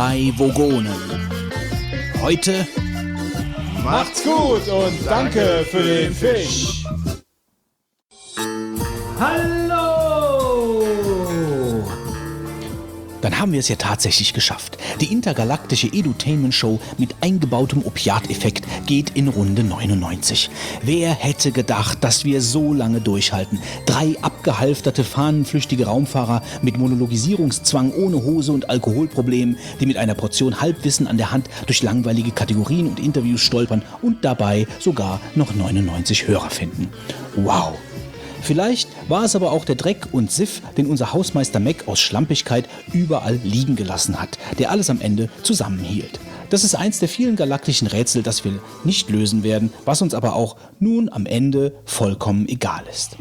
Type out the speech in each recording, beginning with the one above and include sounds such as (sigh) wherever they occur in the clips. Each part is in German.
drei Vogonen. Heute Macht's gut und danke für den Fisch. Dann haben wir es ja tatsächlich geschafft. Die intergalaktische Edutainment Show mit eingebautem Opiateffekt geht in Runde 99. Wer hätte gedacht, dass wir so lange durchhalten? Drei abgehalfterte, fahnenflüchtige Raumfahrer mit Monologisierungszwang ohne Hose und Alkoholproblemen, die mit einer Portion Halbwissen an der Hand durch langweilige Kategorien und Interviews stolpern und dabei sogar noch 99 Hörer finden. Wow! Vielleicht war es aber auch der Dreck und Siff, den unser Hausmeister Mac aus Schlampigkeit überall liegen gelassen hat, der alles am Ende zusammenhielt. Das ist eins der vielen galaktischen Rätsel, das wir nicht lösen werden, was uns aber auch nun am Ende vollkommen egal ist.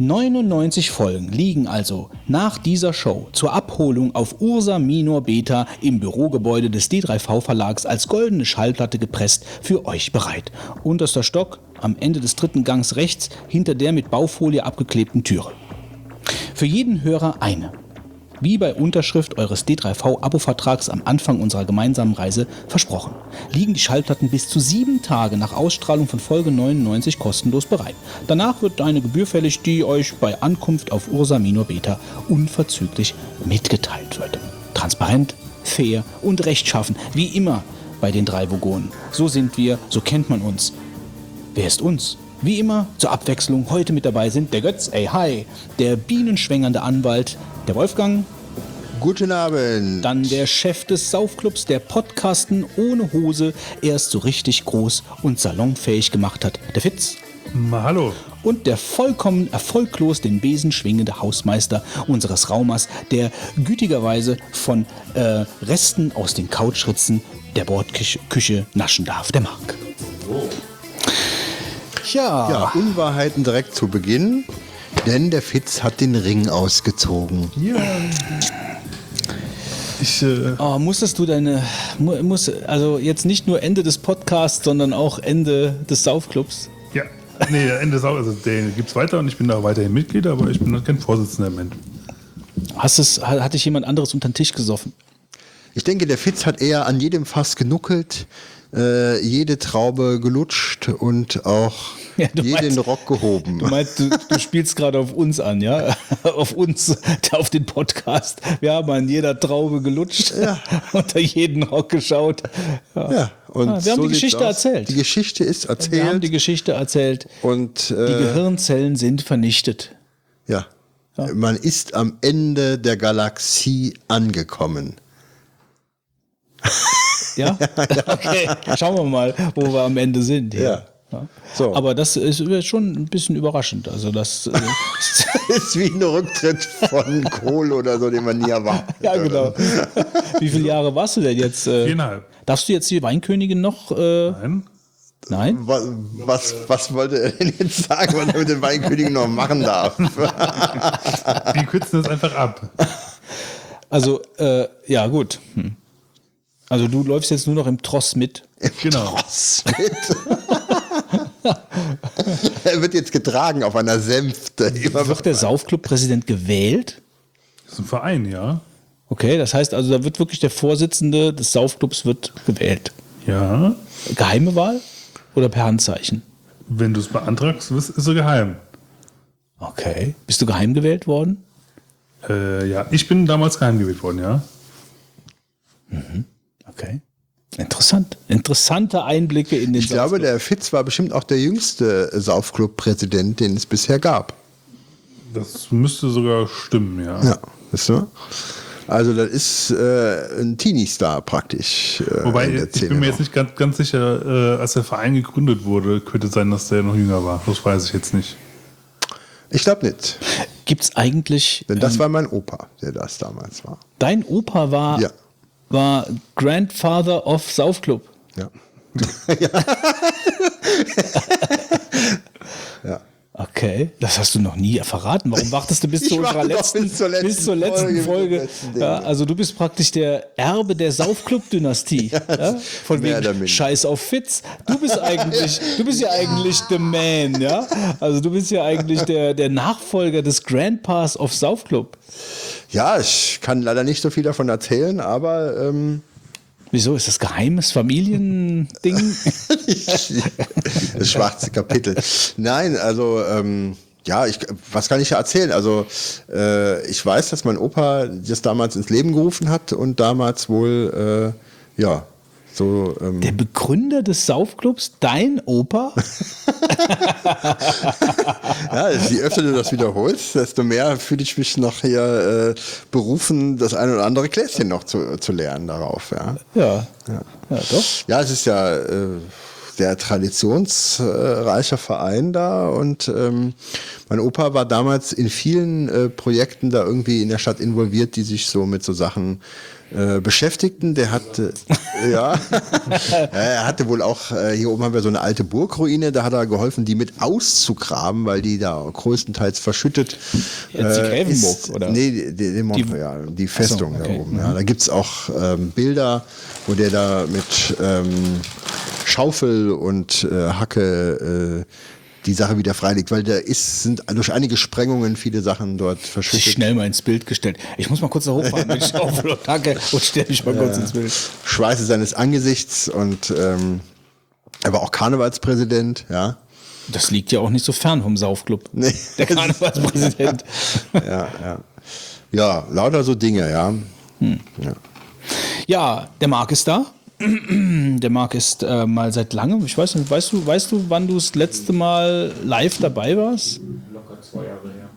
99 Folgen liegen also nach dieser Show zur Abholung auf Ursa Minor Beta im Bürogebäude des D3V Verlags als goldene Schallplatte gepresst für euch bereit. Unterster Stock am Ende des dritten Gangs rechts hinter der mit Baufolie abgeklebten Türe. Für jeden Hörer eine. Wie bei Unterschrift eures D3V-Abo-Vertrags am Anfang unserer gemeinsamen Reise versprochen, liegen die Schallplatten bis zu sieben Tage nach Ausstrahlung von Folge 99 kostenlos bereit. Danach wird eine Gebühr fällig, die euch bei Ankunft auf Ursa Minor Beta unverzüglich mitgeteilt wird. Transparent, fair und rechtschaffen, wie immer bei den drei Vogonen. So sind wir, so kennt man uns. Wer ist uns? Wie immer, zur Abwechslung heute mit dabei sind der Götz, ey hi, der bienenschwängernde Anwalt, der Wolfgang, Guten Abend. dann der Chef des Saufclubs, der Podcasten ohne Hose erst so richtig groß und salonfähig gemacht hat, der Fitz. Mal hallo. Und der vollkommen erfolglos den Besen schwingende Hausmeister unseres Raumers, der gütigerweise von äh, Resten aus den Couchritzen der Bordküche Küche naschen darf, der Marc. Ja, Ja, Unwahrheiten direkt zu Beginn, denn der Fitz hat den Ring ausgezogen. Ja. Ich, äh, Oh, musstest du deine, mu- muss, also jetzt nicht nur Ende des Podcasts, sondern auch Ende des Saufclubs? ja. Nee, der Ende auch, also den gibt's weiter und ich bin da weiterhin Mitglied, aber ich bin noch kein Vorsitzender im Moment. Hast es, hat, hat dich jemand anderes unter den Tisch gesoffen? Ich denke, der Fitz hat eher an jedem Fass genuckelt, äh, jede Traube gelutscht und auch Ja, jeden meinst- Rock gehoben. Du meinst, du, du spielst gerade auf uns an, ja? (laughs) auf uns, auf den Podcast. Wir haben an jeder Traube gelutscht, (laughs) unter jeden Rock geschaut. ja, und Ah, wir haben so die Geschichte aus. erzählt. Die Geschichte ist Wir haben erzählt die Geschichte erzählt. und Die äh, Gehirnzellen sind vernichtet. ja, man ist am Ende der Galaxie angekommen. (laughs) (laughs) Ja? Okay. Schauen wir mal, wo wir am Ende sind. hier. Ja. So. Aber das ist schon ein bisschen überraschend. Also das. äh, (laughs) ist wie ein Rücktritt von Kohl oder so, den man nie erwartet. ja, genau. Wie viele Jahre warst du denn jetzt? Äh, Viereinhalb. darfst du jetzt die Weinkönigin noch? Äh, Nein? nein? Was, was, was wollte er denn jetzt sagen, was er mit den Weinkönigen noch machen darf? (laughs) Die kürzen das einfach ab. Also, äh, ja, gut. Hm. Also du läufst jetzt nur noch im Tross mit. Genau. Crossfit. (laughs) er wird jetzt getragen auf einer Sänfte. Wird der Saufclub-Präsident gewählt? Das ist ein Verein, ja. Okay, das heißt also, da wird wirklich der Vorsitzende des Saufclubs wird gewählt. Ja. Geheime Wahl oder per Handzeichen? Wenn du es beantragst, ist ist er geheim. Okay. Bist du geheim gewählt worden? Äh, ja, ich bin damals geheim gewählt worden, ja. Okay. Interessant. Interessante Einblicke in den ich glaube, der Fitz war bestimmt auch der jüngste Saufclub-Präsident, den es bisher gab. Das müsste sogar stimmen, ja. Ja, weißt du? Also das ist äh, ein Teenie-Star praktisch. Äh, Wobei, in der ich Szene bin mir noch. jetzt nicht ganz, ganz sicher, äh, als der Verein gegründet wurde, könnte sein, dass der noch jünger war. Das weiß ich jetzt nicht. Ich glaube nicht. Gibt es eigentlich. Denn das ähm, war mein Opa, der das damals war. dein Opa war, Ja. War Grandfather of Saufclub. (laughs) Ja. ja. Okay, das hast du noch nie verraten. Warum wartest du bis (laughs) Ich zu unserer letzten, bis zur letzten bis zur letzten Folge Folge? Ja, also du bist praktisch der Erbe der Saufclub-Dynastie. (laughs) ja, Von mehr oder wegen. Scheiß auf Fitz. Du bist eigentlich, du bist ja eigentlich the man, ja. Also du bist ja eigentlich der, der Nachfolger des Grandpas of Saufclub. Ja, ich kann leider nicht so viel davon erzählen, aber ähm, Wieso? Ist das geheimes Familiending? (laughs) das schwarze Kapitel. Nein, also ähm, ja, ich, was kann ich ja erzählen? Also äh, ich weiß, dass mein Opa das damals ins Leben gerufen hat und damals wohl äh, ja so. Ähm, Der Begründer des Saufclubs, dein Opa? (laughs) ja, je öfter du das wiederholst, desto mehr fühle ich mich nachher äh, berufen, das ein oder andere Gläschen noch zu, zu lernen darauf. Ja. Ja. Ja, doch. Ja, es ist ja äh, sehr traditionsreicher Verein da und ähm, mein Opa war damals in vielen äh, Projekten da irgendwie in der Stadt involviert, die sich so mit so Sachen äh, beschäftigten. Der hatte, (laughs) ja, er hatte wohl auch, äh, hier oben haben wir so eine alte Burgruine, da hat er geholfen, die mit auszugraben, weil die da größtenteils verschüttet Jetzt die äh, Grevenburg, ist. oder? Nee, die, die, die, Montreal, die Festung okay. da oben. Ja. Da gibt's auch ähm, Bilder, wo der da mit ähm, Schaufel und äh, Hacke äh, die Sache wieder freilegt, weil da ist, sind durch einige Sprengungen viele Sachen dort verschüttet. schnell mal ins Bild gestellt. Ich muss mal kurz da hochfahren mit Schaufel (laughs) und Hacke und stell mich mal kurz ins Bild. Schweiße seines Angesichts und ähm, er war auch Karnevalspräsident, ja. Das liegt ja auch nicht so fern vom Saufclub. Nee. Der Karnevalspräsident. (laughs) Ja, ja. Ja, lauter so Dinge, ja. Hm. ja. Ja, der Marc ist da. (clears throat) Der Marc ist äh, mal seit langem, ich weiß nicht, weißt du, weißt du, wann du das letzte Mal live dabei warst? Locker zwei Jahre her.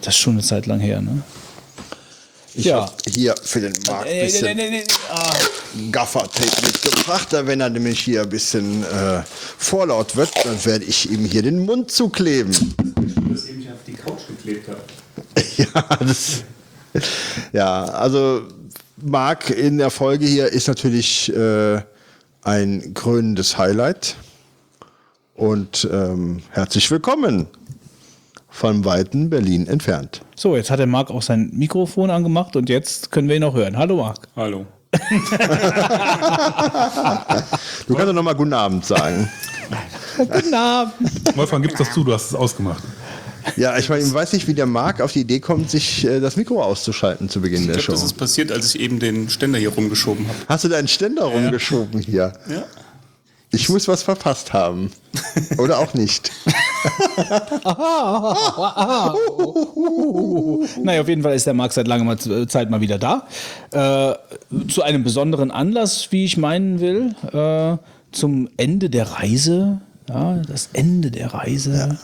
Das ist schon eine Zeit lang her, ne? Ich Ja. hab hier für den Markt ein Nee, nee, bisschen nee, nee, ah. Gaffer-Tape mitgebracht. Da, wenn er nämlich hier ein bisschen äh, vorlaut wird, dann werde ich ihm hier den Mund zukleben. Das eben auf die Couch geklebt hat. (laughs) ja, das, ja, also Marc in der Folge hier ist natürlich äh, ein krönendes Highlight. Und ähm, herzlich willkommen von weiten Berlin entfernt. So, jetzt hat der Marc auch sein Mikrofon angemacht und jetzt können wir ihn auch hören. Hallo Marc. Hallo. (laughs) Du kannst doch noch mal Guten Abend sagen. Guten Abend. Wolfgang, gib's das zu, du hast es ausgemacht. Ja, ich meine, ich weiß nicht, wie der Marc auf die Idee kommt, sich äh, das Mikro auszuschalten zu Beginn Ich der glaube, Show. das ist passiert, als ich eben den Ständer hier rumgeschoben habe. Hast du deinen Ständer rumgeschoben hier? Ja. Ich muss was verpasst haben. Oder auch nicht. (laughs) Naja, auf jeden Fall ist der Marc seit langer Zeit mal wieder da. Äh, zu einem besonderen Anlass, wie ich meinen will. Äh, zum Ende der Reise. Ja, das Ende der Reise.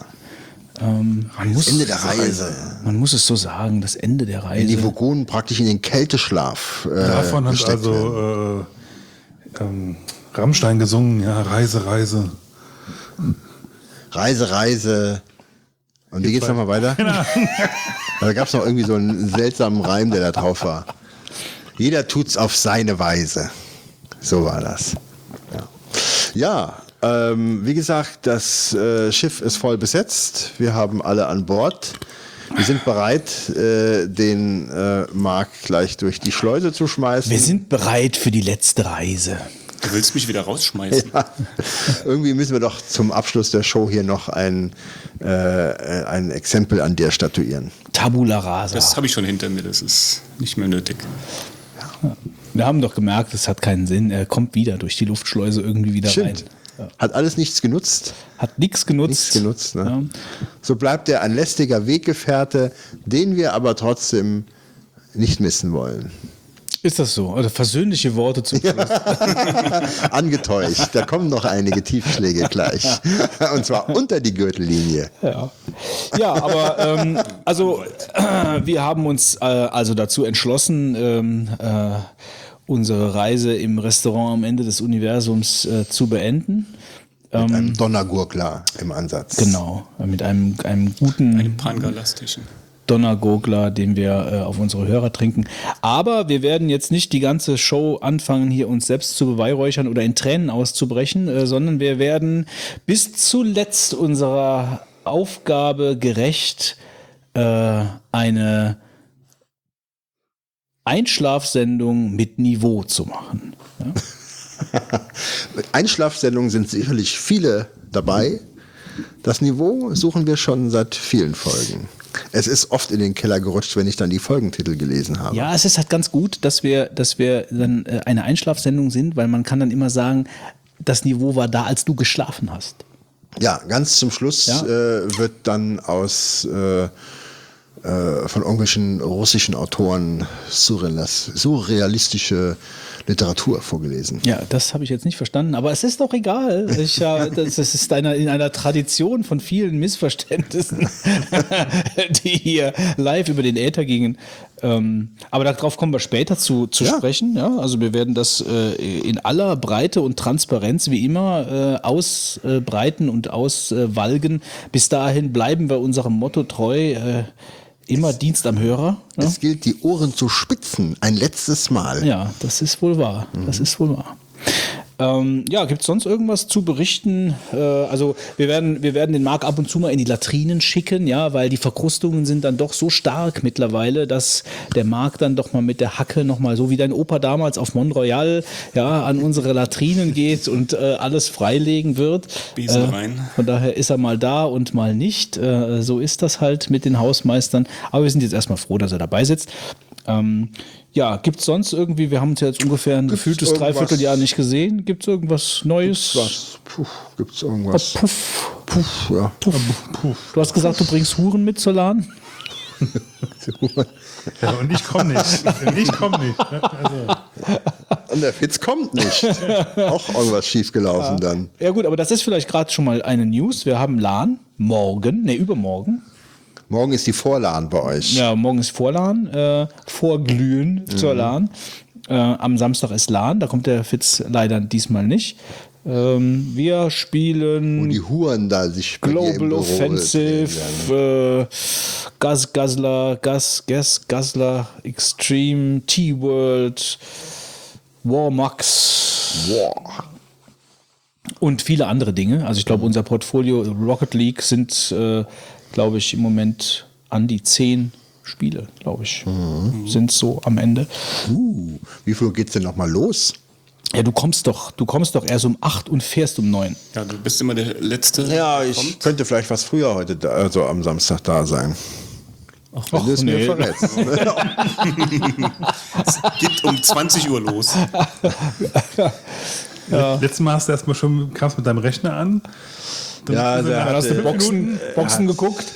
Ähm, man, muss, Ende der Reise. man muss es so sagen, das Ende der Reise. Die Vogonen praktisch in den Kälteschlaf. Äh, Davon hat gesteckt werden. also äh, ähm, Rammstein gesungen, ja, Reise, Reise. Reise, Reise. Und wie geht's nochmal weiter? (laughs) da gab es noch irgendwie so einen seltsamen Reim, der da drauf war. Jeder tut's auf seine Weise. So war das. Ja, ja ähm, wie gesagt, das äh, Schiff ist voll besetzt. Wir haben alle an Bord. Wir sind bereit, äh, den äh, Mark gleich durch die Schleuse zu schmeißen. wir sind bereit für die letzte Reise. Du willst mich wieder rausschmeißen. (laughs) Irgendwie müssen wir doch zum Abschluss der Show hier noch ein, äh, ein Exempel an dir statuieren. Tabula rasa. Das habe ich schon hinter mir, das ist nicht mehr nötig. wir haben doch gemerkt, es hat keinen Sinn. Er kommt wieder durch die Luftschleuse irgendwie wieder Stimmt. rein. Hat alles nichts genutzt. Hat nichts genutzt. Nichts genutzt. Ne? Ja. So bleibt er ein lästiger Weggefährte, den wir aber trotzdem nicht missen wollen. Ist das so? Oder versöhnliche Worte zum Schluss. (laughs) Angetäuscht. Da kommen noch einige Tiefschläge gleich. Und zwar unter die Gürtellinie. Ja, ja aber ähm, also äh, (clears throat) wir haben uns äh, also dazu entschlossen, ähm, äh, unsere Reise im Restaurant am Ende des Universums äh, zu beenden. Mit einem Donnergurgler im Ansatz. Genau, mit einem, einem guten Ein Pangalastischen. Donnergurgler, den wir äh, auf unsere Hörer trinken. Aber wir werden jetzt nicht die ganze Show anfangen, hier uns selbst zu beweihräuchern oder in Tränen auszubrechen, äh, sondern wir werden bis zuletzt unserer Aufgabe gerecht äh, eine Einschlafsendung mit Niveau zu machen. Mit (laughs) Einschlafsendungen sind sicherlich viele dabei. Das Niveau suchen wir schon seit vielen Folgen. es ist oft in den Keller gerutscht, wenn ich dann die Folgentitel gelesen habe. Ja, es ist halt ganz gut, dass wir, dass wir dann äh, eine Einschlafsendung sind, weil man kann dann immer sagen, das Niveau war da, als du geschlafen hast. Ja, ganz zum Schluss Ja. äh, wird dann aus äh, von irgendwelchen russischen Autoren surrealis- surrealistische Literatur vorgelesen. Ja, das habe ich jetzt nicht verstanden, aber es ist doch egal. Ich, ja, (laughs) das, das ist einer, in einer Tradition von vielen Missverständnissen, (laughs) die hier live über den Äther gingen. Ähm, aber darauf kommen wir später zu, zu Ja. sprechen. Ja? Also wir werden das äh, in aller Breite und Transparenz wie immer äh, ausbreiten und auswalgen. Bis dahin bleiben wir unserem Motto treu. Immer Dienst am Hörer. Ne? Es gilt, die Ohren zu spitzen, ein letztes Mal. Ja, das ist wohl wahr. Das ist wohl wahr. Ähm, ja, gibt es sonst irgendwas zu berichten? Äh, also wir werden, wir werden den Marc ab und zu mal in die Latrinen schicken, ja, weil die Verkrustungen sind dann doch so stark mittlerweile, dass der Marc dann doch mal mit der Hacke nochmal, so wie dein Opa damals auf Mont Royal, ja, an unsere Latrinen geht und äh, alles freilegen wird. Besen Äh, rein. Von daher ist er mal da und mal nicht. Äh, so ist das halt mit den Hausmeistern. Aber wir sind jetzt erstmal froh, dass er dabei sitzt. Ähm, ja, gibt es sonst irgendwie, wir haben uns ja jetzt ungefähr ein gefühltes irgendwas? Dreivierteljahr nicht gesehen. Gibt es irgendwas Neues? Was? Puh, gibt's irgendwas? Puff. Puh, ja. Du hast gesagt, du bringst Huren mit zur Laden? (laughs) Ja, und ich komme nicht. Und ich komme nicht. Also, Und der Fitz kommt nicht. Auch irgendwas schiefgelaufen dann. Ja gut, aber das ist vielleicht gerade schon mal eine News. Wir haben LAN morgen, ne, übermorgen. Morgen ist die Vorladen bei euch. Ja, morgen ist Vorlan, äh, Vorglühen zur LAN. Äh, am Samstag ist LAN, da kommt der Fitz leider diesmal nicht. Ähm, wir Wo spielen die Huren da sich Global Offensive, äh, Gas Guzzler, Gas, Gas Guzzler, Extreme, T-World, Warmax Boah. und viele andere Dinge. Also ich glaube, unser Portfolio Rocket League sind, äh, glaube ich, im Moment an die zehn Spiele, glaube ich, sind so am Ende. Uh, wie viel geht's denn nochmal los? Ja, du kommst doch, du kommst doch erst um acht und fährst um neun. Ja, du bist immer der Letzte. Ja, der ich kommt. könnte vielleicht was früher heute, da, also am Samstag da sein. Wenn du es mir nee. verrätst. (laughs) Geht um 20 Uhr los. (laughs) Letztes Mal hast du erstmal schon, kamst mit deinem Rechner an. Dann Ja, er hat- Hast du Boxen, Boxen geguckt?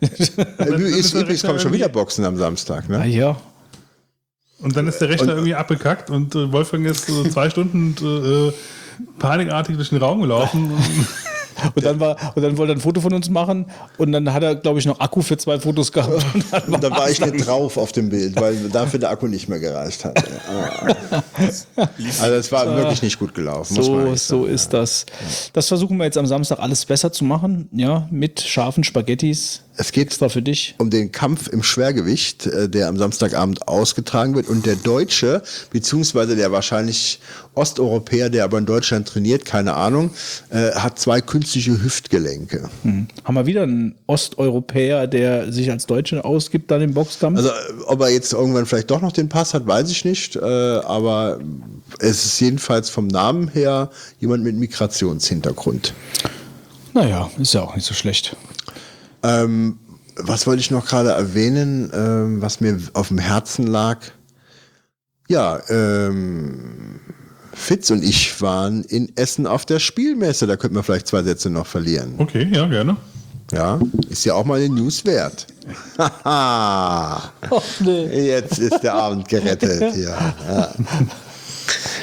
Übrigens, der übrigens Rechner kommen schon wieder Boxen am Samstag, Ah, ne? ja. Und dann ist der Rechner irgendwie abgekackt und äh, Wolfgang ist so zwei Stunden äh, panikartig durch den Raum gelaufen. (laughs) Und dann, war, und dann wollte er ein Foto von uns machen und dann hat er, glaube ich, noch Akku für zwei Fotos gehabt. Und dann Und da war ich nicht drauf auf dem Bild, weil dafür der Akku nicht mehr gereicht hat. Also es war wirklich nicht gut gelaufen, So, so ist das. Das versuchen wir jetzt am Samstag alles besser zu machen, ja, mit scharfen Spaghettis. Es geht Extra für dich. um den Kampf im Schwergewicht, äh, der am Samstagabend ausgetragen wird. Und der Deutsche, beziehungsweise der wahrscheinlich Osteuropäer, der aber in Deutschland trainiert, keine Ahnung, äh, hat zwei künstliche Hüftgelenke. Hm. Haben wir wieder einen Osteuropäer, der sich als Deutsche ausgibt dann im Boxkampf? Also, äh, ob er jetzt irgendwann vielleicht doch noch den Pass hat, weiß ich nicht. Äh, aber es ist jedenfalls vom Namen her jemand mit Migrationshintergrund. naja, ist ja auch nicht so schlecht. Ähm, was wollte ich noch gerade erwähnen, ähm, was mir auf dem Herzen lag? Ja, ähm, Fitz und ich waren in Essen auf der Spielmesse. Da könnten wir vielleicht zwei Sätze noch verlieren. Okay, ja, gerne. Ja, ist ja auch mal eine News wert. (laughs) (laughs) Haha. Jetzt ist der Abend gerettet hier. Ja. (laughs)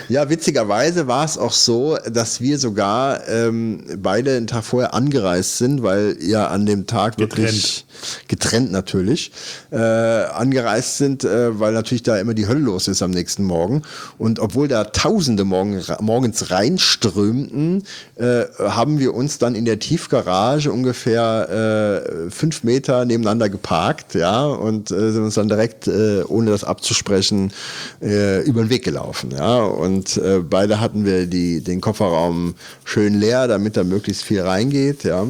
Ja, witzigerweise war es auch so, dass wir sogar ähm, beide einen Tag vorher angereist sind, weil ja an dem Tag wirklich getrennt natürlich äh, angereist sind, äh, weil natürlich da immer die Hölle los ist am nächsten Morgen. Und obwohl da Tausende morgen, morgens reinströmten, äh, haben wir uns dann in der Tiefgarage ungefähr äh, fünf Meter nebeneinander geparkt, ja, und äh, sind uns dann direkt, äh, ohne das abzusprechen, über den Weg gelaufen, ja. Und äh, beide hatten wir die, den Kofferraum schön leer, damit da möglichst viel reingeht, ja.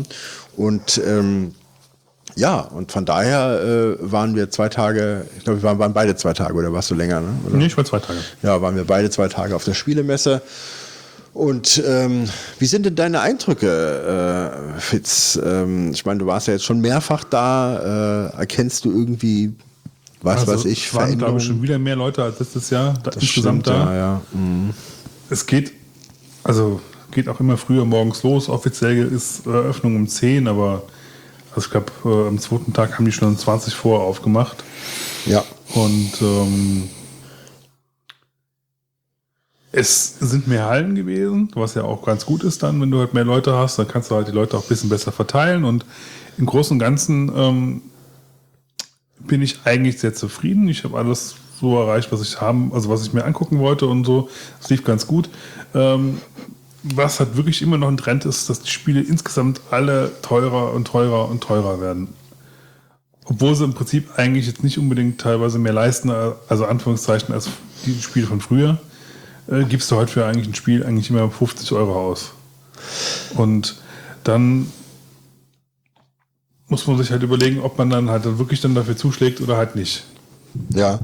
Und ähm, ja, und von daher äh, waren wir zwei Tage, ich glaube, wir waren, waren beide zwei Tage oder warst du länger, ne? Oder? Nee, ich war zwei Tage. Ja, waren wir beide zwei Tage auf der Spielemesse. Und ähm, wie sind denn deine Eindrücke, äh, Fitz? Ähm, ich meine, du warst ja jetzt schon mehrfach da. Äh, erkennst du irgendwie, was weiß ich, es waren, glaube ich, schon wieder mehr Leute als letztes Jahr da, insgesamt stimmt, da. Ja, ja. Mhm. Es geht, also geht auch immer früher morgens los. Offiziell ist Eröffnung um 10, aber also ich glaube, äh, am zweiten Tag haben die schon um 20 vor aufgemacht. ja. Und ähm, es sind mehr Hallen gewesen, was ja auch ganz gut ist dann, wenn du halt mehr Leute hast, dann kannst du halt die Leute auch ein bisschen besser verteilen. Und im Großen und Ganzen ähm, bin ich eigentlich sehr zufrieden. Ich habe alles so erreicht, was ich haben, also was ich mir angucken wollte und so. Es lief ganz gut. Ähm, was halt wirklich immer noch ein Trend ist, dass die Spiele insgesamt alle teurer und teurer und teurer werden. Obwohl sie im Prinzip eigentlich jetzt nicht unbedingt teilweise mehr leisten, also Anführungszeichen, als die Spiele von früher, äh, gibst du heute für eigentlich ein Spiel eigentlich immer 50 Euro aus. Und dann muss man sich halt überlegen, ob man dann halt wirklich dann dafür zuschlägt oder halt nicht. Ja,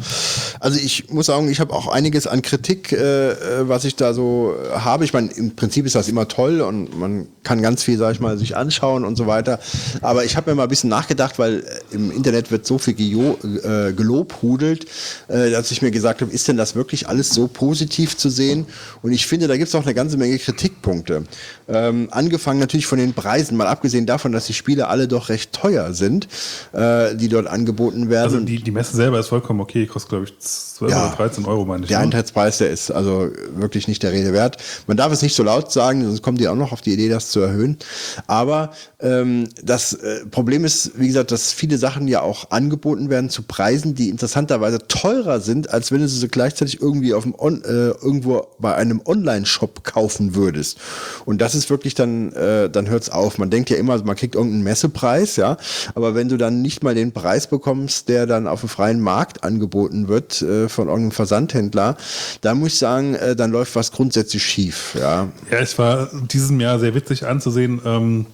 also ich muss sagen, ich habe auch einiges an Kritik, äh, äh, was ich da so habe. Ich meine, im Prinzip ist das immer toll und man kann ganz viel, sag ich mal, sich anschauen und so weiter. Aber ich habe mir mal ein bisschen nachgedacht, weil äh, im Internet wird so viel gejo äh, gelobhudelt, äh, dass ich mir gesagt habe, ist denn das wirklich alles so positiv zu sehen? Und ich finde, da gibt es auch eine ganze Menge Kritikpunkte. Ähm, angefangen natürlich von den Preisen, mal abgesehen davon, dass die Spiele alle doch recht teuer sind, äh, die dort angeboten werden. Also die, die Messe selber ist vollkommen okay, kostet glaube ich 12 Ja. oder 13 Euro, meine ich. Der ne? Eintrittspreis, der ist also wirklich nicht der Rede wert. Man darf es nicht so laut sagen, sonst kommen die auch noch auf die Idee, das zu erhöhen. Aber ähm, das äh, Problem ist, wie gesagt, dass viele Sachen ja auch angeboten werden zu Preisen, die interessanterweise teurer sind, als wenn du sie so gleichzeitig irgendwie auf dem On äh, irgendwo bei einem Online-Shop kaufen würdest. Und das ist wirklich dann, äh, dann hört's auf. Man denkt ja immer, man kriegt irgendeinen Messepreis, ja, aber wenn du dann nicht mal den Preis bekommst, der dann auf dem freien Markt angeboten wird äh, von irgendeinem Versandhändler, da muss ich sagen, äh, dann läuft was grundsätzlich schief, ja. Ja, es war diesem Jahr sehr witzig anzusehen. Ähm,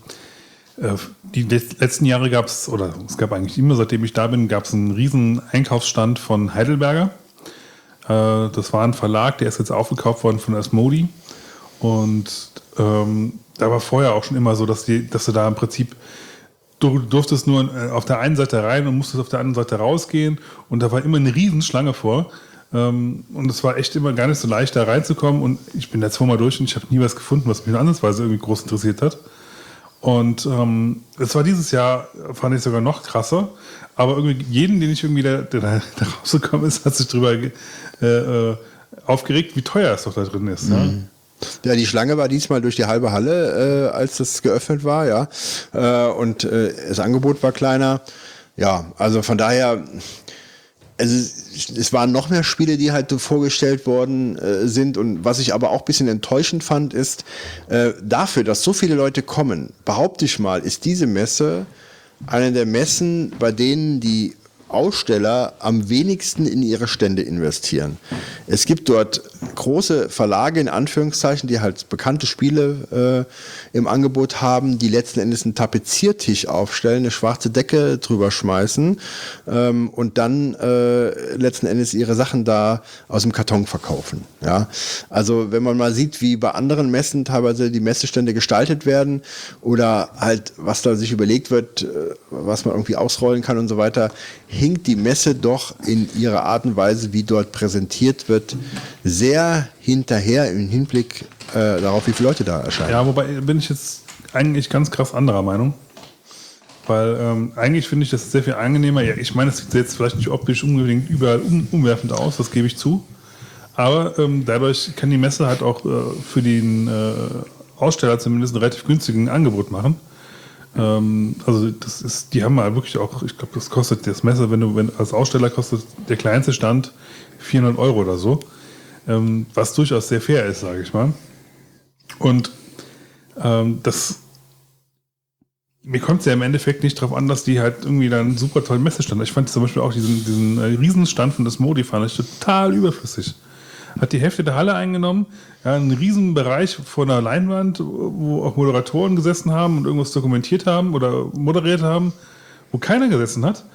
äh, die let- letzten Jahre gab es, oder es gab eigentlich immer, seitdem ich da bin, gab es einen riesen Einkaufsstand von Heidelberger. Äh, das war ein Verlag, der ist jetzt aufgekauft worden von Asmodi. Und ähm, da war vorher auch schon immer so, dass, die, dass du da im Prinzip du durftest nur äh, auf der einen Seite rein und musstest auf der anderen Seite rausgehen und da war immer eine Riesenschlange vor. Ähm, und es war echt immer gar nicht so leicht, da reinzukommen. Und ich bin da zweimal durch und ich habe nie was gefunden, was mich ansatzweise irgendwie groß interessiert hat. Und ähm, es war dieses Jahr, fand ich sogar noch krasser. Aber irgendwie jeden, den ich irgendwie da, der da, (laughs) rausgekommen ist, hat sich drüber äh, äh, aufgeregt, wie teuer es doch da drin ist. Ja? Ja, die Schlange war diesmal durch die halbe Halle, äh, als das geöffnet war, ja. Äh, und äh, das Angebot war kleiner. Ja, also von daher, also es waren noch mehr Spiele, die halt vorgestellt worden äh, sind. Und was ich aber auch ein bisschen enttäuschend fand, ist, äh, dafür, dass so viele Leute kommen, behaupte ich mal, ist diese Messe eine der Messen, bei denen die Aussteller am wenigsten in ihre Stände investieren. Es gibt dort große Verlage in Anführungszeichen, die halt bekannte Spiele äh, im Angebot haben, die letzten Endes einen Tapeziertisch aufstellen, eine schwarze Decke drüber schmeißen ähm, und dann äh, letzten Endes ihre Sachen da aus dem Karton verkaufen. Ja, also wenn man mal sieht, wie bei anderen Messen teilweise die Messestände gestaltet werden oder halt was da sich überlegt wird, äh, was man irgendwie ausrollen kann und so weiter, hinkt die Messe doch in ihrer Art und Weise, wie dort präsentiert wird, sehr hinterher im Hinblick äh, darauf, wie viele Leute da erscheinen. Ja, wobei bin ich jetzt eigentlich ganz krass anderer Meinung. Weil ähm, eigentlich finde ich das sehr viel angenehmer. Ja, ich meine, es sieht jetzt vielleicht nicht optisch unbedingt überall um, umwerfend aus, das gebe ich zu. Aber ähm, dadurch kann die Messe halt auch äh, für den äh, Aussteller zumindest ein relativ günstigen Angebot machen. Ähm, also das ist, die haben mal wirklich auch, ich glaube, das kostet das Messer, wenn du wenn, als Aussteller kostet der kleinste Stand 400 Euro oder so, ähm, was durchaus sehr fair ist, sage ich mal. Und ähm, das mir kommt es ja im Endeffekt nicht darauf an, dass die halt irgendwie dann einen super tollen Messestand. Ich fand zum Beispiel auch diesen, diesen äh, Riesenstand von das Modi fand ich total überflüssig. Hat die Hälfte der Halle eingenommen, ja, einen riesen Bereich vor einer Leinwand, wo auch Moderatoren gesessen haben und irgendwas dokumentiert haben oder moderiert haben, wo keiner gesessen hat.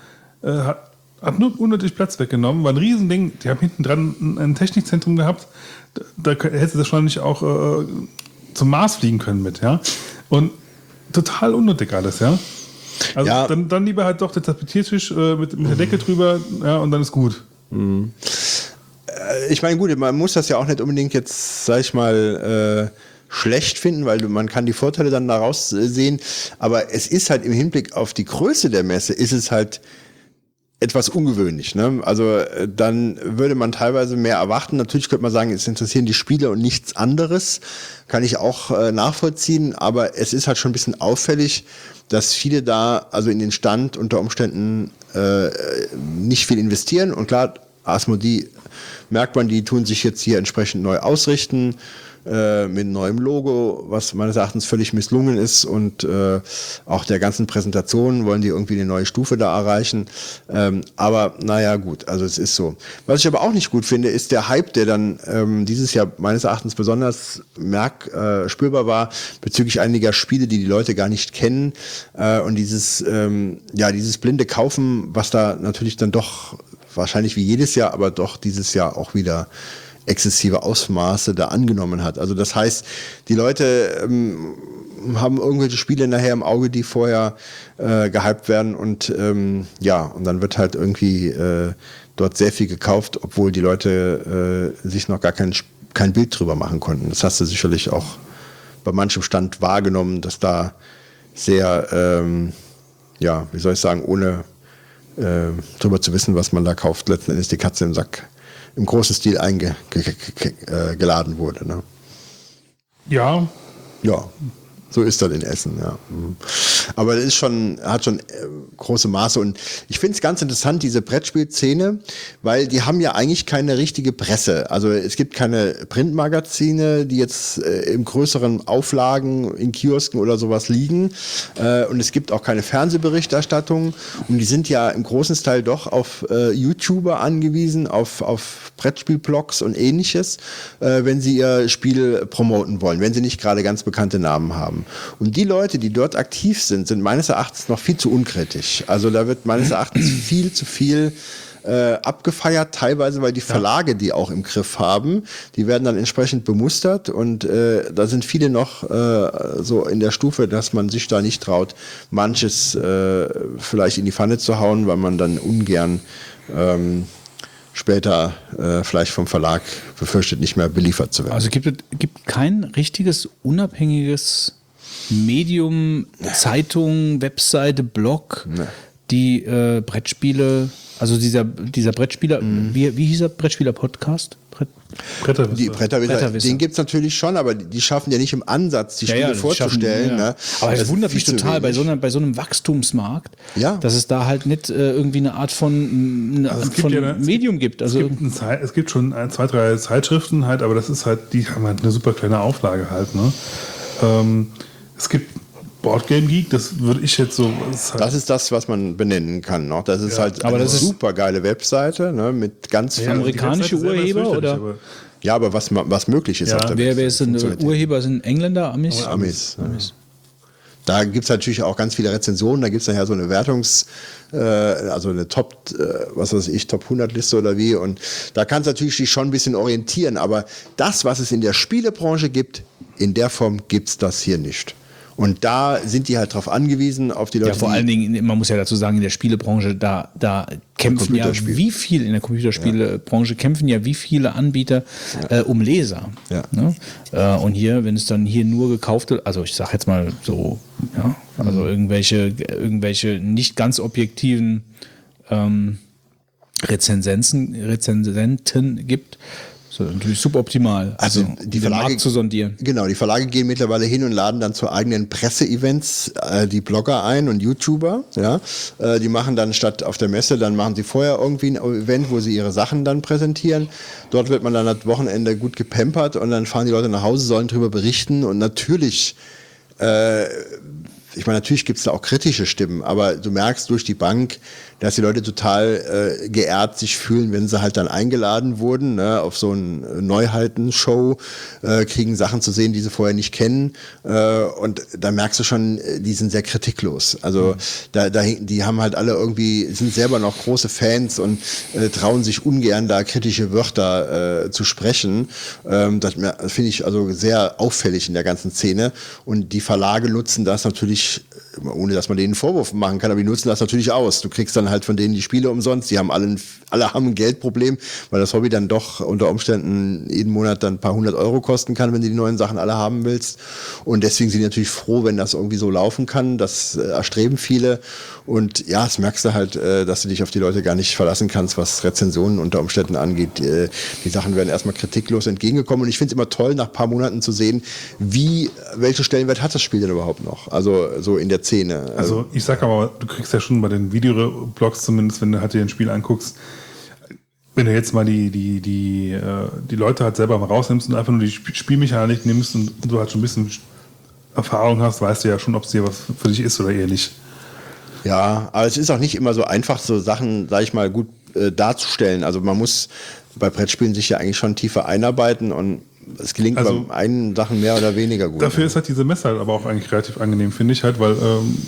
Äh, hat, hat nur unnötig Platz weggenommen, war ein Riesending. Die haben hinten dran ein, ein Technikzentrum gehabt. Da, da hätte das wahrscheinlich auch äh, zum Mars fliegen können mit, ja. Und total unnötig alles, ja. Also Ja. Dann, dann lieber halt doch der Tapetiertisch äh, mit, mit der Decke drüber, ja, und dann ist gut. Ich meine, gut, man muss das ja auch nicht unbedingt jetzt, sag ich mal, äh, schlecht finden, weil man kann die Vorteile dann daraus äh, sehen. Aber es ist halt im Hinblick auf die Größe der Messe, ist es halt etwas ungewöhnlich. Ne? Also äh, dann würde man teilweise mehr erwarten. Natürlich könnte man sagen, es interessieren die Spiele und nichts anderes. Kann ich auch äh, nachvollziehen. Aber es ist halt schon ein bisschen auffällig, dass viele da, also in den Stand unter Umständen äh, nicht viel investieren. Und klar, Asmodee merkt man, die tun sich jetzt hier entsprechend neu ausrichten äh, mit neuem Logo, was meines Erachtens völlig misslungen ist und äh, auch der ganzen Präsentation wollen die irgendwie eine neue Stufe da erreichen. Ähm, aber naja, gut, also es ist so. Was ich aber auch nicht gut finde, ist der Hype, der dann ähm, dieses Jahr meines Erachtens besonders merk, äh, spürbar war bezüglich einiger Spiele, die die Leute gar nicht kennen äh, und dieses ähm, ja dieses blinde Kaufen, was da natürlich dann doch wahrscheinlich wie jedes Jahr, aber doch dieses Jahr auch wieder exzessive Ausmaße da angenommen hat. Also das heißt, die Leute ähm, haben irgendwelche Spiele nachher im Auge, die vorher äh, gehypt werden und ähm, ja, und dann wird halt irgendwie äh, dort sehr viel gekauft, obwohl die Leute äh, sich noch gar kein, kein Bild drüber machen konnten. Das hast du sicherlich auch bei manchem Stand wahrgenommen, dass da sehr, ähm, ja, wie soll ich sagen, ohne äh, drüber zu wissen, was man da kauft, letzten Endes die Katze im Sack im großen Stil eingeladen wurde. Ne? Ja, Ja, so ist das in Essen, ja. Mhm. Aber das ist schon, hat schon äh, große Maße und ich finde es ganz interessant, diese Brettspielszene, weil die haben ja eigentlich keine richtige Presse. Also es gibt keine Printmagazine, die jetzt äh, im größeren Auflagen in Kiosken oder sowas liegen. Äh, und es gibt auch keine Fernsehberichterstattung. Und die sind ja im großen Teil doch auf äh, YouTuber angewiesen, auf, auf Brettspielblogs und ähnliches, äh, wenn sie ihr Spiel promoten wollen, wenn sie nicht gerade ganz bekannte Namen haben. Und die Leute, die dort aktiv sind, sind meines Erachtens noch viel zu unkritisch. Also da wird meines Erachtens (clears throat) viel zu viel äh, abgefeiert, teilweise weil die Verlage die auch im Griff haben, die werden dann entsprechend bemustert und äh, da sind viele noch äh, so in der Stufe, dass man sich da nicht traut, manches äh, vielleicht in die Pfanne zu hauen, weil man dann ungern ähm, später äh, vielleicht vom Verlag befürchtet, nicht mehr beliefert zu werden. Also gibt es gibt kein richtiges unabhängiges Medium, Zeitung, Webseite, Blog, die äh, Brettspiele, also dieser, dieser Brettspieler, wie, wie hieß der Brettspieler-Podcast? Brett, Bretter. Die Bretterwisser, Bretterwisser. den gibt's natürlich schon, aber die, schaffen ja nicht im Ansatz, die Spiele die schaffen- vorzustellen. ja. Ne? Aber es Das wundert mich total bei so, einer, bei so einem Wachstumsmarkt, Ja. dass es da halt nicht äh, irgendwie eine Art von, eine Also es Art gibt von ja eine- Medium gibt. Also es, gibt ein, es gibt schon ein, zwei, drei Zeitschriften halt, aber das ist halt, die haben halt eine super kleine Auflage halt. Ne? Ähm, es gibt Boardgame Geek, das würde ich jetzt so. Das ist halt, Das ist das, was man benennen kann. Noch. Das ist Ja, halt aber eine super geile Webseite ne, mit ganz Ja, amerikanische Urheber, oder? aber- Ja, aber was, was möglich ist Ja. auf der wer, wer ist denn. Urheber? Sind Engländer, Amis? Amis. Ja. Da gibt's natürlich auch ganz viele Rezensionen, da gibt's nachher so eine Wertungs-, äh, also eine Top, äh, was weiß ich, Top 100 Liste oder wie. Und da kannst du natürlich dich schon ein bisschen orientieren. Aber das, was es in der Spielebranche gibt, in der Form gibt's das hier nicht. Und da sind die halt drauf angewiesen, auf die Leute, Ja, vor allen Dingen, man muss ja dazu sagen, in der Spielebranche, da, da kämpfen ja wie viel, in der Computerspielebranche kämpfen ja wie viele Anbieter äh, um Leser. Ja. Ne? Äh, und hier, wenn es dann hier nur gekaufte, also ich sag jetzt mal so, ja, also irgendwelche, irgendwelche nicht ganz objektiven ähm, Rezensenzen, Rezensenten gibt, so natürlich suboptimal. Also um die Verlage, zu sondieren. Genau, die Verlage gehen mittlerweile hin und laden dann zu eigenen Presseevents äh, die Blogger ein und YouTuber. Ja, äh, die machen dann statt auf der Messe, dann machen sie vorher irgendwie ein Event, wo sie ihre Sachen dann präsentieren. Dort wird man dann das Wochenende gut gepampert und dann fahren die Leute nach Hause, sollen darüber berichten und natürlich äh, ich meine, natürlich gibt es da auch kritische Stimmen, aber du merkst durch die Bank, dass die Leute total äh, geehrt sich fühlen, wenn sie halt dann eingeladen wurden ne, auf so ein Neuheiten-Show, äh, kriegen Sachen zu sehen, die sie vorher nicht kennen. Äh, und da merkst du schon, äh, die sind sehr kritiklos. Also mhm. da, da, die haben halt alle irgendwie, sind selber noch große Fans und äh, trauen sich ungern da kritische Wörter äh, zu sprechen. Ähm, das finde ich also sehr auffällig in der ganzen Szene. Und die Verlage nutzen das natürlich ohne dass man denen Vorwurf machen kann, aber die nutzen das natürlich aus. Du kriegst dann halt von denen die Spiele umsonst. Die haben alle, alle haben ein Geldproblem, weil das Hobby dann doch unter Umständen jeden Monat dann ein paar hundert Euro kosten kann, wenn du die neuen Sachen alle haben willst. Und deswegen sind die natürlich froh, wenn das irgendwie so laufen kann. Das äh, erstreben viele. Und ja, das merkst du halt, äh, dass du dich auf die Leute gar nicht verlassen kannst, was Rezensionen unter Umständen angeht. Äh, die Sachen werden erstmal kritiklos entgegengekommen. Und ich finde es immer toll, nach ein paar Monaten zu sehen, wie, welche Stellenwert hat das Spiel denn überhaupt noch? Also so in der Szene. Also ich sag aber, du kriegst ja schon bei den Videoblogs zumindest, wenn du halt dir ein Spiel anguckst, wenn du jetzt mal die, die, die, äh, die Leute halt selber mal rausnimmst und einfach nur die Spielmechanik nimmst und du halt schon ein bisschen Erfahrung hast, weißt du ja schon, ob es dir was für dich ist oder eher nicht. Ja, aber es ist auch nicht immer so einfach, so Sachen, sag ich mal, gut äh, darzustellen. Also man muss bei Brettspielen sich ja eigentlich schon tiefer einarbeiten und es gelingt also, bei einen Sachen mehr oder weniger gut. Dafür ist halt diese Messe halt aber auch eigentlich relativ angenehm, finde ich halt, weil ähm,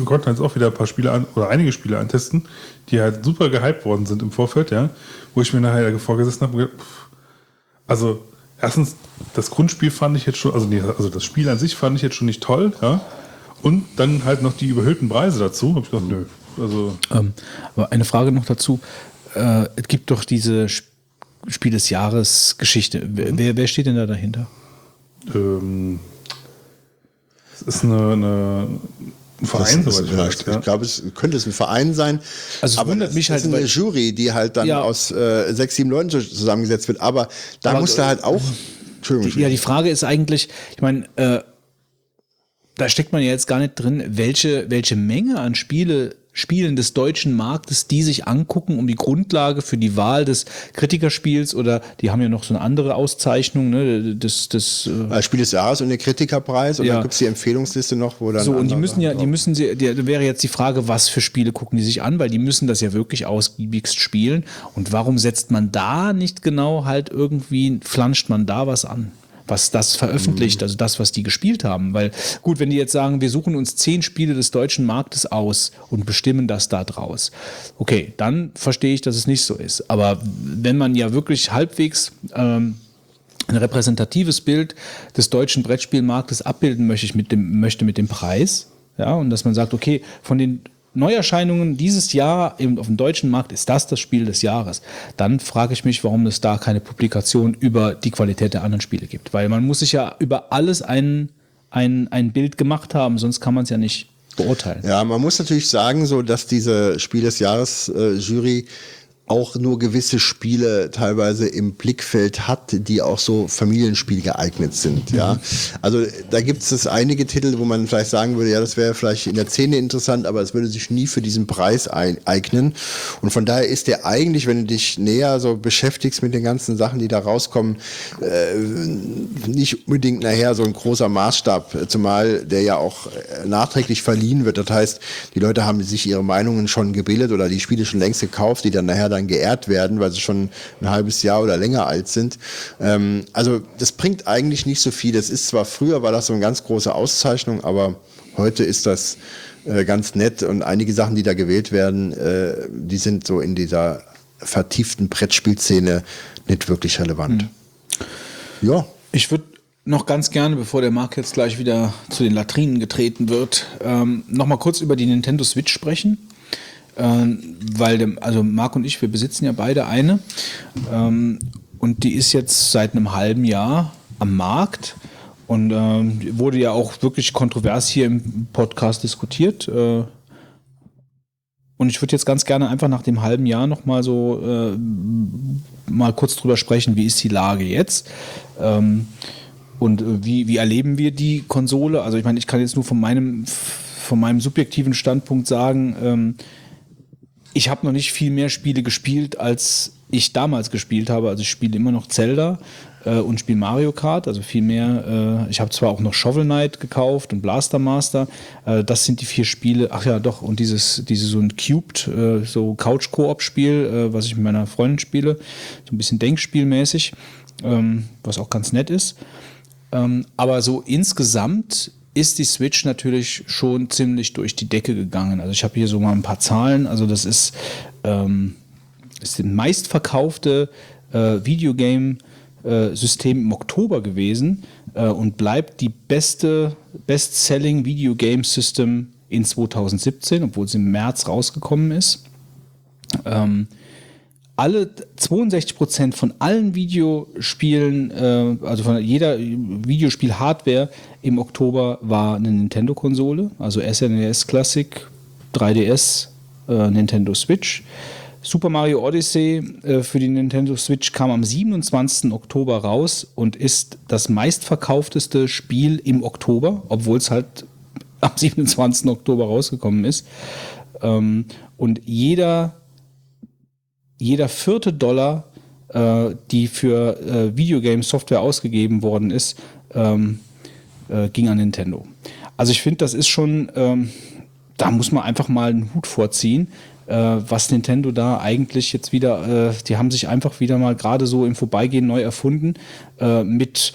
wir konnten jetzt auch wieder ein paar Spiele an, oder einige Spiele antesten, die halt super gehypt worden sind im Vorfeld, ja, wo ich mir nachher vorgesessen habe, also erstens, das Grundspiel fand ich jetzt schon, also, nee, also das Spiel an sich fand ich jetzt schon nicht toll, ja, und dann halt noch die überhöhten Preise dazu, habe ich gedacht, nö, also. Ähm, aber eine Frage noch dazu, äh, es gibt doch diese Spiel des Jahres Geschichte. Wer, wer steht denn da dahinter? Ähm, es ist eine, eine ein Verein, das, soweit ich weiß. Ja. Ich glaube, es könnte es ein Verein sein. Also es aber wundert mich halt. Es ist eine Jury, die halt dann ja. aus äh, sechs, sieben Leuten zusammengesetzt wird. Aber da aber, muss da halt auch. Entschuldigung. Die, ja, die Frage ist eigentlich, ich meine, äh, da steckt man ja jetzt gar nicht drin, welche, welche Menge an Spiele Spielen des deutschen Marktes, die sich angucken, um die Grundlage für die Wahl des Kritikerspiels oder die haben ja noch so eine andere Auszeichnung, ne, das, das äh Spiel des Jahres und den Kritikerpreis und ja. dann gibt es die Empfehlungsliste noch, wo dann. So, und die müssen ja, die müssen sie, da wäre jetzt die Frage, was für Spiele gucken die sich an, weil die müssen das ja wirklich ausgiebigst spielen. Und warum setzt man da nicht genau halt irgendwie, flanscht man da was an? Was das veröffentlicht, mhm. also das, was die gespielt haben. Weil gut, wenn die jetzt sagen, wir suchen uns zehn Spiele des deutschen Marktes aus und bestimmen das da draus, okay, dann verstehe ich, dass es nicht so ist. Aber wenn man ja wirklich halbwegs ähm, ein repräsentatives Bild des deutschen Brettspielmarktes abbilden möchte, mit dem, möchte mit dem Preis, ja, und dass man sagt, okay, von den Neuerscheinungen dieses Jahr eben auf dem deutschen Markt ist das das Spiel des Jahres. Dann frage ich mich, warum es da keine Publikation über die Qualität der anderen Spiele gibt. Weil man muss sich ja über alles ein, ein, ein Bild gemacht haben, sonst kann man es ja nicht beurteilen. Ja, man muss natürlich sagen, so dass diese Spiel des Jahres äh, Jury auch nur gewisse Spiele teilweise im Blickfeld hat, die auch so Familienspiel geeignet sind. Ja, mhm. also da gibt es einige Titel, wo man vielleicht sagen würde, ja, das wäre vielleicht in der Szene interessant, aber es würde sich nie für diesen Preis eignen. Und von daher ist der eigentlich, wenn du dich näher so beschäftigst mit den ganzen Sachen, die da rauskommen, äh, nicht unbedingt nachher so ein großer Maßstab, zumal der ja auch äh, nachträglich verliehen wird. Das heißt, die Leute haben sich ihre Meinungen schon gebildet oder die Spiele schon längst gekauft, die dann nachher dann dann geehrt werden, weil sie schon ein halbes Jahr oder länger alt sind. Ähm, also das bringt eigentlich nicht so viel. Das ist zwar früher war das so eine ganz große Auszeichnung, aber heute ist das äh, ganz nett und einige Sachen, die da gewählt werden, äh, die sind so in dieser vertieften Brettspielszene nicht wirklich relevant. Hm. Ja. Ich würde noch ganz gerne, bevor der Marc jetzt gleich wieder zu den Latrinen getreten wird, ähm, noch mal kurz über die Nintendo Switch sprechen. Ähm, weil, dem, also Marc und ich, wir besitzen ja beide eine. Ähm, und die ist jetzt seit einem halben Jahr am Markt und ähm, wurde ja auch wirklich kontrovers hier im Podcast diskutiert. Äh, und ich würde jetzt ganz gerne einfach nach dem halben Jahr noch mal so äh, mal kurz drüber sprechen, wie ist die Lage jetzt? Ähm, und äh, wie, wie erleben wir die Konsole? Also ich meine, ich kann jetzt nur von meinem, von meinem subjektiven Standpunkt sagen, ähm, ich habe noch nicht viel mehr Spiele gespielt als ich damals gespielt habe. Also ich spiele immer noch Zelda äh, und spiele Mario Kart, also viel mehr. Äh, ich habe zwar auch noch Shovel Knight gekauft und Blaster Master. Äh, das sind die vier Spiele. Ach ja, doch. Und dieses, dieses so ein Cubed, äh, so Couch-Koop-Spiel, äh, was ich mit meiner Freundin spiele. So ein bisschen Denkspielmäßig, ähm, was auch ganz nett ist. Ähm, aber so insgesamt ist die Switch natürlich schon ziemlich durch die Decke gegangen. Also ich habe hier so mal ein paar Zahlen. Also das ist, ähm, ist das meistverkaufte äh, Videogame-System im Oktober gewesen äh, und bleibt die beste Best-Selling Videogame System in 2017, obwohl es im März rausgekommen ist. Ähm, alle 62 Prozent von allen Videospielen, äh, also von jeder Videospiel-Hardware im Oktober war eine Nintendo-Konsole, also SNES Classic, 3DS, äh, Nintendo Switch. Super Mario Odyssey äh, für die Nintendo Switch kam am 27. Oktober raus und ist das meistverkaufteste Spiel im Oktober, obwohl es halt am 27. Oktober rausgekommen ist. Ähm, und jeder jeder vierte Dollar, äh, die für äh, Videogame-Software ausgegeben worden ist, ähm, äh, ging an Nintendo. Also ich finde, das ist schon, ähm, da muss man einfach mal einen Hut vorziehen, äh, was Nintendo da eigentlich jetzt wieder, äh, die haben sich einfach wieder mal gerade so im Vorbeigehen neu erfunden äh, mit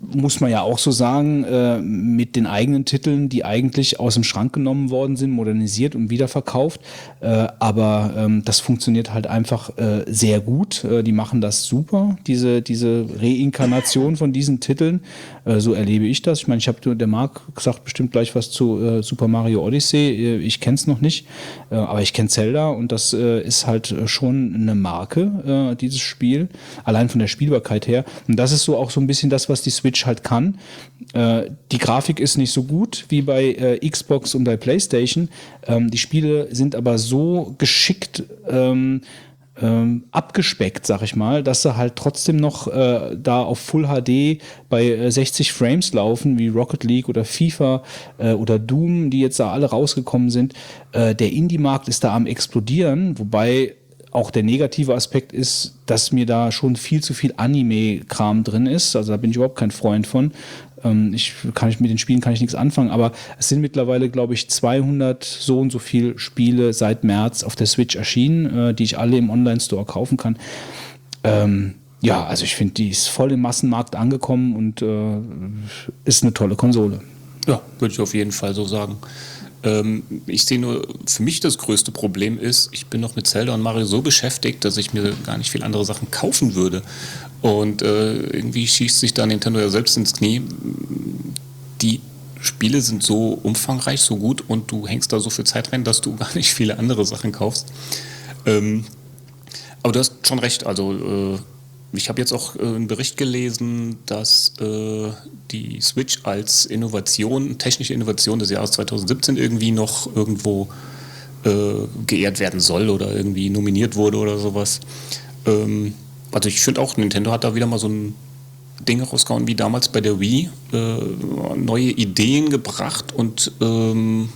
muss man ja auch so sagen, äh, mit den eigenen Titeln, die eigentlich aus dem Schrank genommen worden sind, modernisiert und wiederverkauft. Äh, aber ähm, das funktioniert halt einfach äh, sehr gut. Äh, die machen das super, diese, diese Reinkarnation von diesen Titeln. Äh, so erlebe ich das. Ich meine, ich habe der Marc gesagt bestimmt gleich was zu äh, Super Mario Odyssey. ich kenne es noch nicht, aber ich kenne Zelda und das ist halt schon eine Marke, dieses Spiel. Allein von der Spielbarkeit her. Und das ist so auch so ein bisschen das, was die Switch Switch halt kann. Äh, die Grafik ist nicht so gut wie bei äh, Xbox und bei PlayStation. Ähm, die Spiele sind aber so geschickt ähm, ähm, abgespeckt, sag ich mal, dass sie halt trotzdem noch äh, da auf Full HD bei 60 äh, Frames laufen, wie Rocket League oder FIFA äh, oder Doom, die jetzt da alle rausgekommen sind. Äh, der Indie-Markt ist da am explodieren, wobei auch der negative Aspekt ist, dass mir da schon viel zu viel Anime-Kram drin ist. Also da bin ich überhaupt kein Freund von. Ähm, ich kann ich mit den Spielen kann ich nichts anfangen, aber es sind mittlerweile, glaube ich, 200 so und so viele Spiele seit März auf der Switch erschienen, äh, die ich alle im Online-Store kaufen kann. Ähm, ja, also ich finde, die ist voll im Massenmarkt angekommen und äh, ist eine tolle Konsole. Ja, würde ich auf jeden Fall so sagen. Ähm, ich sehe nur, für mich das größte Problem ist, ich bin noch mit Zelda und Mario so beschäftigt, dass ich mir gar nicht viel andere Sachen kaufen würde. Und äh, irgendwie schießt sich da Nintendo ja selbst ins Knie. Die Spiele sind so umfangreich, so gut und du hängst da so viel Zeit rein, dass du (laughs) gar nicht viele andere Sachen kaufst. Ähm, aber du hast schon recht, also äh, ich habe jetzt auch äh, einen Bericht gelesen, dass äh, die Switch als Innovation, technische Innovation des Jahres 2017 irgendwie noch irgendwo äh, geehrt werden soll oder irgendwie nominiert wurde oder sowas. Ähm, also ich finde auch, Nintendo hat da wieder mal so ein Ding rausgehauen wie damals bei der Wii, äh, neue Ideen gebracht und ähm,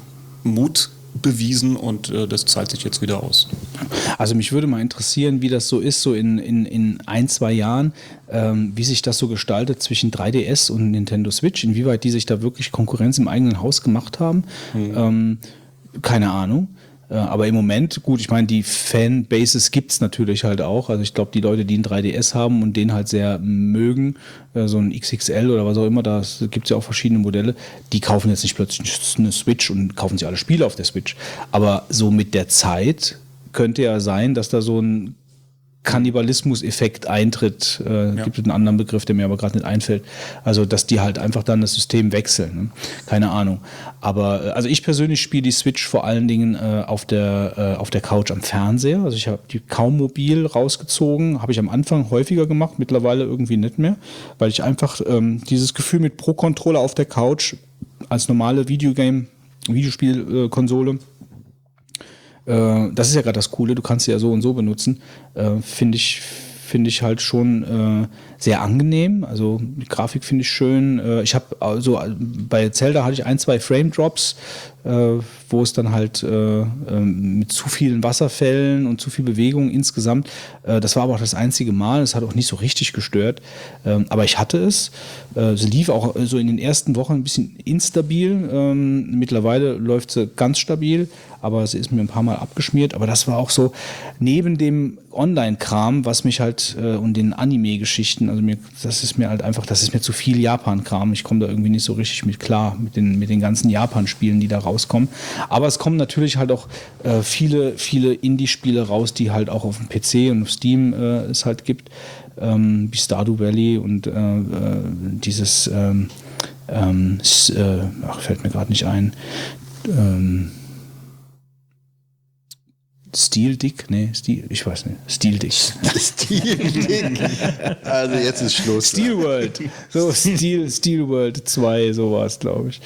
Mut bewiesen und äh, das zahlt sich jetzt wieder aus. Also mich würde mal interessieren, wie das so ist, so in, in, in ein, zwei Jahren, ähm, wie sich das so gestaltet zwischen 3DS und Nintendo Switch, inwieweit die sich da wirklich Konkurrenz im eigenen Haus gemacht haben. Hm. Ähm, keine Ahnung. Äh, aber im Moment, gut, ich meine, die Fanbases gibt es natürlich halt auch. Also ich glaube, die Leute, die ein 3DS haben und den halt sehr mögen, äh, so ein XXL oder was auch immer, da gibt es ja auch verschiedene Modelle, die kaufen jetzt nicht plötzlich eine Switch und kaufen sich alle Spiele auf der Switch. Aber so mit der Zeit könnte ja sein, dass da so ein Kannibalismus-Effekt eintritt. Äh, ja. Gibt es einen anderen Begriff, der mir aber gerade nicht einfällt. Also, dass die halt einfach dann das System wechseln. Ne? Keine Ahnung. Aber äh, also ich persönlich spiele die Switch vor allen Dingen äh, auf, der, äh, auf der Couch am Fernseher. Also ich habe die kaum mobil rausgezogen. Habe ich am Anfang häufiger gemacht, mittlerweile irgendwie nicht mehr, weil ich einfach ähm, dieses Gefühl mit Pro-Controller auf der Couch als normale Videogame, Videospielkonsole äh, das ist ja gerade das Coole, du kannst sie ja so und so benutzen. Äh, finde ich, finde ich halt schon äh, sehr angenehm. Also die Grafik finde ich schön. Äh, ich habe also bei Zelda hatte ich ein, zwei Frame Drops. äh, wo es dann halt äh, ähm, mit zu vielen Wasserfällen und zu viel Bewegung insgesamt, äh, das war aber auch das einzige Mal, es hat auch nicht so richtig gestört, ähm, aber ich hatte es. Äh, sie lief auch so in den ersten Wochen ein bisschen instabil, ähm, mittlerweile läuft sie ganz stabil, aber sie ist mir ein paar Mal abgeschmiert, aber das war auch so neben dem Online-Kram, was mich halt äh, und den Anime-Geschichten, also mir, das ist mir halt einfach, das ist mir zu viel Japan-Kram. Ich komme da irgendwie nicht so richtig mit klar mit den, mit den ganzen Japan-Spielen, die da rauskommen. Aber es kommen natürlich halt auch äh, viele, viele Indie-Spiele raus, die halt auch auf dem PC und auf Steam äh, es halt gibt, ähm, wie Stardew Valley und äh, äh, dieses, ähm, ähm, äh, ach, fällt mir gerade nicht ein. Ähm, Steel Dick? Nee, Steel, ich weiß nicht. Steel Dick. (laughs) Steel Dick. Also jetzt ist Schluss. Steel World. So, Steel, Steel World 2, so war es, glaube ich.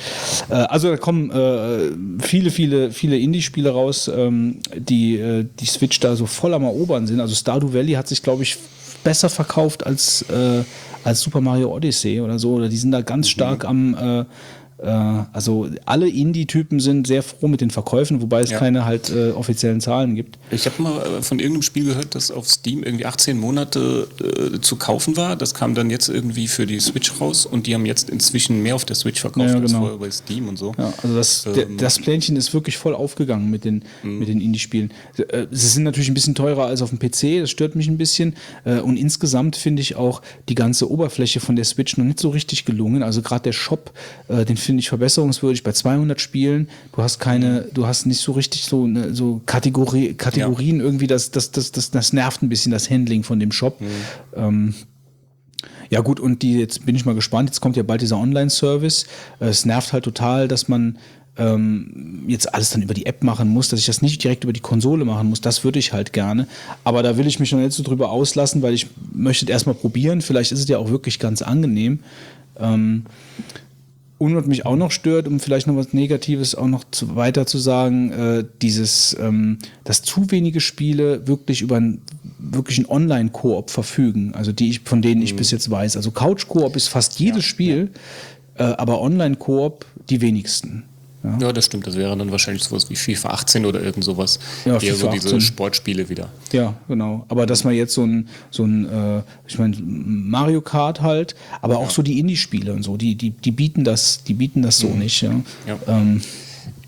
Äh, also da kommen äh, viele, viele, viele Indie-Spiele raus, ähm, die äh, die Switch da so voll am Erobern sind. Also Stardew Valley hat sich, glaube ich, besser verkauft als, als Super Mario Odyssey oder so. Oder die sind da ganz stark am äh, äh, also alle Indie-Typen sind sehr froh mit den Verkäufen, wobei es Ja. keine halt äh, offiziellen Zahlen gibt. Ich habe mal äh, von irgendeinem Spiel gehört, das auf Steam irgendwie 18 Monate äh, zu kaufen war. Das kam dann jetzt irgendwie für die Switch raus und die haben jetzt inzwischen mehr auf der Switch verkauft Ja, als genau. vorher bei Steam und so. Ja, also das, Ähm. das Plänchen ist wirklich voll aufgegangen mit den, mit den Indie-Spielen. Äh, Sie sind natürlich ein bisschen teurer als auf dem PC, das stört mich ein bisschen. Äh, Und insgesamt finde ich auch die ganze Oberfläche von der Switch noch nicht so richtig gelungen. Also gerade der Shop, äh, den finde ich verbesserungswürdig bei 200 Spielen. Du hast keine, du hast nicht so richtig so, eine, so Kategorie, Kategorien irgendwie, das, das, das, das, das nervt ein bisschen das Handling von dem Shop. Ähm, ja gut, und die, jetzt bin ich mal gespannt, jetzt kommt ja bald dieser Online-Service. Äh, Es nervt halt total, dass man ähm, jetzt alles dann über die App machen muss, dass ich das nicht direkt über die Konsole machen muss. Das würde ich halt gerne. Aber da will ich mich noch nicht so drüber auslassen, weil ich möchte es erstmal probieren. Vielleicht ist es ja auch wirklich ganz angenehm. Ähm, und was mich auch noch stört, um vielleicht noch was Negatives auch noch zu, weiter zu sagen, äh, dieses, ähm, dass zu wenige Spiele wirklich über einen wirklichen Online-Koop verfügen, also die ich, von denen ich bis jetzt weiß. Also Couch-Koop ist fast jedes Spiel, Äh, aber Online-Koop die wenigsten. Ja. Ja, das stimmt. Das wäre dann wahrscheinlich sowas wie FIFA 18 oder irgend sowas. Ja, Eher FIFA so diese 18. Sportspiele wieder. Ja, genau. Aber dass man jetzt so ein, so ein äh, ich meine, Mario Kart halt, aber auch so die Indie-Spiele und so, die, die, die bieten das, die bieten das so nicht. Ja. Ja. Ähm,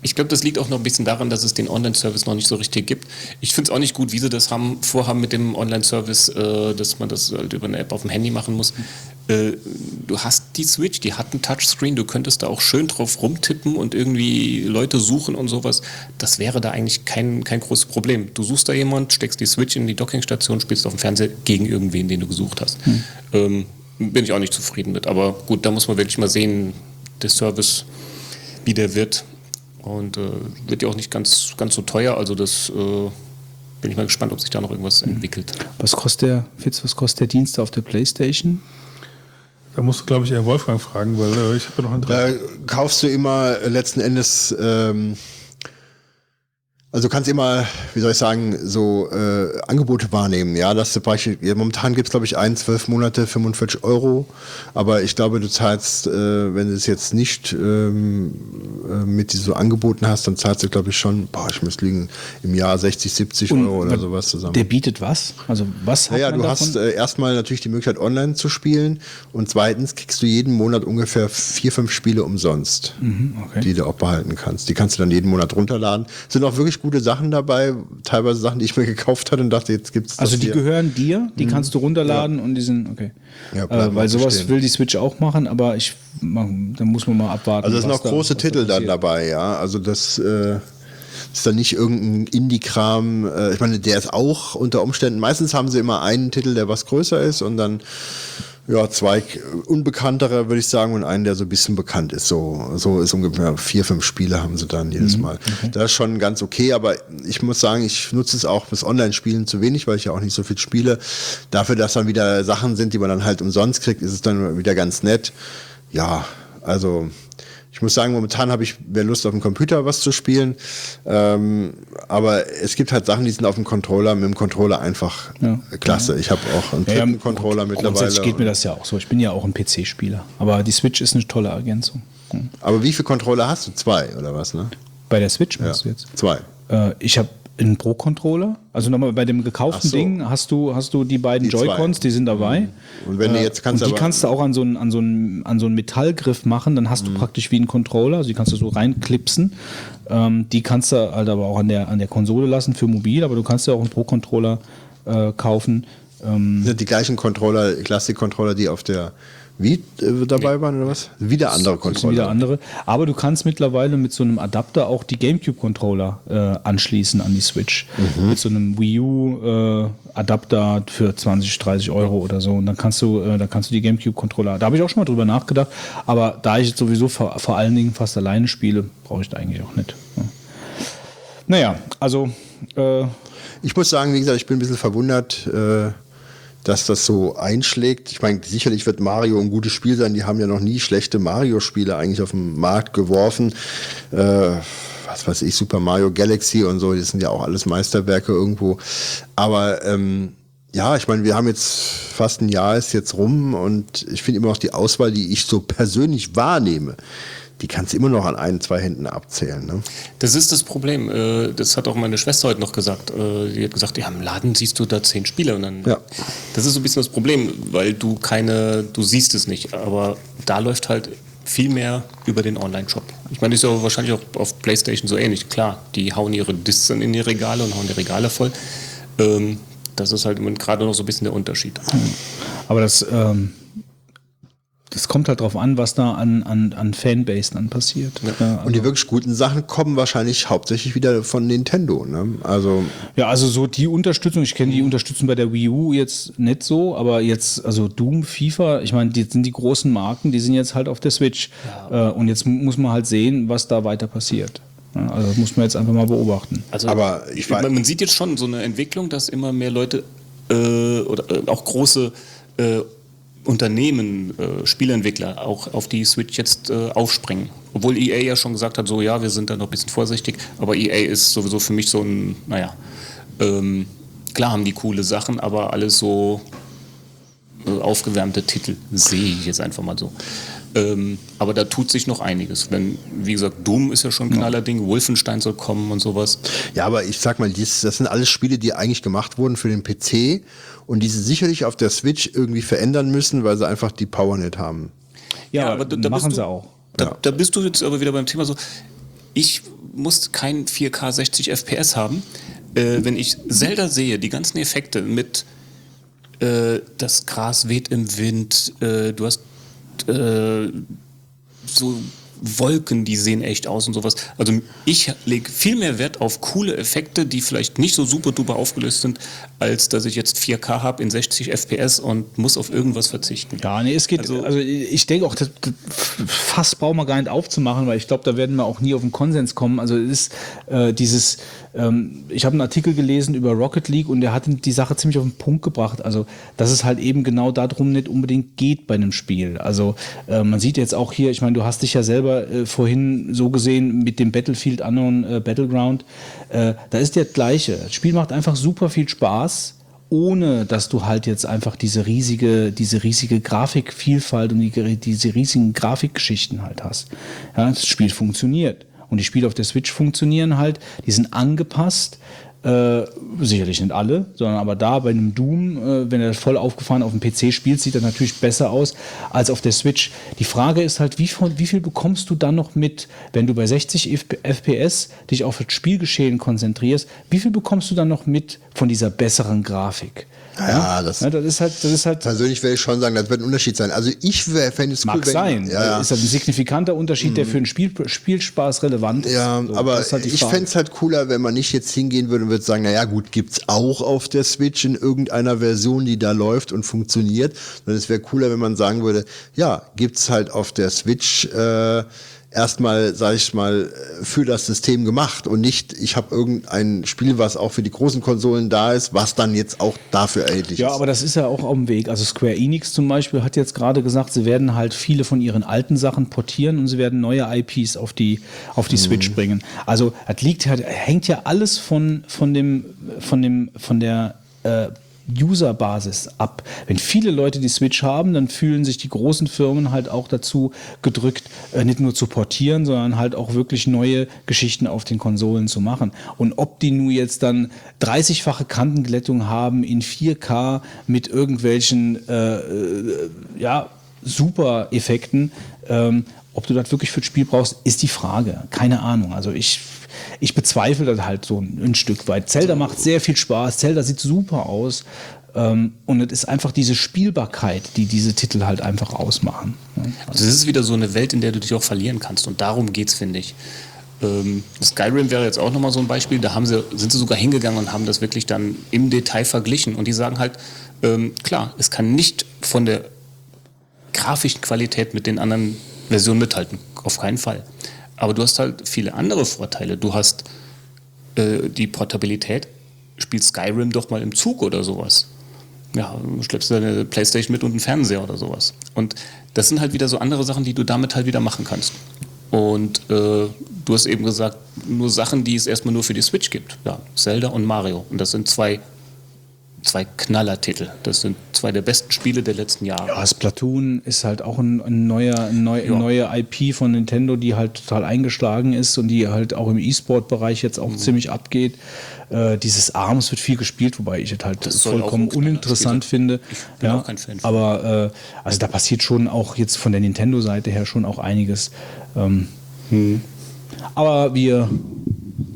Ich glaube, das liegt auch noch ein bisschen daran, dass es den Online-Service noch nicht so richtig gibt. Ich finde es auch nicht gut, wie sie das haben, vorhaben mit dem Online-Service, äh, dass man das halt über eine App auf dem Handy machen muss. Äh, du hast die Switch, die hat einen Touchscreen, du könntest da auch schön drauf rumtippen und irgendwie Leute suchen und sowas. Das wäre da eigentlich kein, kein großes Problem. Du suchst da jemand, steckst die Switch in die Dockingstation, spielst auf dem Fernseher gegen irgendwen, den du gesucht hast. Ähm, bin ich auch nicht zufrieden mit. Aber gut, da muss man wirklich mal sehen, der Service, wie der wird. Und äh, wird ja auch nicht ganz, ganz so teuer. Also das äh, bin ich mal gespannt, ob sich da noch irgendwas entwickelt. was kostet der, Fitz, was kostet der Dienst auf der Playstation? Da musst du, glaube ich, eher Wolfgang fragen, weil äh, ich habe ja noch einen Da kaufst du immer letzten Endes, ähm, also du kannst immer, wie soll ich sagen, so äh, Angebote wahrnehmen. Ja, dass du Beispiel, ja, momentan gibt's glaube ich, ein, zwölf Monate 45 Euro, aber ich glaube, du zahlst, äh, wenn du es jetzt nicht ähm, äh, mit so Angeboten hast, dann zahlst du, glaube ich, schon, boah, ich muss liegen, im Jahr 60, 70 Euro oder sowas zusammen. Der bietet was? Also was hat Naja, du davon? hast äh, erstmal natürlich die Möglichkeit, online zu spielen und zweitens kriegst du jeden Monat ungefähr vier, fünf Spiele umsonst, Mhm, okay. die du auch behalten kannst. Die kannst du dann jeden Monat runterladen. Sind auch wirklich gute Sachen dabei, teilweise Sachen, die ich mir gekauft hatte und dachte, jetzt gibt's also die hier. gehören dir, die kannst du runterladen und die sind, okay. Ja, äh, weil sowas bestehen. will die Switch auch machen, aber ich, man, da muss man mal abwarten. Also es sind auch da- große da Titel dann passiert. dabei, ja. Also das äh, ist dann nicht irgendein Indie-Kram. Äh, ich meine, der ist auch unter Umständen. Meistens haben sie immer einen Titel, der was größer ist und dann ja zwei unbekanntere, würde ich sagen, und einen, der so ein bisschen bekannt ist. So, so ist ungefähr vier, fünf Spiele haben sie dann jedes Mhm, Mal. Das ist schon ganz okay, aber ich muss sagen, ich nutze es auch fürs Online-Spielen zu wenig, weil ich ja auch nicht so viel spiele. Dafür, dass dann wieder Sachen sind, die man dann halt umsonst kriegt, ist es dann wieder ganz nett. Ja, also ich muss sagen, momentan habe ich mehr Lust auf dem Computer was zu spielen. Ähm, aber es gibt halt Sachen, die sind auf dem Controller, mit dem Controller einfach Ja. klasse. Ich habe auch einen Ja, ja, Controller mittlerweile. Grundsätzlich geht mir das ja auch so. Ich bin ja auch ein PC-Spieler. Aber die Switch ist eine tolle Ergänzung. Hm. Aber wie viele Controller hast du? Zwei oder was, ne? Bei der Switch Ja. meinst du jetzt? Zwei. Äh, ich habe einen Pro-Controller. Also nochmal bei dem gekauften so. Ding hast du, hast du die beiden. Mhm. Joy-Cons, die sind dabei. Und wenn du jetzt kannst und die kannst du auch an so einen, an so einen, an so einen Metallgriff machen, dann Mhm. hast du praktisch wie einen Controller, also die kannst du so reinklipsen. Ähm, die kannst du halt aber auch an der, an der Konsole lassen für mobil, aber du kannst ja auch einen Pro-Controller äh, kaufen. Ähm, Sind die gleichen Controller, Classic-Controller, die auf der Wii äh, dabei waren oder was? Wieder andere Controller. wieder andere. Aber du kannst mittlerweile mit so einem Adapter auch die GameCube-Controller äh, anschließen an die Switch. Mhm. Mit so einem Wii U-Adapter für 20, 30 Euro oder so. Und dann kannst du, äh, dann kannst du die GameCube-Controller. Da habe ich auch schon mal drüber nachgedacht. Aber da ich jetzt sowieso vor, vor allen Dingen fast alleine spiele, brauche ich da eigentlich auch nicht. Ja. Naja, also äh, Ich muss sagen, wie gesagt, ich bin ein bisschen verwundert, äh, dass das so einschlägt. Ich meine, sicherlich wird Mario ein gutes Spiel sein. Die haben ja noch nie schlechte Mario-Spiele eigentlich auf den Markt geworfen. Äh, was weiß ich, Super Mario Galaxy und so, das sind ja auch alles Meisterwerke irgendwo. Aber ähm, ja, ich meine, wir haben jetzt fast ein Jahr ist jetzt rum und ich finde immer noch die Auswahl, die ich so persönlich wahrnehme, die kannst du immer noch an ein, zwei Händen abzählen. Ne? Das ist das Problem. Äh, Das hat auch meine Schwester heute noch gesagt. Äh, Die hat gesagt, ja, im Laden siehst du da zehn Spiele. Und dann, Ja. Das ist so ein bisschen das Problem, weil du keine, du siehst es nicht. Aber da läuft halt viel mehr über den Online-Shop. Ich meine, das ist ja wahrscheinlich auch auf PlayStation so ähnlich. Klar, die hauen ihre Discs dann in die Regale und hauen die Regale voll. Ähm, Das ist halt gerade noch so ein bisschen der Unterschied. Aber das, ähm, das kommt halt drauf an, was da an, an, an Fanbase dann passiert. Ja, Und die also, wirklich guten Sachen kommen wahrscheinlich hauptsächlich wieder von Nintendo. Ne? Also ja, also so die Unterstützung, ich kenne die Unterstützung bei der Wii U jetzt nicht so, aber jetzt, also Doom, FIFA, ich meine, die sind die großen Marken, die sind jetzt halt auf der Switch. Äh, und jetzt muss man halt sehen, was da weiter passiert. Ja, also das muss man jetzt einfach mal beobachten. Also, Aber ich weiß- man, man sieht jetzt schon so eine Entwicklung, dass immer mehr Leute äh, oder äh, auch große äh, Unternehmen, äh, Spieleentwickler auch auf die Switch jetzt äh, aufspringen. Obwohl EA ja schon gesagt hat, so ja, wir sind da noch ein bisschen vorsichtig, aber EA ist sowieso für mich so ein, naja, ähm, klar haben die coole Sachen, aber alles so äh, aufgewärmte Titel sehe ich jetzt einfach mal so. Ähm, aber da tut sich noch einiges. Wenn, wie gesagt, Doom ist ja schon ein Knallerding, Wolfenstein soll kommen und sowas. Ja, aber ich sag mal, dies, das sind alles Spiele, die eigentlich gemacht wurden für den PC und die sie sicherlich auf der Switch irgendwie verändern müssen, weil sie einfach die Power nicht haben. Ja, aber da- da machen bist sie du- auch. Da, Ja. da bist du jetzt aber wieder beim Thema so, ich muss kein 4K 60 FPS haben. Äh, wenn ich Zelda sehe, die ganzen Effekte mit äh, das Gras weht im Wind, äh, du hast äh, so Wolken, die sehen echt aus und sowas. Also ich lege viel mehr Wert auf coole Effekte, die vielleicht nicht so super duper aufgelöst sind, als dass ich jetzt 4K habe in 60 FPS und muss auf irgendwas verzichten. Ja, nee, es geht, also, Also- ich denke auch, das, das Fass brauchen wir gar nicht aufzumachen, weil ich glaube, da werden wir auch nie auf einen Konsens kommen. Also es ist äh, dieses, ähm, ich habe einen Artikel gelesen über Rocket League und der hat die Sache ziemlich auf den Punkt gebracht. Also, dass es halt eben genau darum nicht unbedingt geht bei einem Spiel. Also äh, man sieht jetzt auch hier, ich meine, du hast dich ja selber äh, vorhin so gesehen mit dem Battlefield Unknown äh, Battleground. Da ist der gleiche. Das Spiel macht einfach super viel Spaß ohne dass du halt jetzt einfach diese riesige, diese riesige Grafikvielfalt und die, diese riesigen Grafikgeschichten halt hast. Ja, das Spiel funktioniert. Und die Spiele auf der Switch funktionieren halt, die sind angepasst. Äh, sicherlich nicht alle, sondern aber da bei einem Doom, äh, wenn er voll aufgefahren auf dem PC spielt, sieht er natürlich besser aus als auf der Switch. Die Frage ist halt, wie, wie viel bekommst du dann noch mit, wenn du bei 60 FPS dich auf das Spielgeschehen konzentrierst, wie viel bekommst du dann noch mit von dieser besseren Grafik? Ja, das- ja, das ist halt, das ist halt Persönlich würde ich schon sagen, das wird ein Unterschied sein. Also ich fände es cool, mag wenn, sein. Ja, ja. Ist halt ein signifikanter Unterschied, der für den Spiel, Spielspaß relevant ist. Ja, So, aber ist halt ich fände es halt cooler, wenn man nicht jetzt hingehen würde und würde sagen, naja gut, gibt's auch auf der Switch in irgendeiner Version, die da läuft und funktioniert. Sondern es wäre cooler, wenn man sagen würde, ja, gibt's halt auf der Switch äh, erstmal, sage ich mal, äh, für das System gemacht und nicht, ich habe irgendein Spiel, was auch für die großen Konsolen da ist, was dann jetzt auch dafür erhältlich Ja, ist. aber das ist ja auch auf dem Weg. Also Square Enix zum Beispiel hat jetzt gerade gesagt, sie werden halt viele von ihren alten Sachen portieren und sie werden neue IPs auf die, auf die Switch bringen. Also das liegt halt, hängt ja alles von, von dem, von dem, von der äh, Userbasis ab. Wenn viele Leute die Switch haben, dann fühlen sich die großen Firmen halt auch dazu gedrückt, äh, nicht nur zu portieren, sondern halt auch wirklich neue Geschichten auf den Konsolen zu machen. Und ob die nun jetzt dann 30-fache Kantenglättung haben in 4K mit irgendwelchen äh, äh, ja, super Effekten, ähm, ob du das wirklich für das Spiel brauchst, ist die Frage. Keine Ahnung. Also ich, ich bezweifle das halt so ein, ein Stück weit. Zelda macht sehr viel Spaß. Zelda sieht super aus. Ähm, und es ist einfach diese Spielbarkeit, die diese Titel halt einfach ausmachen. Also das ist wieder so eine Welt, in der du dich auch verlieren kannst. Und darum geht es, finde ich. Ähm, Skyrim wäre jetzt auch nochmal so ein Beispiel. Da haben sie, sind sie sogar hingegangen und haben das wirklich dann im Detail verglichen. Und die sagen halt, ähm, klar, es kann nicht von der grafischen Qualität mit den anderen Versionen mithalten. Auf keinen Fall. Aber du hast halt viele andere Vorteile. Du hast äh, die Portabilität. Spiel Skyrim doch mal im Zug oder sowas. Ja, schleppst du deine Playstation mit und einen Fernseher oder sowas. Und das sind halt wieder so andere Sachen, die du damit halt wieder machen kannst. Und äh, du hast eben gesagt, nur Sachen, die es erstmal nur für die Switch gibt. Ja, Zelda und Mario. Und das sind zwei zwei Knallertitel. Das sind zwei der besten Spiele der letzten Jahre. Ja, Splatoon ist halt auch ein, ein neuer, ein neu, ja. neue IP von Nintendo, die halt total eingeschlagen ist und die halt auch im E-Sport-Bereich jetzt auch mhm. ziemlich abgeht. Äh, dieses Arms wird viel gespielt, wobei ich es halt das vollkommen uninteressant finde. Ich bin ja, auch kein Fan. Von. Aber äh, also da passiert schon auch jetzt von der Nintendo-Seite her schon auch einiges. Ähm, mhm. Aber wir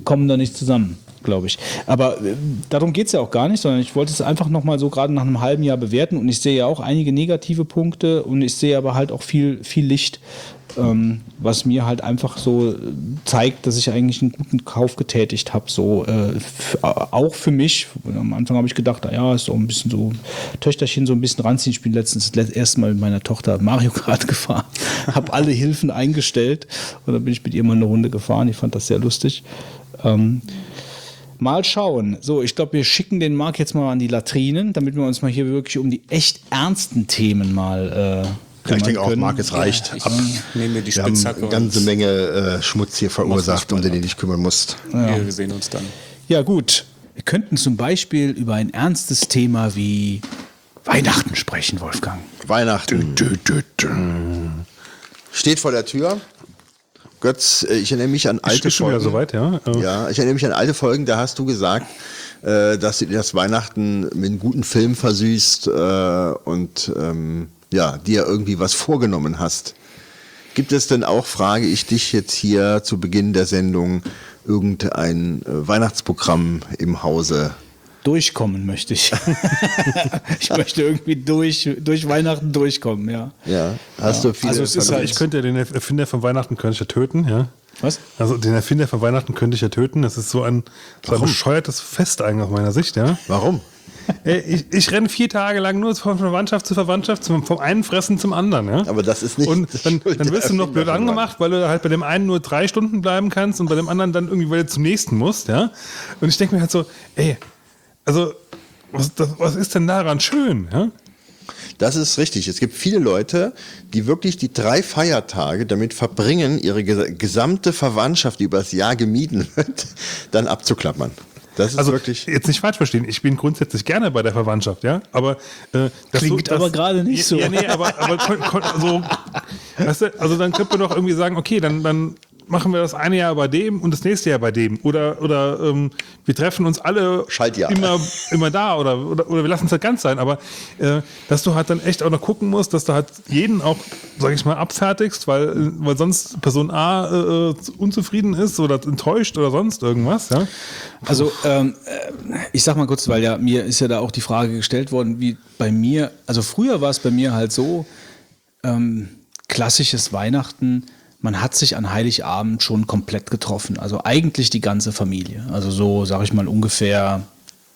kommen da nicht zusammen glaube ich. Aber äh, darum geht es ja auch gar nicht, sondern ich wollte es einfach nochmal so gerade nach einem halben Jahr bewerten und ich sehe ja auch einige negative Punkte und ich sehe aber halt auch viel, viel Licht, ähm, was mir halt einfach so zeigt, dass ich eigentlich einen guten Kauf getätigt habe. So, äh, auch für mich. Am Anfang habe ich gedacht, ja, ist so ein bisschen so Töchterchen so ein bisschen ranziehen. Ich bin letztens das erste Mal mit meiner Tochter Mario (laughs) Kart gefahren, habe alle Hilfen eingestellt und dann bin ich mit ihr mal eine Runde gefahren. Ich fand das sehr lustig. Ähm, Mal schauen. So, ich glaube, wir schicken den Marc jetzt mal an die Latrinen, damit wir uns mal hier wirklich um die echt ernsten Themen mal. Äh, ja, ich denke auch, Marc, es reicht. Ja, ab. nehme mir die wir Spitzhacke. Haben eine ganze Menge äh, Schmutz hier verursacht, um den du dich kümmern musst. Ja. Wir sehen uns dann. Ja, gut. Wir könnten zum Beispiel über ein ernstes Thema wie Weihnachten sprechen, Wolfgang. Weihnachten. Dö, dö, dö, Steht vor der Tür. Götz, äh, ich erinnere mich an alte ist schon Folgen. Soweit, ja. ja, ich erinnere mich an alte Folgen, da hast du gesagt, äh, dass du dir das Weihnachten mit einem guten Film versüßt äh, und ähm, ja, dir irgendwie was vorgenommen hast. Gibt es denn auch, frage ich dich jetzt hier zu Beginn der Sendung, irgendein Weihnachtsprogramm im Hause, durchkommen möchte ich. (laughs) ich möchte irgendwie durch, durch Weihnachten durchkommen, ja. Ja, hast ja. du viele. Also, es ist halt, ich könnte den Erfinder von Weihnachten könnte ich ja töten, ja. Was? Also den Erfinder von Weihnachten könnte ich ja töten. Das ist so ein, so ein bescheuertes Fest eigentlich aus meiner Sicht, ja. Warum? Ich, ich renne vier Tage lang nur von Verwandtschaft zu Verwandtschaft, vom, vom einen Fressen zum anderen. Ja? Aber das ist nicht. Und dann, dann wirst du noch blöd angemacht, weil du halt bei dem einen nur drei Stunden bleiben kannst und bei dem anderen dann irgendwie, weil du zum nächsten musst. Ja? Und ich denke mir halt so, ey, also, was, das, was ist denn daran schön? Ja? Das ist richtig. Es gibt viele Leute, die wirklich die drei Feiertage damit verbringen, ihre gesamte Verwandtschaft, die über das Jahr gemieden wird, (laughs) dann abzuklappern. Das ist also wirklich jetzt nicht falsch verstehen. Ich bin grundsätzlich gerne bei der Verwandtschaft, ja. Aber äh, klingt so, aber gerade nicht so. Ja, nee, aber, aber so, weißt du, also dann könnte man doch irgendwie sagen, okay, dann dann machen wir das eine Jahr bei dem und das nächste Jahr bei dem. Oder, oder ähm, wir treffen uns alle immer, immer da oder, oder, oder wir lassen es halt ganz sein. Aber äh, dass du halt dann echt auch noch gucken musst, dass du halt jeden auch, sag ich mal, abfertigst, weil, weil sonst Person A äh, äh unzufrieden ist oder enttäuscht oder sonst irgendwas. Ja? Also ähm, äh, ich sag mal kurz, weil ja mir ist ja da auch die Frage gestellt worden, wie bei mir, also früher war es bei mir halt so, ähm, klassisches Weihnachten, man hat sich an Heiligabend schon komplett getroffen. Also eigentlich die ganze Familie. Also so, sage ich mal, ungefähr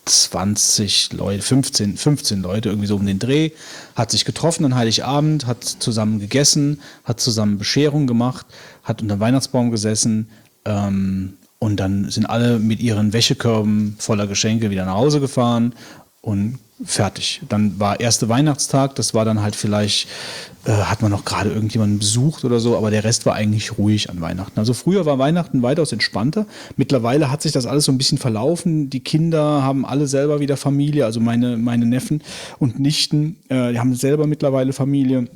20 Leute, 15, 15 Leute, irgendwie so um den Dreh, hat sich getroffen an Heiligabend, hat zusammen gegessen, hat zusammen Bescherung gemacht, hat unter dem Weihnachtsbaum gesessen ähm, und dann sind alle mit ihren Wäschekörben voller Geschenke wieder nach Hause gefahren und fertig. Dann war erste Weihnachtstag, das war dann halt vielleicht, äh, hat man noch gerade irgendjemanden besucht oder so, aber der Rest war eigentlich ruhig an Weihnachten. Also früher war Weihnachten weitaus entspannter. Mittlerweile hat sich das alles so ein bisschen verlaufen. Die Kinder haben alle selber wieder Familie, also meine, meine Neffen und Nichten, äh, die haben selber mittlerweile Familie.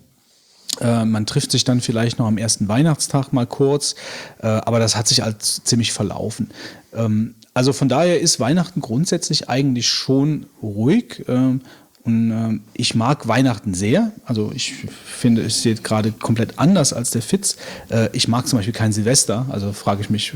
Äh, man trifft sich dann vielleicht noch am ersten Weihnachtstag mal kurz, äh, aber das hat sich als ziemlich verlaufen. Ähm, also von daher ist Weihnachten grundsätzlich eigentlich schon ruhig. Ähm, und äh, ich mag Weihnachten sehr. Also ich finde, es sieht gerade komplett anders als der Fitz. Äh, ich mag zum Beispiel kein Silvester. Also frage ich mich,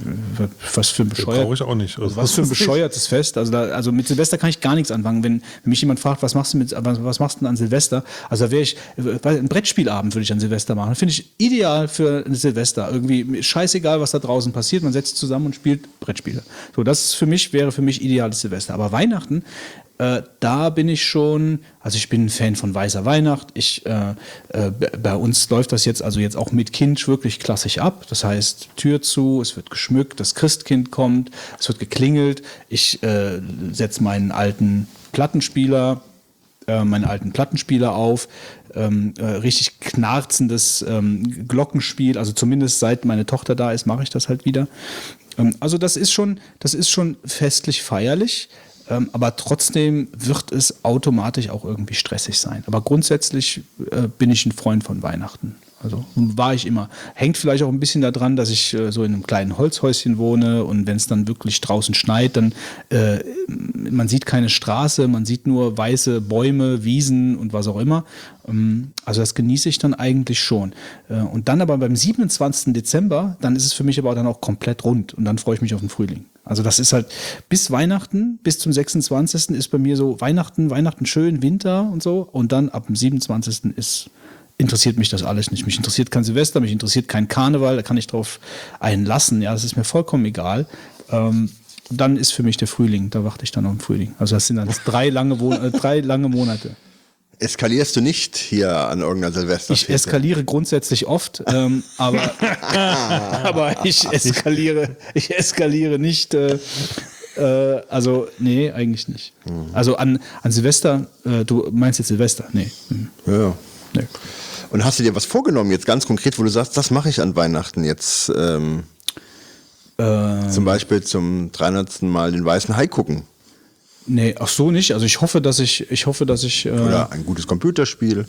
was für ein bescheuert. Ich auch nicht. Also was für ein bescheuertes Fest. Also, da, also mit Silvester kann ich gar nichts anfangen. Wenn, wenn mich jemand fragt, was machst du mit, was, was machst du denn an Silvester? Also da wäre ich, ein Brettspielabend würde ich an Silvester machen. Finde ich ideal für ein Silvester. Irgendwie scheißegal, was da draußen passiert. Man setzt sich zusammen und spielt Brettspiele. So, das ist für mich, wäre für mich ideales Silvester. Aber Weihnachten äh, da bin ich schon, also ich bin ein Fan von Weißer Weihnacht. Ich, äh, äh, bei uns läuft das jetzt also jetzt auch mit Kind wirklich klassisch ab. Das heißt, Tür zu, es wird geschmückt, das Christkind kommt, es wird geklingelt. Ich äh, setze meinen alten Plattenspieler, äh, meinen alten Plattenspieler auf. Ähm, äh, richtig knarzendes ähm, Glockenspiel. Also zumindest seit meine Tochter da ist, mache ich das halt wieder. Ähm, also das ist schon, das ist schon festlich feierlich. Ähm, aber trotzdem wird es automatisch auch irgendwie stressig sein. Aber grundsätzlich äh, bin ich ein Freund von Weihnachten. Also war ich immer. Hängt vielleicht auch ein bisschen daran, dass ich äh, so in einem kleinen Holzhäuschen wohne und wenn es dann wirklich draußen schneit, dann äh, man sieht keine Straße, man sieht nur weiße Bäume, Wiesen und was auch immer. Ähm, also das genieße ich dann eigentlich schon. Äh, und dann aber beim 27. Dezember, dann ist es für mich aber dann auch komplett rund und dann freue ich mich auf den Frühling. Also das ist halt bis Weihnachten, bis zum 26. ist bei mir so Weihnachten, Weihnachten schön, Winter und so. Und dann ab dem 27. ist, interessiert mich das alles nicht. Mich interessiert kein Silvester, mich interessiert kein Karneval, da kann ich drauf einlassen. Ja, das ist mir vollkommen egal. Ähm, dann ist für mich der Frühling, da warte ich dann auf den Frühling. Also das sind dann drei lange, äh, drei lange Monate. Eskalierst du nicht hier an irgendeiner Silvester? Ich eskaliere grundsätzlich oft, ähm, aber, (laughs) aber ich eskaliere, ich eskaliere nicht. Äh, äh, also, nee, eigentlich nicht. Mhm. Also an, an Silvester, äh, du meinst jetzt Silvester? Nee. Mhm. Ja. Nee. Und hast du dir was vorgenommen, jetzt ganz konkret, wo du sagst, das mache ich an Weihnachten jetzt? Ähm, ähm, zum Beispiel zum 300. Mal den weißen Hai gucken. Nee, ach so nicht. Also ich hoffe, dass ich, ich hoffe, dass ich. Äh Oder ein gutes Computerspiel.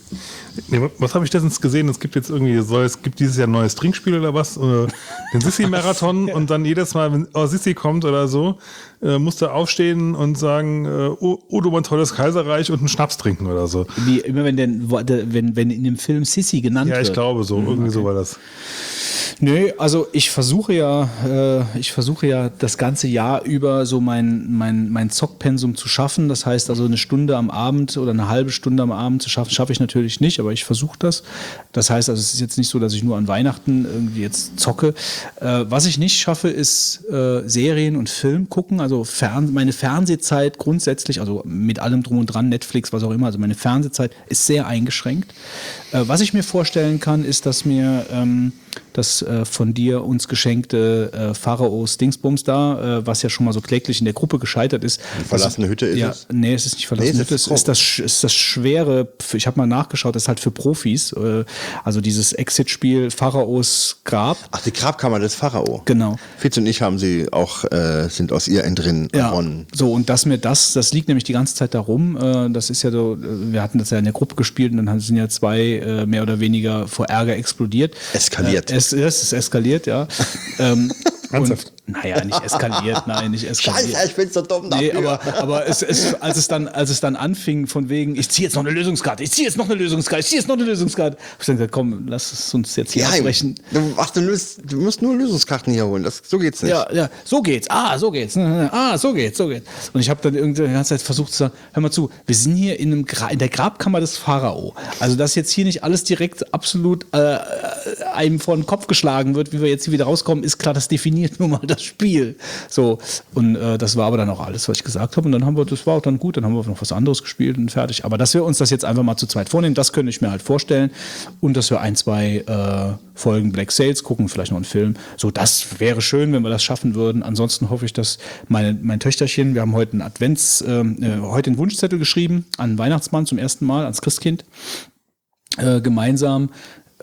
Nee, was habe ich letztens gesehen? Es gibt jetzt irgendwie, soll, es gibt dieses Jahr ein neues Trinkspiel oder was? Oder den (laughs) Sissi-Marathon und dann jedes Mal, wenn oh, Sissi kommt oder so, äh, musst du aufstehen und sagen, äh, oh, oh, du mein tolles Kaiserreich und einen Schnaps trinken oder so. Wie immer, wenn, denn, wenn, wenn in dem Film Sissi genannt wird. Ja, ich glaube so. Mhm, irgendwie okay. so war das. Nö, also ich versuche ja, äh, ich versuche ja das ganze Jahr über so mein, mein, mein Zockpensum zu schaffen. Das heißt also eine Stunde am Abend oder eine halbe Stunde am Abend zu schaffen, schaffe ich natürlich nicht, aber ich versuche das. Das heißt also, es ist jetzt nicht so, dass ich nur an Weihnachten irgendwie jetzt zocke. Äh, was ich nicht schaffe, ist äh, Serien und Film gucken. Also Fern meine Fernsehzeit grundsätzlich, also mit allem drum und dran, Netflix, was auch immer, also meine Fernsehzeit ist sehr eingeschränkt. Äh, was ich mir vorstellen kann, ist, dass mir ähm, das äh, von dir uns geschenkte äh, Pharaos Dingsbums da, äh, was ja schon mal so kläglich in der Gruppe gescheitert ist. Eine verlassene Hütte ist ja, es? Nee, es ist nicht verlassene nee, Hütte. Es ist das, ist das schwere, ich habe mal nachgeschaut, das ist halt für Profis. Äh, also dieses Exit-Spiel Pharaos Grab. Ach, die Grabkammer des Pharao. Genau. Fitz und ich haben sie auch, äh, sind aus ihr entrinnen ja, gewonnen. So, und dass mir das, das liegt nämlich die ganze Zeit darum. Das ist ja so, wir hatten das ja in der Gruppe gespielt und dann sind ja zwei mehr oder weniger vor Ärger explodiert. Eskaliert. es, es ist eskaliert, ja. (laughs) ähm, und, naja, nicht eskaliert, (laughs) nein, nicht eskaliert. Scheiße, ich bin so dumm dafür. Nee, aber, aber es, es, als, es dann, als es dann anfing, von wegen, ich ziehe jetzt noch eine Lösungskarte, ich ziehe jetzt noch eine Lösungskarte, ich ziehe jetzt noch eine Lösungskarte, hab ich dann gesagt, komm, lass es uns jetzt hier ja, abbrechen. Du, ach, du, löst, du musst nur Lösungskarten hier holen, das, so geht's nicht. Ja, ja, so geht's, ah, so geht's, (laughs) ah, so geht's, so geht's. Und ich habe dann irgendwie die ganze Zeit versucht zu sagen, hör mal zu, wir sind hier in, einem Gra in der Grabkammer des Pharao. Also, dass jetzt hier nicht alles direkt absolut äh, einem vor den Kopf geschlagen wird, wie wir jetzt hier wieder rauskommen, ist klar, das definiert (laughs) nun mal das Spiel. So, und äh, das war aber dann auch alles, was ich gesagt habe. Und dann haben wir, das war auch dann gut, dann haben wir noch was anderes gespielt und fertig. Aber dass wir uns das jetzt einfach mal zu zweit vornehmen, das könnte ich mir halt vorstellen. Und dass wir ein, zwei äh, Folgen Black Sales gucken, vielleicht noch einen Film. So, das wäre schön, wenn wir das schaffen würden. Ansonsten hoffe ich, dass meine, mein Töchterchen, wir haben heute einen Advents, äh, äh heute einen Wunschzettel geschrieben an Weihnachtsmann zum ersten Mal, ans Christkind. Äh, gemeinsam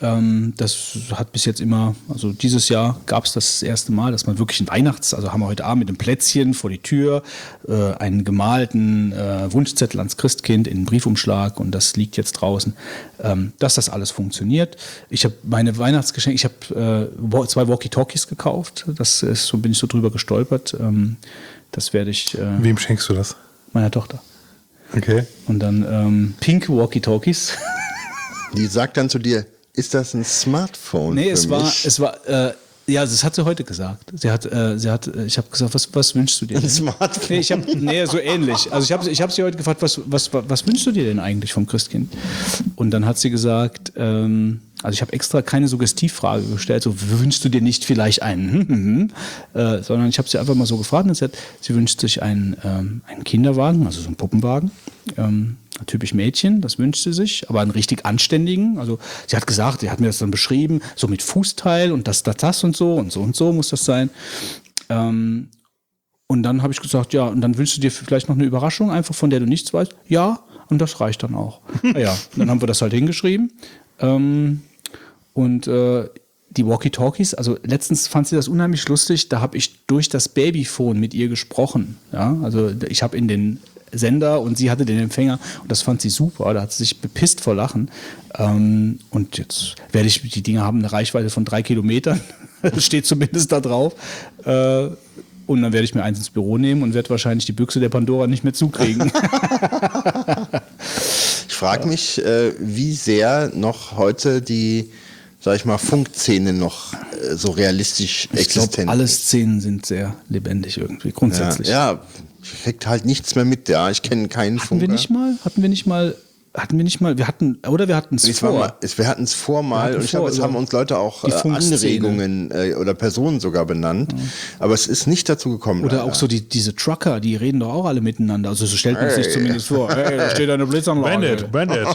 ähm, das hat bis jetzt immer, also dieses Jahr gab es das, erste Mal, dass man wirklich ein Weihnachts-, also haben wir heute Abend mit einem Plätzchen vor die Tür, äh, einen gemalten äh, Wunschzettel ans Christkind in einen Briefumschlag und das liegt jetzt draußen, ähm, dass das alles funktioniert. Ich habe meine Weihnachtsgeschenke, ich habe äh, zwei Walkie-Talkies gekauft, das ist, so bin ich so drüber gestolpert. Ähm, das werde ich. Äh, Wem schenkst du das? Meiner Tochter. Okay. Und dann ähm, pink Walkie-Talkies. Die sagt dann zu dir, ist das ein Smartphone? Nee, es war, es war, äh, ja, das hat sie heute gesagt. Sie hat, äh, sie hat, äh, ich habe gesagt, was, was wünschst du dir? Denn? Ein Smartphone? Nee, ich hab, nee, so ähnlich. Also ich habe ich hab sie heute gefragt, was, was, was wünschst du dir denn eigentlich vom Christkind? Und dann hat sie gesagt, ähm, also ich habe extra keine Suggestivfrage gestellt, so wünschst du dir nicht vielleicht einen, hm, hm, hm, äh, sondern ich habe sie einfach mal so gefragt und sie, hat, sie wünscht sich einen, ähm, einen Kinderwagen, also so einen Puppenwagen. Ähm, typisch Mädchen, das wünscht sie sich, aber einen richtig anständigen. Also sie hat gesagt, sie hat mir das dann beschrieben, so mit Fußteil und das, das, das und so und so und so muss das sein. Ähm, und dann habe ich gesagt, ja, und dann wünschst du dir vielleicht noch eine Überraschung, einfach von der du nichts weißt. Ja, und das reicht dann auch. (laughs) naja, dann haben wir das halt hingeschrieben. Ähm, und äh, die Walkie-Talkies, also letztens fand sie das unheimlich lustig, da habe ich durch das Babyphone mit ihr gesprochen. Ja, also ich habe in den Sender und sie hatte den Empfänger und das fand sie super. Da hat sie sich bepisst vor Lachen. Ähm, und jetzt werde ich, die Dinge haben eine Reichweite von drei Kilometern, (laughs) steht zumindest da drauf. Äh, und dann werde ich mir eins ins Büro nehmen und werde wahrscheinlich die Büchse der Pandora nicht mehr zukriegen. (laughs) ich frage mich, äh, wie sehr noch heute die sag ich mal, Funkszene noch äh, so realistisch ich existent. Glaub, alle Szenen sind sehr lebendig irgendwie, grundsätzlich. Ja, ja kriegt halt nichts mehr mit, ja. Ich kenne keinen hatten Funker. Wir nicht mal, hatten wir nicht mal hatten wir nicht mal, wir hatten, oder wir hatten es vor. Mal, wir hatten es vor mal und ich glaube, es haben uns Leute auch äh, Anregungen äh, oder Personen sogar benannt, mhm. aber es ist nicht dazu gekommen. Oder leider. auch so die, diese Trucker, die reden doch auch alle miteinander, also so stellt man hey. sich zumindest vor. Hey, da steht eine Blitzanlage. Bandit, Bandit.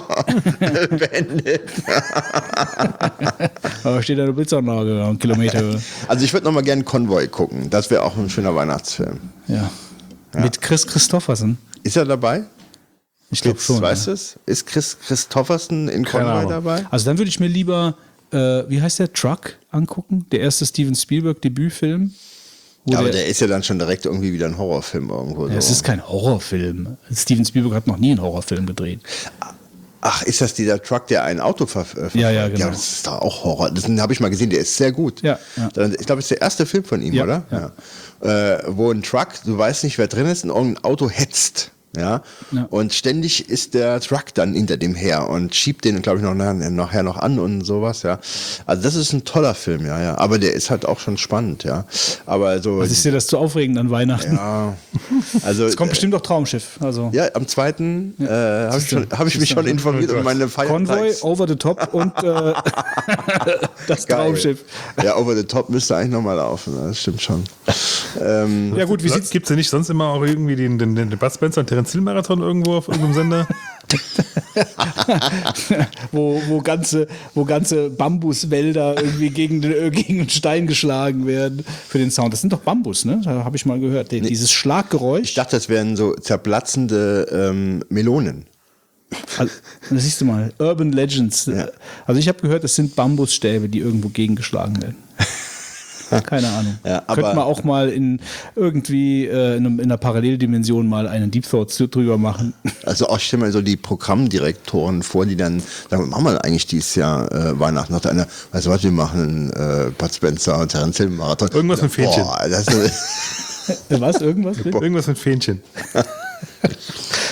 (laughs) Bandit. (laughs) da steht eine Blitzanlage, einen Kilometer. Also ich würde noch mal gerne Convoy gucken, das wäre auch ein schöner Weihnachtsfilm. Ja. ja. Mit Chris Christoffersen. Ist er dabei? Ich glaube schon. Weißt du es? Ist Chris Christofferson in Conway dabei? Also dann würde ich mir lieber, äh, wie heißt der, Truck angucken? Der erste Steven Spielberg-Debütfilm. Ja, aber der, der, ist ja dann schon direkt irgendwie wieder ein Horrorfilm irgendwo. Ja, so. Es ist kein Horrorfilm. Steven Spielberg hat noch nie einen Horrorfilm gedreht. Ach, ist das dieser Truck, der ein Auto verfolgt? Ja, ja, genau. Ja, das ist doch auch Horror. Das habe ich mal gesehen, der ist sehr gut. Ja, ja. Ich glaube, das ist der erste Film von ihm, ja, oder? Ja. ja. Äh, wo ein Truck, du weißt nicht, wer drin ist, in irgendein Auto hetzt. Ja? ja? Und ständig ist der Truck dann hinter dem her und schiebt den, glaube ich, noch nachher noch an und sowas, ja. Also das ist ein toller Film, ja, ja. Aber der ist halt auch schon spannend, ja. Aber so. Was ist dir das zu aufregend an Weihnachten? Ja. Also. Es kommt bestimmt auch Traumschiff. Also. Ja, am zweiten ja. äh, habe ich, hab ich mich schon informiert um meine Feiertags. Convoy, Over the Top und äh, (laughs) das Geil. Traumschiff. Ja, Over the Top müsste eigentlich nochmal laufen, das stimmt schon. (laughs) ähm, ja gut, wie sieht's? Gibt es ja nicht sonst immer auch irgendwie den, den, den Bud Spencer und Terence Hill Marathon irgendwo auf irgendeinem Sender? (laughs) wo, wo, ganze, wo ganze Bambuswälder irgendwie gegen den, äh, gegen den Stein geschlagen werden für den Sound. Das sind doch Bambus, ne? Da habe ich mal gehört. Den, nee. Dieses Schlaggeräusch. Ich dachte, das wären so zerplatzende ähm, Melonen. Also, das siehst du mal, Urban Legends. Ja. Also ich habe gehört, es sind Bambusstäbe, die irgendwo gegengeschlagen werden. (laughs) (laughs) Keine Ahnung. Ja, Könnte man auch mal in irgendwie äh, in, in, einer Paralleldimension mal einen Deep Thought drüber machen. (laughs) Also auch stell mal so die Programmdirektoren vor, die dann sagen, was machen wir eigentlich dieses Jahr äh, Weihnachten? Noch einer, weißt du was, wir machen äh, Bud Spencer und Terence Hill Marathon. Irgendwas mit Fähnchen. Boah, (laughs) was? Irgendwas? Irgendwas mit Fähnchen.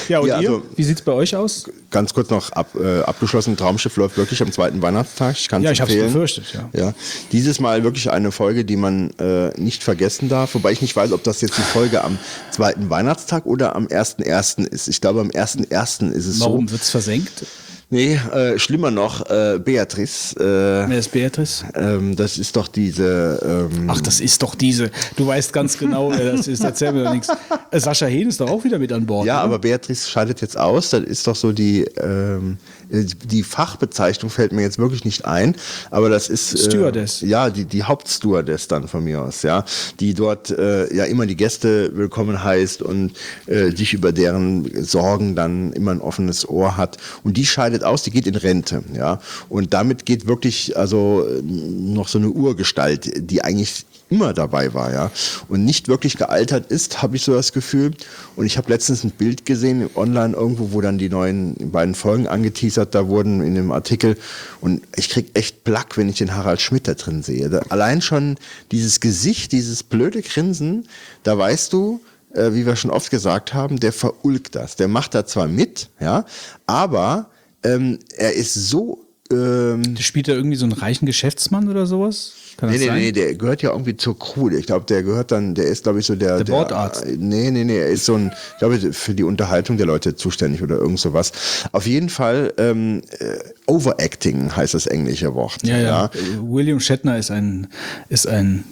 Ja, und ja, ihr? Also, Wie sieht es bei euch aus? Ganz kurz noch ab, äh, abgeschlossen. Traumschiff läuft wirklich am zweiten Weihnachtstag. Ich kann ja, ich habe es befürchtet. Ja. ja. Dieses Mal wirklich eine Folge, die man äh, nicht vergessen darf. Wobei ich nicht weiß, ob das jetzt die Folge am zweiten Weihnachtstag oder am 1.1. ist. Ich glaube, am 1.1. ist es Warum? so. Wird es versenkt? Nee, äh, schlimmer noch, äh, Beatrice. Äh, Wer ist Beatrice? ähm, das ist doch diese. Ähm, Ach, das ist doch diese. Du weißt ganz genau, wer das ist. Erzähl mir doch nichts. Äh, Sascha Hehn ist doch auch wieder mit an Bord. ja, oder? aber Beatrice scheidet jetzt aus. Das ist doch so die. Ähm, die Fachbezeichnung fällt mir jetzt wirklich nicht ein, aber das ist äh, Stewardess. ja die die Hauptstewardess dann von mir aus, ja, die dort äh, ja immer die Gäste willkommen heißt und äh, sich über deren Sorgen dann immer ein offenes Ohr hat und die scheidet aus, die geht in Rente, ja, und damit geht wirklich also äh, noch so eine Urgestalt, die eigentlich immer dabei war, ja, und nicht wirklich gealtert ist, habe ich so das Gefühl. Und ich habe letztens ein Bild gesehen online irgendwo, wo dann die neuen beiden Folgen angeteasert da wurden in dem Artikel. Und ich krieg echt Black, wenn ich den Harald Schmidt da drin sehe. Da, allein schon dieses Gesicht, dieses blöde Grinsen, da weißt du, äh, wie wir schon oft gesagt haben, der verulgt das. Der macht da zwar mit, ja, aber ähm, er ist so ähm, Spielt er irgendwie so einen reichen Geschäftsmann oder sowas? Kann Nee, nee, sein? nee, der gehört ja irgendwie zur Crew. Ich glaube, der gehört dann, der ist, glaube ich, so der. Der Bordarzt. nee, nee, nee, er ist so ein, ich glaube, für die Unterhaltung der Leute zuständig oder irgend sowas. Auf jeden Fall, ähm, äh, Overacting heißt das englische Wort. Ja, ja. William Shatner ist ein, ist ein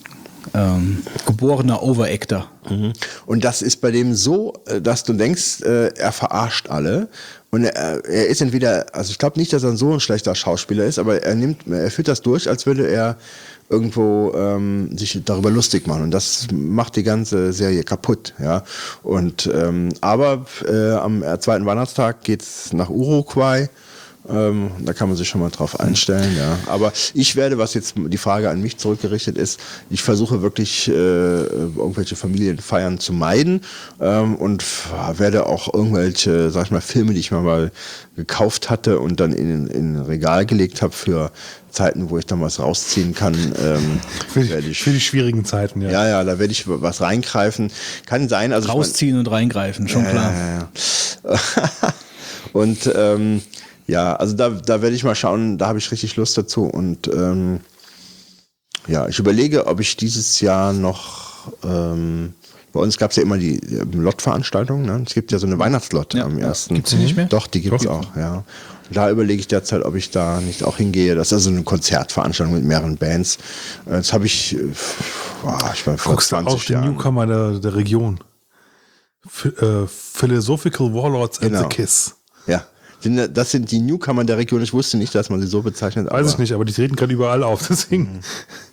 ähm, geborener Overactor. Mhm. Und das ist bei dem so, äh, dass du denkst, äh, er verarscht alle. Und er, er ist entweder, also ich glaube nicht, dass er so ein schlechter Schauspieler ist, aber er nimmt, er führt das durch, als würde er irgendwo ähm, sich darüber lustig machen. Und das macht die ganze Serie kaputt, ja. Und ähm, aber äh, am äh, zweiten Weihnachtstag geht's nach Uruguay. Ähm, da kann man sich schon mal drauf einstellen, ja. Aber ich werde, was jetzt die Frage an mich zurückgerichtet ist, ich versuche wirklich äh, irgendwelche Familienfeiern zu meiden ähm, und werde auch irgendwelche, sag ich mal, Filme, die ich mir mal gekauft hatte und dann in, in ein Regal gelegt habe für Zeiten, wo ich dann was rausziehen kann, ähm, Für werde die, ich. für die schwierigen Zeiten, ja. ja, ja, da werde ich was reingreifen. Kann sein, also ich mein- Rausziehen und reingreifen, schon klar. ja, ja, ja. (laughs) Und ähm, ja, also da, da werde ich mal schauen, da habe ich richtig Lust dazu. Und ähm, ja, ich überlege, ob ich dieses Jahr noch. Ähm, bei uns gab es ja immer die Lottveranstaltung. Ne? Es gibt ja so eine Weihnachtslot Ja, am ersten. Gibt's die nicht mehr? Doch, die gibt es auch, ja. Und da überlege ich derzeit, ob ich da nicht auch hingehe. Das ist also eine Konzertveranstaltung mit mehreren Bands. Das habe ich, äh, boah, ich war vor Guckst du 20 auch den Jahren. Newcomer der, der Region. Ph äh, Philosophical Warlords and Genau. the Kiss. Ja, Sind- das sind die Newcomer der Region. Ich wusste nicht, dass man sie so bezeichnet. Weiß ich nicht, aber die treten gerade überall auf, (laughs) deswegen.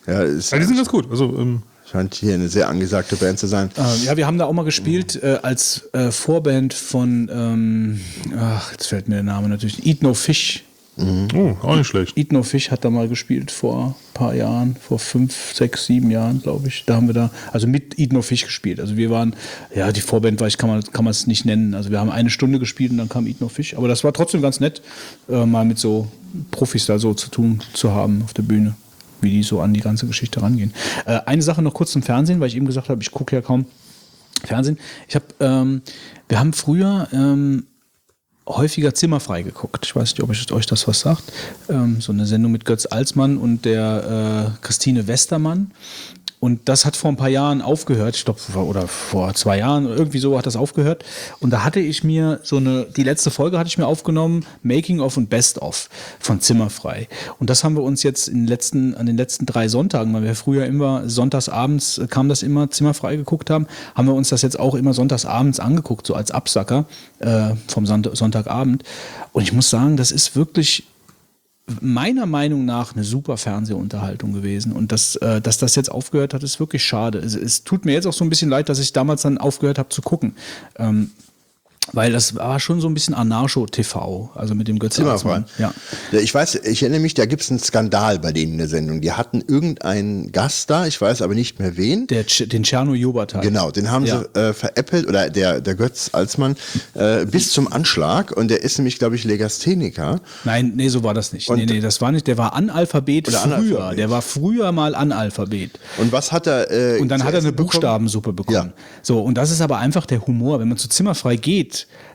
Ja, es Ja, die sind ganz gut. Also, ähm, scheint hier eine sehr angesagte Band zu sein. Ähm, ja, wir haben da auch mal gespielt äh, als äh, Vorband von, ähm, ach, jetzt fällt mir der Name natürlich, Eat No Fish. Oh, auch nicht schlecht. Eat No Fish hat da mal gespielt vor ein paar Jahren, vor fünf, sechs, sieben Jahren, glaube ich. Da haben wir da, also mit Eat No Fish gespielt. Also wir waren, ja, die Vorband war ich, kann man kann man es nicht nennen. Also wir haben eine Stunde gespielt und dann kam Eat No Fish. Aber das war trotzdem ganz nett, äh, mal mit so Profis da so zu tun zu haben auf der Bühne, wie die so an die ganze Geschichte rangehen. Äh, eine Sache noch kurz zum Fernsehen, weil ich eben gesagt habe, ich gucke ja kaum Fernsehen. Ich habe, ähm, wir haben früher ähm, häufiger zimmerfrei geguckt. Ich weiß nicht, ob ich, euch das was sagt. Ähm, so eine Sendung mit Götz Alsmann und der äh, Christine Westermann. Und das hat vor ein paar Jahren aufgehört, ich glaube, oder vor zwei Jahren, irgendwie so hat das aufgehört. Und da hatte ich mir so eine, die letzte Folge hatte ich mir aufgenommen, Making of und Best of von Zimmerfrei. Und das haben wir uns jetzt in den letzten, an den letzten drei Sonntagen, weil wir früher immer sonntagsabends äh, kam das immer zimmerfrei geguckt haben, haben wir uns das jetzt auch immer sonntagsabends angeguckt, so als Absacker äh, vom Sonnt- Sonntagabend. Und ich muss sagen, das ist wirklich meiner Meinung nach eine super Fernsehunterhaltung gewesen. Und dass, äh, dass das jetzt aufgehört hat, ist wirklich schade. Es, es tut mir jetzt auch so ein bisschen leid, dass ich damals dann aufgehört habe zu gucken. Ähm, weil das war schon so ein bisschen Anarcho-TV, also mit dem Götz Zimmerfrei. Alsmann. Ja. Ich weiß, ich erinnere mich, da gibt es einen Skandal bei denen in der Sendung. Die hatten irgendeinen Gast da, ich weiß aber nicht mehr wen. Der, den Tscherno Jobat halt. Genau, den haben Ja. sie äh, veräppelt, oder der, der Götz Alsmann, äh, bis zum Anschlag. Und der ist nämlich, glaube ich, Legastheniker. Nein, nee, so war das nicht. Und- nee, nee, das war nicht. Der war Analphabet früher. Analphabet. Der war früher mal Analphabet. Und was hat er? Äh, Und dann hat er eine bekommen? Buchstabensuppe bekommen. Ja. So, und das ist aber einfach der Humor. Wenn man zu Zimmerfrei geht,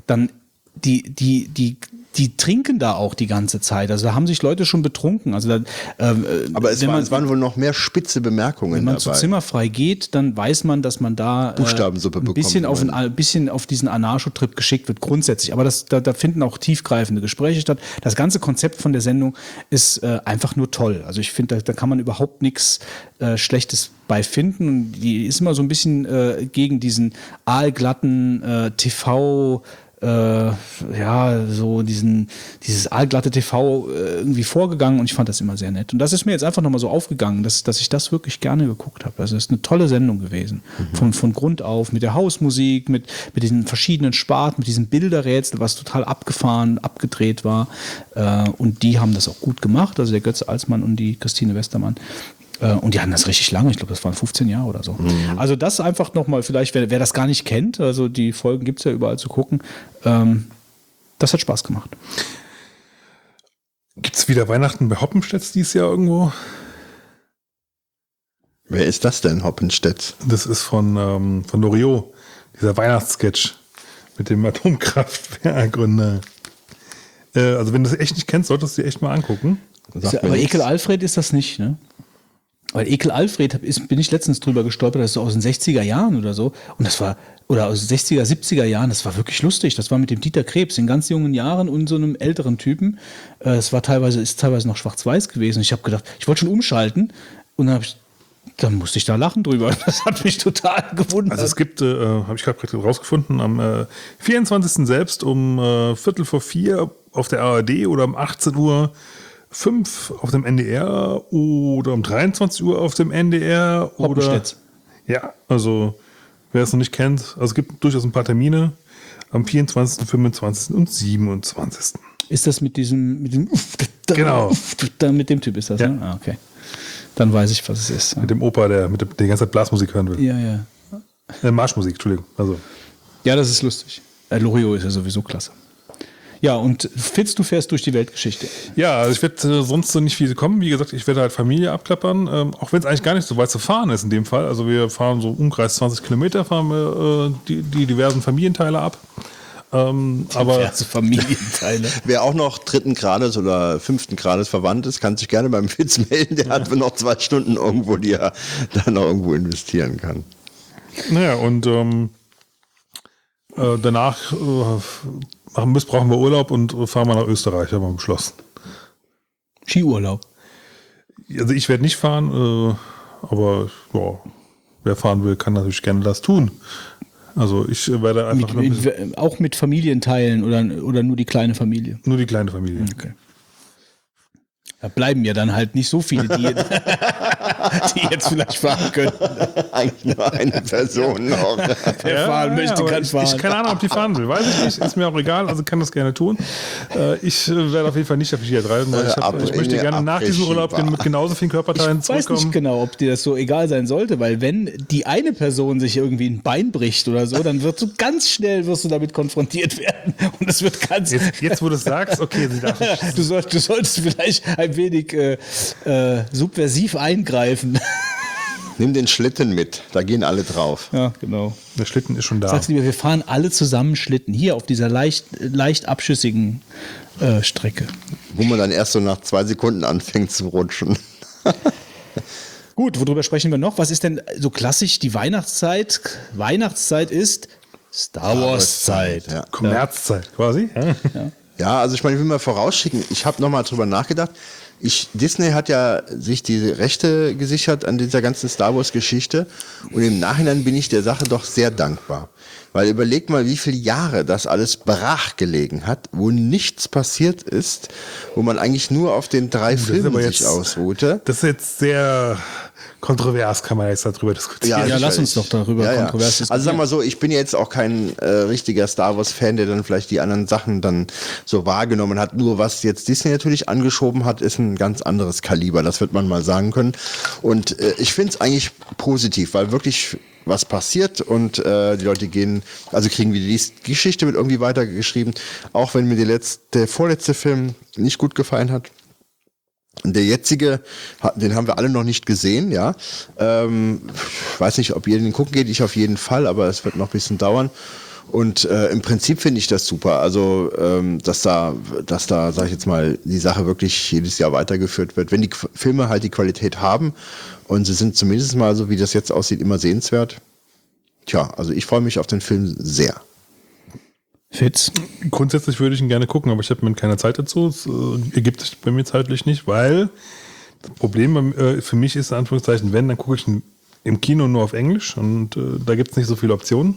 dann die, die, die die trinken da auch die ganze Zeit. Also da haben sich Leute schon betrunken. Also da, ähm, äh, Aber es, wenn war, man, es waren wohl noch mehr spitze Bemerkungen wenn man dabei. zu Zimmerfrei geht, dann weiß man, dass man da äh, Buchstabensuppe ein bekommt, bisschen auf, ein, ein bisschen auf diesen Anarcho-Trip geschickt wird, grundsätzlich. Aber das, da, da finden auch tiefgreifende Gespräche statt. Das ganze Konzept von der Sendung ist äh, einfach nur toll. Also ich finde, da, da kann man überhaupt nichts äh, Schlechtes bei finden. Und die ist immer so ein bisschen äh, gegen diesen aalglatten äh, TV äh, ja, so diesen, dieses aalglatte TV äh, irgendwie vorgegangen und ich fand das immer sehr nett. Und das ist mir jetzt einfach nochmal so aufgegangen, dass, dass ich das wirklich gerne geguckt habe. Also es ist eine tolle Sendung gewesen. Von, von Grund auf, mit der Hausmusik, mit, mit diesen verschiedenen Sparten, mit diesem Bilderrätsel, was total abgefahren, abgedreht war. Äh, und die haben das auch gut gemacht, also der Götze Alsmann und die Christine Westermann. Äh, Und die hatten das richtig lange, ich glaube, das waren 15 Jahre oder so. Also das einfach nochmal, vielleicht, wer, wer das gar nicht kennt, also die Folgen gibt es ja überall zu gucken, ähm, das hat Spaß gemacht. Gibt es wieder Weihnachten bei Hoppenstedt dieses Jahr irgendwo? Wer ist das denn, Hoppenstedt? Das ist von, ähm, von Loriot, dieser Weihnachtssketch mit dem Atomkraftwerkgründer. Äh, also wenn du das echt nicht kennst, solltest du dir echt mal angucken. Mir Aber nichts. Ekel Alfred ist das nicht, ne? Weil Ekel Alfred ist, bin ich letztens drüber gestolpert, das ist so aus den 60er Jahren oder so. Und das war, oder aus den 60er, 70er Jahren, das war wirklich lustig. Das war mit dem Dieter Krebs in ganz jungen Jahren und so einem älteren Typen. Äh, Es war teilweise, ist teilweise noch schwarz-weiß gewesen. Ich habe gedacht, ich wollte schon umschalten und dann, ich, dann musste ich da lachen drüber. (laughs) Das hat mich total gewundert. Also es gibt, äh, habe ich gerade rausgefunden, am äh, 24. selbst um äh, Viertel vor vier auf der ARD oder um 18 Uhr 5 auf dem NDR oder um 23 Uhr auf dem NDR oder ja, also wer es noch nicht kennt, also es gibt durchaus ein paar Termine am 24., 25. und 27. Ist das mit diesem, mit dem, Genau. mit dem Typ ist das, Ja. ne? Ah, okay. Dann weiß ich, was es ist. Mit dem Opa, der mit der, die ganze Zeit Blasmusik hören will. Ja, ja. Äh, Marschmusik, Entschuldigung. Also Ja, das ist lustig. Äh, Loriot ist ja sowieso klasse. Ja, und Fitz, du fährst durch die Weltgeschichte. Ja, also ich werde äh, sonst so nicht viel kommen. Wie gesagt, ich werde halt Familie abklappern, ähm, auch wenn es eigentlich gar nicht so weit zu fahren ist in dem Fall. Also wir fahren so umkreis 20 Kilometer, fahren wir äh, die, die diversen Familienteile ab. Ähm, (laughs) aber Diverse Familienteile. (laughs) Wer auch noch dritten Grades oder fünften Grades verwandt ist, kann sich gerne beim Fitz melden. Der hat noch zwei Stunden irgendwo, die er da noch irgendwo investieren kann. naja, und ähm, äh, danach äh, machen, müssen- brauchen wir Urlaub und fahren wir nach Österreich, haben wir beschlossen. Skiurlaub. Also ich werde nicht fahren, äh, aber ja, wer fahren will, kann natürlich gerne das tun. Also ich äh, werde einfach Mit, ein mit, auch mit Familienteilen oder, oder nur die kleine Familie. nur die kleine Familie. Okay. Da bleiben ja dann halt nicht so viele, die, (laughs) (laughs) (laughs) die jetzt vielleicht fahren könnten. (laughs) Eigentlich nur eine Person noch. Wer fahren möchte, aber kann ich, fahren. Ich keine Ahnung, ob die fahren will. Weiß ich nicht. Ist mir auch egal. Also kann das gerne tun. Äh, ich äh, werde auf jeden Fall nicht auf die reisen, weil ich, hab, Äh, ich möchte gerne nach diesem Urlaub mit genauso vielen Körperteilen Ich weiß nicht zurückkommen. genau, ob dir das so egal sein sollte, weil wenn die eine Person sich irgendwie ein Bein bricht oder so, dann wirst du ganz schnell wirst du damit konfrontiert werden und es wird ganz Jetzt, jetzt, wo du es sagst, okay, sie darf (laughs) nicht. du, soll, du solltest vielleicht ein wenig äh, äh, subversiv eingreifen. Nimm den Schlitten mit, da gehen alle drauf. ja, genau. Der Schlitten ist schon da. Sagst lieber, wir fahren alle zusammen Schlitten hier auf dieser leicht, leicht abschüssigen äh, Strecke. Wo man dann erst so nach zwei Sekunden anfängt zu rutschen. (laughs) Gut, worüber sprechen wir noch? Was ist denn so klassisch die Weihnachtszeit? Weihnachtszeit ist Star Wars Zeit. Ja. Kommerzzeit quasi. Ja, also ich meine, ich will mal vorausschicken, ich habe nochmal drüber nachgedacht. Ich, Disney hat ja sich die Rechte gesichert an dieser ganzen Star Wars Geschichte und im Nachhinein bin ich der Sache doch sehr dankbar. Weil überleg mal, wie viele Jahre das alles brach gelegen hat, wo nichts passiert ist, wo man eigentlich nur auf den drei ist Filmen sich ausruhte. Das ist jetzt sehr kontrovers, kann man jetzt darüber diskutieren. Ja, lass uns doch darüber kontrovers Also sag mal so, ich bin jetzt auch kein äh, richtiger Star Wars-Fan, der dann vielleicht die anderen Sachen dann so wahrgenommen hat. Nur was jetzt Disney natürlich angeschoben hat, ist ein ganz anderes Kaliber. Das wird man mal sagen können. Und äh, ich finde es eigentlich positiv, weil wirklich was passiert und äh, die Leute gehen, also kriegen wir die Geschichte wird irgendwie weitergeschrieben, auch wenn mir die letzte, der vorletzte Film nicht gut gefallen hat. Der jetzige, den haben wir alle noch nicht gesehen, ja. Ähm, ich weiß nicht, ob ihr den gucken geht, ich auf jeden Fall, aber es wird noch ein bisschen dauern. Und äh, im Prinzip finde ich das super. Also, ähm, dass da, dass da, sag ich jetzt mal, die Sache wirklich jedes Jahr weitergeführt wird. Wenn die Qu Filme halt die Qualität haben und sie sind zumindest mal so, wie das jetzt aussieht, immer sehenswert. Tja, also ich freue mich auf den Film sehr. Fitz? Grundsätzlich würde ich ihn gerne gucken, aber ich habe mir keine Zeit dazu. Es äh, ergibt sich bei mir zeitlich nicht, weil das Problem äh, für mich ist, in Anführungszeichen, wenn, dann gucke ich ihn im Kino nur auf Englisch und äh, da gibt es nicht so viele Optionen.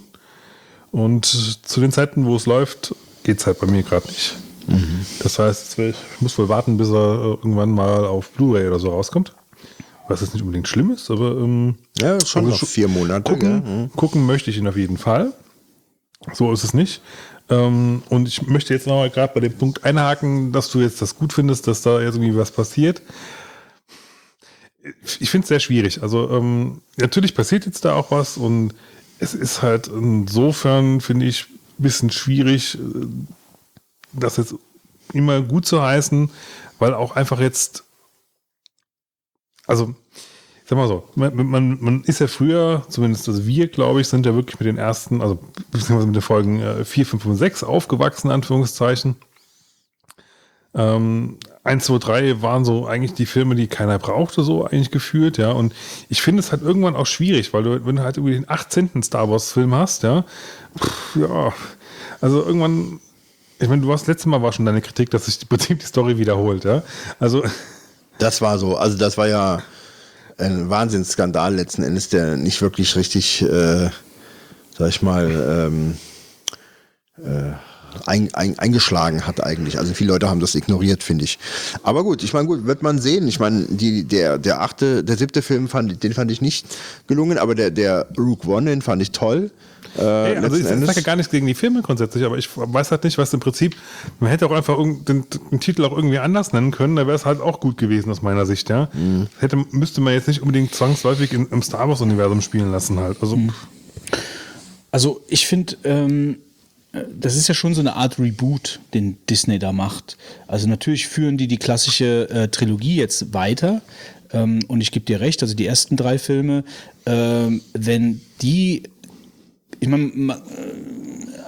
Und zu den Zeiten, wo es läuft, geht es halt bei mir gerade nicht. Mhm. Das heißt, ich muss wohl warten, bis er irgendwann mal auf Blu-ray oder so rauskommt. Was jetzt nicht unbedingt schlimm ist, aber ähm, ja, schon also noch vier Monate. Gucken, ja. Mhm. gucken möchte ich ihn auf jeden Fall. So ist es nicht. Ähm, und ich möchte jetzt nochmal gerade bei dem Punkt einhaken, dass du jetzt das gut findest, dass da jetzt irgendwie was passiert. Ich finde es sehr schwierig. Also ähm, natürlich passiert jetzt da auch was und es ist halt insofern, finde ich, ein bisschen schwierig, äh, das jetzt immer gut zu heißen, weil auch einfach jetzt, also sag mal so, man, man, man ist ja früher, zumindest also wir, glaube ich, sind ja wirklich mit den ersten, also beziehungsweise mit den Folgen äh, 4, 5 und 6 aufgewachsen, Anführungszeichen. Ähm, 1, 2, 3 waren so eigentlich die Filme, die keiner brauchte, so eigentlich gefühlt, ja. Und ich finde es halt irgendwann auch schwierig, weil du, wenn du halt irgendwie den 18. Star Wars-Film hast, ja, pff, ja, also irgendwann, ich meine, du hast letztes Mal war schon deine Kritik, dass sich im Prinzip die Story wiederholt, ja. Also. Das war so, also das war ja ein Wahnsinnsskandal letzten Endes, der nicht wirklich richtig, äh, sag ich mal, ähm, äh, ein, ein, eingeschlagen hat eigentlich. Also viele Leute haben das ignoriert, finde ich. Aber gut, ich meine, gut, wird man sehen. Ich meine, die, der, der achte, der siebte Film fand, den fand ich nicht gelungen, aber der, der Rook One, den fand ich toll. Äh, hey, also ich sage ja gar nichts gegen die Filme grundsätzlich, aber ich weiß halt nicht, was im Prinzip, man hätte auch einfach den, den Titel auch irgendwie anders nennen können, da wäre es halt auch gut gewesen aus meiner Sicht, ja. Mhm. Hätte, müsste man jetzt nicht unbedingt zwangsläufig in, im Star Wars-Universum spielen lassen halt. Also, mhm. also ich finde, ähm, das ist ja schon so eine Art Reboot, den Disney da macht. Also natürlich führen die die klassische äh, Trilogie jetzt weiter. Ähm, und ich gebe dir recht, also die ersten drei Filme, ähm, wenn die ich meine,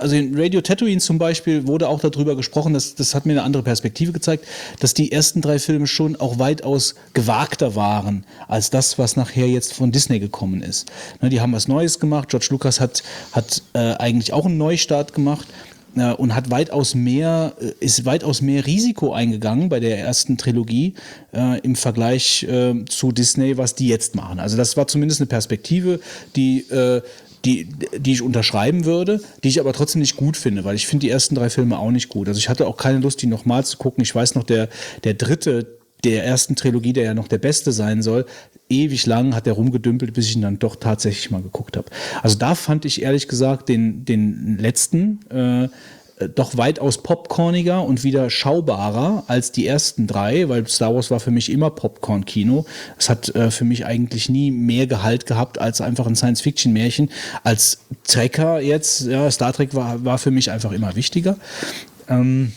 also in Radio Tatooine zum Beispiel wurde auch darüber gesprochen, dass, das hat mir eine andere Perspektive gezeigt, dass die ersten drei Filme schon auch weitaus gewagter waren als das, was nachher jetzt von Disney gekommen ist. Ne, die haben was Neues gemacht. George Lucas hat, hat äh, eigentlich auch einen Neustart gemacht äh, und hat weitaus mehr, äh, ist weitaus mehr Risiko eingegangen bei der ersten Trilogie äh, im Vergleich äh, zu Disney, was die jetzt machen. Also das war zumindest eine Perspektive, die äh, die, die ich unterschreiben würde, die ich aber trotzdem nicht gut finde, weil ich finde die ersten drei Filme auch nicht gut. Also ich hatte auch keine Lust, die nochmal zu gucken. Ich weiß noch, der, der dritte der ersten Trilogie, der ja noch der beste sein soll, ewig lang hat er rumgedümpelt, bis ich ihn dann doch tatsächlich mal geguckt habe. Also da fand ich ehrlich gesagt den, den letzten äh, doch weitaus popcorniger und wieder schaubarer als die ersten drei, weil Star Wars war für mich immer Popcorn-Kino. Es hat äh, für mich eigentlich nie mehr Gehalt gehabt als einfach ein Science-Fiction-Märchen. Als Trekker jetzt, ja, Star Trek war, war für mich einfach immer wichtiger. Ähm,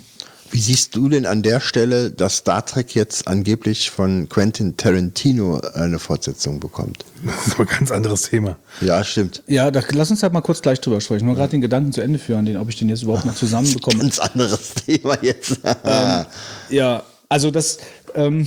wie siehst du denn an der Stelle, dass Star Trek jetzt angeblich von Quentin Tarantino eine Fortsetzung bekommt? Das ist ein ganz anderes Thema. Ja, stimmt. Ja, da, lass uns halt mal kurz gleich drüber sprechen. Nur gerade den Gedanken zu Ende führen, den, ob ich den jetzt überhaupt noch zusammenbekomme. (laughs) Ganz anderes Thema jetzt. ähm, ja, also das, ähm,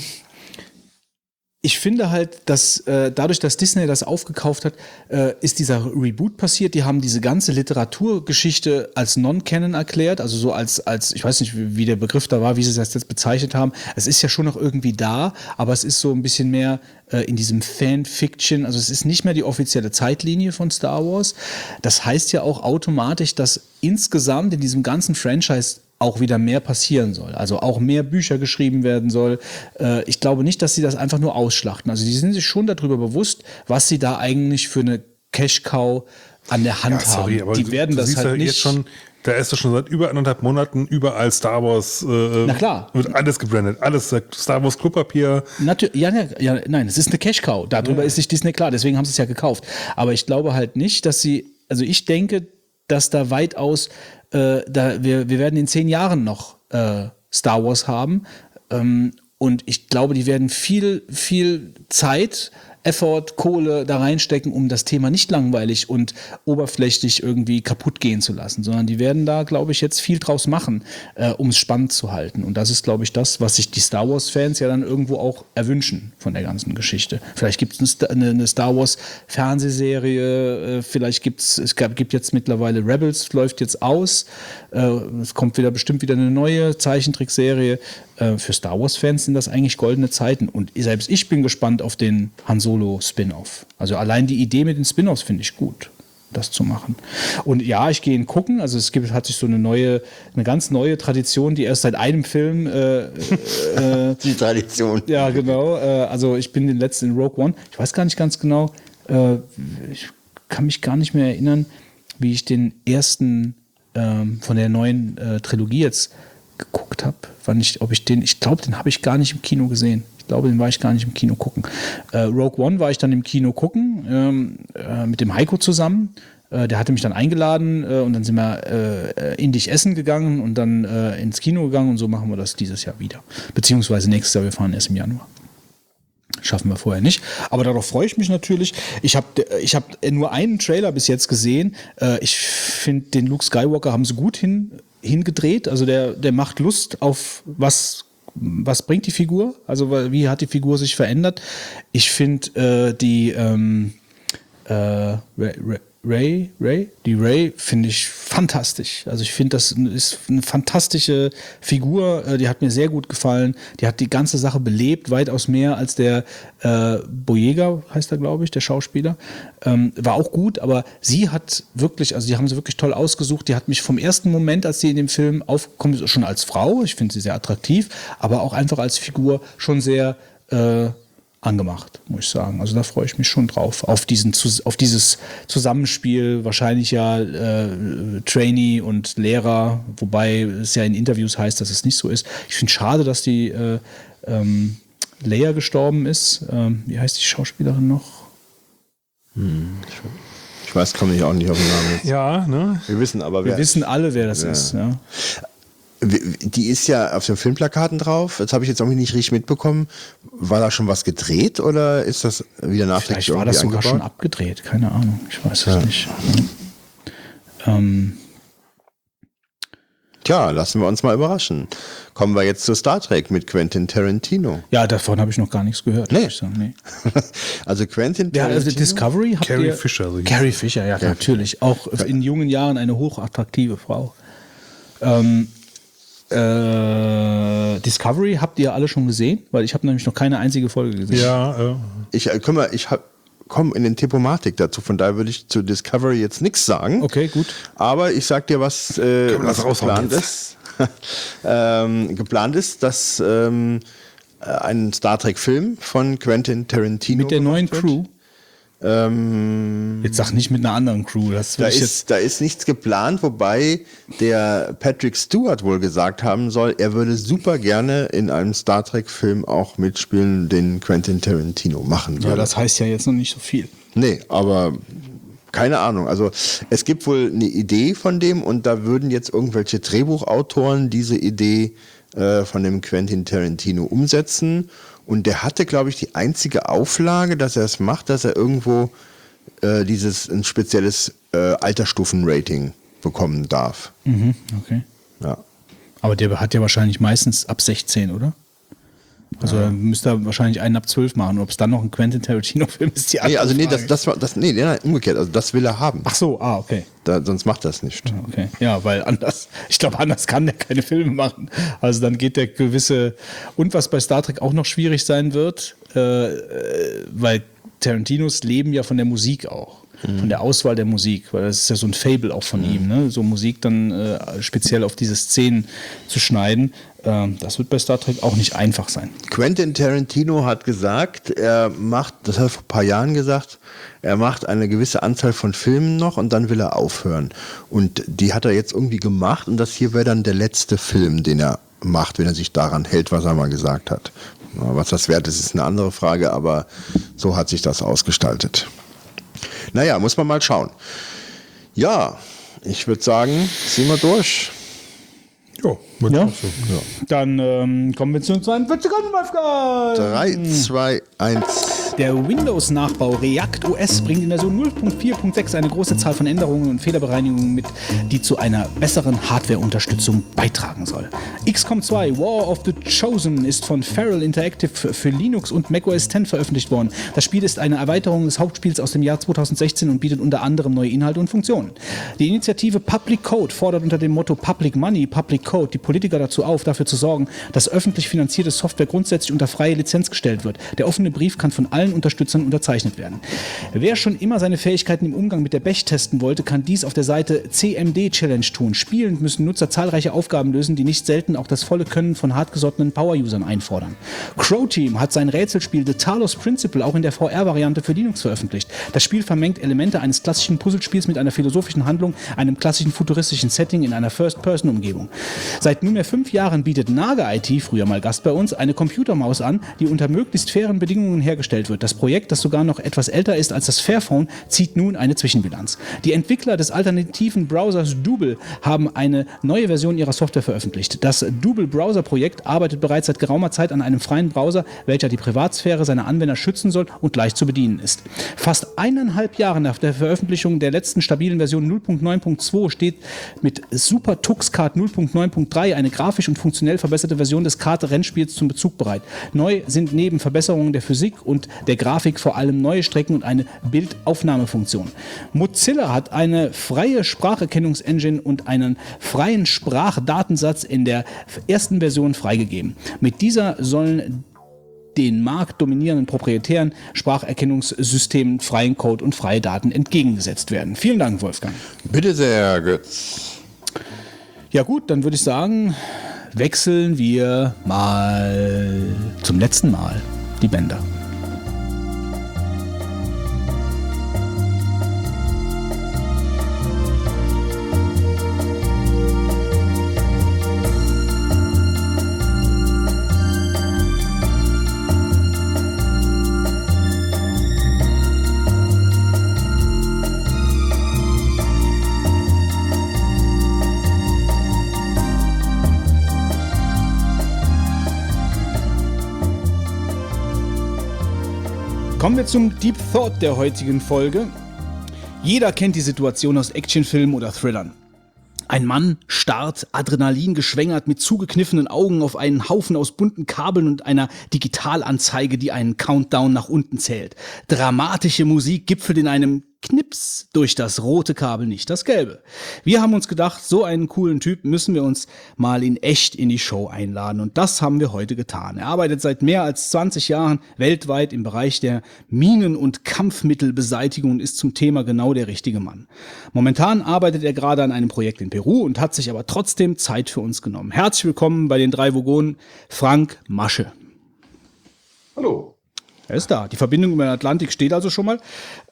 ich finde halt, dass äh, dadurch, dass Disney das aufgekauft hat, äh, ist dieser Reboot passiert. Die haben diese ganze Literaturgeschichte als Non-Canon erklärt, also so als, als, ich weiß nicht, wie, der Begriff da war, wie sie das jetzt bezeichnet haben. Es ist ja schon noch irgendwie da, aber es ist so ein bisschen mehr äh, in diesem Fanfiction, also es ist nicht mehr die offizielle Zeitlinie von Star Wars. Das heißt ja auch automatisch, dass insgesamt in diesem ganzen Franchise auch wieder mehr passieren soll. Also auch mehr Bücher geschrieben werden soll. Äh, ich glaube nicht, dass sie das einfach nur ausschlachten. Also die sind sich schon darüber bewusst, was sie da eigentlich für eine Cash-Cow an der Hand ja, sorry, haben. die werden das halt ja nicht. Jetzt schon, da ist doch schon seit über anderthalb Monaten überall Star Wars. Äh, Na klar. Wird alles gebrandet. Alles Star Wars Klopapier. Natürlich, ja, ja, ja, nein, es ist eine Cash-Cow. Darüber ja. ist sich Disney klar. Deswegen haben sie es ja gekauft. Aber ich glaube halt nicht, dass sie, also ich denke, dass da weitaus äh, da, wir, wir werden in zehn Jahren noch äh, Star Wars haben. Ähm, und ich glaube, die werden viel, viel Zeit Effort, Kohle da reinstecken, um das Thema nicht langweilig und oberflächlich irgendwie kaputt gehen zu lassen, sondern die werden da, glaube ich, jetzt viel draus machen, äh, um es spannend zu halten. Und das ist, glaube ich, das, was sich die Star Wars-Fans ja dann irgendwo auch erwünschen von der ganzen Geschichte. Vielleicht gibt es eine, eine, Star Wars-Fernsehserie, äh, vielleicht gibt's, es gab, gibt jetzt mittlerweile Rebels, läuft jetzt aus. Äh, es kommt wieder bestimmt wieder eine neue Zeichentrickserie. Äh, für Star Wars-Fans sind das eigentlich goldene Zeiten. Und selbst ich bin gespannt auf den Han Solo-Spin-Off. Also allein die Idee mit den Spin-Offs finde ich gut das zu machen. Und ja, ich gehe ihn gucken. Also es gibt, hat sich so eine neue, eine ganz neue Tradition, die erst seit einem Film. Äh, äh, (laughs) die Tradition. Ja, genau. Äh, also ich bin den letzten in Rogue One. Ich weiß gar nicht ganz genau. Äh, ich kann mich gar nicht mehr erinnern, wie ich den ersten ähm, von der neuen äh, Trilogie jetzt geguckt habe. Wann ich, ob ich den, ich glaube, den habe ich gar nicht im Kino gesehen. Ich glaube, den war ich gar nicht im Kino gucken. Äh, Rogue One war ich dann im Kino gucken, ähm, äh, mit dem Heiko zusammen. Äh, der hatte mich dann eingeladen äh, und dann sind wir äh, indisch essen gegangen und dann äh, ins Kino gegangen und so machen wir das dieses Jahr wieder. Beziehungsweise nächstes Jahr, wir fahren erst im Januar. Schaffen wir vorher nicht. Aber darauf freue ich mich natürlich. Ich habe ich hab nur einen Trailer bis jetzt gesehen. ich finde, den Luke Skywalker haben sie gut hin, hingedreht. Also der, der macht Lust auf was was bringt die Figur? Also wie hat die Figur sich verändert? Ich finde äh, die ähm, äh, Ray, Ray, die Ray finde ich fantastisch. Also ich finde, das ist eine fantastische Figur. Äh, die hat mir sehr gut gefallen. Die hat die ganze Sache belebt, weitaus mehr als der äh, Boyega, heißt er, glaube ich, der Schauspieler. Ähm, war auch gut, aber sie hat wirklich, also die haben sie wirklich toll ausgesucht. Die hat mich vom ersten Moment, als sie in dem Film aufkommt, schon als Frau, ich finde sie sehr attraktiv, aber auch einfach als Figur schon sehr äh, angemacht, muss ich sagen. Also da freue ich mich schon drauf. Auf, diesen, auf dieses Zusammenspiel, wahrscheinlich ja äh, Trainee und Lehrer, wobei es ja in Interviews heißt, dass es nicht so ist. Ich finde es schade, dass die äh, ähm, Leia gestorben ist. Ähm, wie heißt die Schauspielerin noch? Hm, ich weiß, komme ich auch nicht auf den Namen jetzt. Ja, ne? Wir wissen aber, wer. Wir wissen alle, wer das ja. ist. Ja. Die ist ja auf den Filmplakaten drauf. Das habe ich jetzt irgendwie nicht richtig mitbekommen. War da schon was gedreht oder ist das wieder nachträglich Vielleicht war das sogar schon abgedreht. Keine Ahnung. Ich weiß es ja. nicht. Ähm. Tja, lassen wir uns mal überraschen. Kommen wir jetzt zu Star Trek mit Quentin Tarantino. Ja, davon habe ich noch gar nichts gehört. Nee. nee. (laughs) also Quentin Tarantino. Ja, also Discovery habt Carrie ihr, Fisher. So Carrie Fisher, ja, Carrie natürlich. Auch in jungen Jahren eine hochattraktive Frau. Ähm, äh, Discovery habt ihr alle schon gesehen? Weil ich habe nämlich noch keine einzige Folge gesehen. Ja, äh. Ich, äh, mal, ich komme in den Thematik dazu, von daher würde ich zu Discovery jetzt nichts sagen. Okay, gut. Aber ich sag dir, was, äh, was geplant ist. (laughs) ähm, geplant ist, dass ähm, äh, ein Star Trek-Film von Quentin Tarantino. Mit der neuen wird. Crew? Ähm, jetzt sag nicht mit einer anderen Crew. Da, ist, da ist nichts geplant, wobei der Patrick Stewart wohl gesagt haben soll, er würde super gerne in einem Star Trek-Film auch mitspielen, den Quentin Tarantino machen würde. Ja, das heißt ja jetzt noch nicht so viel. Nee, aber keine Ahnung. Also es gibt wohl eine Idee von dem und da würden jetzt irgendwelche Drehbuchautoren diese Idee äh, von dem Quentin Tarantino umsetzen und der hatte, glaube ich, die einzige Auflage, dass er es macht, dass er irgendwo äh, dieses ein spezielles äh, Altersstufenrating bekommen darf. Mhm, okay. Ja. Aber der hat ja wahrscheinlich meistens ab 16, oder? Also ja. müsste er wahrscheinlich einen ab 12 machen. Ob es dann noch ein Quentin Tarantino-Film ist, die andere Nee, also nee, das, das war, das, nee, nee, umgekehrt. Also das will er haben. Ach so, ah, okay. Da, sonst macht das nicht. Ah, okay. Ja, weil anders, (laughs) ich glaube, anders kann der keine Filme machen. Also dann geht der gewisse, und was bei Star Trek auch noch schwierig sein wird, äh, äh weil Tarantinos leben ja von der Musik auch. Von der Auswahl der Musik, weil das ist ja so ein Fable auch von mhm. ihm, ne? so Musik dann äh, speziell auf diese Szenen zu schneiden. Ähm, das wird bei Star Trek auch nicht einfach sein. Quentin Tarantino hat gesagt, er macht, das hat er vor ein paar Jahren gesagt, er macht eine gewisse Anzahl von Filmen noch und dann will er aufhören. Und die hat er jetzt irgendwie gemacht und das hier wäre dann der letzte Film, den er macht, wenn er sich daran hält, was er mal gesagt hat. Was das wert ist, ist eine andere Frage, aber so hat sich das ausgestaltet. Naja, muss man mal schauen. Ja, ich würde sagen, ziehen wir durch. Jo, ja. So. ja. Dann ähm, kommen wir zu 42 Sekunden, Wolfgang. 3, 2, 1. Der Windows-Nachbau React OS bringt in Version 0.4.6 eine große Zahl von Änderungen und Fehlerbereinigungen mit, die zu einer besseren Hardware-Unterstützung beitragen soll. XCOM 2 War of the Chosen ist von Feral Interactive für Linux und macOS 10 veröffentlicht worden. Das Spiel ist eine Erweiterung des Hauptspiels aus dem Jahr 2016 und bietet unter anderem neue Inhalte und Funktionen. Die Initiative Public Code fordert unter dem Motto Public Money, Public Code die Politiker dazu auf, dafür zu sorgen, dass öffentlich finanzierte Software grundsätzlich unter freie Lizenz gestellt wird. Der offene Brief kann von allen Unterstützern unterzeichnet werden. Wer schon immer seine Fähigkeiten im Umgang mit der Bech testen wollte, kann dies auf der Seite CMD Challenge tun. Spielend müssen Nutzer zahlreiche Aufgaben lösen, die nicht selten auch das volle Können von hartgesottenen Power-Usern einfordern. Crow Team hat sein Rätselspiel The Talos Principle auch in der VR-Variante für Linux veröffentlicht. Das Spiel vermengt Elemente eines klassischen Puzzlespiels mit einer philosophischen Handlung, einem klassischen futuristischen Setting in einer First-Person-Umgebung. Seit nunmehr fünf Jahren bietet Naga IT, früher mal Gast bei uns, eine Computermaus an, die unter möglichst fairen Bedingungen hergestellt wird. Das Projekt, das sogar noch etwas älter ist als das Fairphone, zieht nun eine Zwischenbilanz. Die Entwickler des alternativen Browsers Double haben eine neue Version ihrer Software veröffentlicht. Das Double Browser Projekt arbeitet bereits seit geraumer Zeit an einem freien Browser, welcher die Privatsphäre seiner Anwender schützen soll und leicht zu bedienen ist. Fast eineinhalb Jahre nach der Veröffentlichung der letzten stabilen Version 0.9.2 steht mit Super Tux Kart 0.9.3 eine grafisch und funktionell verbesserte Version des Kart-Rennspiels zum Bezug bereit. Neu sind neben Verbesserungen der Physik und der Grafik vor allem neue Strecken und eine Bildaufnahmefunktion. Mozilla hat eine freie Spracherkennungsengine und einen freien Sprachdatensatz in der ersten Version freigegeben. Mit dieser sollen den marktdominierenden proprietären Spracherkennungssystemen freien Code und freie Daten entgegengesetzt werden. Vielen Dank, Wolfgang. Bitte sehr, Götz. Ja gut, dann würde ich sagen, wechseln wir mal zum letzten Mal die Bänder. Kommen wir zum Deep Thought der heutigen Folge. Jeder kennt die Situation aus Actionfilmen oder Thrillern. Ein Mann starrt, Adrenalin geschwängert, mit zugekniffenen Augen auf einen Haufen aus bunten Kabeln und einer Digitalanzeige, die einen Countdown nach unten zählt. Dramatische Musik gipfelt in einem Knips durch das rote Kabel, nicht das gelbe. Wir haben uns gedacht, so einen coolen Typ müssen wir uns mal in echt in die Show einladen und das haben wir heute getan. Er arbeitet seit mehr als 20 Jahren weltweit im Bereich der Minen- und Kampfmittelbeseitigung und ist zum Thema genau der richtige Mann. Momentan arbeitet er gerade an einem Projekt in Peru und hat sich aber trotzdem Zeit für uns genommen. Herzlich willkommen bei den drei Vogonen, Frank Masche. Hallo. Er ist da. Die Verbindung über den Atlantik steht also schon mal.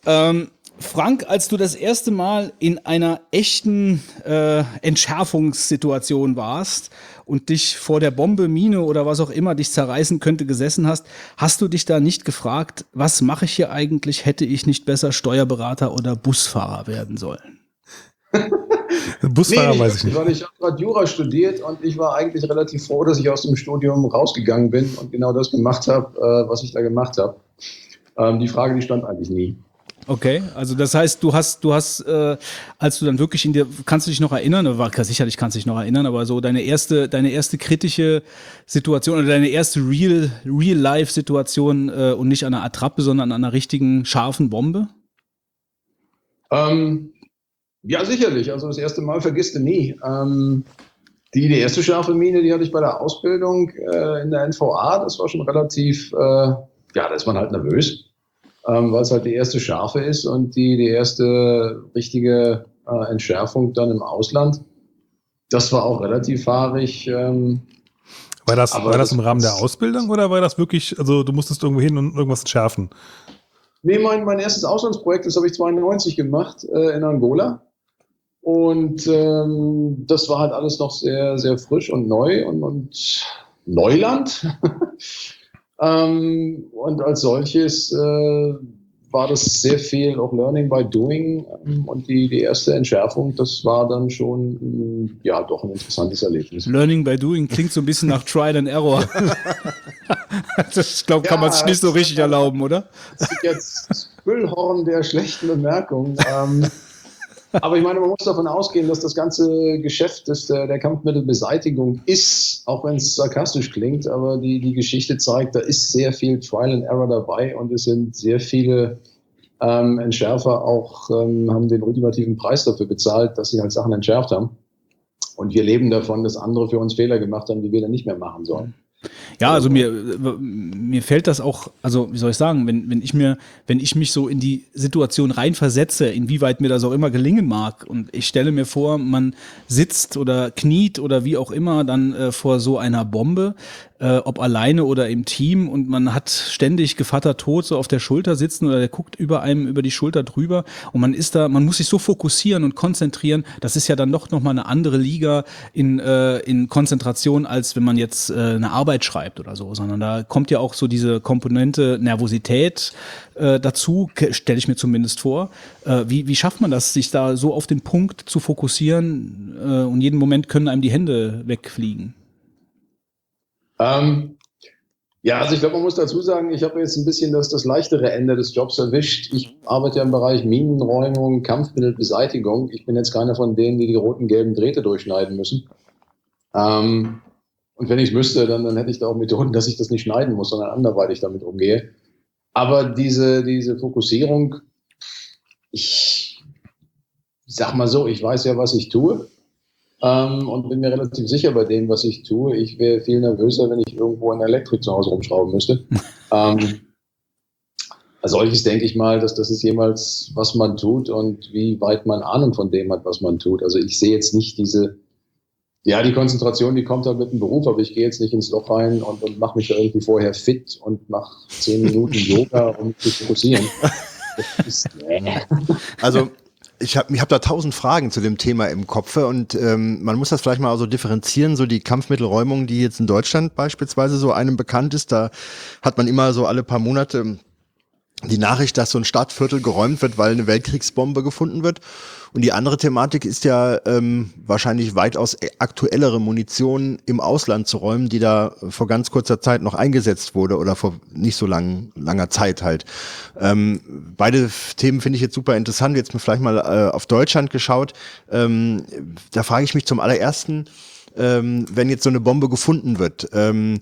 Ähm, Frank, als du das erste Mal in einer echten äh, Entschärfungssituation warst und dich vor der Bombe, Mine oder was auch immer dich zerreißen könnte gesessen hast, hast du dich da nicht gefragt, was mache ich hier eigentlich? Hätte ich nicht besser Steuerberater oder Busfahrer werden sollen? (laughs) Busfahrer nee, weiß ich nicht. Weil ich habe gerade Jura studiert und ich war eigentlich relativ froh, dass ich aus dem Studium rausgegangen bin und genau das gemacht habe, äh, was ich da gemacht habe. Ähm, die Frage, die stand eigentlich nie. Okay, also das heißt, du hast, du hast, äh, als du dann wirklich in dir, kannst du dich noch erinnern, war sicherlich kannst du dich noch erinnern, aber so deine erste, deine erste kritische Situation oder deine erste real, real life Situation äh, und nicht an einer Attrappe, sondern an einer richtigen scharfen Bombe? Ähm, ja, sicherlich. Also das erste Mal vergisst du nie. Ähm, die, die erste scharfe Mine, die hatte ich bei der Ausbildung äh, in der NVA. Das war schon relativ, äh, ja, da ist man halt nervös ähm, weil es halt die erste Scharfe ist und die, die erste richtige äh, Entschärfung dann im Ausland. Das war auch relativ haarig. Ähm, war das, war das im Rahmen der Ausbildung oder war das wirklich, also du musstest irgendwo hin und irgendwas entschärfen? Nee, mein, mein erstes Auslandsprojekt, das habe ich 92 gemacht äh, in Angola. Und ähm, das war halt alles noch sehr, sehr frisch und neu und, und Neuland. (laughs) Ähm, und als solches äh, war das sehr viel auch Learning by Doing. Ähm, und die, die erste Entschärfung, das war dann schon, ja, doch ein interessantes Erlebnis. Learning by Doing klingt so ein bisschen nach Trial and Error. (laughs) das, ich glaube, kann ja, man sich nicht so richtig erlauben, oder? Das ist jetzt das Füllhorn der schlechten Bemerkungen. ähm, aber ich meine, man muss davon ausgehen, dass das ganze Geschäft des, der, der Kampfmittelbeseitigung ist, auch wenn es sarkastisch klingt, aber die, die Geschichte zeigt, da ist sehr viel Trial and Error dabei und es sind sehr viele ähm, Entschärfer auch, ähm, haben den ultimativen Preis dafür bezahlt, dass sie halt Sachen entschärft haben. Und wir leben davon, dass andere für uns Fehler gemacht haben, die wir dann nicht mehr machen sollen. Ja, also mir, mir fällt das auch, also wie soll ich sagen, wenn, wenn ich mir, wenn ich mich so in die Situation reinversetze, inwieweit mir das auch immer gelingen mag, und ich stelle mir vor, man sitzt oder kniet oder wie auch immer dann äh, vor so einer Bombe, äh, ob alleine oder im Team. Und man hat ständig Gevatter tot so auf der Schulter sitzen oder der guckt über einem über die Schulter drüber. Und man ist da, man muss sich so fokussieren und konzentrieren. Das ist ja dann doch nochmal eine andere Liga in, äh, in Konzentration, als wenn man jetzt äh, eine Arbeit schreibt oder so, sondern da kommt ja auch so diese Komponente Nervosität äh, dazu, stelle ich mir zumindest vor. Äh, wie, wie schafft man das, sich da so auf den Punkt zu fokussieren äh, und jeden Moment können einem die Hände wegfliegen? Ähm, ja, also ich glaube, man muss dazu sagen, ich habe jetzt ein bisschen das, das leichtere Ende des Jobs erwischt. Ich arbeite ja im Bereich Minenräumung, Kampfmittelbeseitigung. Ich bin jetzt keiner von denen, die die roten, gelben Drähte durchschneiden müssen. Ähm, und wenn ich müsste, dann, dann hätte ich da auch Methoden, dass ich das nicht schneiden muss, sondern anderweitig damit umgehe. Aber diese, diese Fokussierung, ich sag mal so, ich weiß ja, was ich tue ähm, und bin mir relativ sicher bei dem, was ich tue. Ich wäre viel nervöser, wenn ich irgendwo der Elektrik zu Hause rumschrauben müsste. (laughs) ähm, als solches denke ich mal, dass das ist jemals, was man tut und wie weit man Ahnung von dem hat, was man tut. Also ich sehe jetzt nicht diese, ja, die Konzentration, die kommt halt mit dem Beruf, aber ich gehe jetzt nicht ins Loch rein und, und mache mich da irgendwie vorher fit und mache zehn Minuten (laughs) Yoga, um zu fokussieren. Ist, äh. Also ich habe ich hab da tausend Fragen zu dem Thema im Kopf und ähm, man muss das vielleicht mal so differenzieren, so die Kampfmittelräumung, die jetzt in Deutschland beispielsweise so einem bekannt ist, da hat man immer so alle paar Monate die Nachricht, dass so ein Stadtviertel geräumt wird, weil eine Weltkriegsbombe gefunden wird. Und die andere Thematik ist ja ähm, wahrscheinlich weitaus aktuellere Munition im Ausland zu räumen, die da vor ganz kurzer Zeit noch eingesetzt wurde oder vor nicht so lang, langer Zeit halt. Ähm, beide Themen finde ich jetzt super interessant. Jetzt vielleicht mal äh, auf Deutschland geschaut. Ähm, da frage ich mich zum allerersten, ähm, wenn jetzt so eine Bombe gefunden wird. Ähm, äh,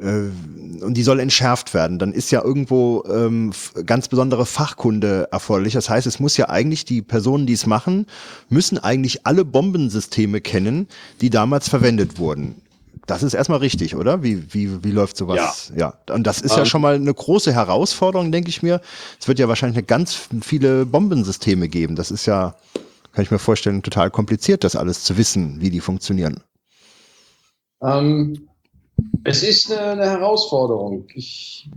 und die soll entschärft werden, dann ist ja irgendwo ähm, ganz besondere Fachkunde erforderlich. Das heißt, es muss ja eigentlich die Personen, die es machen, müssen eigentlich alle Bombensysteme kennen, die damals verwendet wurden. Das ist erstmal richtig, oder? Wie, wie, wie läuft sowas? Ja. ja. Und das ist ja ähm. schon mal eine große Herausforderung, denke ich mir. Es wird ja wahrscheinlich eine ganz viele Bombensysteme geben. Das ist ja, kann ich mir vorstellen, total kompliziert, das alles zu wissen, wie die funktionieren. Ähm, es ist eine, eine, Herausforderung. Ich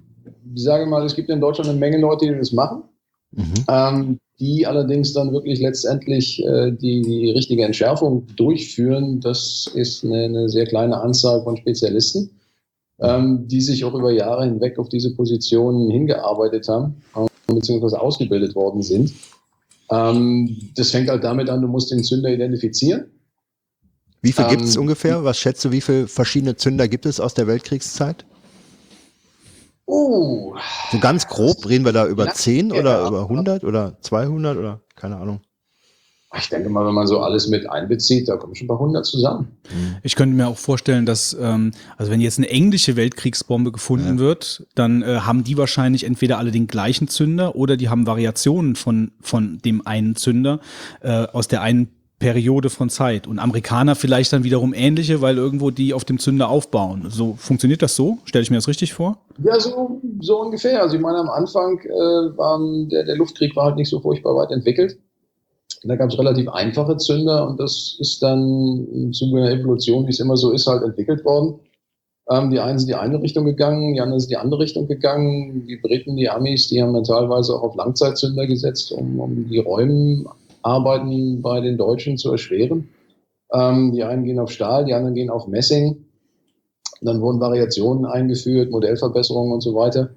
sage mal, es gibt in Deutschland eine Menge Leute, die das machen, mhm. ähm, die allerdings dann wirklich letztendlich äh, die, die richtige Entschärfung durchführen. Das ist eine, eine sehr kleine Anzahl von Spezialisten, ähm, die sich auch über Jahre hinweg auf diese Positionen hingearbeitet haben, äh, beziehungsweise ausgebildet worden sind. Ähm, das fängt halt damit an, du musst den Zünder identifizieren. Wie viel ähm, gibt es ungefähr? Was schätzt du, wie viele verschiedene Zünder gibt es aus der Weltkriegszeit? Oh. So ganz grob reden wir da über ja, 10 oder ja, über 100 oder 200 oder keine Ahnung. Ich denke mal, wenn man so alles mit einbezieht, da kommen schon ein paar hundert zusammen. Ich könnte mir auch vorstellen, dass, ähm, also wenn jetzt eine englische Weltkriegsbombe gefunden ja. wird, dann äh, haben die wahrscheinlich entweder alle den gleichen Zünder oder die haben Variationen von, von dem einen Zünder äh, aus der einen Periode von Zeit. Und Amerikaner vielleicht dann wiederum ähnliche, weil irgendwo die auf dem Zünder aufbauen. So funktioniert das so? Stelle ich mir das richtig vor? Ja, so, so ungefähr. Also ich meine, am Anfang äh, war der, der Luftkrieg war halt nicht so furchtbar weit entwickelt. Da gab es relativ einfache Zünder und das ist dann im Zuge einer Evolution, wie es immer so ist, halt entwickelt worden. Ähm, die einen sind die eine Richtung gegangen, die anderen sind die andere Richtung gegangen. Die Briten, die Amis, die haben dann teilweise auch auf Langzeitzünder gesetzt, um, um die Räume Arbeiten bei den Deutschen zu erschweren. Ähm, die einen gehen auf Stahl, die anderen gehen auf Messing. Dann wurden Variationen eingeführt, Modellverbesserungen und so weiter.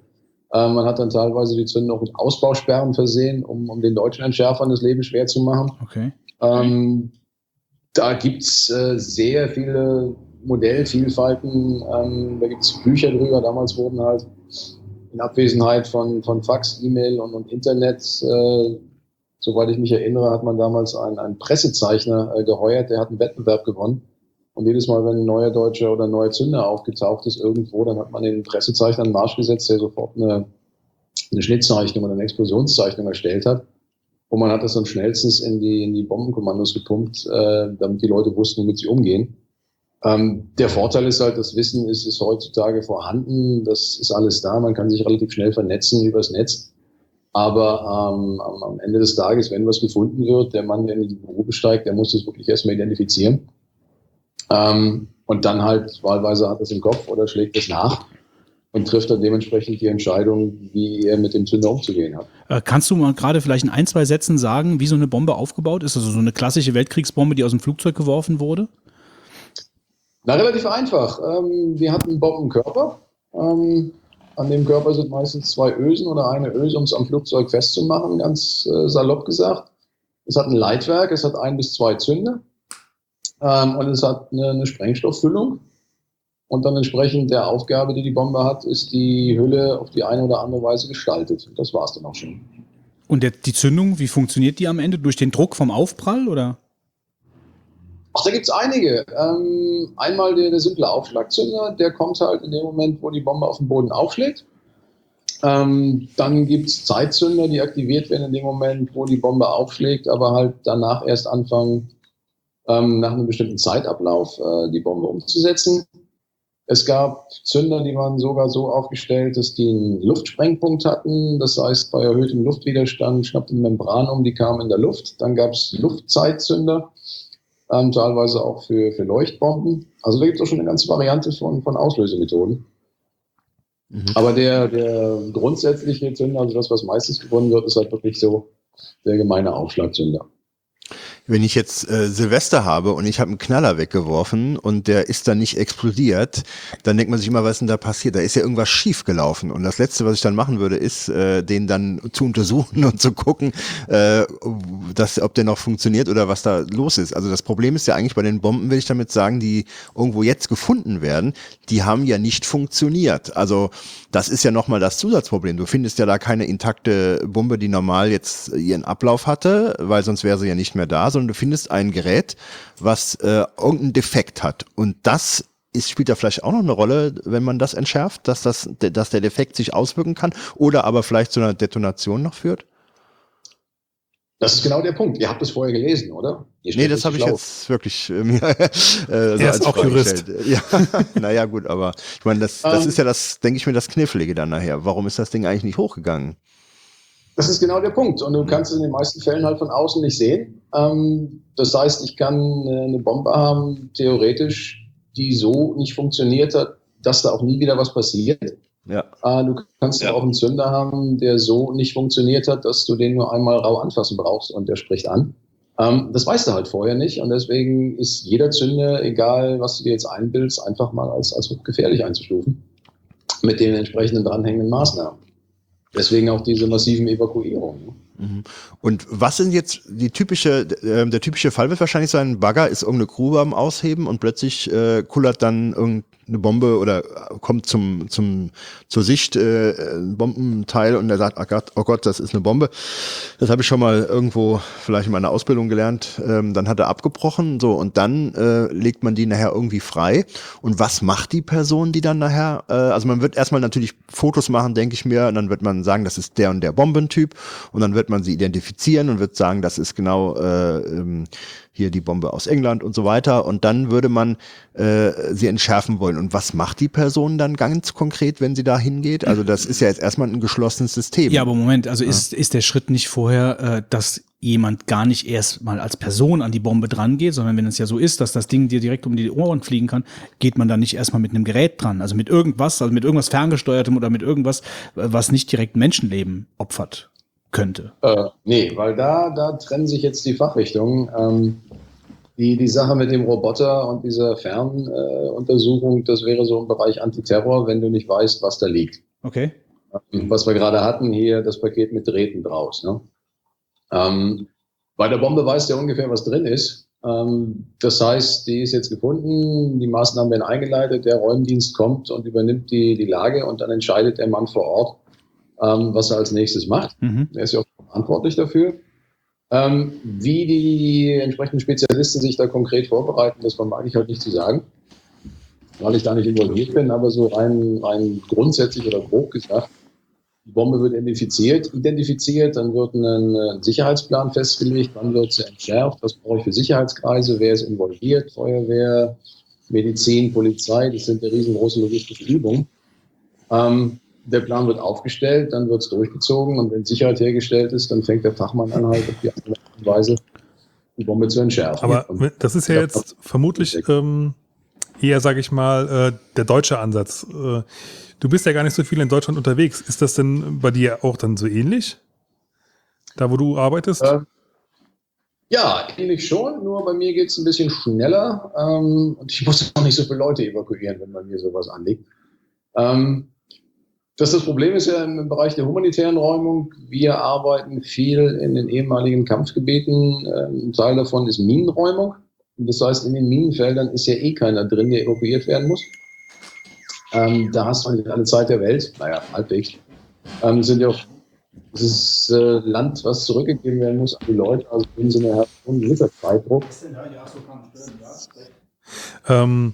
Ähm, man hat dann teilweise die Zünder auch mit Ausbausperren versehen, um, um den deutschen Entschärfern das Leben schwer zu machen. Okay. Ähm, da gibt's äh, sehr viele Modellvielfalten. Ähm, da gibt es Bücher drüber. Damals wurden halt in Abwesenheit von, von Fax, E-Mail und, und Internet, äh, soweit ich mich erinnere, hat man damals einen, einen Pressezeichner äh, geheuert, der hat einen Wettbewerb gewonnen. Und jedes Mal, wenn ein neuer Deutscher oder ein neuer Zünder aufgetaucht ist irgendwo, dann hat man den Pressezeichner einen Marsch gesetzt, der sofort eine, eine Schnittzeichnung oder eine Explosionszeichnung erstellt hat. Und man hat das dann schnellstens in die, in die Bombenkommandos gepumpt, äh, damit die Leute wussten, womit sie umgehen. Ähm, der Vorteil ist halt, das Wissen ist, ist heutzutage vorhanden, das ist alles da, man kann sich relativ schnell vernetzen übers Netz. Aber ähm, am Ende des Tages, wenn was gefunden wird, der Mann, der in die Berufe steigt, der muss das wirklich erstmal identifizieren. Ähm, und dann halt wahlweise hat es im Kopf oder schlägt es nach und trifft dann dementsprechend die Entscheidung, wie er mit dem Zünder umzugehen hat. Äh, kannst du mal gerade vielleicht in ein, zwei Sätzen sagen, wie so eine Bombe aufgebaut ist? Also so eine klassische Weltkriegsbombe, die aus dem Flugzeug geworfen wurde? Na, relativ einfach. Ähm, wir hatten einen Bombenkörper. Ähm, an dem Körper sind meistens zwei Ösen oder eine Öse, um es am Flugzeug festzumachen, ganz äh, salopp gesagt. Es hat ein Leitwerk, es hat ein bis zwei Zünder ähm, und es hat eine, eine Sprengstofffüllung. Und dann entsprechend der Aufgabe, die die Bombe hat, ist die Hülle auf die eine oder andere Weise gestaltet. Das war es dann auch schon. Und der, die Zündung, wie funktioniert die am Ende? Durch den Druck vom Aufprall oder? Ach, da gibt es einige. Ähm, einmal der, der simple Aufschlagzünder, der kommt halt in dem Moment, wo die Bombe auf dem Boden aufschlägt. Ähm, dann gibt es Zeitzünder, die aktiviert werden in dem Moment, wo die Bombe aufschlägt, aber halt danach erst anfangen, ähm, nach einem bestimmten Zeitablauf äh, die Bombe umzusetzen. Es gab Zünder, die waren sogar so aufgestellt, dass die einen Luftsprengpunkt hatten. Das heißt, bei erhöhtem Luftwiderstand schnappte eine Membran um, die kam in der Luft. Dann gab es Luftzeitzünder ähm, teilweise auch für, für Leuchtbomben. Also da gibt es auch schon eine ganze Variante von, von Auslösemethoden. Mhm. Aber der, der grundsätzliche Zünder, also das, was meistens gewonnen wird, ist halt wirklich so der gemeine Aufschlagzünder wenn ich jetzt äh, Silvester habe und ich habe einen Knaller weggeworfen und der ist dann nicht explodiert, dann denkt man sich immer, was ist denn da passiert? Da ist ja irgendwas schief gelaufen. Und das Letzte, was ich dann machen würde, ist, äh, den dann zu untersuchen (laughs) und zu gucken, äh, dass, ob der noch funktioniert oder was da los ist. Also das Problem ist ja eigentlich bei den Bomben, will ich damit sagen, die irgendwo jetzt gefunden werden, die haben ja nicht funktioniert. Also das ist ja nochmal das Zusatzproblem. Du findest ja da keine intakte Bombe, die normal jetzt ihren Ablauf hatte, weil sonst wäre sie ja nicht mehr da, sondern du findest ein Gerät, was äh, irgendeinen Defekt hat. Und das ist, spielt da vielleicht auch noch eine Rolle, wenn man das entschärft, dass, das, dass der Defekt sich auswirken kann oder aber vielleicht zu einer Detonation noch führt? Das ist genau der Punkt. Ihr habt es vorher gelesen, oder? Nee, das habe ich jetzt wirklich äh, mir (laughs) äh, so er ist auch Jurist. (laughs) Ja, naja, gut, aber ich meine, das, das um, ist ja das, denke ich mir, das Knifflige dann nachher. Warum ist das Ding eigentlich nicht hochgegangen? Das ist genau der Punkt. Und du kannst es in den meisten Fällen halt von außen nicht sehen. Ähm, das heißt, ich kann eine Bombe haben, theoretisch, die so nicht funktioniert hat, dass da auch nie wieder was passiert. Ja. Äh, du kannst ja auch einen Zünder haben, der so nicht funktioniert hat, dass du den nur einmal rau anfassen brauchst und der spricht an. Ähm, das weißt du halt vorher nicht und deswegen ist jeder Zünder, egal was du dir jetzt einbildest, einfach mal als, als gefährlich einzustufen mit den entsprechenden dranhängenden Maßnahmen. Deswegen auch diese massiven Evakuierungen. Ne? Mhm. Und was sind jetzt die typische, äh, der typische Fall wird wahrscheinlich sein, ein Bagger ist irgendeine Grube am Ausheben und plötzlich äh, kullert dann irgendein eine Bombe oder kommt zum, zum, zur Sicht äh, ein Bombenteil und er sagt, oh Gott, oh Gott, das ist eine Bombe. Das habe ich schon mal irgendwo vielleicht in meiner Ausbildung gelernt. Ähm, dann hat er abgebrochen, so und dann äh, legt man die nachher irgendwie frei. Und was macht die Person, die dann nachher? Äh, also man wird erstmal natürlich Fotos machen, denke ich mir, und dann wird man sagen, das ist der und der Bombentyp, und dann wird man sie identifizieren und wird sagen, das ist genau äh, ähm, hier die Bombe aus England und so weiter. Und dann würde man äh, sie entschärfen wollen. Und was macht die Person dann ganz konkret, wenn sie da hingeht? Also das ist ja jetzt erstmal ein geschlossenes System. Ja, aber Moment, also ja. ist, ist der Schritt nicht vorher, äh, dass jemand gar nicht erst mal als Person an die Bombe dran geht, sondern wenn es ja so ist, dass das Ding dir direkt um die Ohren fliegen kann, geht man dann nicht erstmal mit einem Gerät dran, also mit irgendwas, also mit irgendwas ferngesteuertem oder mit irgendwas, was nicht direkt Menschenleben opfert könnte. Äh, nee, weil da, da trennen sich jetzt die Fachrichtungen. Ähm, die, die Sache mit dem Roboter und dieser Fernuntersuchung, äh, das wäre so im Bereich Antiterror, wenn du nicht weißt, was da liegt. Okay. Ähm, was wir gerade hatten, hier das Paket mit Drähten draus. Ne? Ähm, bei der Bombe weiß der ungefähr, was drin ist. Ähm, das heißt, die ist jetzt gefunden, die Maßnahmen werden eingeleitet, der Räumdienst kommt und übernimmt die, die Lage und dann entscheidet der Mann vor Ort, ähm, was er als nächstes macht. Mhm. Er ist ja auch verantwortlich dafür. Ähm, wie die entsprechenden Spezialisten sich da konkret vorbereiten, das vermag ich halt nicht zu sagen, weil ich da nicht involviert bin, aber so rein, rein grundsätzlich oder grob gesagt, die Bombe wird identifiziert, identifiziert, dann wird ein Sicherheitsplan festgelegt, wann wird sie entschärft, was brauche ich für Sicherheitskreise, wer ist involviert, Feuerwehr, Medizin, Polizei, das sind eine riesengroße logistische Übung. Ähm, der Plan wird aufgestellt, dann wird es durchgezogen und wenn Sicherheit hergestellt ist, dann fängt der Fachmann an, halt auf die Art und Weise die Bombe zu entschärfen. Aber und das ist ja jetzt vermutlich ähm, eher, sage ich mal, äh, der deutsche Ansatz. Äh, Du bist ja gar nicht so viel in Deutschland unterwegs. Ist das denn bei dir auch dann so ähnlich? Da, wo du arbeitest? Äh, ja, ähnlich schon, nur bei mir geht es ein bisschen schneller ähm, und ich muss auch nicht so viele Leute evakuieren, wenn man mir sowas anlegt. Ähm, das, das Problem ist ja im Bereich der humanitären Räumung, wir arbeiten viel in den ehemaligen Kampfgebieten. Ähm, ein Teil davon ist Minenräumung. Das heißt, in den Minenfeldern ist ja eh keiner drin, der evakuiert werden muss. Ähm, da hast du nicht alle Zeit der Welt, naja, halbwegs. Ähm, sind ja auch, das ist äh, Land, was zurückgegeben werden muss an die Leute, also in so einer gewisser Zeitdruck. Ähm,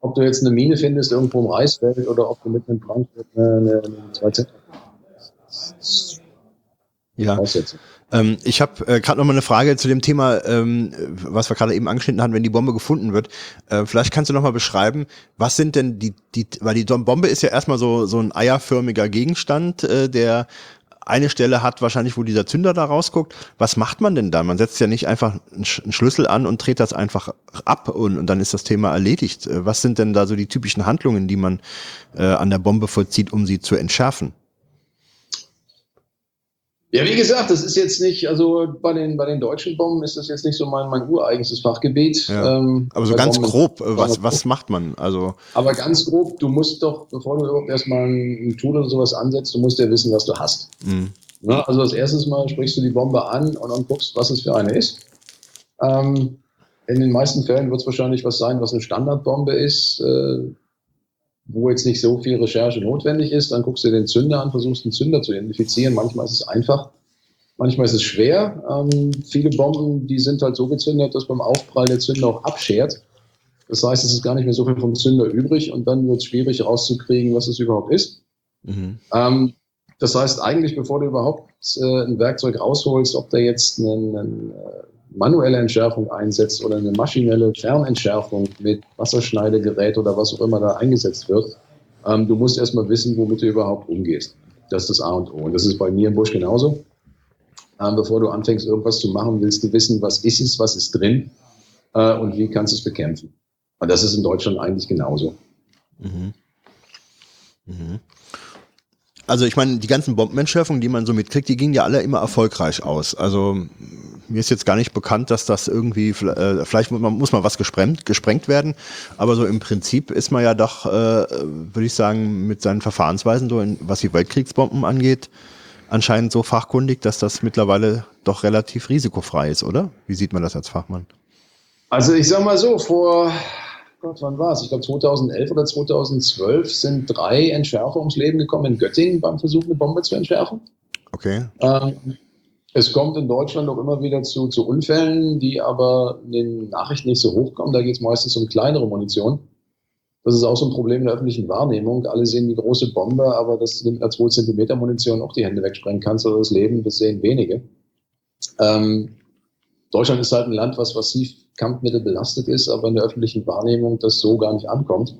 ob du jetzt eine Mine findest irgendwo im Reisfeld oder ob du mitten in Frankfurt eine, eine, eine 2 ja. Ähm, ich habe äh, gerade noch mal eine Frage zu dem Thema, ähm, was wir gerade eben angeschnitten haben, wenn die Bombe gefunden wird. Äh, vielleicht kannst du noch mal beschreiben, was sind denn die, die, weil die Bombe ist ja erstmal so so ein eierförmiger Gegenstand, äh, der eine Stelle hat wahrscheinlich, wo dieser Zünder da rausguckt. Was macht man denn da? Man setzt ja nicht einfach einen Schlüssel an und dreht das einfach ab und, und dann ist das Thema erledigt. Äh, was sind denn da so die typischen Handlungen, die man äh, an der Bombe vollzieht, um sie zu entschärfen? Ja, wie gesagt, das ist jetzt nicht, also bei den, bei den deutschen Bomben ist das jetzt nicht so mein, mein ureigenstes Fachgebiet. Ja. Ähm, aber so ganz Bomben grob, äh, was, was macht man? Also aber ganz grob, du musst doch, bevor du überhaupt erstmal ein Tool oder sowas ansetzt, du musst ja wissen, was du hast. Mhm. Na, also als erstes Mal sprichst du die Bombe an und dann guckst, was es für eine ist. Ähm, in den meisten Fällen wird es wahrscheinlich was sein, was eine Standardbombe ist. Äh, wo jetzt nicht so viel Recherche notwendig ist, dann guckst du dir den Zünder an, versuchst den Zünder zu identifizieren. Manchmal ist es einfach, manchmal ist es schwer. Ähm, viele Bomben, die sind halt so gezündet, dass beim Aufprall der Zünder auch abschert. Das heißt, es ist gar nicht mehr so viel vom Zünder übrig und dann wird es schwierig rauszukriegen, was es überhaupt ist. Mhm. Ähm, das heißt, eigentlich, bevor du überhaupt äh, ein Werkzeug rausholst, ob da jetzt äh, manuelle Entschärfung einsetzt oder eine maschinelle Fernentschärfung mit Wasserschneidegerät oder was auch immer da eingesetzt wird, ähm, du musst erstmal wissen, womit du überhaupt umgehst. Das ist das A und O. Und das ist bei mir im Busch genauso. Ähm, bevor du anfängst, irgendwas zu machen, willst du wissen, was ist es, was ist drin äh, und wie kannst du es bekämpfen. Und das ist in Deutschland eigentlich genauso. Mhm. Mhm. Also ich meine, die ganzen Bombenentschärfungen, die man so mitkriegt, die gingen ja alle immer erfolgreich aus. Also mir ist jetzt gar nicht bekannt, dass das irgendwie, äh, vielleicht muss, man, muss mal was gesprengt, gesprengt werden, aber so im Prinzip ist man ja doch, äh, würde ich sagen, mit seinen Verfahrensweisen, so in, was die Weltkriegsbomben angeht, anscheinend so fachkundig, dass das mittlerweile doch relativ risikofrei ist, oder? Wie sieht man das als Fachmann? Also ich sag mal so, vor, Gott, wann war es? Ich glaube 2011 oder 2012 sind drei Entschärfer ums Leben gekommen in Göttingen beim Versuch, eine Bombe zu entschärfen. Okay. Ähm, es kommt in Deutschland auch immer wieder zu, zu Unfällen, die aber in den Nachrichten nicht so hochkommen. Da geht es meistens um kleinere Munition. Das ist auch so ein Problem der öffentlichen Wahrnehmung. Alle sehen die große Bombe, aber dass du mit einer 2 cm Munition auch die Hände wegsprengen kannst oder das Leben, das sehen wenige. Ähm, Deutschland ist halt ein Land, was massiv Kampfmittel belastet ist, aber in der öffentlichen Wahrnehmung das so gar nicht ankommt.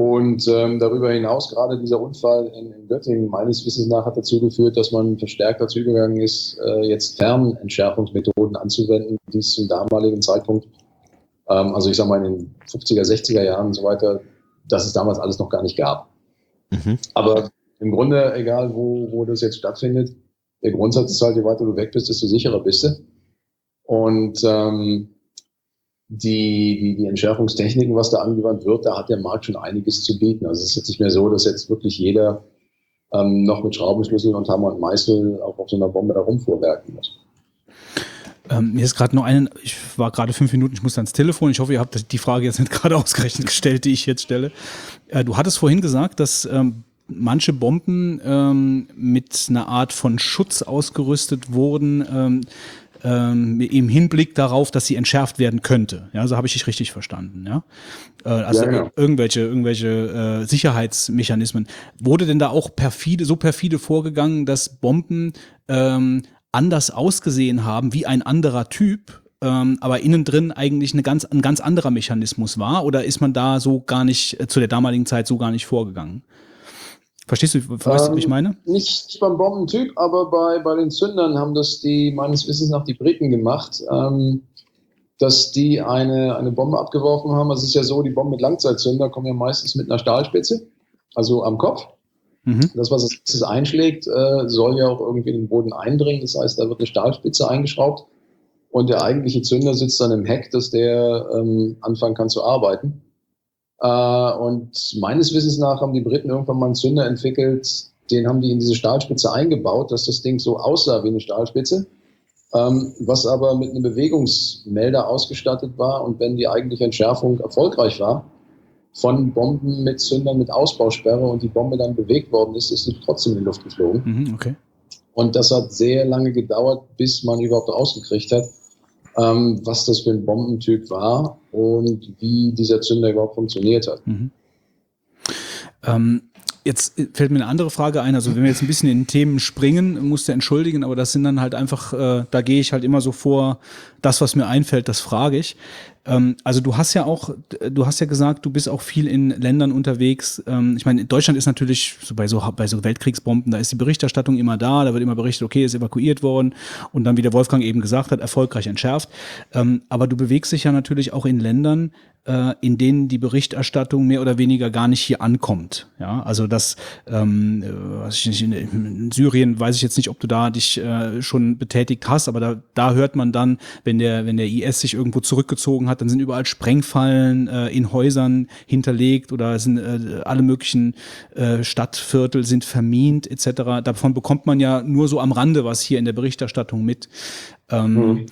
Und ähm, darüber hinaus, gerade dieser Unfall in, in, Göttingen, meines Wissens nach, hat dazu geführt, dass man verstärkt dazu übergegangen ist, äh, jetzt Fernentschärfungsmethoden anzuwenden, die es zum damaligen Zeitpunkt, ähm, also ich sage mal in den 50er, 60er Jahren und so weiter, dass es damals alles noch gar nicht gab. Mhm. Aber im Grunde, egal wo, wo das jetzt stattfindet, der Grundsatz ist halt, je weiter du weg bist, desto sicherer bist du. Und ähm, die, die, die Entschärfungstechniken, was da angewandt wird, da hat der Markt schon einiges zu bieten. Also es ist jetzt nicht mehr so, dass jetzt wirklich jeder ähm, noch mit Schraubenschlüsseln und Hammer und Meißel auch auf so einer Bombe da rumfuhrwerken muss. Ähm, mir ist gerade noch einen, ich war gerade fünf Minuten, ich muss ans Telefon. Ich hoffe, ihr habt die Frage jetzt nicht (laughs) gerade ausgerechnet gestellt, die ich jetzt stelle. Äh, du hattest vorhin gesagt, dass ähm, manche Bomben ähm, mit einer Art von Schutz ausgerüstet wurden, ähm, ähm, im Hinblick darauf, dass sie entschärft werden könnte. Ja, so habe ich dich richtig verstanden. Ja, äh, also Ja, genau. irgendwelche irgendwelche äh, Sicherheitsmechanismen. Wurde denn da auch perfide, so perfide vorgegangen, dass Bomben ähm, anders ausgesehen haben wie ein anderer Typ? Ähm, aber innen drin eigentlich eine ganz, ein ganz anderer Mechanismus war? Oder ist man da so gar nicht, äh, zu der damaligen Zeit so gar nicht vorgegangen? Verstehst du, weißt du, wie ich Ähm, meine? Nicht beim Bombentyp, aber bei, bei den Zündern haben das die meines Wissens nach die Briten gemacht, ähm, dass die eine, eine Bombe abgeworfen haben. Also es ist ja so, die Bomben mit Langzeitzünder kommen ja meistens mit einer Stahlspitze, also am Kopf. Mhm. Das, was es es einschlägt, äh, soll ja auch irgendwie in den Boden eindringen. Das heißt, da wird eine Stahlspitze eingeschraubt und der eigentliche Zünder sitzt dann im Heck, dass der ähm, anfangen kann zu arbeiten. Äh, und meines Wissens nach haben die Briten irgendwann mal einen Zünder entwickelt, den haben die in diese Stahlspitze eingebaut, dass das Ding so aussah wie eine Stahlspitze, ähm, was aber mit einem Bewegungsmelder ausgestattet war. Und wenn die eigentliche Entschärfung erfolgreich war, von Bomben mit Zündern mit Ausbausperre und die Bombe dann bewegt worden ist, ist sie trotzdem in die Luft geflogen. Mhm, okay. Und das hat sehr lange gedauert, bis man überhaupt rausgekriegt hat, ähm, was das für ein Bombentyp war und wie dieser Zünder überhaupt funktioniert hat. Mhm. Ähm, jetzt fällt mir eine andere Frage ein. Also wenn wir jetzt ein bisschen in Themen springen, musst du entschuldigen, aber das sind dann halt einfach, äh, da gehe ich halt immer so vor, das, was mir einfällt, das frage ich. Ähm, also du hast ja auch, du hast ja gesagt, du bist auch viel in Ländern unterwegs. Ähm, ich meine, Deutschland ist natürlich so bei so bei so Weltkriegsbomben, da ist die Berichterstattung immer da, da wird immer berichtet, okay, ist evakuiert worden und dann, wie der Wolfgang eben gesagt hat, erfolgreich entschärft. Ähm, aber du bewegst dich ja natürlich auch in Ländern, äh, in denen die Berichterstattung mehr oder weniger gar nicht hier ankommt. Ja, also das, ähm, äh, nicht, in, Syrien weiß ich jetzt nicht, ob du da dich äh, schon betätigt hast, aber da, da hört man dann, wenn der, wenn der IS sich irgendwo zurückgezogen hat, dann sind überall Sprengfallen äh, in Häusern hinterlegt oder sind äh, alle möglichen äh, Stadtviertel sind vermint etc. Davon bekommt man ja nur so am Rande was hier in der Berichterstattung mit. Ähm,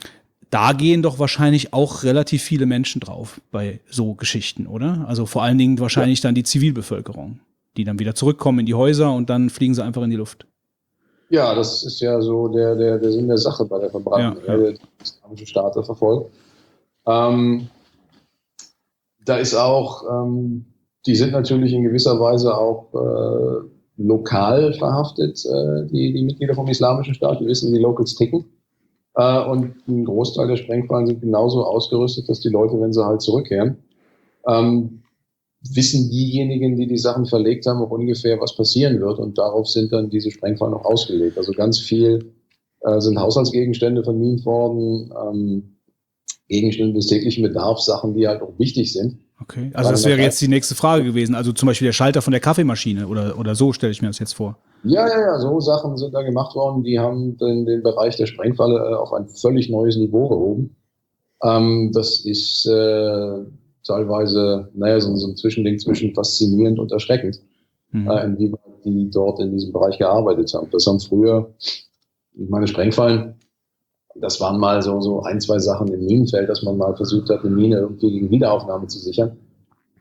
da gehen doch wahrscheinlich auch relativ viele Menschen drauf bei so Geschichten, oder? Also vor allen Dingen wahrscheinlich dann die Zivilbevölkerung, die dann wieder zurückkommen in die Häuser und dann fliegen sie einfach in die Luft. Ja, das ist ja so der, der, der Sinn der Sache bei der Verbrennung, Ja, ja, der islamische Staat da verfolgt. Ähm, da ist auch, ähm, die sind natürlich in gewisser Weise auch äh, lokal verhaftet, äh, die, die Mitglieder vom Islamischen Staat. Wir wissen, wie die Locals ticken. Äh, und ein Großteil der Sprengfallen sind genauso ausgerüstet, dass die Leute, wenn sie halt zurückkehren, ähm, wissen diejenigen, die die Sachen verlegt haben, auch ungefähr, was passieren wird. Und darauf sind dann diese Sprengfallen auch ausgelegt. Also ganz viel äh, sind Haushaltsgegenstände vermint worden, ähm, Gegenstände des täglichen Bedarfs, Sachen, die halt auch wichtig sind. Okay. Also das wäre jetzt die nächste Frage gewesen. Also zum Beispiel der Schalter von der Kaffeemaschine oder, oder so stelle ich mir das jetzt vor. Ja, ja, ja, so Sachen sind da gemacht worden, die haben den, den Bereich der Sprengfalle äh, auf ein völlig neues Niveau gehoben. Ähm, das ist äh, teilweise, naja, so, so ein Zwischending zwischen faszinierend und erschreckend, Mhm. äh, inwieweit die dort in diesem Bereich gearbeitet haben. Das haben früher, ich meine, Sprengfallen, das waren mal so, so ein, zwei Sachen im Minenfeld, dass man mal versucht hat, eine Mine irgendwie gegen Wiederaufnahme zu sichern.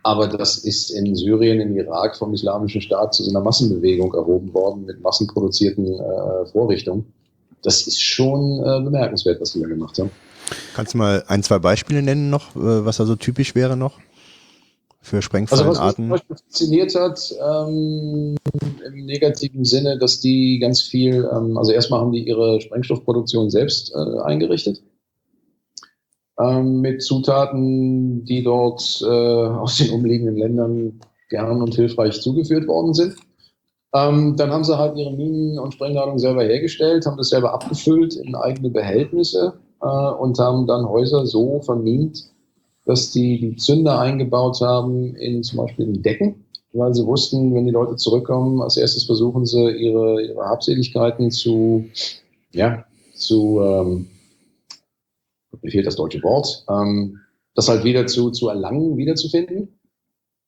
Aber das ist in Syrien, im Irak vom Islamischen Staat zu so einer Massenbewegung erhoben worden mit massenproduzierten äh, Vorrichtungen. Das ist schon äh, bemerkenswert, was die da gemacht haben. Kannst du mal ein, zwei Beispiele nennen noch, äh, was da so typisch wäre noch? Für Also was mich zum Sprengfallenarten? Beispiel fasziniert hat, ähm, im negativen Sinne, dass die ganz viel, ähm, also erstmal haben die ihre Sprengstoffproduktion selbst äh, eingerichtet. Ähm, mit Zutaten, die dort äh, (laughs) aus den umliegenden Ländern gern und hilfreich zugeführt worden sind. Ähm, dann haben sie halt ihre Minen und Sprengladungen selber hergestellt, haben das selber abgefüllt in eigene Behältnisse äh, und haben dann Häuser so vermint, dass die die Zünder eingebaut haben in zum Beispiel in Decken, weil sie wussten, wenn die Leute zurückkommen, als erstes versuchen sie ihre, ihre Habseligkeiten zu, ja, zu, ähm, mir fehlt das deutsche Wort, ähm, das halt wieder zu, zu erlangen, wiederzufinden.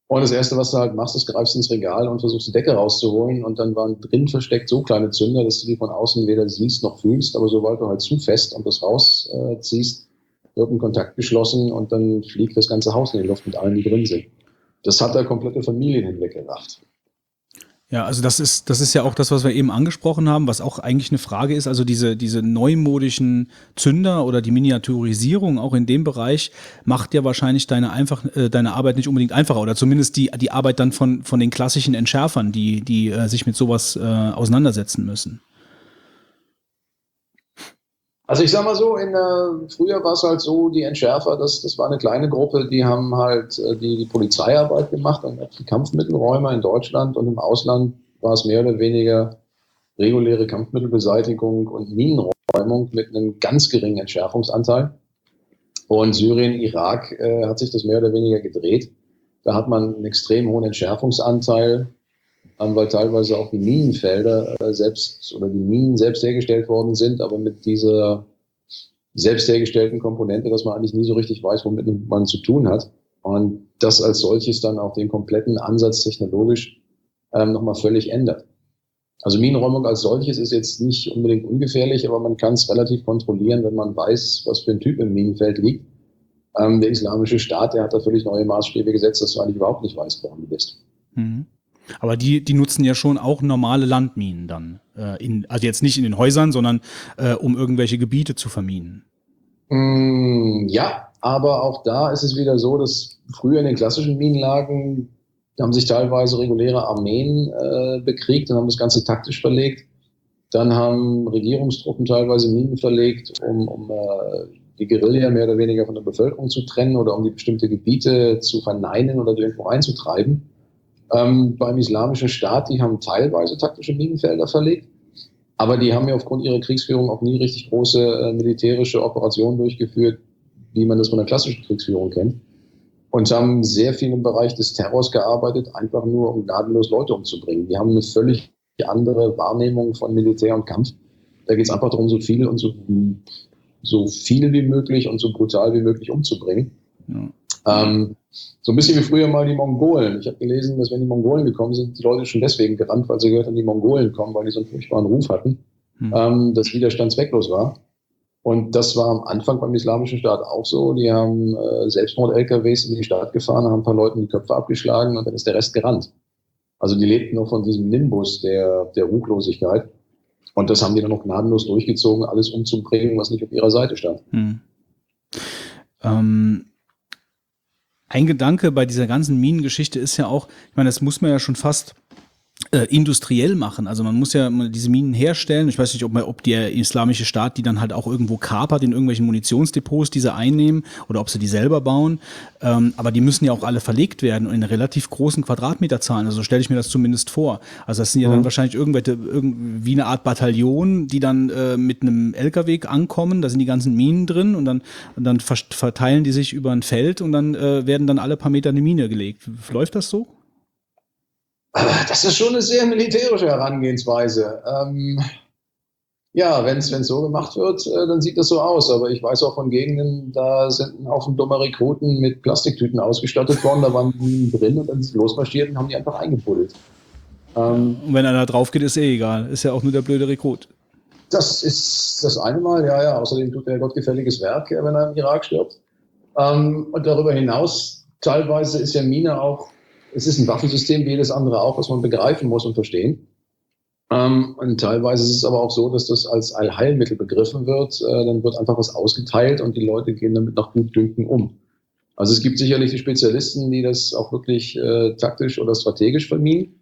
Und das Erste, was du halt machst, ist, greifst ins Regal und versuchst die Decke rauszuholen. Und dann waren drin versteckt so kleine Zünder, dass du die von außen weder siehst noch fühlst. Aber sobald du halt zu fest und das rausziehst, wird ein Kontakt geschlossen und dann fliegt das ganze Haus in die Luft mit allen, die drin sind. Das hat da komplette Familien hinweggebracht. Ja, also das ist, das ist ja auch das, was wir eben angesprochen haben, was auch eigentlich eine Frage ist. Also diese, diese neumodischen Zünder oder die Miniaturisierung auch in dem Bereich macht ja wahrscheinlich deine einfach, äh, deine Arbeit nicht unbedingt einfacher oder zumindest die, die Arbeit dann von, von den klassischen Entschärfern, die, die äh, sich mit sowas äh, auseinandersetzen müssen. Also ich sag mal so, in, äh, früher war es halt so, die Entschärfer, das, das war eine kleine Gruppe, die haben halt äh, die, die Polizeiarbeit gemacht, dann die Kampfmittelräume in Deutschland und im Ausland war es mehr oder weniger reguläre Kampfmittelbeseitigung und Minenräumung mit einem ganz geringen Entschärfungsanteil. Und Syrien, Irak äh, hat sich das mehr oder weniger gedreht. Da hat man einen extrem hohen Entschärfungsanteil weil teilweise auch die Minenfelder äh, selbst oder die Minen selbst hergestellt worden sind, aber mit dieser selbst hergestellten Komponente, dass man eigentlich nie so richtig weiß, womit man zu tun hat. Und das als solches dann auch den kompletten Ansatz technologisch ähm, nochmal völlig ändert. Also Minenräumung als solches ist jetzt nicht unbedingt ungefährlich, aber man kann es relativ kontrollieren, wenn man weiß, was für ein Typ im Minenfeld liegt. Ähm, der islamische Staat, der hat da völlig neue Maßstäbe gesetzt, dass du eigentlich überhaupt nicht weißt, woran du bist. Mhm. Aber die, die nutzen ja schon auch normale Landminen dann. Äh, in, also jetzt nicht in den Häusern, sondern äh, um irgendwelche Gebiete zu verminen. Mm, ja, aber auch da ist es wieder so, dass früher in den klassischen Minenlagen haben sich teilweise reguläre Armeen äh, bekriegt und haben das Ganze taktisch verlegt. Dann haben Regierungstruppen teilweise Minen verlegt, um, um äh, die Guerilla mehr oder weniger von der Bevölkerung zu trennen oder um die bestimmte Gebiete zu verneinen oder irgendwo einzutreiben ähm, beim Islamischen Staat, die haben teilweise taktische Minenfelder verlegt, aber die haben ja aufgrund ihrer Kriegsführung auch nie richtig große äh, militärische Operationen durchgeführt, wie man das von der klassischen Kriegsführung kennt. Und haben sehr viel im Bereich des Terrors gearbeitet, einfach nur um gnadenlos Leute umzubringen. Die haben eine völlig andere Wahrnehmung von Militär und Kampf. Da geht es einfach darum, so viel und so, so viel wie möglich und so brutal wie möglich umzubringen. Ja. Ähm, so ein bisschen wie früher mal die Mongolen. Ich habe gelesen, dass wenn die Mongolen gekommen sind, die Leute schon deswegen gerannt, weil sie gehört haben, die Mongolen kommen, weil die so einen furchtbaren Ruf hatten, hm. ähm, dass Widerstand zwecklos war. Und das war am Anfang beim Islamischen Staat auch so. Die haben äh, Selbstmord-LKWs in die Stadt gefahren, haben ein paar Leuten die Köpfe abgeschlagen und dann ist der Rest gerannt. Also die lebten noch von diesem Nimbus der, der Ruchlosigkeit. Und das haben die dann noch gnadenlos durchgezogen, alles umzubringen, was nicht auf ihrer Seite stand. Hm. Ähm, ein Gedanke bei dieser ganzen Minengeschichte ist ja auch, ich meine, das muss man ja schon fast äh, industriell machen. Also man muss ja diese Minen herstellen. Ich weiß nicht, ob, man, ob der islamische Staat die dann halt auch irgendwo kapert in irgendwelchen Munitionsdepots, diese einnehmen oder ob sie die selber bauen. Ähm, aber die müssen ja auch alle verlegt werden und in relativ großen Quadratmeterzahlen. Also so stelle ich mir das zumindest vor. Also das sind ja mhm. dann wahrscheinlich irgendwelche, irgendwie eine Art Bataillon, die dann äh, mit einem LKW ankommen. Da sind die ganzen Minen drin und dann, und dann verteilen die sich über ein Feld und dann äh, werden dann alle paar Meter eine Mine gelegt. Läuft das so? Das ist schon eine sehr militärische Herangehensweise. Ähm, ja, wenn es so gemacht wird, äh, dann sieht das so aus. Aber ich weiß auch von Gegenden, da sind ein Haufen dummer Rekruten mit Plastiktüten ausgestattet worden, da waren die drin und dann sind sie losmarschiert und haben die einfach eingebuddelt. Ähm, und wenn einer drauf geht, ist eh egal. Ist ja auch nur der blöde Rekrut. Das ist das eine Mal, ja, ja. Außerdem tut er gottgefälliges Werk, wenn er im Irak stirbt. Ähm, und darüber hinaus, teilweise ist ja Mine auch es ist ein Waffensystem wie jedes andere auch, was man begreifen muss und verstehen. Ähm, und teilweise ist es aber auch so, dass das als Allheilmittel begriffen wird. Äh, dann wird einfach was ausgeteilt und die Leute gehen damit nach Gutdünken um. Also es gibt sicherlich die Spezialisten, die das auch wirklich äh, taktisch oder strategisch vermieden.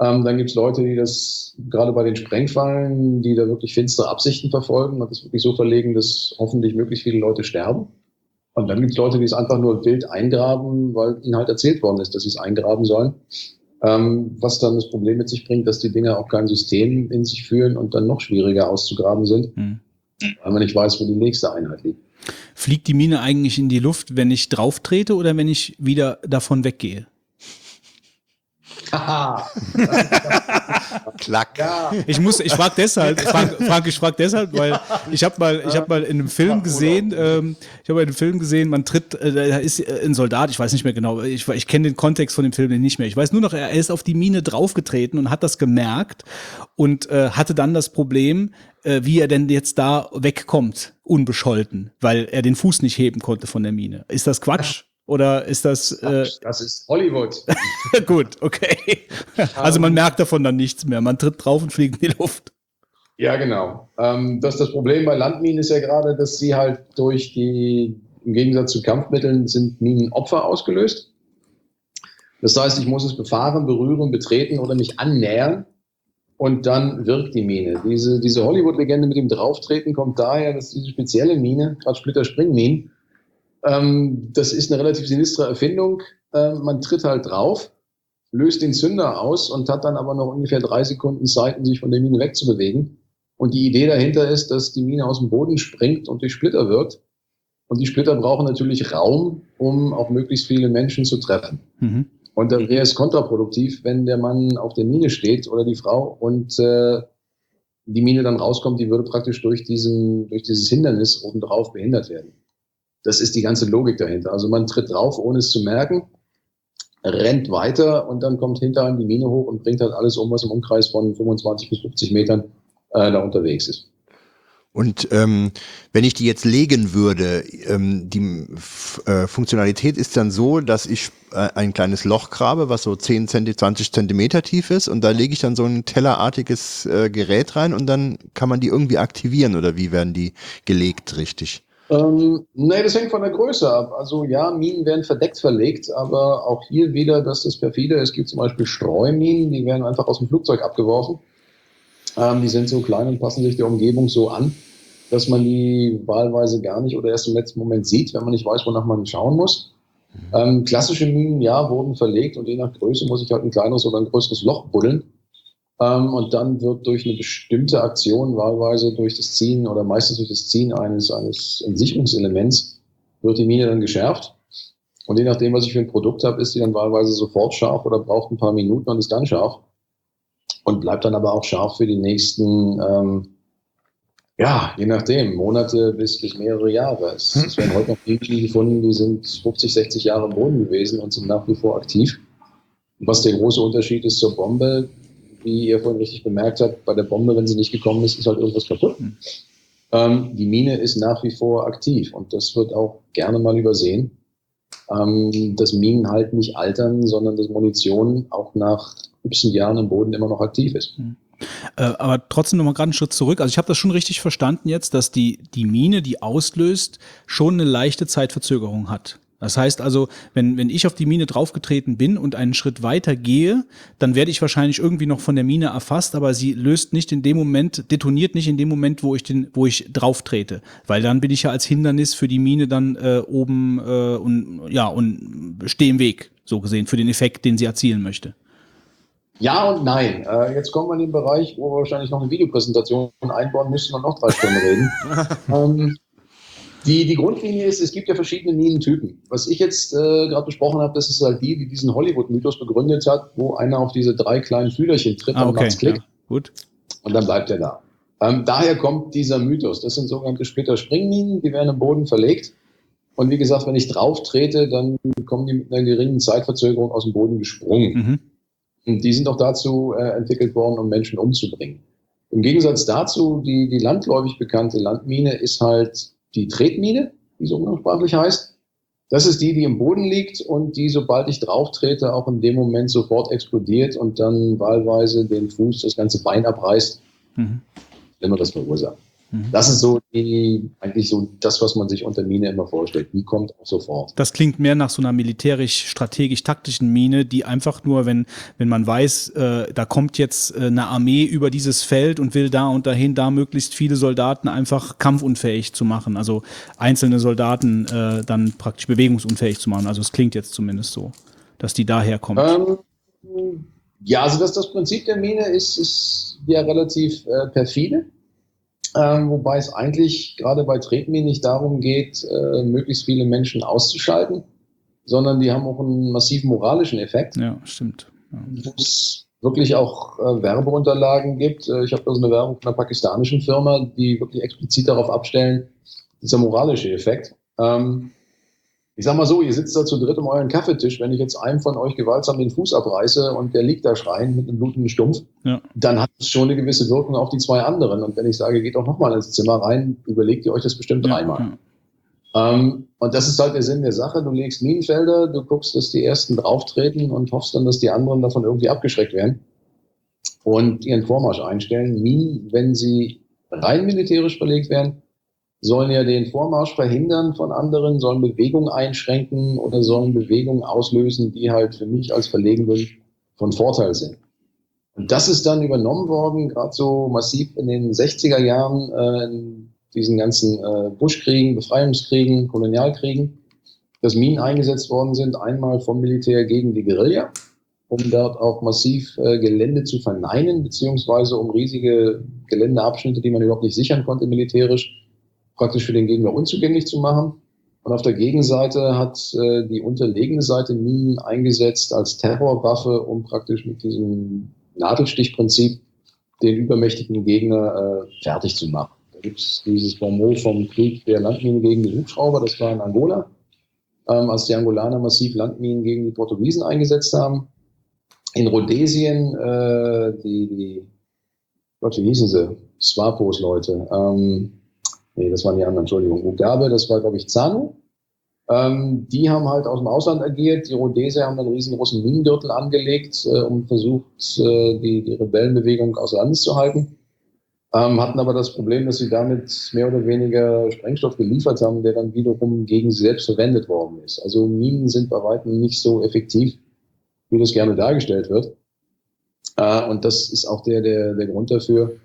Ähm, dann gibt es Leute, die das gerade bei den Sprengfallen, die da wirklich finstere Absichten verfolgen und das wirklich so verlegen, dass hoffentlich möglichst viele Leute sterben. Und dann gibt es Leute, die es einfach nur wild eingraben, weil ihnen halt erzählt worden ist, dass sie es eingraben sollen. Ähm, was dann das Problem mit sich bringt, dass die Dinger auch kein System in sich fühlen und dann noch schwieriger auszugraben sind, hm. weil man nicht weiß, wo die nächste Einheit liegt. Fliegt die Mine eigentlich in die Luft, wenn ich drauf trete oder wenn ich wieder davon weggehe? (laughs) Klack. Ja, Ich muss, ich frage deshalb, (laughs) Frank, Frank, ich frage deshalb, weil ich habe mal, ich habe mal in einem Film gesehen, ähm, ich habe in einem Film gesehen, man tritt, äh, da ist äh, ein Soldat, ich weiß nicht mehr genau, ich, ich kenne den Kontext von dem Film nicht mehr. Ich weiß nur noch, er ist auf die Mine draufgetreten und hat das gemerkt und äh, hatte dann das Problem, äh, wie er denn jetzt da wegkommt, unbescholten, weil er den Fuß nicht heben konnte von der Mine. Ist das Quatsch? Oder ist das äh, das ist Hollywood. (laughs) gut, okay. Also man merkt davon dann nichts mehr. Man tritt drauf und fliegt in die Luft. Ja, genau. Ähm, das, das Problem bei Landminen ist ja gerade, dass sie halt durch die, im Gegensatz zu Kampfmitteln, sind Minen Opfer ausgelöst. Das heißt, ich muss es befahren, berühren, betreten oder mich annähern und dann wirkt die Mine. Diese, diese Hollywood-Legende mit dem Drauftreten kommt daher, dass diese spezielle Mine, gerade Splitter-Springminen, ähm, das ist eine relativ sinistre Erfindung. Ähm, man tritt halt drauf, löst den Zünder aus und hat dann aber noch ungefähr drei Sekunden Zeit, um sich von der Mine wegzubewegen. Und die Idee dahinter ist, dass die Mine aus dem Boden springt und durch Splitter wirkt. Und die Splitter brauchen natürlich Raum, um auch möglichst viele Menschen zu treffen. Mhm. Und dann wäre es kontraproduktiv, wenn der Mann auf der Mine steht oder die Frau und äh, die Mine dann rauskommt, die würde praktisch durch, diesen, durch dieses Hindernis obendrauf behindert werden. Das ist die ganze Logik dahinter. Also man tritt drauf, ohne es zu merken, rennt weiter und dann kommt hinter einem die Mine hoch und bringt halt alles um, was im Umkreis von 25 bis 50 Metern äh, da unterwegs ist. Und ähm, wenn ich die jetzt legen würde, ähm, die F äh, Funktionalität ist dann so, dass ich äh, ein kleines Loch grabe, was so 10 cm, 20 Zentimeter tief ist und da lege ich dann so ein tellerartiges äh, Gerät rein und dann kann man die irgendwie aktivieren oder wie werden die gelegt richtig? Ähm, nee, das hängt von der Größe ab. Also ja, Minen werden verdeckt verlegt, aber auch hier wieder, dass das perfide. Es gibt zum Beispiel Streuminen, die werden einfach aus dem Flugzeug abgeworfen. Ähm, die sind so klein und passen sich der Umgebung so an, dass man die wahlweise gar nicht oder erst im letzten Moment sieht, wenn man nicht weiß, wonach man schauen muss. Ähm, klassische Minen, ja, wurden verlegt und je nach Größe muss ich halt ein kleineres oder ein größeres Loch buddeln. Ähm, und dann wird durch eine bestimmte Aktion, wahlweise durch das Ziehen oder meistens durch das Ziehen eines, eines Entsicherungselements, wird die Mine dann geschärft. Und je nachdem, was ich für ein Produkt habe, ist die dann wahlweise sofort scharf oder braucht ein paar Minuten und ist dann scharf. Und bleibt dann aber auch scharf für die nächsten, ähm, ja, je nachdem, Monate bis, bis mehrere Jahre. Es, es werden heute noch Minen gefunden, die sind 50, 60 Jahre im Boden gewesen und sind nach wie vor aktiv. Was der große Unterschied ist zur Bombe, wie ihr vorhin richtig bemerkt habt, bei der Bombe, wenn sie nicht gekommen ist, ist halt irgendwas kaputt. Ähm, die Mine ist nach wie vor aktiv und das wird auch gerne mal übersehen, ähm, dass Minen halt nicht altern, sondern dass Munition auch nach 17 Jahren im Boden immer noch aktiv ist. Äh, aber trotzdem nochmal gerade einen Schritt zurück. Also ich habe das schon richtig verstanden jetzt, dass die, die Mine, die auslöst, schon eine leichte Zeitverzögerung hat. Das heißt also, wenn, wenn ich auf die Mine draufgetreten bin und einen Schritt weiter gehe, dann werde ich wahrscheinlich irgendwie noch von der Mine erfasst, aber sie löst nicht in dem Moment, detoniert nicht in dem Moment, wo ich den, wo ich drauf trete. Weil dann bin ich ja als Hindernis für die Mine dann äh, oben äh, und ja, und stehe im Weg, so gesehen, für den Effekt, den sie erzielen möchte. Ja und nein. Äh, jetzt kommen wir in den Bereich, wo wir wahrscheinlich noch eine Videopräsentation einbauen müssen und noch drei Stunden reden. (laughs) ähm, die, die Grundlinie ist, es gibt ja verschiedene Minentypen. Was ich jetzt äh, gerade besprochen habe, das ist halt die, die diesen Hollywood-Mythos begründet hat, wo einer auf diese drei kleinen Fühlerchen tritt Ah, und okay. macht's Klick Ja, gut. und dann bleibt er da. Ähm, daher kommt dieser Mythos. Das sind sogenannte Splitter-Springminen, die werden im Boden verlegt. Und wie gesagt, wenn ich drauf trete, dann kommen die mit einer geringen Zeitverzögerung aus dem Boden gesprungen. Mhm. Und die sind auch dazu äh, entwickelt worden, um Menschen umzubringen. Im Gegensatz dazu, die, die landläufig bekannte Landmine ist halt die Tretmine, wie so umgangssprachlich heißt. Das ist die, die im Boden liegt und die, sobald ich drauf trete, auch in dem Moment sofort explodiert und dann wahlweise den Fuß, das ganze Bein abreißt, Mhm. wenn man das verursacht. Mhm. Das ist so die, eigentlich so das, was man sich unter Mine immer vorstellt. Die kommt auch sofort. Das klingt mehr nach so einer militärisch-strategisch-taktischen Mine, die einfach nur, wenn, wenn man weiß, äh, da kommt jetzt äh, eine Armee über dieses Feld und will da und dahin, da möglichst viele Soldaten einfach kampfunfähig zu machen. Also einzelne Soldaten äh, dann praktisch bewegungsunfähig zu machen. Also es klingt jetzt zumindest so, dass die daher kommt. Ähm, ja, also das, das Prinzip der Mine ist, ist ja relativ äh, perfide. Ähm, wobei es eigentlich gerade bei Tretminen nicht darum geht, äh, möglichst viele Menschen auszuschalten, sondern die haben auch einen massiven moralischen Effekt. Ja, stimmt. wo es wirklich auch äh, Werbeunterlagen gibt. Äh, ich habe da so eine Werbung von einer pakistanischen Firma, die wirklich explizit darauf abstellen, dieser moralische Effekt. Ähm, ich sag mal so, ihr sitzt da zu dritt um euren Kaffeetisch. Wenn ich jetzt einem von euch gewaltsam den Fuß abreiße und der liegt da schreien mit einem blutigen Stumpf, ja. dann hat es schon eine gewisse Wirkung auf die zwei anderen. Und wenn ich sage, geht doch nochmal ins Zimmer rein, überlegt ihr euch das bestimmt ja, dreimal. Ja. Ähm, und das ist halt der Sinn der Sache. Du legst Minenfelder, du guckst, dass die ersten drauftreten und hoffst dann, dass die anderen davon irgendwie abgeschreckt werden und ihren Vormarsch einstellen. Minen, wenn sie rein militärisch verlegt werden, sollen ja den Vormarsch verhindern von anderen, sollen Bewegungen einschränken oder sollen Bewegungen auslösen, die halt für mich als Verlegenen von Vorteil sind. Und das ist dann übernommen worden, gerade so massiv in den 60er Jahren, äh, in diesen ganzen äh, Buschkriegen, Befreiungskriegen, Kolonialkriegen, dass Minen eingesetzt worden sind, einmal vom Militär gegen die Guerilla, um dort auch massiv äh, Gelände zu verneinen, beziehungsweise um riesige Geländeabschnitte, die man überhaupt nicht sichern konnte militärisch, praktisch für den Gegner unzugänglich zu machen. Und auf der Gegenseite hat äh, die unterlegene Seite Minen eingesetzt als Terrorwaffe, um praktisch mit diesem Nadelstichprinzip den übermächtigen Gegner äh, fertig zu machen. Da gibt es dieses Bonmot vom Krieg der Landminen gegen die Hubschrauber, das war in Angola, ähm, als die Angolaner massiv Landminen gegen die Portugiesen eingesetzt haben. In Rhodesien, äh, die, die, Gott, wie hießen sie? Swapos-Leute. Ähm, nee, das waren die anderen, Entschuldigung. Mugabe, das war, glaube ich, ZANU. Ähm, die haben halt aus dem Ausland agiert. Die Rhodesier haben einen riesengroßen Minengürtel angelegt, äh, um versucht, äh, die, die Rebellenbewegung außer Landes zu halten. Ähm, hatten aber das Problem, dass sie damit mehr oder weniger Sprengstoff geliefert haben, der dann wiederum gegen sie selbst verwendet worden ist. Also Minen sind bei weitem nicht so effektiv, wie das gerne dargestellt wird. Äh, und das ist auch der, der, der Grund dafür,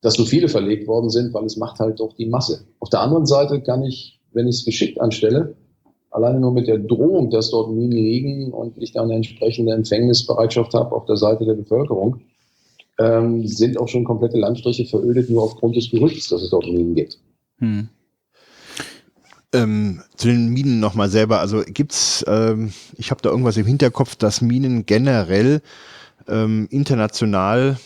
dass so viele verlegt worden sind, weil es macht halt doch die Masse. Auf der anderen Seite kann ich, wenn ich es geschickt anstelle, alleine nur mit der Drohung, dass dort Minen liegen und ich dann eine entsprechende Empfängnisbereitschaft habe auf der Seite der Bevölkerung, ähm, sind auch schon komplette Landstriche verödet, nur aufgrund des Gerüchts, dass es dort Minen gibt. Hm. Ähm, zu den Minen nochmal selber. Also gibt's, ähm, ich habe da irgendwas im Hinterkopf, dass Minen generell ähm, international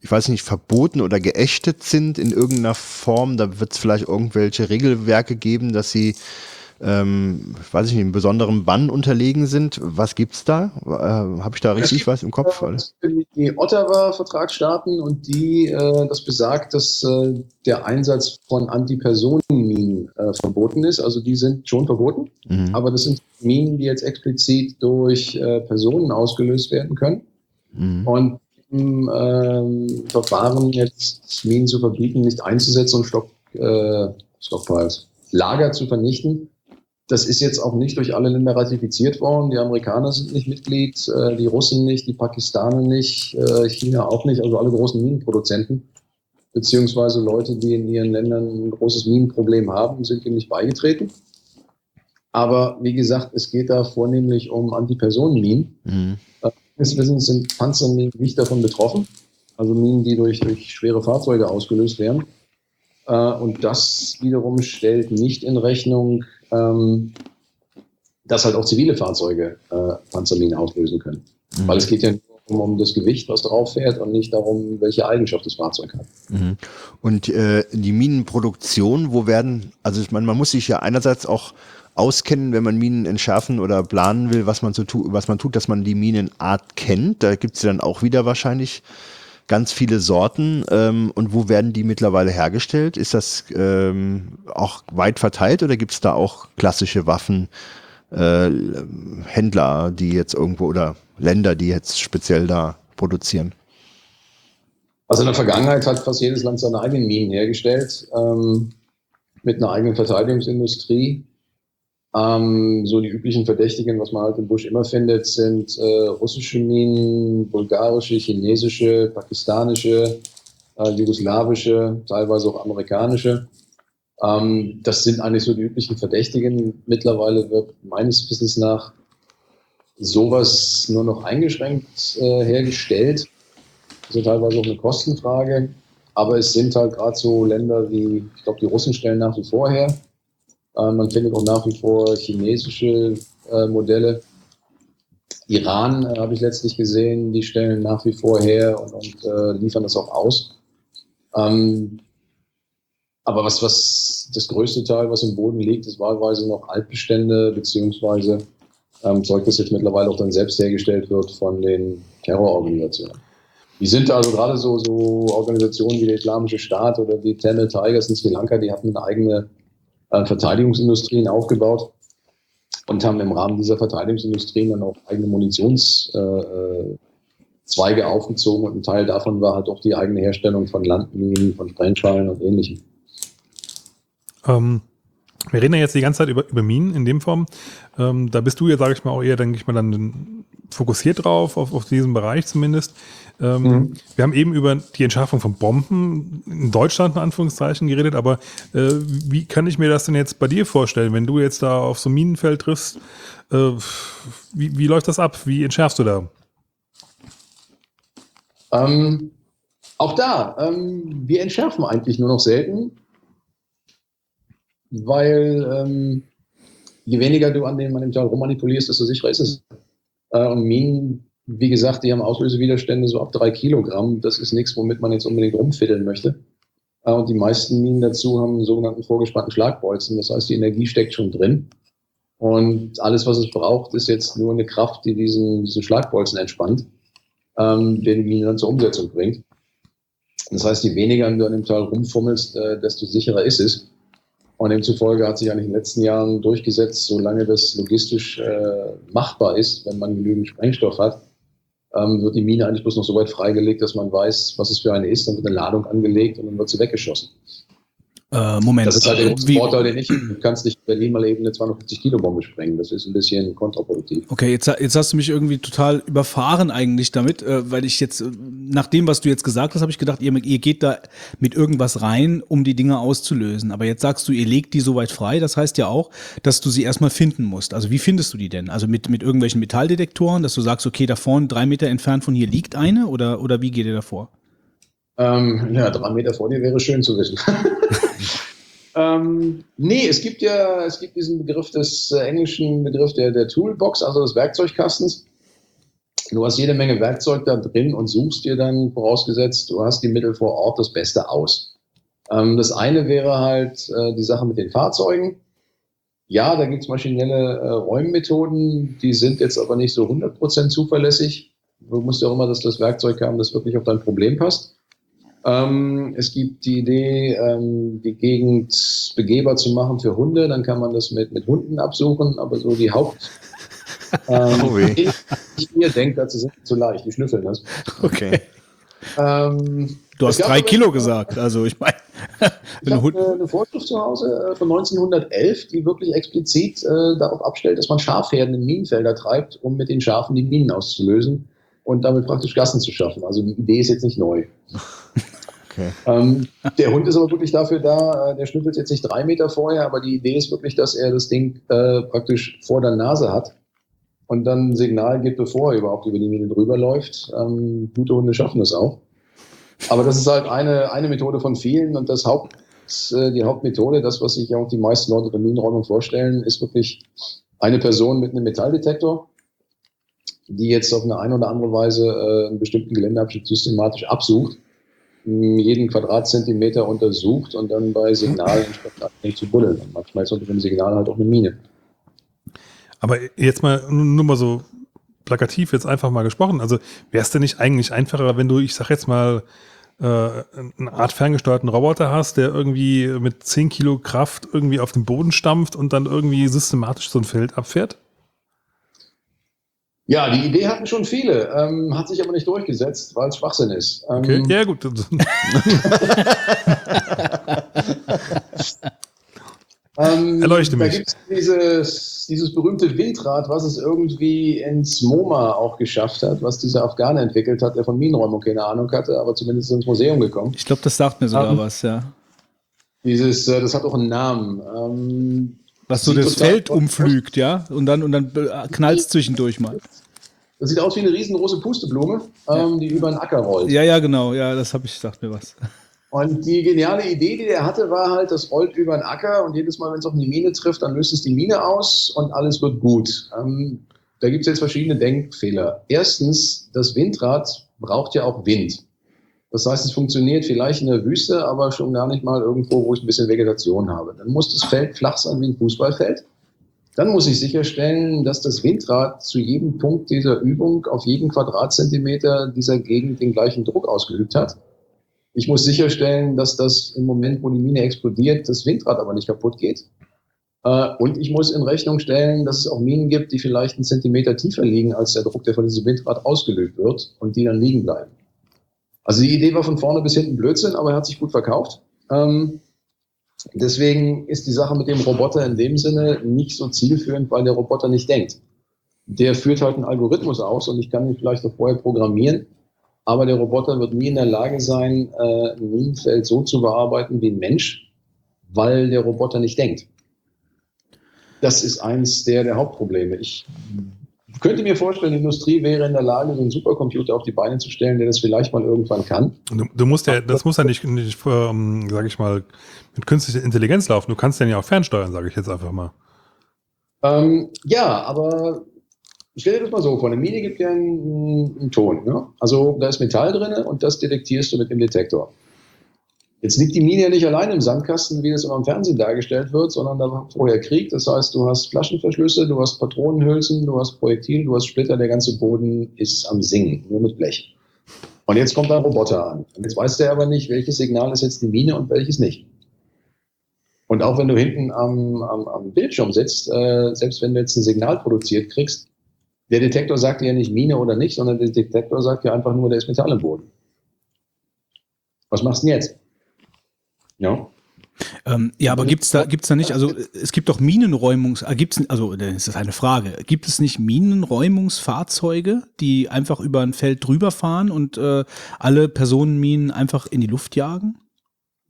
ich weiß nicht, verboten oder geächtet sind in irgendeiner Form. Da wird es vielleicht irgendwelche Regelwerke geben, dass sie, ähm, weiß ich nicht, einem besonderen Bann unterlegen sind. Was gibt's da? Äh, Habe ich da richtig was im Kopf? Die Ottawa-Vertragsstaaten und die, äh, das besagt, dass äh, der Einsatz von Antipersonenminen äh, verboten ist. Also die sind schon verboten, mhm. aber das sind Minen, die jetzt explizit durch äh, Personen ausgelöst werden können. Mhm. Und ähm, Verfahren, jetzt Minen zu verbieten, nicht einzusetzen und Stock, äh, Stockpiles, Lager zu vernichten. Das ist jetzt auch nicht durch alle Länder ratifiziert worden. Die Amerikaner sind nicht Mitglied, äh, die Russen nicht, die Pakistaner nicht, äh, China auch nicht, also alle großen Minenproduzenten, beziehungsweise Leute, die in ihren Ländern ein großes Minenproblem haben, sind ihm nicht beigetreten. Aber wie gesagt, es geht da vornehmlich um Antipersonenminen. Mhm meines Wissens sind Panzerminen nicht davon betroffen. Also Minen, die durch, durch schwere Fahrzeuge ausgelöst werden. Äh, und das wiederum stellt nicht in Rechnung, ähm, dass halt auch zivile Fahrzeuge äh, Panzerminen auslösen können. Mhm. Weil es geht ja nur um, um das Gewicht, was drauf fährt und nicht darum, welche Eigenschaft das Fahrzeug hat. Mhm. Und äh, die Minenproduktion, wo werden, also ich meine, man muss sich ja einerseits auch auskennen, wenn man Minen entschärfen oder planen will, was man, so tu was man tut, dass man die Minenart kennt. Da gibt es dann auch wieder wahrscheinlich ganz viele Sorten. Ähm, und wo werden die mittlerweile hergestellt? Ist das ähm, auch weit verteilt oder gibt es da auch klassische Waffen? Äh, Händler, die jetzt irgendwo oder Länder, die jetzt speziell da produzieren? Also in der Vergangenheit hat fast jedes Land seine eigenen Minen hergestellt, ähm, mit einer eigenen Verteidigungsindustrie. Ähm, so die üblichen Verdächtigen, was man halt im Busch immer findet, sind äh, russische Minen, bulgarische, chinesische, pakistanische, äh, jugoslawische, teilweise auch amerikanische. Ähm, das sind eigentlich so die üblichen Verdächtigen. Mittlerweile wird meines Wissens nach sowas nur noch eingeschränkt äh, hergestellt. Das ist teilweise auch eine Kostenfrage. Aber es sind halt gerade so Länder wie, ich glaube, die Russen stellen nach wie vor her. Äh, man findet auch nach wie vor chinesische äh, Modelle. Iran äh, habe ich letztlich gesehen, die stellen nach wie vor her und, und äh, liefern das auch aus. Ähm, aber was, was das größte Teil, was im Boden liegt, ist wahlweise noch Altbestände, beziehungsweise ähm, Zeug, das jetzt mittlerweile auch dann selbst hergestellt wird von den Terrororganisationen. Die sind also gerade so, so Organisationen wie der Islamische Staat oder die Tamil Tigers in Sri Lanka, die hatten eigene äh, Verteidigungsindustrien aufgebaut und haben im Rahmen dieser Verteidigungsindustrien dann auch eigene Munitionszweige äh, aufgezogen und ein Teil davon war halt auch die eigene Herstellung von Landminen, von Sprengschalen und ähnlichem. Ähm, wir reden ja jetzt die ganze Zeit über, über Minen in dem Form. Ähm, da bist du ja, sage ich mal, auch eher, denke ich mal, dann fokussiert drauf, auf, auf diesen Bereich zumindest. Ähm, mhm. Wir haben eben über die Entschärfung von Bomben in Deutschland in Anführungszeichen geredet, aber äh, wie kann ich mir das denn jetzt bei dir vorstellen, wenn du jetzt da auf so ein Minenfeld triffst? Äh, wie, wie läuft das ab? Wie entschärfst du da? Ähm, auch da, ähm, wir entschärfen eigentlich nur noch selten, weil ähm, je weniger du an dem, an dem Teil rummanipulierst, desto sicherer ist es. Äh, und Minen wie gesagt, die haben Auslösewiderstände so ab drei Kilogramm. Das ist nichts, womit man jetzt unbedingt rumfiddeln möchte. Äh, und die meisten Minen dazu haben einen sogenannten vorgespannten Schlagbolzen. Das heißt, die Energie steckt schon drin. Und alles, was es braucht, ist jetzt nur eine Kraft, die diesen, diesen Schlagbolzen entspannt, ähm, den die dann zur Umsetzung bringt. Das heißt, je weniger du an dem Teil rumfummelst, äh, desto sicherer ist es. Und demzufolge hat sich eigentlich in den letzten Jahren durchgesetzt, solange das logistisch äh, machbar ist, wenn man genügend Sprengstoff hat, ähm, wird die Mine eigentlich bloß noch so weit freigelegt, dass man weiß, was es für eine ist. Dann wird eine Ladung angelegt und dann wird sie weggeschossen. Äh, Moment. Das ist halt der Vorteil, den ich, du kannst nicht in Berlin mal eben eine 250 Kilo Bombe sprengen. Das ist ein bisschen kontraproduktiv. Okay, jetzt, jetzt hast du mich irgendwie total überfahren eigentlich damit, äh, weil ich jetzt, äh, nach dem, was du jetzt gesagt hast, habe ich gedacht, ihr, ihr geht da mit irgendwas rein, um die Dinge auszulösen. Aber jetzt sagst du, ihr legt die so weit frei. Das heißt ja auch, dass du sie erstmal finden musst. Also wie findest du die denn? Also mit, mit irgendwelchen Metalldetektoren, dass du sagst, okay, da vorne drei Meter entfernt von hier liegt eine oder, oder wie geht ihr da vor? Ähm, ja, drei Meter vor dir wäre schön zu wissen. (laughs) ähm, nee, es gibt ja, es gibt diesen Begriff des äh, englischen Begriff der, der Toolbox, also des Werkzeugkastens. Du hast jede Menge Werkzeug da drin und suchst dir dann, vorausgesetzt, du hast die Mittel vor Ort, das Beste aus. Ähm, das eine wäre halt äh, die Sache mit den Fahrzeugen. Ja, da gibt es maschinelle äh, Räummethoden, die sind jetzt aber nicht so 100% zuverlässig. Du musst ja auch immer, dass das Werkzeug haben, das wirklich auf dein Problem passt. Ähm, es gibt die Idee, ähm, die Gegend begehbar zu machen für Hunde. Dann kann man das mit, mit Hunden absuchen. Aber so die Haupt. (laughs) Ähm, oh ich, ich mir denke, dazu sind zu leicht. Die schnüffeln das. Okay. Ähm, du hast drei Kilo gesagt. Also ich meine. (laughs) ich habe eine, eine Vorschrift zu Hause äh, von 1911, die wirklich explizit äh, darauf abstellt, dass man Schafherden in Minenfelder treibt, um mit den Schafen die Minen auszulösen und damit praktisch Gassen zu schaffen. Also die Idee ist jetzt nicht neu. (laughs) Okay. Ähm, der Hund ist aber wirklich dafür da, äh, der schnüffelt jetzt nicht drei Meter vorher, aber die Idee ist wirklich, dass er das Ding äh, praktisch vor der Nase hat und dann ein Signal gibt, bevor er überhaupt über die Mine drüber läuft. Ähm, gute Hunde schaffen das auch. Aber das ist halt eine, eine Methode von vielen und das Haupt, äh, die Hauptmethode, das, was sich auch die meisten Leute der Minenräumung vorstellen, ist wirklich eine Person mit einem Metalldetektor, die jetzt auf eine, eine oder andere Weise äh, einen bestimmten Geländeabschnitt systematisch absucht jeden Quadratzentimeter untersucht und dann bei Signalen entsprechend zu buddeln. Und manchmal ist unter dem Signal halt auch eine Mine. Aber jetzt mal nur mal so plakativ jetzt einfach mal gesprochen. Also wäre es denn nicht eigentlich einfacher, wenn du, ich sag jetzt mal, äh, eine Art ferngesteuerten Roboter hast, der irgendwie mit 10 Kilo Kraft irgendwie auf den Boden stampft und dann irgendwie systematisch so ein Feld abfährt? Ja, die Idee hatten schon viele, ähm, hat sich aber nicht durchgesetzt, weil es Schwachsinn ist. Ähm, okay, ja gut. (laughs) ähm, Erleuchte mich. Da gibt es dieses, dieses berühmte Windrad, was es irgendwie ins MoMA auch geschafft hat, was dieser Afghane entwickelt hat, der von Minenräumung keine Ahnung hatte, aber zumindest ins Museum gekommen. Ich glaube, das sagt mir sogar um, was, ja. Dieses, äh, das hat auch einen Namen. Ähm, was so das Feld umflügt, ja? Und dann, und dann knallt es zwischendurch mal. Das sieht aus wie eine riesengroße Pusteblume, ähm, die über einen Acker rollt. Ja, ja, genau. Ja, das habe ich, sagt mir was. (laughs) Und die geniale Idee, die der hatte, war halt, das rollt über einen Acker und jedes Mal, wenn es auf eine Mine trifft, dann löst es die Mine aus und alles wird gut. Ähm, da gibt es jetzt verschiedene Denkfehler. Erstens, das Windrad braucht ja auch Wind. Das heißt, es funktioniert vielleicht in der Wüste, aber schon gar nicht mal irgendwo, wo ich ein bisschen Vegetation habe. Dann muss das Feld flach sein wie ein Fußballfeld. Dann muss ich sicherstellen, dass das Windrad zu jedem Punkt dieser Übung auf jeden Quadratzentimeter dieser Gegend den gleichen Druck ausgeübt hat. Ich muss sicherstellen, dass das im Moment, wo die Mine explodiert, das Windrad aber nicht kaputt geht. Äh, und ich muss in Rechnung stellen, dass es auch Minen gibt, die vielleicht einen Zentimeter tiefer liegen als der Druck, der von diesem Windrad ausgelöst wird und die dann liegen bleiben. Also die Idee war von vorne bis hinten Blödsinn, aber er hat sich gut verkauft. Ähm, deswegen ist die Sache mit dem Roboter in dem Sinne nicht so zielführend, weil der Roboter nicht denkt. Der führt halt einen Algorithmus aus und ich kann ihn vielleicht auch vorher programmieren, aber der Roboter wird nie in der Lage sein, äh, ein Minenfeld so zu bearbeiten wie ein Mensch, weil der Roboter nicht denkt. Das ist eins der, der Hauptprobleme. Ich könnte mir vorstellen, die Industrie wäre in der Lage, so einen Supercomputer auf die Beine zu stellen, der das vielleicht mal irgendwann kann. Du, du musst ja, das muss ja nicht, nicht ähm, sage ich mal, mit künstlicher Intelligenz laufen. Du kannst den ja auch fernsteuern, sage ich jetzt einfach mal. Ähm, ja, aber stell dir das mal so vor, eine Mine gibt ja einen, einen Ton. Ne? Also da ist Metall drin und das detektierst du mit dem Detektor. Jetzt liegt die Mine ja nicht allein im Sandkasten, wie das immer im Fernsehen dargestellt wird, sondern da war vorher Krieg. Das heißt, du hast Flaschenverschlüsse, du hast Patronenhülsen, du hast Projektil, du hast Splitter, der ganze Boden ist am Singen, nur mit Blech. Und jetzt kommt ein Roboter an. Und jetzt weiß der aber nicht, welches Signal ist jetzt die Mine und welches nicht. Und auch wenn du hinten am, am, am Bildschirm sitzt, äh, selbst wenn du jetzt ein Signal produziert kriegst, der Detektor sagt dir ja nicht Mine oder nicht, sondern der Detektor sagt dir einfach nur, da ist Metall im Boden. Was machst du denn jetzt? Ja. Ähm, ja, aber gibt's da, gibt's da nicht, also es gibt doch Minenräumungs, äh, gibt's, also das ist eine Frage, gibt es nicht Minenräumungsfahrzeuge, die einfach über ein Feld drüber fahren und äh, alle Personenminen einfach in die Luft jagen?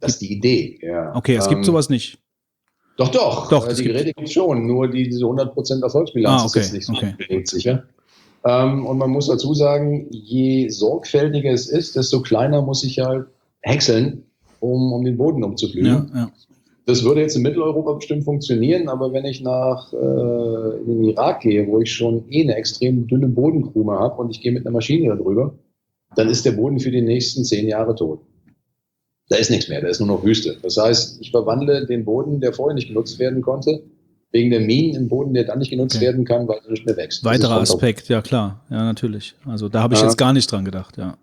Das ist die Idee, ja. Okay, es ähm, gibt sowas nicht. Doch, doch. doch äh, die Geräte gibt es schon, nur die, diese 100% Erfolgsbilanz ah, okay, ist jetzt nicht so okay. sicher. Ähm, und man muss dazu sagen, je sorgfältiger es ist, desto kleiner muss ich halt häckseln, um, um den Boden umzuflügen. Ja, ja. Das würde jetzt in Mitteleuropa bestimmt funktionieren, aber wenn ich nach äh, in den Irak gehe, wo ich schon eh eine extrem dünne Bodenkrume habe und ich gehe mit einer Maschine darüber, dann ist der Boden für die nächsten zehn Jahre tot. Da ist nichts mehr, da ist nur noch Wüste. Das heißt, ich verwandle den Boden, der vorher nicht genutzt werden konnte, wegen der Minen im Boden, der dann nicht genutzt okay. werden kann, weil er nicht mehr wächst. Weiterer Aspekt, ja klar, ja natürlich. Also da habe ich ja. jetzt gar nicht dran gedacht, ja.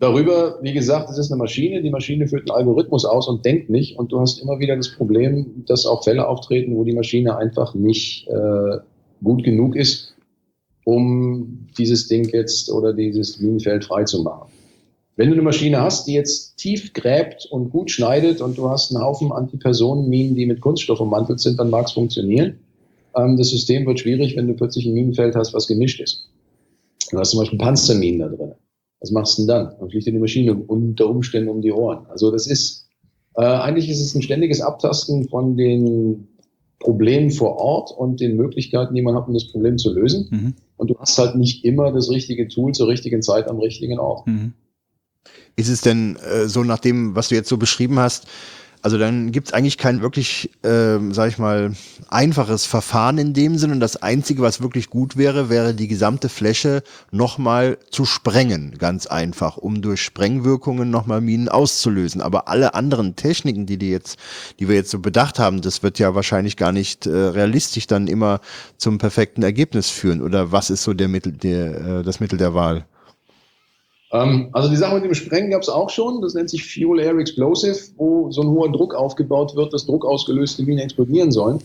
Darüber, wie gesagt, es ist eine Maschine, die Maschine führt einen Algorithmus aus und denkt nicht und du hast immer wieder das Problem, dass auch Fälle auftreten, wo die Maschine einfach nicht äh, gut genug ist, um dieses Ding jetzt oder dieses Minenfeld freizumachen. Wenn du eine Maschine hast, die jetzt tief gräbt und gut schneidet und du hast einen Haufen Antipersonenminen, die mit Kunststoff ummantelt sind, dann mag es funktionieren. Ähm, das System wird schwierig, wenn du plötzlich ein Minenfeld hast, was gemischt ist. Du hast zum Beispiel Panzerminen da drin. Was machst du denn dann? Dann fliegt dir die Maschine unter Umständen um die Ohren. Also das ist, äh, eigentlich ist es ein ständiges Abtasten von den Problemen vor Ort und den Möglichkeiten, die man hat, um das Problem zu lösen. Mhm. Und du hast halt nicht immer das richtige Tool zur richtigen Zeit am richtigen Ort. Mhm. Ist es denn äh, so nach dem, was du jetzt so beschrieben hast, also dann gibt es eigentlich kein wirklich, äh, sag ich mal, einfaches Verfahren in dem Sinne. Und das Einzige, was wirklich gut wäre, wäre die gesamte Fläche nochmal zu sprengen, ganz einfach, um durch Sprengwirkungen nochmal Minen auszulösen. Aber alle anderen Techniken, die, die, jetzt, die wir jetzt so bedacht haben, das wird ja wahrscheinlich gar nicht äh, realistisch dann immer zum perfekten Ergebnis führen. Oder was ist so der Mittel, der, äh, das Mittel der Wahl? Ähm, also die Sache mit dem Sprengen gab es auch schon. Das nennt sich Fuel Air Explosive, wo so ein hoher Druck aufgebaut wird, dass druckausgelöste Minen explodieren sollen.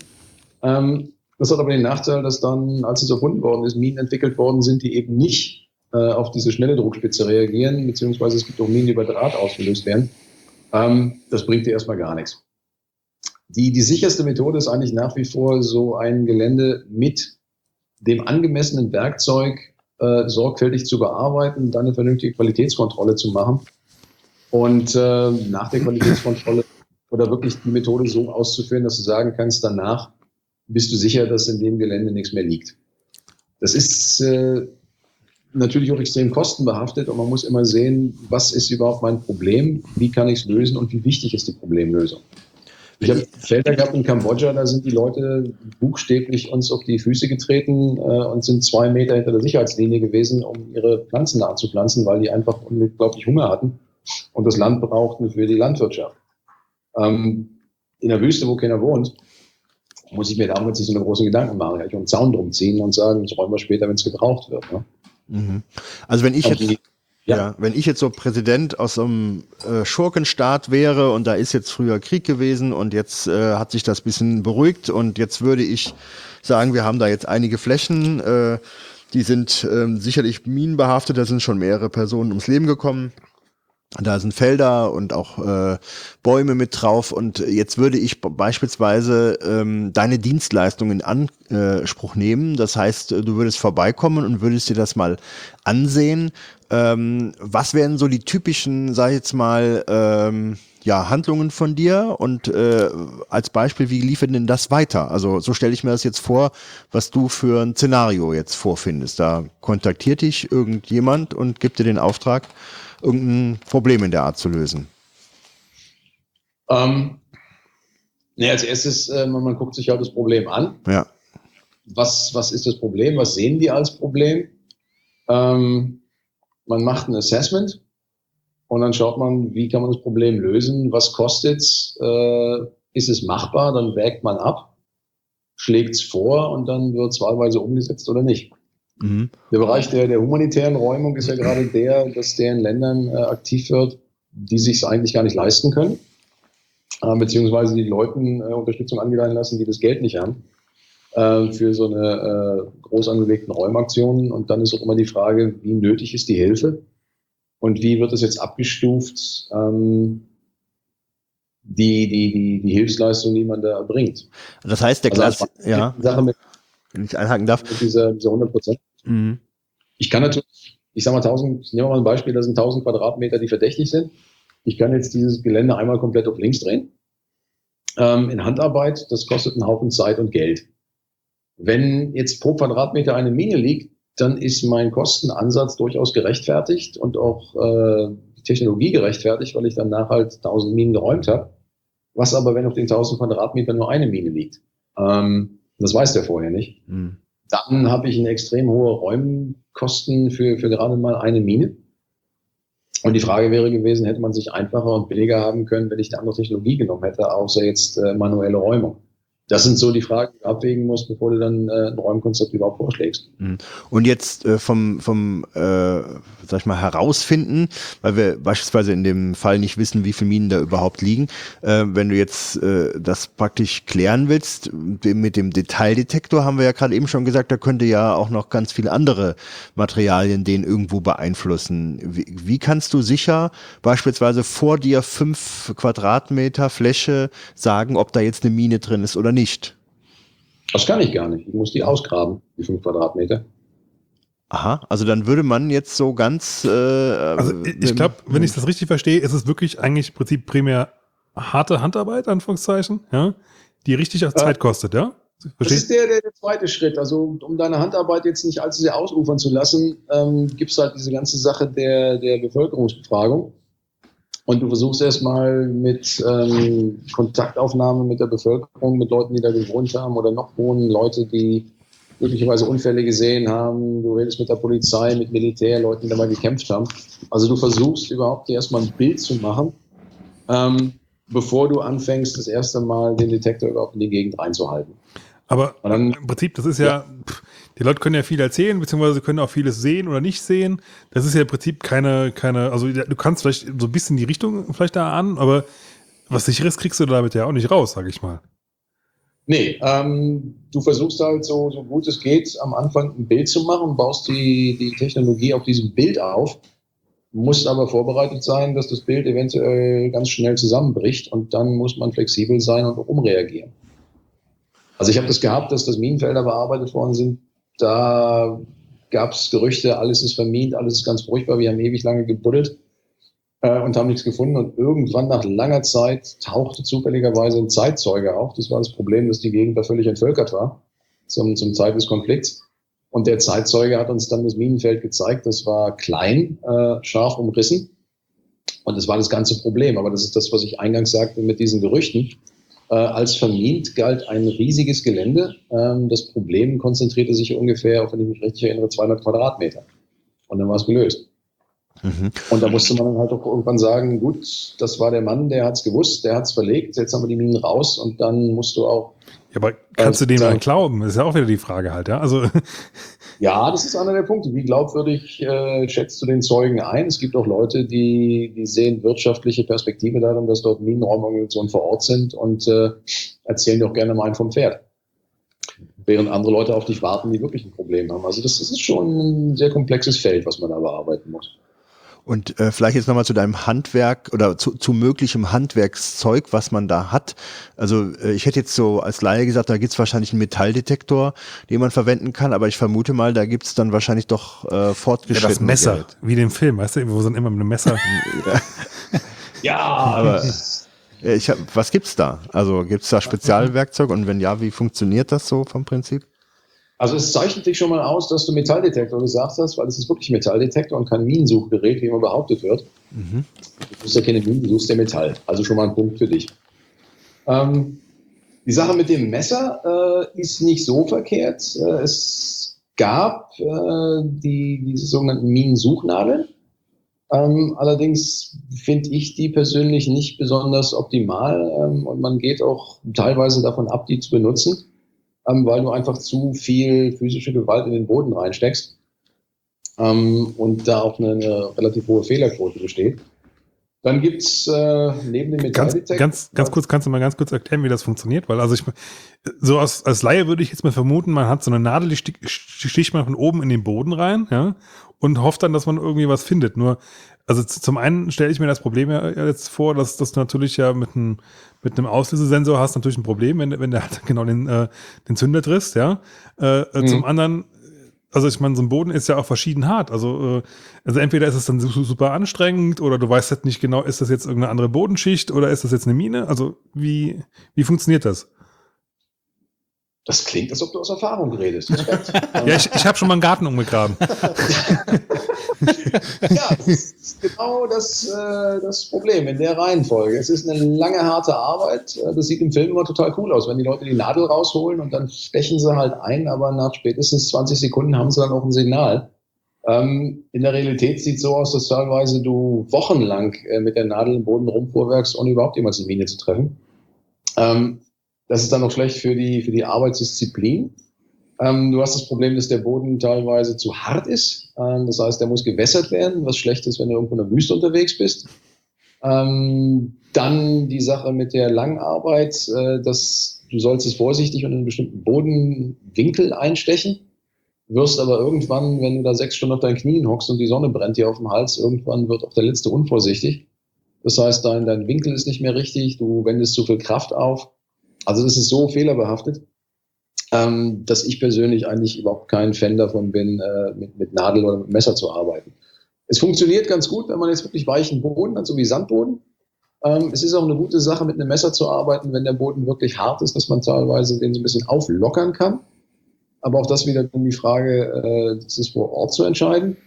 Ähm, das hat aber den Nachteil, dass dann, als es erfunden worden ist, Minen entwickelt worden sind, die eben nicht äh, auf diese schnelle Druckspitze reagieren, beziehungsweise es gibt auch Minen, die über Draht ausgelöst werden. Ähm, das bringt dir erstmal gar nichts. Die, die sicherste Methode ist eigentlich nach wie vor so ein Gelände mit dem angemessenen Werkzeug äh, sorgfältig zu bearbeiten, dann eine vernünftige Qualitätskontrolle zu machen und äh, nach der Qualitätskontrolle oder wirklich die Methode so auszuführen, dass du sagen kannst, danach bist du sicher, dass in dem Gelände nichts mehr liegt. Das ist äh, natürlich auch extrem kostenbehaftet und man muss immer sehen, was ist überhaupt mein Problem, wie kann ich es lösen und wie wichtig ist die Problemlösung. Ich habe Felder gehabt in Kambodscha, da sind die Leute buchstäblich uns auf die Füße getreten äh, und sind zwei Meter hinter der Sicherheitslinie gewesen, um ihre Pflanzen nachzupflanzen, weil die einfach unglaublich Hunger hatten und das Land brauchten für die Landwirtschaft. Ähm, in der Wüste, wo keiner wohnt, muss ich mir damals nicht so eine großen Gedanken machen. Ich einen Zaun drum ziehen und sagen, das räumen wir später, wenn es gebraucht wird. Ne? Mhm. Also wenn ich jetzt ja. wenn ich jetzt so Präsident aus so einem äh, Schurkenstaat wäre und da ist jetzt früher Krieg gewesen und jetzt äh, hat sich das bisschen beruhigt und jetzt würde ich sagen, wir haben da jetzt einige Flächen, äh, die sind ähm, sicherlich minenbehaftet, da sind schon mehrere Personen ums Leben gekommen. Da sind Felder und auch äh, Bäume mit drauf. Und jetzt würde ich beispielsweise ähm, deine Dienstleistungen in Anspruch nehmen. Das heißt, du würdest vorbeikommen und würdest dir das mal ansehen. Ähm, was wären so die typischen, sag ich jetzt mal, ähm, ja, Handlungen von dir und äh, als Beispiel, wie liefert denn das weiter? Also so stelle ich mir das jetzt vor, was du für ein Szenario jetzt vorfindest. Da kontaktiert dich irgendjemand und gibt dir den Auftrag, irgendein Problem in der Art zu lösen? Ähm, nee, als erstes, äh, man, man, guckt sich halt das Problem an. Ja. Was, was ist das Problem? Was sehen die als Problem? Ähm, man macht ein Assessment und dann schaut man, wie kann man das Problem lösen? Was kostet es? Äh, ist es machbar? Dann wägt man ab, schlägt es vor und dann wird es wahlweise umgesetzt oder nicht. Mhm. Der Bereich der, der humanitären Räumung ist ja gerade der, dass der in Ländern äh, aktiv wird, die sich eigentlich gar nicht leisten können, äh, beziehungsweise die Leuten äh, Unterstützung angedeihen lassen, die das Geld nicht haben äh, für so eine äh, groß angelegten Räumaktionen. Und dann ist auch immer die Frage, wie nötig ist die Hilfe und wie wird es jetzt abgestuft, ähm, die, die, die, die Hilfsleistung, die man da erbringt. Das heißt, der also Klasse, ja. Sache mit wenn ich einhaken darf. Diese, diese 100 Prozent. Mhm. Ich kann natürlich, ich sage mal 1000, nehmen wir mal ein Beispiel, da sind 1000 Quadratmeter, die verdächtig sind. Ich kann jetzt dieses Gelände einmal komplett auf links drehen. Ähm, in Handarbeit, das kostet einen Haufen Zeit und Geld. Wenn jetzt pro Quadratmeter eine Mine liegt, dann ist mein Kostenansatz durchaus gerechtfertigt und auch äh, Technologie gerechtfertigt, weil ich danach halt 1000 Minen geräumt habe. Was aber, wenn auf den 1000 Quadratmetern nur eine Mine liegt? Ähm, das weiß der vorher nicht. Mhm. Dann habe ich eine extrem hohe Räumkosten für, für gerade mal eine Mine. Und die Frage wäre gewesen, hätte man sich einfacher und billiger haben können, wenn ich eine andere Technologie genommen hätte, außer jetzt äh, manuelle Räumung das sind so die Fragen, die du abwägen musst, bevor du dann äh, ein Räumkonzept überhaupt vorschlägst. Mhm. Und jetzt äh, vom, vom äh, sag ich mal, herausfinden, weil wir beispielsweise in dem Fall nicht wissen, wie viele Minen da überhaupt liegen, äh, wenn du jetzt äh, das praktisch klären willst, mit dem Detaildetektor haben wir ja gerade eben schon gesagt, da könnte ja auch noch ganz viele andere Materialien den irgendwo beeinflussen. Wie, wie kannst du sicher beispielsweise vor dir fünf Quadratmeter Fläche sagen, ob da jetzt eine Mine drin ist oder nicht? Das kann ich gar nicht. Ich muss die ausgraben, die fünf Quadratmeter. Aha, also dann würde man jetzt so ganz. Äh, also ich, ich glaube, wenn ich das richtig verstehe, ist es wirklich eigentlich im Prinzip primär harte Handarbeit, Anführungszeichen, ja, die richtig äh, Zeit kostet, ja? Das ist der, der, der, zweite Schritt. Also um deine Handarbeit jetzt nicht allzu sehr ausufern zu lassen, ähm, gibt es halt diese ganze Sache der, der Bevölkerungsbefragung. Und du versuchst erstmal mit ähm, Kontaktaufnahme mit der Bevölkerung, mit Leuten, die da gewohnt haben oder noch wohnen, Leute, die möglicherweise Unfälle gesehen haben. Du redest mit der Polizei, mit Militär, Leuten, die dabei gekämpft haben. Also du versuchst überhaupt erstmal ein Bild zu machen, ähm, bevor du anfängst, das erste Mal den Detektor überhaupt in die Gegend reinzuhalten. Aber dann, im Prinzip, das ist ja, ja die Leute können ja viel erzählen, beziehungsweise können auch vieles sehen oder nicht sehen. Das ist ja im Prinzip keine, keine, also du kannst vielleicht so ein bisschen die Richtung vielleicht da an, aber was sicheres kriegst du damit ja auch nicht raus, sag ich mal. Nee, ähm, du versuchst halt so, so gut es geht, am Anfang ein Bild zu machen, baust die, die Technologie auf diesem Bild auf, musst aber vorbereitet sein, dass das Bild eventuell ganz schnell zusammenbricht und dann muss man flexibel sein und umreagieren. Also ich habe das gehabt, dass das Minenfelder bearbeitet worden sind, da gab es Gerüchte, alles ist vermint, alles ist ganz furchtbar, wir haben ewig lange gebuddelt äh, und haben nichts gefunden. Und irgendwann nach langer Zeit tauchte zufälligerweise ein Zeitzeuge auf. Das war das Problem, dass die Gegend da völlig entvölkert war zum, zum Zeit des Konflikts. Und der Zeitzeuge hat uns dann das Minenfeld gezeigt. Das war klein, äh, scharf umrissen. Und das war das ganze Problem. Aber das ist das, was ich eingangs sagte mit diesen Gerüchten. Äh, als vermint galt ein riesiges Gelände. Ähm, das Problem konzentrierte sich ungefähr, auf wenn ich mich richtig erinnere, 200 Quadratmeter. Und dann war es gelöst. Mhm. Und da musste man dann halt auch irgendwann sagen, gut, das war der Mann, der hat es gewusst, der hat es verlegt, jetzt haben wir die Minen raus und dann musst du auch. Ja, aber kannst du dem dann glauben? Das ist ja auch wieder die Frage halt, ja. Also. (laughs) Ja, das ist einer der Punkte. Wie glaubwürdig äh, schätzt du den Zeugen ein? Es gibt auch Leute, die, die sehen wirtschaftliche Perspektive darin, dass dort Minenraumorganisationen vor Ort sind und äh, erzählen doch gerne mal einen vom Pferd. Während andere Leute auf dich warten, die wirklich ein Problem haben. Also das, das ist schon ein sehr komplexes Feld, was man da bearbeiten muss. Und äh, vielleicht jetzt nochmal zu deinem Handwerk oder zu, zu möglichem Handwerkszeug, was man da hat. Also äh, ich hätte jetzt so als Laie gesagt, da gibt's wahrscheinlich einen Metalldetektor, den man verwenden kann, aber ich vermute mal, da gibt's dann wahrscheinlich doch äh, fortgeschrittene Ja, das Messer, Gerät. wie dem Film, weißt du, wo sind immer mit einem Messer. (laughs) ja, aber (laughs) äh, ich hab, was gibt's da? Also gibt's da Spezialwerkzeug und wenn ja, wie funktioniert das so vom Prinzip? Also es zeichnet dich schon mal aus, dass du Metalldetektor gesagt hast, weil es ist wirklich Metalldetektor und kein Minensuchgerät, wie immer behauptet wird. Mhm. Du suchst ja keine Minen, du suchst ja Metall. Also schon mal ein Punkt für dich. Ähm, die Sache mit dem Messer äh, ist nicht so verkehrt. Äh, es gab äh, die, diese sogenannten Minensuchnadeln. Ähm, allerdings finde ich die persönlich nicht besonders optimal ähm, und man geht auch teilweise davon ab, die zu benutzen ähm, weil du einfach zu viel physische Gewalt in den Boden reinsteckst ähm, und da auch eine, eine, relativ hohe Fehlerquote besteht. Dann gibt's äh, neben dem Metalldetektor. Ganz, ganz, ganz kurz, kannst du mal ganz kurz erklären, wie das funktioniert? Weil, also ich, so als, als Laie würde ich jetzt mal vermuten, man hat so eine Nadel, die sticht, sticht man von oben in den Boden rein, ja, und hofft dann, dass man irgendwie was findet. Nur, also zum einen stelle ich mir das Problem ja jetzt vor, dass das natürlich ja mit einem mit einem Auslösesensor hast natürlich ein Problem, wenn, wenn der halt (laughs) genau den, äh, den Zünder triffst, ja. Äh, äh, mhm. Zum anderen, also ich meine, so ein Boden ist ja auch verschieden hart. Also, äh, also entweder ist es dann super anstrengend oder du weißt halt nicht genau, ist das jetzt irgendeine andere Bodenschicht oder ist das jetzt eine Mine? Also wie, wie funktioniert das? Das klingt, als ob du aus Erfahrung redest. (laughs) ja, ich, ich habe schon mal einen Garten umgegraben. (laughs) ja, das ist genau das, äh, das Problem in der Reihenfolge. Es ist eine lange, harte Arbeit. Äh, das sieht im Film immer total cool aus, wenn die Leute die Nadel rausholen und dann stechen sie halt ein, aber nach spätestens 20 Sekunden haben sie dann auch ein Signal. Ähm, in der Realität sieht es so aus, dass teilweise du wochenlang äh, mit der Nadel im Boden rumfuhrwerkst, ohne überhaupt jemals eine Mine zu treffen. Ähm, das ist dann noch schlecht für die, für die Arbeitsdisziplin. Ähm, du hast das Problem, dass der Boden teilweise zu hart ist. Ähm, das heißt, der muss gewässert werden, was schlecht ist, wenn du irgendwo in der Wüste unterwegs bist. Ähm, dann die Sache mit der Langarbeit, äh, dass du sollst es vorsichtig und in einen bestimmten Bodenwinkel einstechen, wirst aber irgendwann, wenn du da sechs Stunden auf deinen Knien hockst und die Sonne brennt dir auf dem Hals, irgendwann wird auch der letzte unvorsichtig. Das heißt, dein, dein Winkel ist nicht mehr richtig, du wendest zu viel Kraft auf also das ist so fehlerbehaftet, ähm, dass ich persönlich eigentlich überhaupt kein Fan davon bin, äh, mit, mit Nadel oder mit Messer zu arbeiten. Es funktioniert ganz gut, wenn man jetzt wirklich weichen Boden hat, so wie Sandboden. Ähm, es ist auch eine gute Sache, mit einem Messer zu arbeiten, wenn der Boden wirklich hart ist, dass man teilweise den so ein bisschen auflockern kann. Aber auch das wieder um die Frage, äh, das ist vor Ort zu entscheiden.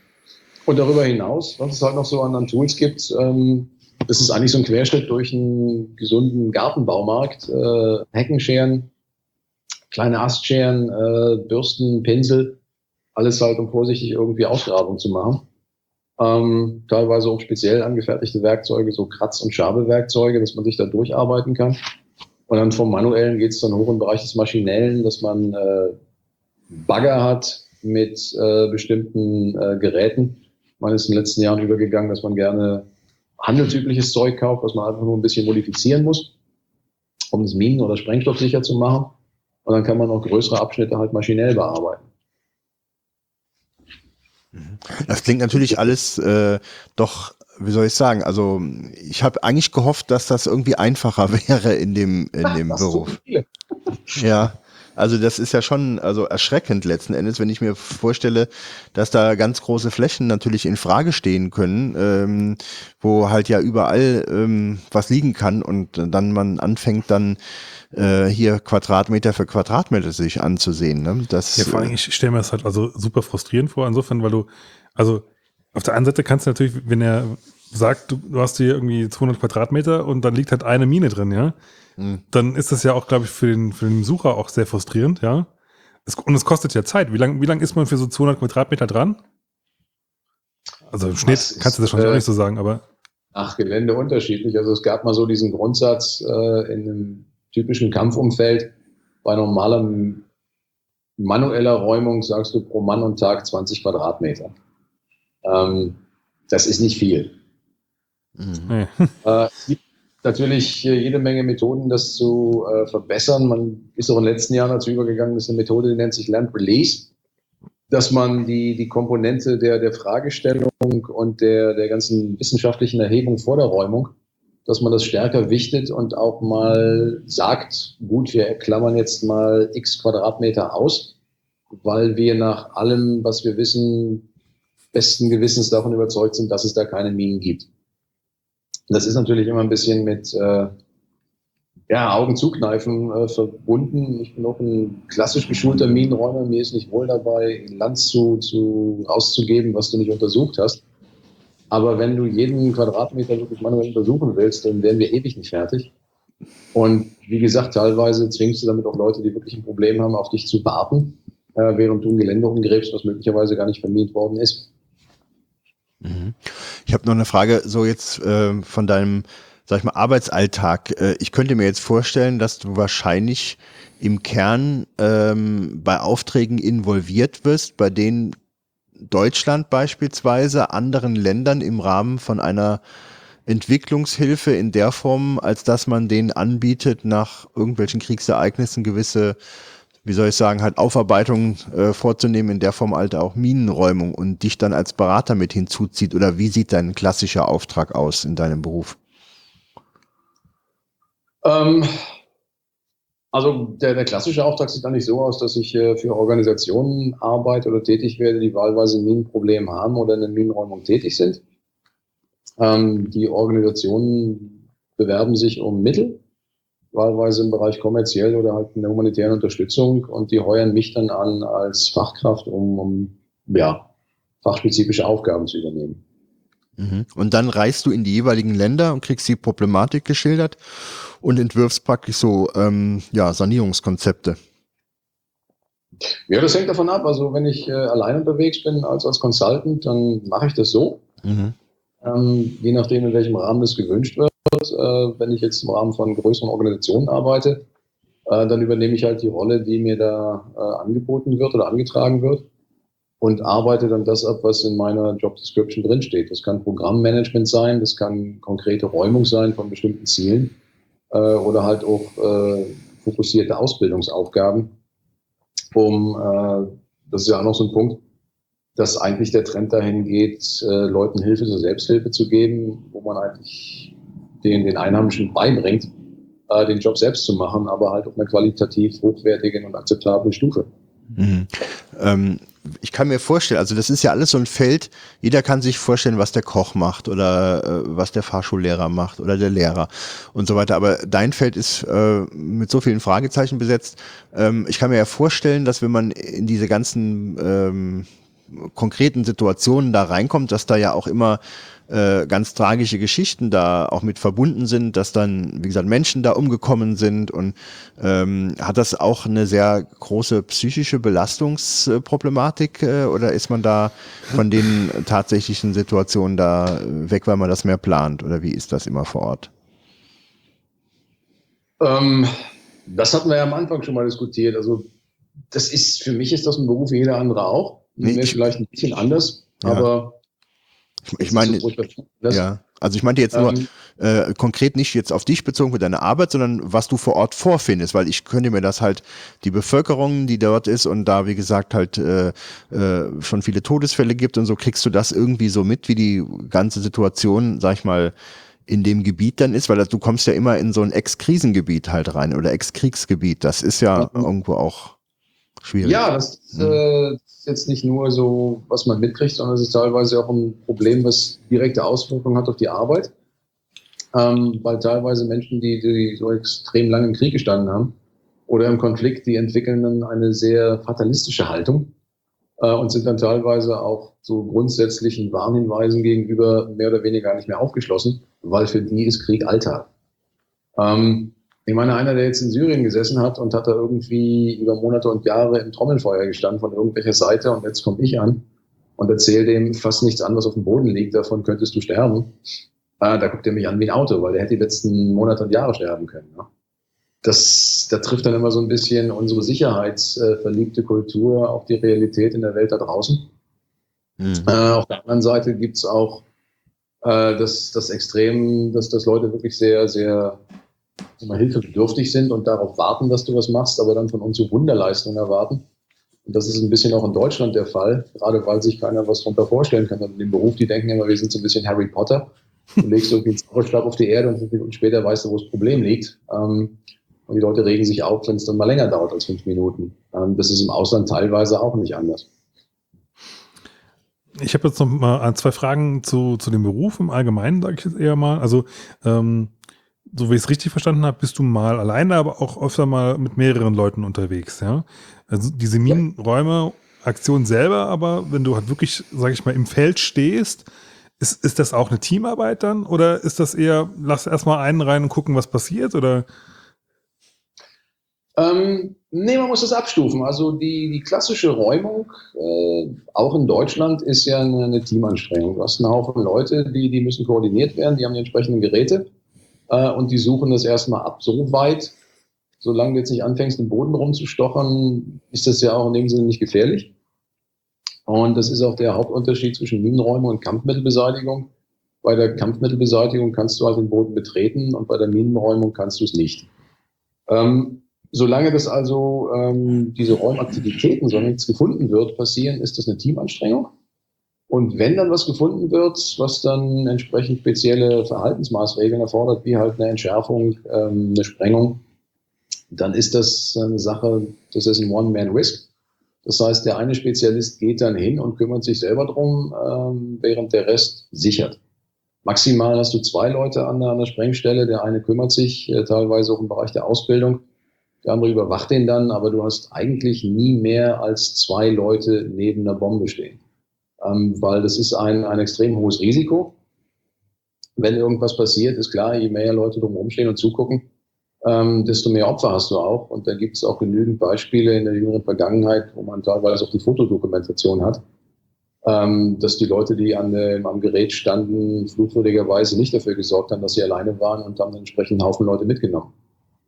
Und darüber hinaus, was es halt noch so an, an Tools gibt, ähm, das ist eigentlich so ein Querschnitt durch einen gesunden Gartenbaumarkt. Äh, Heckenscheren, kleine Astscheren, äh, Bürsten, Pinsel, alles halt, um vorsichtig irgendwie Ausgrabung zu machen. Ähm, teilweise auch speziell angefertigte Werkzeuge, so Kratz- und Schabewerkzeuge, dass man sich da durcharbeiten kann. Und dann vom Manuellen geht es dann hoch im Bereich des Maschinellen, dass man äh, Bagger hat mit äh, bestimmten äh, Geräten. Man ist in den letzten Jahren übergegangen, dass man gerne handelsübliches Zeug kauft, was man einfach nur ein bisschen modifizieren muss, um es minen- oder sprengstoffsicher zu machen. Und dann kann man auch größere Abschnitte halt maschinell bearbeiten. Das klingt natürlich alles äh, doch, wie soll ich sagen, also ich habe eigentlich gehofft, dass das irgendwie einfacher (laughs) wäre in dem, in dem Beruf. Ja, also das ist ja schon also erschreckend letzten Endes, wenn ich mir vorstelle, dass da ganz große Flächen natürlich in Frage stehen können, ähm, wo halt ja überall ähm, was liegen kann und dann man anfängt dann äh, hier Quadratmeter für Quadratmeter sich anzusehen. Ne? Das, ja, vor allem, ich stelle mir das halt also super frustrierend vor, insofern, weil du, also auf der einen Seite kannst du natürlich, wenn er sagt, du, du hast hier irgendwie 200 Quadratmeter und dann liegt halt eine Mine drin, ja, mhm. dann ist das ja auch, glaube ich, für den, für den Besucher auch sehr frustrierend, ja. Es, und es kostet ja Zeit. Wie lange wie lang ist man für so 200 Quadratmeter dran? Also im Schnitt ist, kannst du das schon äh, nicht so sagen, aber. Ach, Gelände unterschiedlich. Also es gab mal so diesen Grundsatz äh, in einem typischen Kampfumfeld, bei normaler manueller Räumung sagst du pro Mann und Tag 20 Quadratmeter. Ähm, das ist nicht viel. Mhm. Äh, es gibt natürlich jede Menge Methoden, das zu äh, verbessern. Man ist auch in den letzten Jahren dazu übergegangen, das ist eine Methode, die nennt sich Land Release, dass man die, die Komponente der, der Fragestellung und der, der ganzen wissenschaftlichen Erhebung vor der Räumung, dass man das stärker wichtet und auch mal sagt, gut, wir klammern jetzt mal x Quadratmeter aus, weil wir nach allem, was wir wissen, besten Gewissens davon überzeugt sind, dass es da keine Minen gibt. Das ist natürlich immer ein bisschen mit äh, ja, Augen zukneifen äh, verbunden. Ich bin auch ein klassisch geschulter Minenräumer. Mir ist nicht wohl dabei, Land zu, zu, auszugeben, was du nicht untersucht hast. Aber wenn du jeden Quadratmeter wirklich manuell untersuchen willst, dann werden wir ewig nicht fertig. Und wie gesagt, teilweise zwingst du damit auch Leute, die wirklich ein Problem haben, auf dich zu warten, äh, während du ein Gelände umgräbst, was möglicherweise gar nicht vermietet worden ist. Mhm. Ich habe noch eine Frage, so jetzt äh, von deinem, sag ich mal, Arbeitsalltag. Äh, ich könnte mir jetzt vorstellen, dass du wahrscheinlich im Kern ähm, bei Aufträgen involviert wirst, bei denen Deutschland beispielsweise anderen Ländern im Rahmen von einer Entwicklungshilfe in der Form, als dass man denen anbietet, nach irgendwelchen Kriegsereignissen gewisse wie soll ich sagen, halt Aufarbeitungen äh, vorzunehmen, in der Form halt auch Minenräumung und dich dann als Berater mit hinzuzieht? Oder wie sieht dein klassischer Auftrag aus in deinem Beruf? Ähm, also der, der, klassische Auftrag sieht eigentlich so aus, dass ich äh, für Organisationen arbeite oder tätig werde, die wahlweise ein Minenproblem haben oder in der Minenräumung tätig sind. Ähm, die Organisationen bewerben sich um Mittel wahlweise im Bereich kommerziell oder halt in der humanitären Unterstützung und die heuern mich dann an als Fachkraft, um, um ja, fachspezifische Aufgaben zu übernehmen. Mhm. Und dann reist du in die jeweiligen Länder und kriegst die Problematik geschildert und entwirfst praktisch so ähm, ja, Sanierungskonzepte. Ja, das hängt davon ab. Also wenn ich äh, allein unterwegs bin als als Consultant, dann mache ich das so. Mhm. Ähm, je nachdem, in welchem Rahmen das gewünscht wird äh, wenn ich jetzt im Rahmen von größeren Organisationen arbeite, äh, dann übernehme ich halt die Rolle, die mir da äh, angeboten wird oder angetragen wird und arbeite dann das ab, was in meiner Job Description drinsteht. Das kann Programmmanagement sein, das kann konkrete Räumung sein von bestimmten Zielen äh, oder halt auch äh, fokussierte Ausbildungsaufgaben, um, äh, das ist ja auch noch so ein Punkt, dass eigentlich der Trend dahin geht, äh, Leuten Hilfe zur Selbsthilfe zu geben, wo man eigentlich den, den Einheimischen beibringt, äh, den Job selbst zu machen, aber halt auf einer qualitativ hochwertigen und akzeptablen Stufe. Mhm. Ähm, ich kann mir vorstellen, also das ist ja alles so ein Feld, jeder kann sich vorstellen, was der Koch macht oder äh, was der Fahrschullehrer macht oder der Lehrer und so weiter. Aber dein Feld ist äh, mit so vielen Fragezeichen besetzt. Ähm, ich kann mir ja vorstellen, dass wenn man in diese ganzen ähm, konkreten Situationen da reinkommt, dass da ja auch immer äh, ganz tragische Geschichten da auch mit verbunden sind, dass dann, wie gesagt, Menschen da umgekommen sind und ähm, hat das auch eine sehr große psychische Belastungsproblematik äh, oder ist man da von den tatsächlichen Situationen da weg, weil man das mehr plant oder wie ist das immer vor Ort? Ähm, das hatten wir ja am Anfang schon mal diskutiert. Also das ist, für mich ist das ein Beruf wie jeder andere auch. Nee, vielleicht ein bisschen anders, ja. aber ich, ich meine, ja, also ich meinte jetzt nur ähm, äh, konkret nicht jetzt auf dich bezogen für deine Arbeit, sondern was du vor Ort vorfindest, weil ich könnte mir das halt die Bevölkerung, die dort ist und da wie gesagt halt äh, äh, schon viele Todesfälle gibt und so kriegst du das irgendwie so mit, wie die ganze Situation, sag ich mal, in dem Gebiet dann ist, weil du kommst ja immer in so ein Ex-Krisengebiet halt rein oder Ex-Kriegsgebiet. Das ist ja mhm. irgendwo auch schwierig. Ja, das, mhm. äh, ist jetzt nicht nur so, was man mitkriegt, sondern es ist teilweise auch ein Problem, was direkte Auswirkungen hat auf die Arbeit. Ähm, weil teilweise Menschen, die, die so extrem lange im Krieg gestanden haben oder im Konflikt, die entwickeln dann eine sehr fatalistische Haltung äh, und sind dann teilweise auch so grundsätzlichen Warnhinweisen gegenüber mehr oder weniger gar nicht mehr aufgeschlossen, weil für die ist Krieg Alltag. Ähm, Ich meine, einer, der jetzt in Syrien gesessen hat und hat da irgendwie über Monate und Jahre im Trommelfeuer gestanden von irgendwelcher Seite und jetzt komme ich an und erzähle dem fast nichts an, was auf dem Boden liegt, davon könntest du sterben. Äh, da guckt er mich an wie ein Auto, weil der hätte die letzten Monate und Jahre sterben können. Ne? Das, da trifft dann immer so ein bisschen unsere sicherheitsverliebte Kultur auf die Realität in der Welt da draußen. Mhm. Äh, auf der anderen Seite gibt's auch äh, das, das Extrem, dass, dass Leute wirklich sehr, sehr immer hilfebedürftig sind und darauf warten, dass du was machst, aber dann von uns so Wunderleistungen erwarten. Und das ist ein bisschen auch in Deutschland der Fall, gerade weil sich keiner was darunter vorstellen kann. Und in dem Beruf, die denken immer, wir sind so ein bisschen Harry Potter. Du legst irgendwie einen Zauberstab auf die Erde und fünf Minuten später weißt du, wo das Problem liegt. Ähm, und die Leute regen sich auf, wenn es dann mal länger dauert als fünf Minuten. Ähm, das ist im Ausland teilweise auch nicht anders. Ich habe jetzt noch mal zwei Fragen zu, zu dem Beruf im Allgemeinen, sage ich jetzt eher mal. Also, ähm, so wie ich es richtig verstanden habe, bist du mal alleine, aber auch öfter mal mit mehreren Leuten unterwegs, ja? Also diese Minenräume, Aktion selber, aber wenn du halt wirklich, sage ich mal, im Feld stehst, ist, ist das auch eine Teamarbeit dann? Oder ist das eher, lass erstmal einen rein und gucken, was passiert? Oder? Ähm, nee, man muss das abstufen. Also die, die klassische Räumung, äh, auch in Deutschland, ist ja eine, eine, Teamanstrengung. Du hast einen Haufen Leute, die, die müssen koordiniert werden, die haben die entsprechenden Geräte äh, und die suchen das erstmal ab. So weit, solange du jetzt nicht anfängst, im Boden rumzustochern, ist das ja auch in dem Sinne nicht gefährlich. Und das ist auch der Hauptunterschied zwischen Minenräumung und Kampfmittelbeseitigung. Bei der Kampfmittelbeseitigung kannst du halt den Boden betreten und bei der Minenräumung kannst du es nicht. Ähm, solange das also ähm, diese Räumaktivitäten, so nichts gefunden wird, passieren, ist das eine Teamanstrengung. Und wenn dann was gefunden wird, was dann entsprechend spezielle Verhaltensmaßregeln erfordert, wie halt eine Entschärfung, ähm, eine Sprengung, dann ist das eine Sache, das ist ein One-Man-Risk. Das heißt, der eine Spezialist geht dann hin und kümmert sich selber drum, ähm, während der Rest sichert. Maximal hast du zwei Leute an der, an der Sprengstelle. Der eine kümmert sich äh, teilweise auch im Bereich der Ausbildung. Der andere überwacht den dann, aber du hast eigentlich nie mehr als zwei Leute neben einer Bombe stehen ähm, weil das ist ein, ein extrem hohes Risiko. Wenn irgendwas passiert, ist klar, je mehr Leute drumherum stehen und zugucken, ähm, desto mehr Opfer hast du auch. Und da gibt es auch genügend Beispiele in der jüngeren Vergangenheit, wo man teilweise auch die Fotodokumentation hat, ähm, dass die Leute, die an dem, am Gerät standen, flugwürdigerweise nicht dafür gesorgt haben, dass sie alleine waren und haben entsprechend einen Haufen Leute mitgenommen,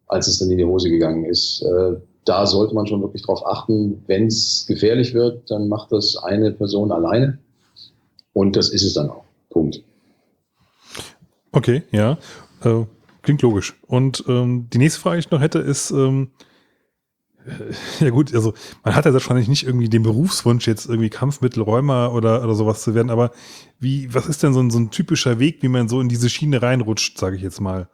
als es dann in die Hose gegangen ist. Äh, da sollte man schon wirklich darauf achten, wenn es gefährlich wird, dann macht das eine Person alleine. Und das ist es dann auch. Punkt. Okay, ja. Äh, klingt logisch. Und ähm, die nächste Frage, die ich noch hätte, ist, ähm, (laughs) ja gut, also man hat ja wahrscheinlich nicht irgendwie den Berufswunsch, jetzt irgendwie Kampfmittelräumer oder, oder sowas zu werden, aber wie, was ist denn so ein, so ein typischer Weg, wie man so in diese Schiene reinrutscht, sage ich jetzt mal?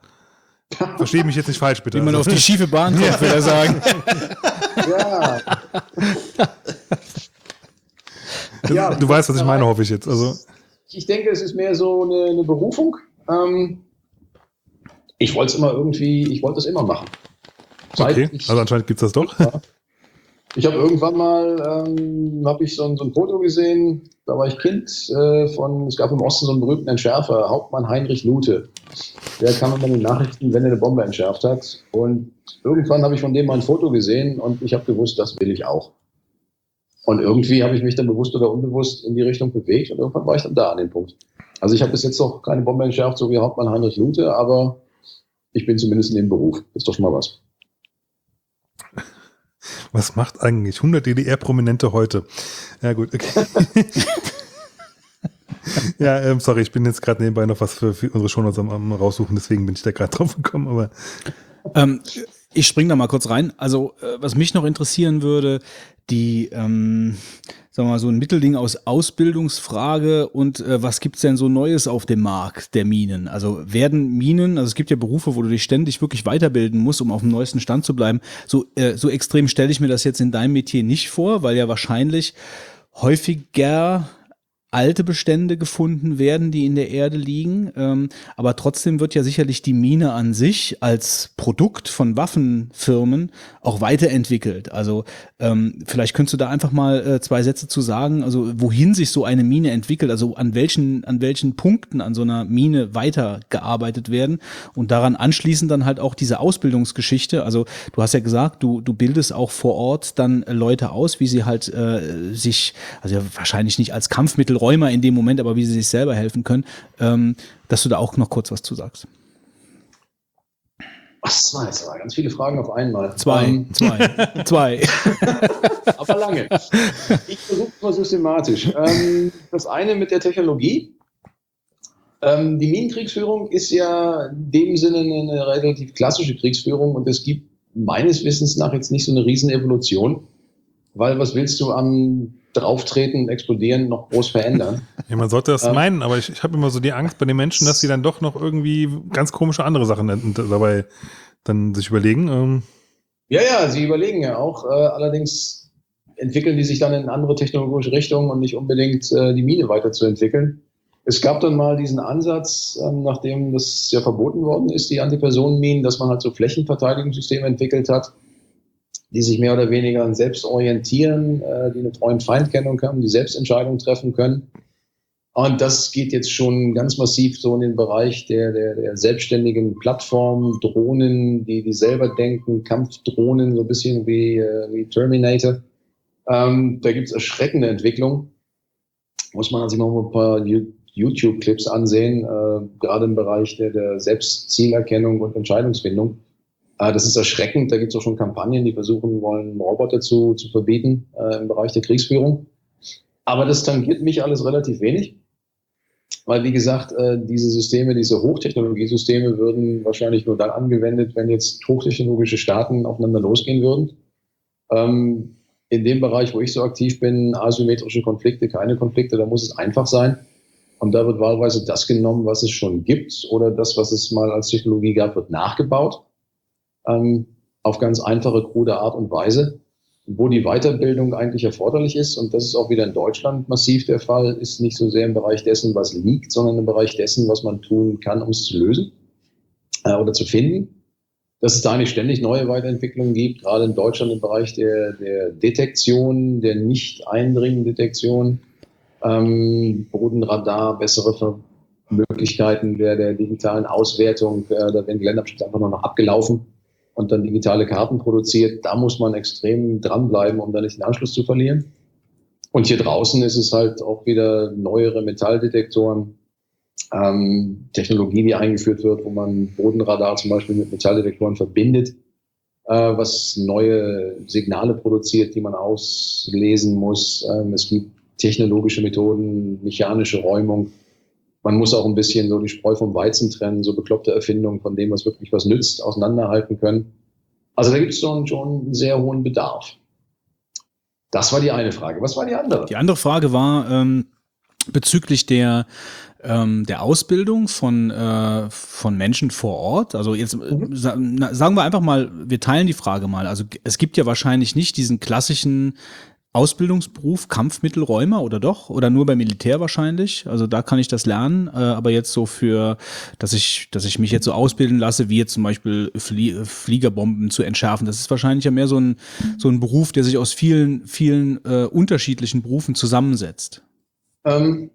Verstehe mich jetzt nicht falsch, bitte. Wie man also. auf die schiefe Bahn kommt, ja. will er sagen. ja. ja. Du weißt, was ich meine, hoffe ich jetzt. Also. Ich denke, es ist mehr so eine, eine Berufung. Ähm, ich wollte es immer irgendwie, ich wollte es immer machen. Seit okay, also anscheinend gibt es das doch. Ich habe irgendwann mal, ähm, habe ich so ein, so ein, Foto gesehen, da war ich Kind äh, von, es gab im Osten so einen berühmten Entschärfer, Hauptmann Heinrich Lute. Der kam immer in den Nachrichten, wenn er eine Bombe entschärft hat. Und irgendwann habe ich von dem mal ein Foto gesehen und ich habe gewusst, das will ich auch. Und irgendwie habe ich mich dann bewusst oder unbewusst in die Richtung bewegt und irgendwann war ich dann da an dem Punkt. Also ich habe bis jetzt noch keine Bombe entschärft, so wie Hauptmann Heinrich Lute, aber ich bin zumindest in dem Beruf. Ist doch schon mal was. Was macht eigentlich 100 DDR-Prominente heute? Ja, gut, okay. (laughs) ja, ähm, sorry, ich bin jetzt gerade nebenbei noch was für, für unsere Shownotes am, am raussuchen, deswegen bin ich da gerade drauf gekommen, aber. Ähm, ich spring da mal kurz rein. Also, äh, was mich noch interessieren würde, die, ähm, sagen wir mal, so ein Mittelding aus Ausbildungsfrage und äh, was gibt's denn so Neues auf dem Markt der Minen? Also werden Minen, also es gibt ja Berufe, wo du dich ständig wirklich weiterbilden musst, um auf dem neuesten Stand zu bleiben. So, äh, so extrem stelle ich mir das jetzt in deinem Metier nicht vor, weil ja wahrscheinlich häufiger alte Bestände gefunden werden, die in der Erde liegen. Ähm, aber trotzdem wird ja sicherlich die Mine an sich als Produkt von Waffenfirmen auch weiterentwickelt. Also ähm, vielleicht könntest du da einfach mal äh, zwei Sätze zu sagen, also wohin sich so eine Mine entwickelt, also an welchen, an welchen Punkten an so einer Mine weitergearbeitet werden und daran anschließend dann halt auch diese Ausbildungsgeschichte. Also du hast ja gesagt, du, du bildest auch vor Ort dann Leute aus, wie sie halt äh, sich, also wahrscheinlich nicht als Kampfmittelräumer in dem Moment, aber wie sie sich selber helfen können, ähm, dass du da auch noch kurz was zu sagst. Was war jetzt aber ganz viele Fragen auf einmal. Zwei, ähm, zwei, (laughs) zwei. (laughs) aber lange. Ich versuche es mal systematisch. Ähm, das eine mit der Technologie. Ähm, die Minenkriegsführung ist ja in dem Sinne eine relativ klassische Kriegsführung und es gibt meines Wissens nach jetzt nicht so eine Riesenevolution, weil was willst du am Drauftreten und Explodieren noch groß verändern? (laughs) Ja, man sollte das ähm, meinen, aber ich, ich habe immer so die Angst bei den Menschen, dass sie dann doch noch irgendwie ganz komische andere Sachen dabei dann sich überlegen. Ähm. Ja, ja, sie überlegen ja auch. Äh, allerdings entwickeln die sich dann in andere technologische Richtungen und nicht unbedingt äh, die Mine weiterzuentwickeln. Es gab dann mal diesen Ansatz, ähm, nachdem das ja verboten worden ist, die Antipersonenminen, dass man halt so Flächenverteidigungssysteme entwickelt hat, die sich mehr oder weniger selbst orientieren, äh, die eine Freund-Feind-Kennung haben, die Selbstentscheidungen treffen können. Und das geht jetzt schon ganz massiv so in den Bereich der, der, der selbstständigen Plattformen, Drohnen, die, die selber denken, Kampfdrohnen, so ein bisschen wie, äh, wie Terminator. Ähm, da gibt es erschreckende Entwicklungen. Muss man sich mal ein paar YouTube-Clips ansehen, äh, gerade im Bereich der, der Selbstzielerkennung und Entscheidungsfindung. Äh, das ist erschreckend. Da gibt es auch schon Kampagnen, die versuchen wollen, Roboter zu, zu verbieten äh, im Bereich der Kriegsführung. Aber das tangiert mich alles relativ wenig. Weil, wie gesagt, äh, diese Systeme, diese Hochtechnologiesysteme würden wahrscheinlich nur dann angewendet, wenn jetzt hochtechnologische Staaten aufeinander losgehen würden. Ähm, in dem Bereich, wo ich so aktiv bin, asymmetrische Konflikte, keine Konflikte, da muss es einfach sein. Und da wird wahlweise das genommen, was es schon gibt, oder das, was es mal als Technologie gab, wird nachgebaut. Ähm, auf ganz einfache, krude Art und Weise. Wo die Weiterbildung eigentlich erforderlich ist, und das ist auch wieder in Deutschland massiv der Fall, ist nicht so sehr im Bereich dessen, was liegt, sondern im Bereich dessen, was man tun kann, um es zu lösen äh, oder zu finden. Dass es da nicht ständig neue Weiterentwicklungen gibt, gerade in Deutschland im Bereich der, der Detektion, der Nicht-Eindringen-Detektion, ähm, Bodenradar, bessere Möglichkeiten der, der digitalen Auswertung. Äh, da werden Geländeabschnitte einfach nur noch abgelaufen und dann digitale Karten produziert. Da muss man extrem dranbleiben, um da nicht den Anschluss zu verlieren. Und hier draußen ist es halt auch wieder neuere Metalldetektoren, ähm, Technologie, die eingeführt wird, wo man Bodenradar zum Beispiel mit Metalldetektoren verbindet, äh, was neue Signale produziert, die man auslesen muss. Ähm, es gibt technologische Methoden, mechanische Räumung. Man muss auch ein bisschen so die Spreu vom Weizen trennen, so bekloppte Erfindungen von dem, was wirklich was nützt, auseinanderhalten können. Also da gibt es schon, schon einen sehr hohen Bedarf. Das war die eine Frage. Was war die andere? Die andere Frage war ähm, bezüglich der ähm, der Ausbildung von, äh, von Menschen vor Ort. Also jetzt äh, mhm. sagen wir einfach mal, wir teilen die Frage mal. Also es gibt ja wahrscheinlich nicht diesen klassischen Ausbildungsberuf Kampfmittelräumer oder doch? Oder nur beim Militär wahrscheinlich? Also da kann ich das lernen, äh, aber jetzt so für, dass ich, dass ich mich jetzt so ausbilden lasse, wie jetzt zum Beispiel Flie Fliegerbomben zu entschärfen. Das ist wahrscheinlich ja mehr so ein, so ein Beruf, der sich aus vielen, vielen äh, unterschiedlichen Berufen zusammensetzt. Ähm,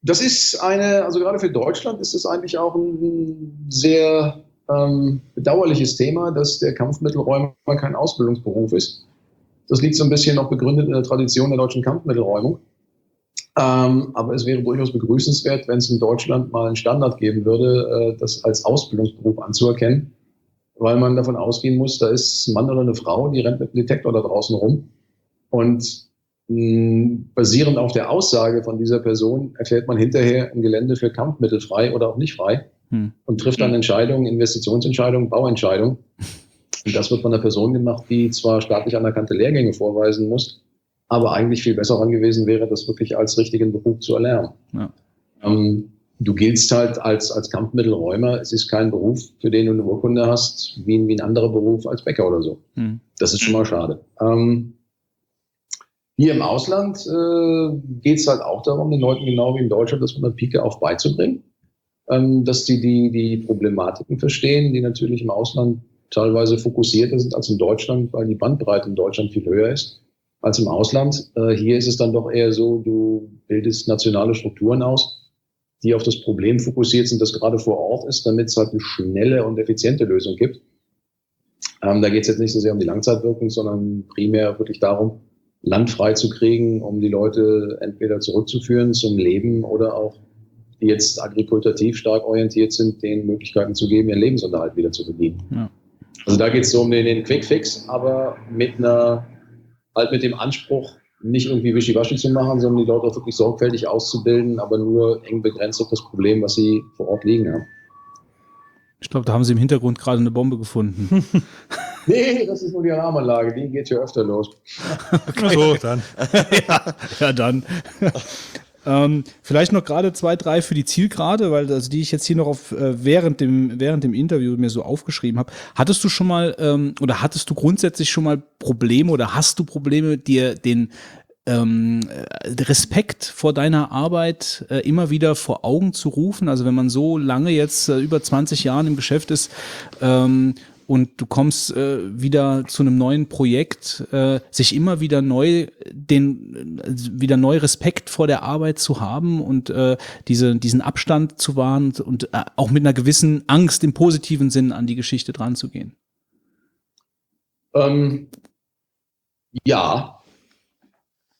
das ist eine, also gerade für Deutschland ist es eigentlich auch ein sehr ähm, bedauerliches Thema, dass der Kampfmittelräumer kein Ausbildungsberuf ist. Das liegt so ein bisschen noch begründet in der Tradition der deutschen Kampfmittelräumung. Ähm, aber es wäre durchaus begrüßenswert, wenn es in Deutschland mal einen Standard geben würde, äh, das als Ausbildungsberuf anzuerkennen, weil man davon ausgehen muss, da ist ein Mann oder eine Frau, die rennt mit einem Detektor da draußen rum. Und mh, basierend auf der Aussage von dieser Person erklärt man hinterher ein Gelände für Kampfmittel frei oder auch nicht frei hm. und trifft dann Entscheidungen, Investitionsentscheidungen, Bauentscheidungen. Und das wird von einer Person gemacht, die zwar staatlich anerkannte Lehrgänge vorweisen muss, aber eigentlich viel besser angewiesen wäre, das wirklich als richtigen Beruf zu erlernen. Ja. Ähm, du giltst halt als, als Kampfmittelräumer. Es ist kein Beruf, für den du eine Urkunde hast, wie, wie ein anderer Beruf als Bäcker oder so. Mhm. Das ist schon mal schade. Ähm, Hier im Ausland äh, geht es halt auch darum, den Leuten genau wie in Deutschland das von der Pike auf beizubringen, ähm, dass die, die die Problematiken verstehen, die natürlich im Ausland teilweise fokussierter sind als in Deutschland, weil die Bandbreite in Deutschland viel höher ist als im Ausland. Äh, hier ist es dann doch eher so, du bildest nationale Strukturen aus, die auf das Problem fokussiert sind, das gerade vor Ort ist, damit es halt eine schnelle und effiziente Lösung gibt. Ähm, da geht es jetzt nicht so sehr um die Langzeitwirkung, sondern primär wirklich darum, Land frei zu kriegen, um die Leute entweder zurückzuführen zum Leben oder auch, die jetzt agrikultativ stark orientiert sind, den Möglichkeiten zu geben, ihren Lebensunterhalt wieder zu verdienen. Ja. Also da geht es so um den, den Quick Fix, aber mit einer, halt mit dem Anspruch, nicht irgendwie wischiwaschi zu machen, sondern die Leute auch wirklich sorgfältig auszubilden, aber nur eng begrenzt auf das Problem, was sie vor Ort liegen haben. Ich glaube, da haben sie im Hintergrund gerade eine Bombe gefunden. (laughs) nee, das ist nur die Alarmanlage, die geht hier öfter los. okay. So, dann. (laughs) ja, ja, dann. (laughs) Ähm, vielleicht noch gerade zwei, drei für die Zielgerade, weil also die ich jetzt hier noch auf, äh, während, dem, während dem Interview mir so aufgeschrieben habe. Hattest du schon mal ähm, oder hattest du grundsätzlich schon mal Probleme oder hast du Probleme, dir den ähm, Respekt vor deiner Arbeit äh, immer wieder vor Augen zu rufen? Also wenn man so lange jetzt äh, über 20 Jahren im Geschäft ist, ähm, und du kommst äh, wieder zu einem neuen Projekt, äh, sich immer wieder neu den äh, wieder neu Respekt vor der Arbeit zu haben und äh, diese, diesen Abstand zu wahren und äh, auch mit einer gewissen Angst im positiven Sinn an die Geschichte dran zu gehen. Ähm, ja,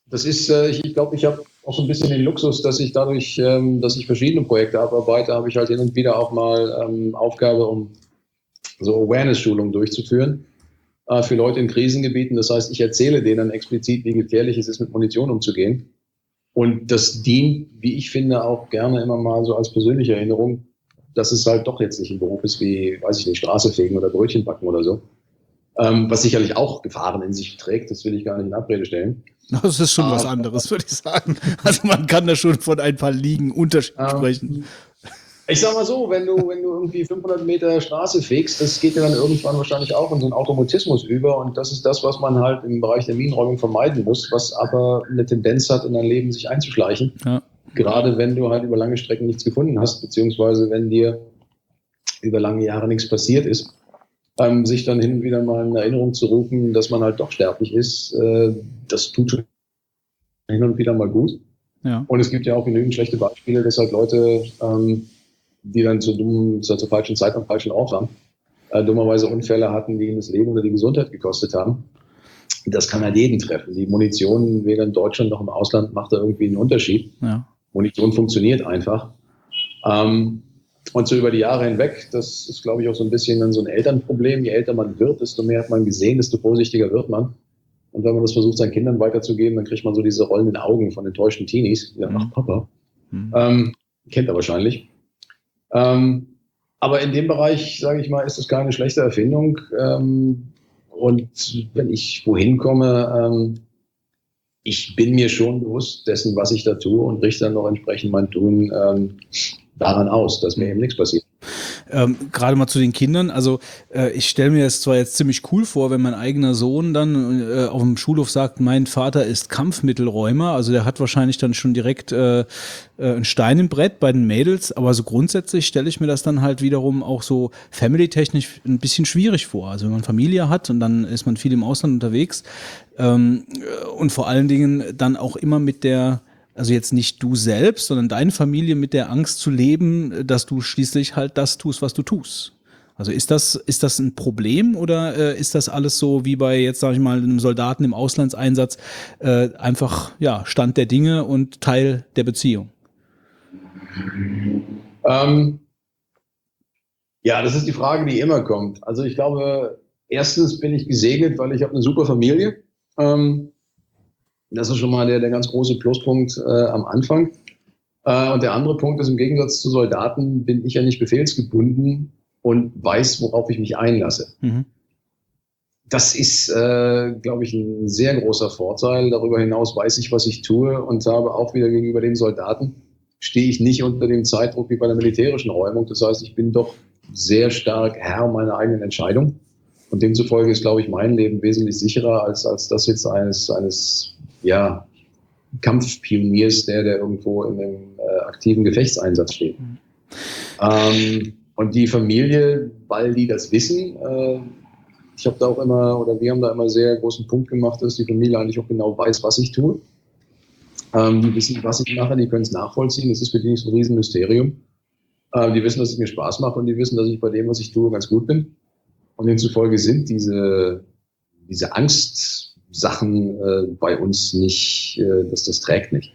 das ist, äh, ich glaube, ich, habe auch so ein bisschen den Luxus, dass ich dadurch, ähm, dass ich verschiedene Projekte abarbeite, habe ich halt hin und wieder auch mal ähm, Aufgabe, um so Awareness-Schulungen durchzuführen äh, für Leute in Krisengebieten. Das heißt, ich erzähle denen explizit, wie gefährlich es ist, mit Munition umzugehen. Und das dient, wie ich finde, auch gerne immer mal so als persönliche Erinnerung, dass es halt doch jetzt nicht ein Beruf ist wie, weiß ich nicht, Straße fegen oder Brötchen backen oder so. Ähm, was sicherlich auch Gefahren in sich trägt, das will ich gar nicht in Abrede stellen. Das ist schon ah, was anderes, würde ich sagen. Also man kann da schon von ein paar Ligen Unterschied ähm, sprechen. Ich sag mal so, wenn du, wenn du irgendwie 500 Meter Straße fegst, das geht ja dann irgendwann wahrscheinlich auch in so einen Automatismus über und das ist das, was man halt im Bereich der Minenräumung vermeiden muss, was aber eine Tendenz hat, in dein Leben sich einzuschleichen. Ja. Gerade wenn du halt über lange Strecken nichts gefunden hast, beziehungsweise wenn dir über lange Jahre nichts passiert ist, ähm, sich dann hin und wieder mal in Erinnerung zu rufen, dass man halt doch sterblich ist, äh, das tut schon hin und wieder mal gut. Ja. Und es gibt ja auch genügend schlechte Beispiele, dass halt Leute ähm, die dann zur, dummen, zur, zur falschen Zeit am falschen Ort waren, äh, dummerweise Unfälle hatten, die ihnen das Leben oder die Gesundheit gekostet haben. Das kann halt jeden treffen. Die Munition, weder in Deutschland noch im Ausland, macht da irgendwie einen Unterschied. Ja. Munition funktioniert einfach. Ähm, und so über die Jahre hinweg, das ist, glaube ich, auch so ein bisschen dann so ein Elternproblem. Je älter man wird, desto mehr hat man gesehen, desto vorsichtiger wird man. Und wenn man das versucht, seinen Kindern weiterzugeben, dann kriegt man so diese rollenden Augen von enttäuschten Teenies, die sagen, mhm. ach Papa, mhm. ähm, kennt er wahrscheinlich. Ähm, aber in dem Bereich, sage ich mal, ist es keine schlechte Erfindung. Ähm, und wenn ich wohin komme, ähm, ich bin mir schon bewusst dessen, was ich da tue und richte dann noch entsprechend mein Tun ähm, daran aus, dass mir eben nichts passiert. Ähm, Gerade mal zu den Kindern. Also äh, ich stelle mir das zwar jetzt ziemlich cool vor, wenn mein eigener Sohn dann äh, auf dem Schulhof sagt, mein Vater ist Kampfmittelräumer. Also der hat wahrscheinlich dann schon direkt äh, äh, ein Stein im Brett bei den Mädels. Aber so grundsätzlich stelle ich mir das dann halt wiederum auch so family-technisch ein bisschen schwierig vor. Also wenn man Familie hat und dann ist man viel im Ausland unterwegs ähm, und vor allen Dingen dann auch immer mit der also jetzt nicht du selbst, sondern deine Familie mit der Angst zu leben, dass du schließlich halt das tust, was du tust. Also ist das, ist das ein Problem oder äh, ist das alles so wie bei jetzt, sage ich mal, einem Soldaten im Auslandseinsatz äh, einfach ja, Stand der Dinge und Teil der Beziehung? Ähm, ja, das ist die Frage, die immer kommt. Also ich glaube, erstens bin ich gesegnet, weil ich habe eine super Familie. Ähm, das ist schon mal der, der ganz große Pluspunkt äh, am Anfang. Äh, und der andere Punkt ist, im Gegensatz zu Soldaten bin ich ja nicht befehlsgebunden und weiß, worauf ich mich einlasse. Mhm. Das ist, äh, glaube ich, ein sehr großer Vorteil. Darüber hinaus weiß ich, was ich tue und habe auch wieder gegenüber den Soldaten stehe ich nicht unter dem Zeitdruck wie bei der militärischen Räumung. Das heißt, ich bin doch sehr stark Herr meiner eigenen Entscheidung. Und demzufolge ist, glaube ich, mein Leben wesentlich sicherer als, als das jetzt eines, eines ja, Kampfpioniers, der, der irgendwo in einem äh, aktiven Gefechtseinsatz steht. Mhm. Ähm, und die Familie, weil die das wissen, äh, ich habe da auch immer, oder wir haben da immer sehr großen Punkt gemacht, dass die Familie eigentlich auch genau weiß, was ich tue. Ähm, die wissen, was ich mache, die können es nachvollziehen. Das ist für die nicht so ein Riesenmysterium. Äh, die wissen, dass es mir Spaß macht und die wissen, dass ich bei dem, was ich tue, ganz gut bin. Und demzufolge sind diese, diese Angstsachen äh, bei uns nicht, äh, dass das trägt nicht.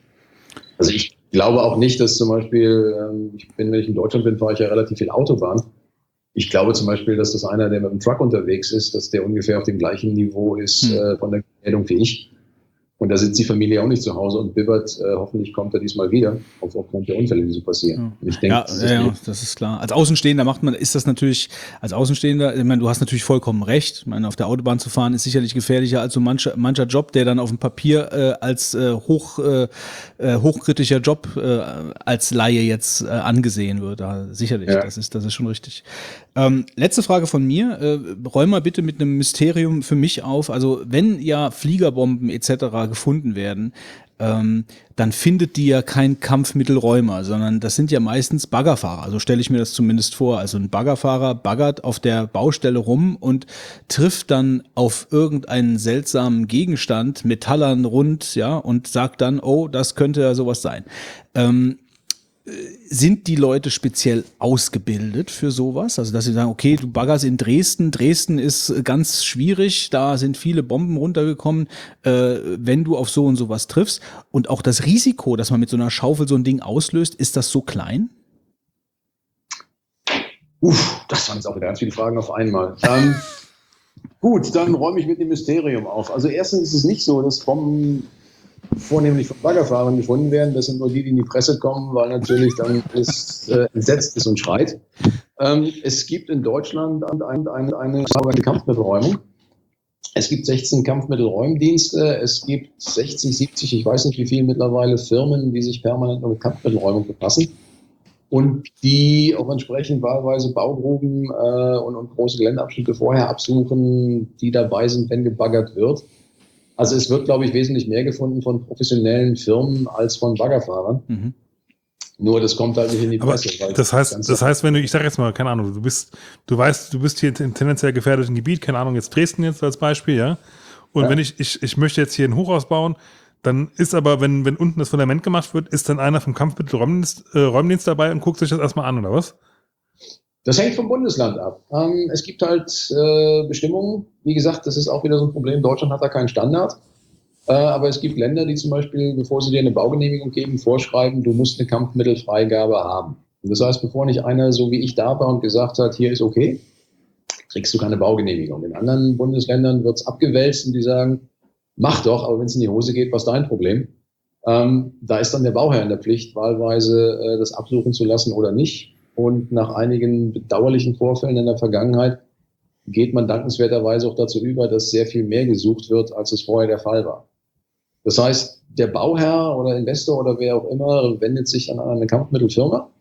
Also ich glaube auch nicht, dass zum Beispiel, ähm, ich bin, wenn ich in Deutschland bin, fahre ich ja relativ viel Autobahn. Ich glaube zum Beispiel, dass das einer, der mit dem Truck unterwegs ist, dass der ungefähr auf dem gleichen Niveau ist hm. äh, von der Kleidung wie ich. Und da sitzt die Familie auch nicht zu Hause und bibbert, äh, hoffentlich kommt er diesmal wieder, auf, aufgrund der Unfälle, die so passieren. Ja. Ich denke, ja, das, ja, das ist klar. Als Außenstehender macht man, ist das natürlich, als Außenstehender, ich meine, du hast natürlich vollkommen recht. Ich meine, auf der Autobahn zu fahren ist sicherlich gefährlicher als so mancher, mancher Job, der dann auf dem Papier äh, als äh, hoch, äh, äh hochkritischer Job äh, als Laie jetzt äh, angesehen wird. Da, sicherlich, ja. das ist, das ist schon richtig. Ähm, letzte Frage von mir. Äh, räum mal bitte mit einem Mysterium für mich auf. Also, wenn ja Fliegerbomben etc gefunden werden, ähm, dann findet die ja kein Kampfmittelräumer, sondern das sind ja meistens Baggerfahrer. So stelle ich mir das zumindest vor. Also ein Baggerfahrer baggert auf der Baustelle rum und trifft dann auf irgendeinen seltsamen Gegenstand, metallern rund, ja, und sagt dann, oh, das könnte ja sowas sein. Ähm, sind die Leute speziell ausgebildet für sowas? Also, dass sie sagen, okay, du baggerst in Dresden, Dresden ist ganz schwierig, da sind viele Bomben runtergekommen, äh, wenn du auf so und sowas triffst. Und auch das Risiko, dass man mit so einer Schaufel so ein Ding auslöst, ist das so klein? Uff, das waren jetzt auch wieder ganz viele Fragen auf einmal. Ähm, (laughs) gut, dann räume ich mit dem Mysterium auf. Also erstens ist es nicht so, dass Bomben vornehmlich von Baggerfahrern gefunden werden. Das sind nur die, die in die Presse kommen, weil natürlich dann es äh, entsetzt ist und schreit. Ähm, es gibt in Deutschland eine, eine, eine Kampfmittelräumung. Es gibt 16 Kampfmittelräumdienste. Es gibt 60, 70, ich weiß nicht wie viele mittlerweile Firmen, die sich permanent mit Kampfmittelräumung befassen und die auch entsprechend wahlweise Baugruben äh, und, und große Geländeabschnitte vorher absuchen, die dabei sind, wenn gebaggert wird. Also es wird, glaube ich, wesentlich mehr gefunden von professionellen Firmen als von Baggerfahrern. Mhm. Nur das kommt halt nicht in die Presse. Das heißt, das heißt, wenn du, ich sage jetzt mal, keine Ahnung, du bist, du weißt, du bist hier im tendenziell gefährdeten Gebiet, keine Ahnung, jetzt Dresden jetzt als Beispiel, ja. Und ja. wenn ich, ich, ich möchte jetzt hier ein Hochhaus bauen, dann ist aber, wenn, wenn unten das Fundament gemacht wird, ist dann einer vom Kampfmittelräumdienst äh, Räumdienst dabei und guckt sich das erstmal an, oder was? Das hängt vom Bundesland ab. Ähm, es gibt halt äh, Bestimmungen. Wie gesagt, das ist auch wieder so ein Problem. Deutschland hat da keinen Standard. Äh, aber es gibt Länder, die zum Beispiel, bevor sie dir eine Baugenehmigung geben, vorschreiben, du musst eine Kampfmittelfreigabe haben. Und das heißt, bevor nicht einer so wie ich da war und gesagt hat, hier ist okay, kriegst du keine Baugenehmigung. In anderen Bundesländern wird es abgewälzt und die sagen, mach doch, aber wenn es in die Hose geht, was dein Problem? Ähm, da ist dann der Bauherr in der Pflicht, wahlweise äh, das absuchen zu lassen oder nicht. Und nach einigen bedauerlichen Vorfällen in der Vergangenheit geht man dankenswerterweise auch dazu über, dass sehr viel mehr gesucht wird, als es vorher der Fall war. Das heißt, der Bauherr oder Investor oder wer auch immer wendet sich an eine Kampfmittelfirma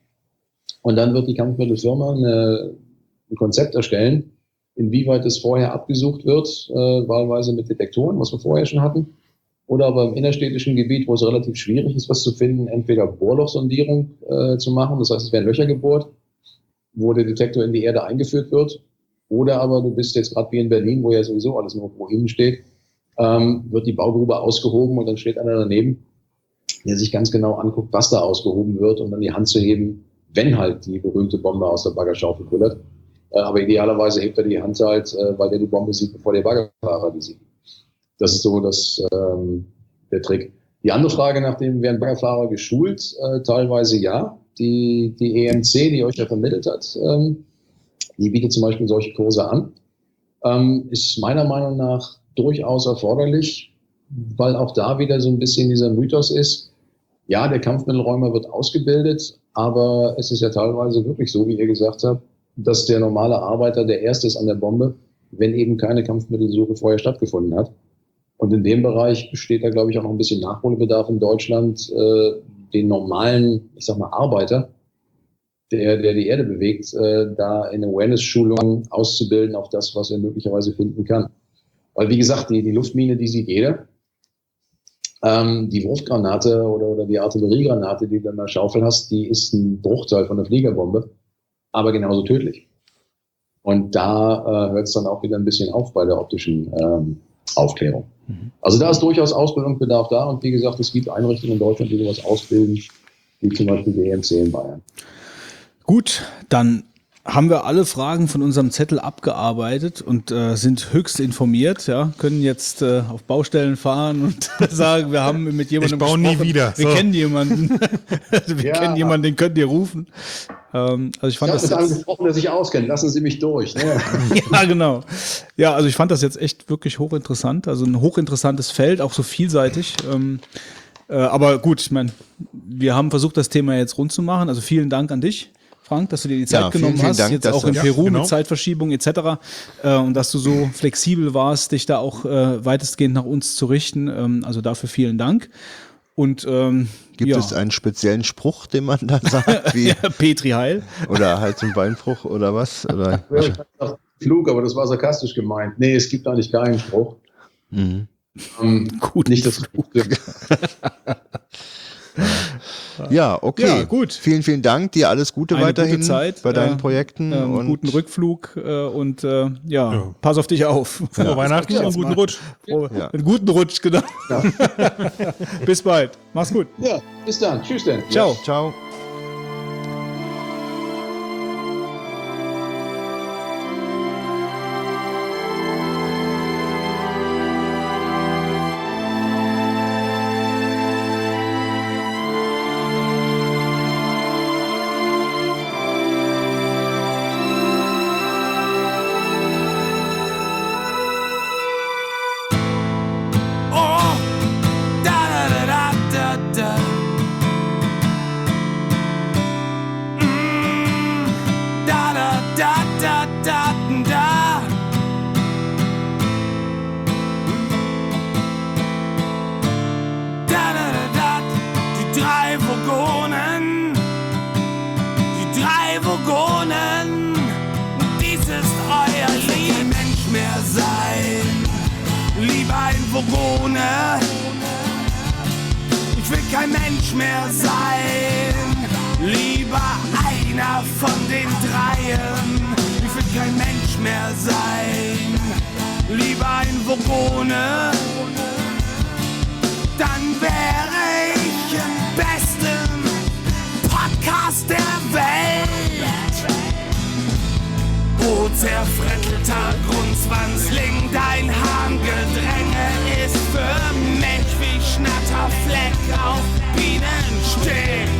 und dann wird die Kampfmittelfirma eine, ein Konzept erstellen, inwieweit es vorher abgesucht wird, äh, wahlweise mit Detektoren, was wir vorher schon hatten, oder aber im innerstädtischen Gebiet, wo es relativ schwierig ist, was zu finden, entweder Bohrlochsondierung äh, zu machen, das heißt, es werden Löcher gebohrt, wo der Detektor in die Erde eingeführt wird, oder aber du bist jetzt gerade wie in Berlin, wo ja sowieso alles nur wo innen steht, ähm, wird die Baugrube ausgehoben und dann steht einer daneben, der sich ganz genau anguckt, was da ausgehoben wird und dann die Hand zu heben, wenn halt die berühmte Bombe aus der Baggerschaufel kullert. Äh, aber idealerweise hebt er die Hand halt, äh, weil er die Bombe sieht, bevor der Baggerfahrer die sieht. Das ist so das, ähm, der Trick. Die andere Frage, nachdem werden Baggerfahrer geschult? Äh, teilweise ja. Die, die EMC, die euch ja vermittelt hat, ähm, die bietet zum Beispiel solche Kurse an. Ähm, ist meiner Meinung nach durchaus erforderlich, weil auch da wieder so ein bisschen dieser Mythos ist. Ja, der Kampfmittelräumer wird ausgebildet, aber es ist ja teilweise wirklich so, wie ihr gesagt habt, dass der normale Arbeiter der Erste ist an der Bombe, wenn eben keine Kampfmittelsuche vorher stattgefunden hat. Und in dem Bereich besteht da, glaube ich, auch noch ein bisschen Nachholbedarf in Deutschland, äh, den normalen, ich sag mal, Arbeiter, der, der die Erde bewegt, äh, da in Awareness-Schulungen auszubilden auf das, was er möglicherweise finden kann. Weil, wie gesagt, die, die Luftmine, die sieht jeder. Ähm, die Wurfgranate oder, oder die Artilleriegranate, die du in der Schaufel hast, die ist ein Bruchteil von der Fliegerbombe, aber genauso tödlich. Und da äh, hört es dann auch wieder ein bisschen auf bei der optischen ähm, Aufklärung. Also da ist durchaus Ausbildungsbedarf da und wie gesagt, es gibt Einrichtungen in Deutschland, die sowas ausbilden, wie zum Beispiel die EMC in Bayern. Gut, dann haben wir alle Fragen von unserem Zettel abgearbeitet und äh, sind höchst informiert, ja, können jetzt äh, auf Baustellen fahren und (laughs) sagen, wir haben mit jemandem ich baue nie wieder. Wir so. kennen jemanden. (laughs) wir ja. kennen jemanden, den könnt ihr rufen. Ähm, also ich fand ich das mit angesprochen, der sich auskennt. Lassen Sie mich durch. Ne? (laughs) ja, genau. Ja, also ich fand das jetzt echt wirklich hochinteressant. Also ein hochinteressantes Feld, auch so vielseitig. Ähm, äh, aber gut, ich meine, wir haben versucht, das Thema jetzt rund zu machen. Also vielen Dank an dich. Frank, dass du dir die Zeit ja, genommen vielen, hast, Dank, jetzt auch in Peru ja, genau. mit Zeitverschiebung etc. Äh, und dass du so flexibel warst, dich da auch äh, weitestgehend nach uns zu richten. Ähm, also dafür vielen Dank. Und ähm, gibt ja. es einen speziellen Spruch, den man da sagt, wie (laughs) Petri Heil oder halt zum Beinbruch oder was? Oder? Flug, aber das war sarkastisch gemeint. Nee, es gibt eigentlich keinen Spruch. Mhm. Ähm, Gut, nicht das Flug. (laughs) Ja, okay. Ja, gut. Vielen, vielen Dank. Dir alles Gute Eine weiterhin gute Zeit, bei deinen äh, Projekten. Äh, und guten Rückflug äh, und äh, ja, ja, pass auf dich auf. Frohe ja. Weihnachten und guten Rutsch. Frohe, ja. Einen guten Rutsch, genau. (laughs) bis bald. Mach's gut. Ja, bis dann. Tschüss denn. Ciao. Ciao. wohne. Ich will kein Mensch mehr sein, lieber einer von den dreien. Ich will kein Mensch mehr sein, lieber ein Wohne. Dann wäre ich im besten Podcast der Welt. Wo zerfrettelter Grundzwanzling, dein Hahn gedrängt für Mensch wie Schnatterfleck auf Bienen steht.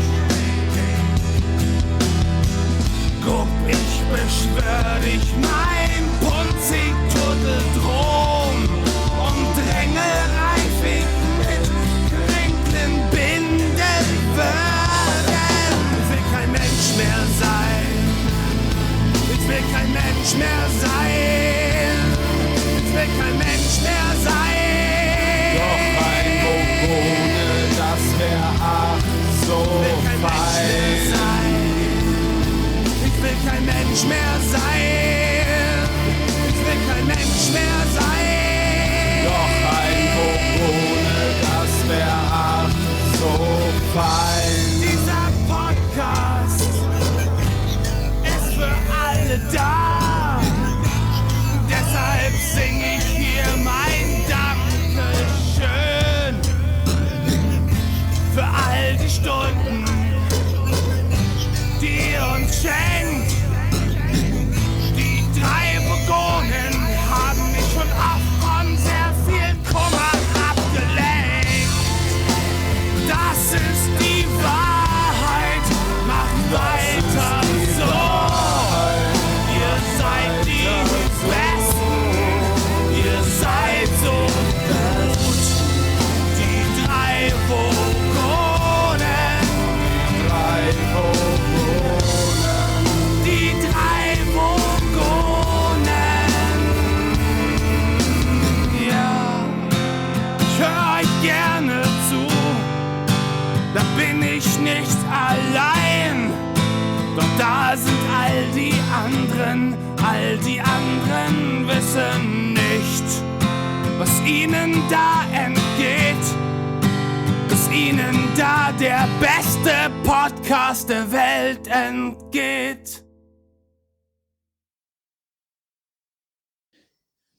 Guck, ich beschwör dich, mein Punzig-Tuttel drum und drängelreifig mit Krinkelbinden werden. Ich will kein Mensch mehr sein. Ich will kein Mensch mehr sein. Ich will kein Mensch mehr sein. der ach so weit. Ich will kein Mensch mehr sein. Ich will kein Mensch mehr sein. Doch ein Hoch ohne das wäre ach so fein. Stunden, die uns schenken. Ihnen da entgeht. da der beste Podcast der Welt entgeht.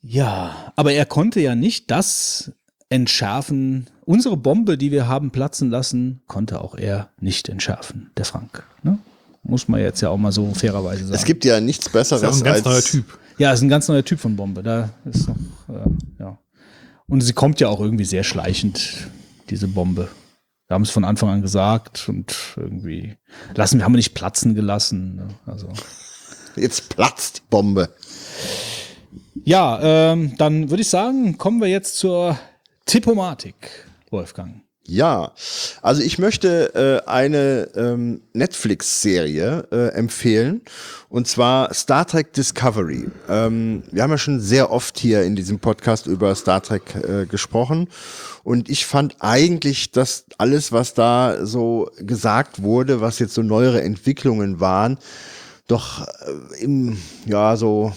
Ja, aber er konnte ja nicht das entschärfen. Unsere Bombe, die wir haben platzen lassen, konnte auch er nicht entschärfen, der Frank. Ne? Muss man jetzt ja auch mal so fairerweise sagen. Es gibt ja nichts Besseres Das ist auch ein ganz als neuer Typ. Ja, ist ein ganz neuer Typ von Bombe. Da ist noch, äh, ja. Und sie kommt ja auch irgendwie sehr schleichend, diese Bombe. Wir haben es von Anfang an gesagt und irgendwie lassen, wir haben wir nicht platzen gelassen. Ne? Also. Jetzt platzt die Bombe. Ja, ähm, dann würde ich sagen, kommen wir jetzt zur Tippomatik, Wolfgang. Ja, also ich möchte äh, eine ähm, Netflix-Serie äh, empfehlen und zwar Star Trek Discovery. Ähm, wir haben ja schon sehr oft hier in diesem Podcast über Star Trek äh, gesprochen und ich fand eigentlich, dass alles, was da so gesagt wurde, was jetzt so neuere Entwicklungen waren, doch äh, im, ja, so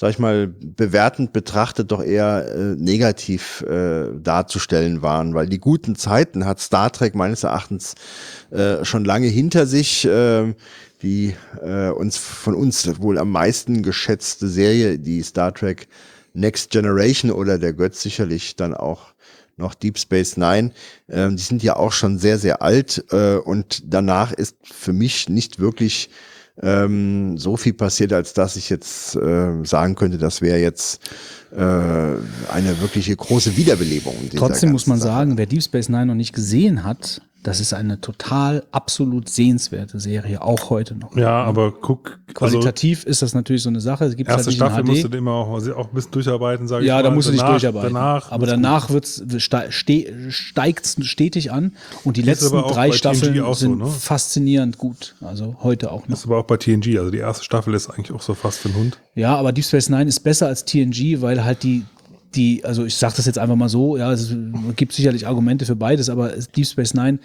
sag ich mal, bewertend betrachtet doch eher äh, negativ äh, darzustellen waren, weil die guten Zeiten hat Star Trek meines Erachtens äh, schon lange hinter sich. Äh, die äh, uns von uns wohl am meisten geschätzte Serie, die Star Trek Next Generation oder der Götz sicherlich dann auch noch Deep Space Nine, ähm, die sind ja auch schon sehr, sehr alt äh, und danach ist für mich nicht wirklich ähm, so viel passiert, als dass ich jetzt äh, sagen könnte, das wäre jetzt äh, eine wirkliche große Wiederbelebung. Trotzdem muss man Sache. sagen, wer Deep Space Nine noch nicht gesehen hat, das ist eine total absolut sehenswerte Serie, auch heute noch. Ja, aber guck, also Qualitativ ist das natürlich so eine Sache. Es gibt halt erste nicht Staffel musst du immer auch, auch ein bisschen durcharbeiten, sage ich Ja, mal. da musst du dich durcharbeiten. Danach aber danach wird's, ste ste steigt stetig an und die Das letzten drei TNG Staffeln so, sind ne? faszinierend gut. Also heute auch noch. ist aber auch bei TNG. Also die erste Staffel ist eigentlich auch so fast für den Hund. Ja, aber Deep Space Nine ist besser als TNG, weil halt die, die, also ich sage das jetzt einfach mal so, ja, es gibt sicherlich Argumente für beides, aber Deep Space Nine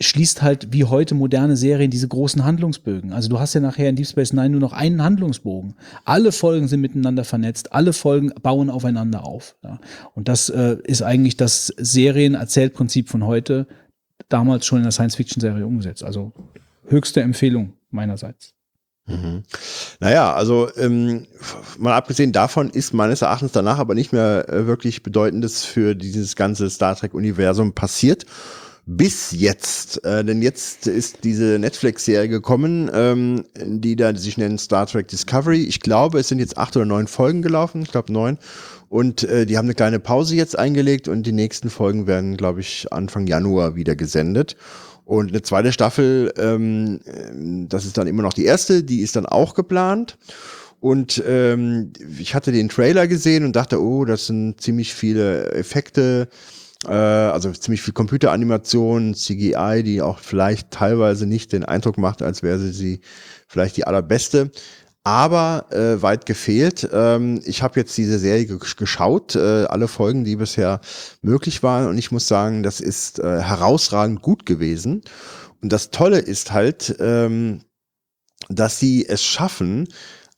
schließt halt wie heute moderne Serien diese großen Handlungsbögen. Also du hast ja nachher in Deep Space Nine nur noch einen Handlungsbogen. Alle Folgen sind miteinander vernetzt, alle Folgen bauen aufeinander auf. Ja. Und das äh, ist eigentlich das Serien-Erzählprinzip von heute, damals schon in der Science-Fiction-Serie umgesetzt. Also höchste Empfehlung meinerseits. Naja, also ähm, mal abgesehen davon ist meines Erachtens danach aber nicht mehr äh, wirklich Bedeutendes für dieses ganze Star Trek-Universum passiert. Bis jetzt, äh, denn jetzt ist diese Netflix-Serie gekommen, ähm, die da sich nennt Star Trek Discovery. Ich glaube, es sind jetzt acht oder neun Folgen gelaufen, ich glaube neun. Und äh, die haben eine kleine Pause jetzt eingelegt und die nächsten Folgen werden, glaube ich, Anfang Januar wieder gesendet. Und eine zweite Staffel, ähm, das ist dann immer noch die erste, die ist dann auch geplant. Und ähm, ich hatte den Trailer gesehen und dachte, oh, das sind ziemlich viele Effekte, äh, also ziemlich viel Computeranimation, CGI, die auch vielleicht teilweise nicht den Eindruck macht, als wäre sie vielleicht die allerbeste. Aber äh, weit gefehlt. Ähm, ich habe jetzt diese Serie ge geschaut, äh, alle Folgen, die bisher möglich waren. Und ich muss sagen, das ist äh, herausragend gut gewesen. Und das Tolle ist halt, ähm, dass sie es schaffen,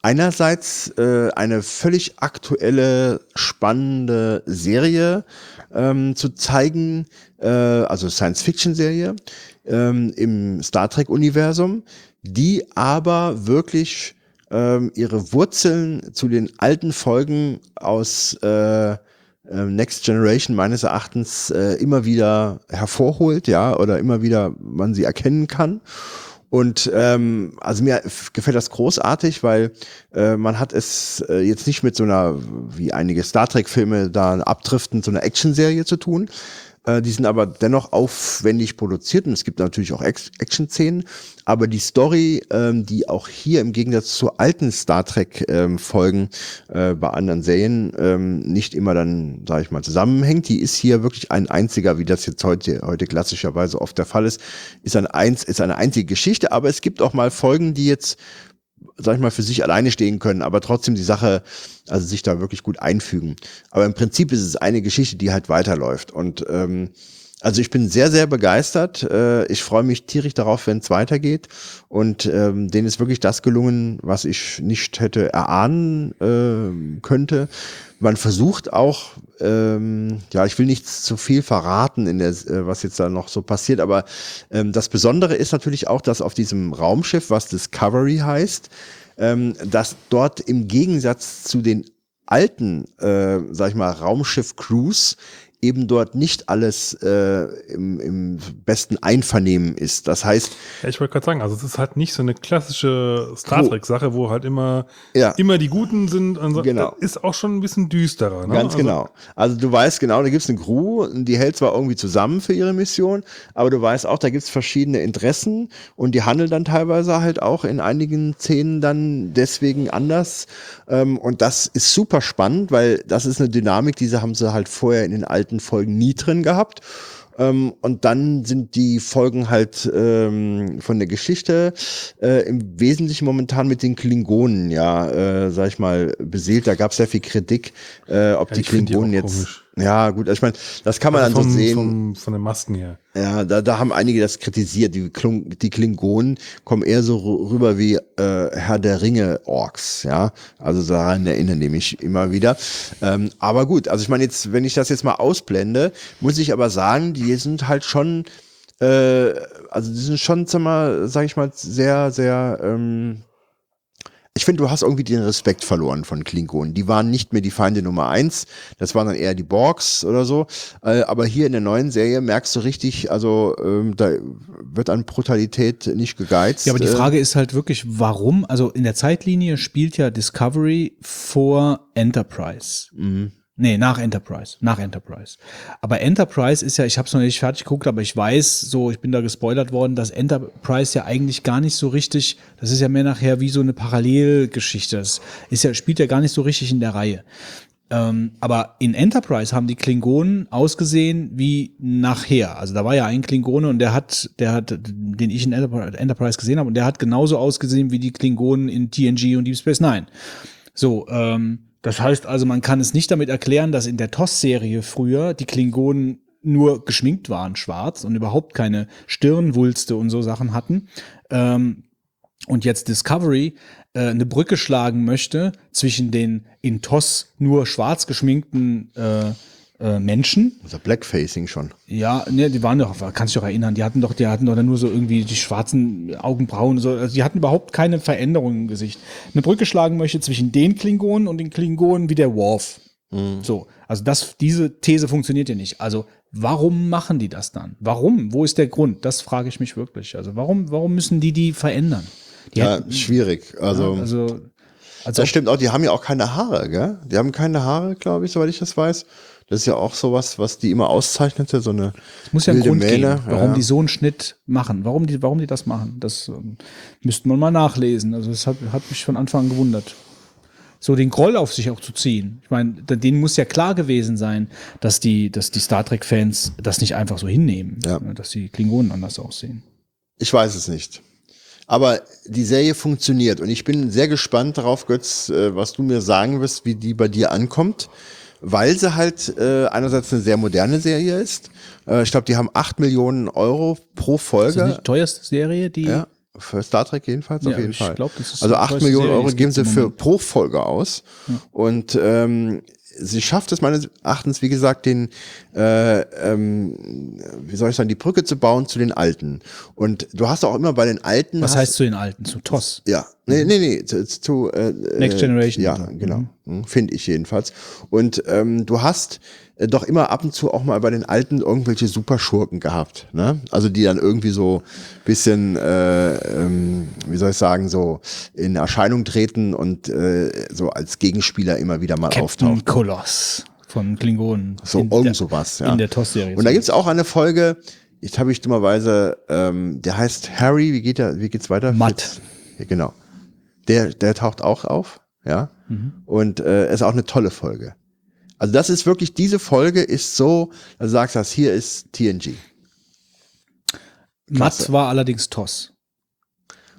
einerseits äh, eine völlig aktuelle, spannende Serie ähm, zu zeigen, äh, also Science-Fiction-Serie ähm, im Star Trek-Universum, die aber wirklich ähm, ihre Wurzeln zu den alten Folgen aus äh, äh, Next Generation meines Erachtens äh, immer wieder hervorholt, ja, oder immer wieder man sie erkennen kann. Und ähm, also mir gefällt das großartig, weil äh, man hat es äh, jetzt nicht mit so einer, wie einige Star Trek-Filme da abdriften, so einer Action-Serie zu tun. Äh, die sind aber dennoch aufwendig produziert und es gibt natürlich auch Action-Szenen. Aber die Story, ähm, die auch hier im Gegensatz zu alten Star Trek-Folgen äh, bei anderen Serien ähm, nicht immer dann, sage ich mal, zusammenhängt, die ist hier wirklich ein einziger, wie das jetzt heute, heute klassischerweise oft der Fall ist, ist, ein ist eine einzige Geschichte. Aber es gibt auch mal Folgen, die jetzt sag ich mal, für sich alleine stehen können, aber trotzdem die Sache, also sich da wirklich gut einfügen. Aber im Prinzip ist es eine Geschichte, die halt weiterläuft. Und ähm, also ich bin sehr, sehr begeistert. Äh, ich freue mich tierisch darauf, wenn es weitergeht. Und ähm, denen ist wirklich das gelungen, was ich nicht hätte erahnen äh, könnte. Man versucht auch, ähm, ja, ich will nicht zu viel verraten, in der, äh, was jetzt da noch so passiert, aber ähm, das Besondere ist natürlich auch, dass auf diesem Raumschiff, was Discovery heißt, ähm, dass dort im Gegensatz zu den alten, äh, sag ich mal, Raumschiff-Crews eben dort nicht alles äh, im, im besten Einvernehmen ist. Das heißt, Ja, ich wollte gerade sagen, also es ist halt nicht so eine klassische Star. Trek-Sache, wo halt immer, Ja. immer die Guten sind. Also Genau. Ist auch schon ein bisschen düsterer. Ne? Ganz also, genau. Also du weißt genau, da gibt es eine Crew, die hält zwar irgendwie zusammen für ihre Mission, aber du weißt auch, da gibt es verschiedene Interessen und die handeln dann teilweise halt auch in einigen Szenen dann deswegen anders. Ähm, und das ist super spannend, weil das ist eine Dynamik, diese haben sie halt vorher in den alten Folgen nie drin gehabt. Ähm, und dann sind die Folgen halt ähm, von der Geschichte äh, im Wesentlichen momentan mit den Klingonen, ja, äh, sag ich mal, beseelt. Da gab es sehr viel Kritik, äh, ob Ja, die die Klingonen auch jetzt. komisch. Ja, gut, also ich meine, das kann man Also dann vom, so sehen. Vom, von den Masken her. Ja, da, da haben einige das kritisiert. Die, Klung, die Klingonen kommen eher so rü- rüber wie äh, Herr der Ringe Orks, ja. Also daran erinnern die mich immer wieder. Ähm, aber gut, also ich meine jetzt, wenn ich das jetzt mal ausblende, muss ich aber sagen, die sind halt schon, äh, also die sind schon, sag mal, sag ich mal, sehr, sehr, ähm, ich finde, du hast irgendwie den Respekt verloren von Klingonen. Die waren nicht mehr die Feinde Nummer eins. Das waren dann eher die Borgs oder so. Äh, aber hier in der neuen Serie merkst du richtig, also ähm, da wird an Brutalität nicht gegeizt. Ja, aber die Äh, Frage ist halt wirklich, warum? Also in der Zeitlinie spielt ja Discovery vor Enterprise. Nee, nach Enterprise. Nach Enterprise. Aber Enterprise ist ja, ich habe es noch nicht fertig geguckt, aber ich weiß, so, ich bin da gespoilert worden, dass Enterprise ja eigentlich gar nicht so richtig, das ist ja mehr nachher wie so eine Parallelgeschichte. Das ist ja, spielt ja gar nicht so richtig in der Reihe. Ähm, aber in Enterprise haben die Klingonen ausgesehen wie nachher. Also da war ja ein Klingone und der hat, der hat, den ich in Enterprise gesehen habe, und der hat genauso ausgesehen wie die Klingonen in TNG und Deep Space Nine. So, ähm, das heißt also, man kann es nicht damit erklären, dass in der TOS-Serie früher die Klingonen nur geschminkt waren, schwarz und überhaupt keine Stirnwulste und so Sachen hatten. Ähm, und jetzt Discovery äh, eine Brücke schlagen möchte zwischen den in TOS nur schwarz geschminkten äh, äh, Menschen. Also Blackfacing schon. Ja, ne, die waren doch, kannst du dich doch erinnern, die hatten doch, die hatten doch nur so irgendwie die schwarzen Augenbrauen, so, also die hatten überhaupt keine Veränderung im Gesicht. Eine Brücke schlagen möchte zwischen den Klingonen und den Klingonen wie der Worf. So, also das, diese These funktioniert ja nicht. Also warum machen die das dann? Warum? Wo ist der Grund? Das frage ich mich wirklich. Also warum, warum müssen die die verändern? Die Ja, hätten- schwierig. Also, also, also das stimmt auch, die haben ja auch keine Haare, gell? Die haben keine Haare, glaube ich, soweit ich das weiß. Das ist ja auch sowas, was die immer auszeichnete, so eine Es muss ja einen Grund Mähne. geben, warum ja. die so einen Schnitt machen, warum die, warum die das machen. Das ähm, müsste man mal nachlesen. Also das hat, hat mich von Anfang an gewundert. So den Groll auf sich auch zu ziehen. Ich meine, denen muss ja klar gewesen sein, dass die, dass die Star Trek-Fans das nicht einfach so hinnehmen, Ja. dass die Klingonen anders aussehen. Ich weiß es nicht. Aber die Serie funktioniert und ich bin sehr gespannt darauf, Götz, äh, was du mir sagen wirst, wie die bei dir ankommt, weil sie halt äh, einerseits eine sehr moderne Serie ist. Äh, ich glaube, die haben 8 Millionen Euro pro Ist das Folge. nicht die teuerste Serie, die Ja, für Star Trek jedenfalls Ja, auf jeden ich Fall. glaub, das ist also die 8 teuerste Millionen Serie, Euro geben sie für pro Folge aus. Und ähm, sie schafft es meines Erachtens, wie gesagt, den, äh, ähm, wie soll ich sagen, die Brücke zu bauen zu den Alten. Und du hast auch immer bei den Alten. was heißt zu den Alten, zu TOS? ja, nee, nee, nee, zu, zu äh, Next Generation Ja, und so. genau, Mhm, finde ich jedenfalls. Und ähm, du hast äh, doch immer ab und zu auch mal bei den Alten irgendwelche Superschurken gehabt, ne? Also die dann irgendwie so bisschen, äh, ähm, wie soll ich sagen, so in Erscheinung treten und äh, so als Gegenspieler immer wieder mal Captain auftauchen. Koloss von Klingonen. So irgend der- sowas, ja. In der TOS-Serie. Und da gibt's auch eine Folge, jetzt habe ich dummerweise, ähm, der heißt Harry, wie geht der, wie geht's weiter? Matt. Ja, genau. Der, der taucht auch auf, ja. Mhm. Und äh, ist auch eine tolle Folge. Also das ist wirklich, diese Folge ist so, du sagst das, hier ist TNG. Matt war allerdings TOS.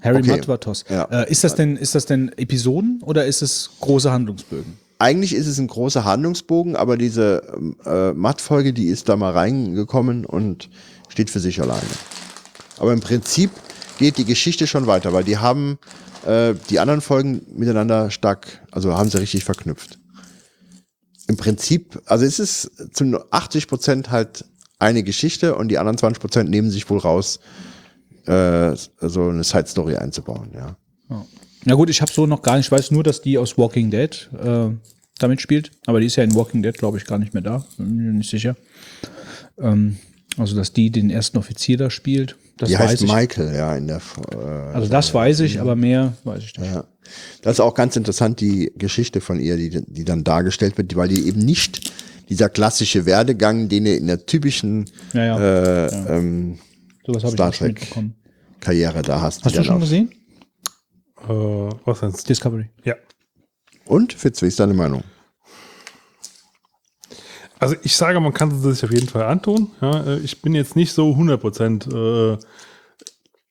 Harry Okay. Matt war TOS. Ja. Äh, ist das denn, ist das denn Episoden oder ist es große Handlungsbögen? eigentlich ist es ein großer Handlungsbogen, aber diese äh, Matt-Folge, die ist da mal reingekommen und steht für sich alleine. Aber im Prinzip geht die Geschichte schon weiter, weil die haben äh, die anderen Folgen miteinander stark, also haben sie richtig verknüpft. Im Prinzip, also es ist zu 80 Prozent halt eine Geschichte und die anderen 20 Prozent nehmen sich wohl raus, äh, so eine Side-Story einzubauen, ja. Na gut, ich habe so noch gar nicht, ich weiß nur, dass die aus Walking Dead äh, damit spielt, aber die ist ja in Walking Dead, glaube ich, gar nicht mehr da, bin mir nicht sicher. Ähm, also, dass die den ersten Offizier da spielt, das die weiß heißt ich. Michael, ja, in der äh, Also das weiß ich, aber mehr weiß ich nicht. Ja. Das ist auch ganz interessant, die Geschichte von ihr, die, die dann dargestellt wird, weil die eben nicht dieser klassische Werdegang, den du in der typischen Ja, ja. Äh, Ähm, Sowas habe ich Star Trek. Karriere da hast. Hast du schon gesehen? Äh, was? Discovery. Ja. Und, Fitz, wie ist deine Meinung? Also ich sage, man kann es sich auf jeden Fall antun. Ja, äh, ich bin jetzt nicht so 100% äh,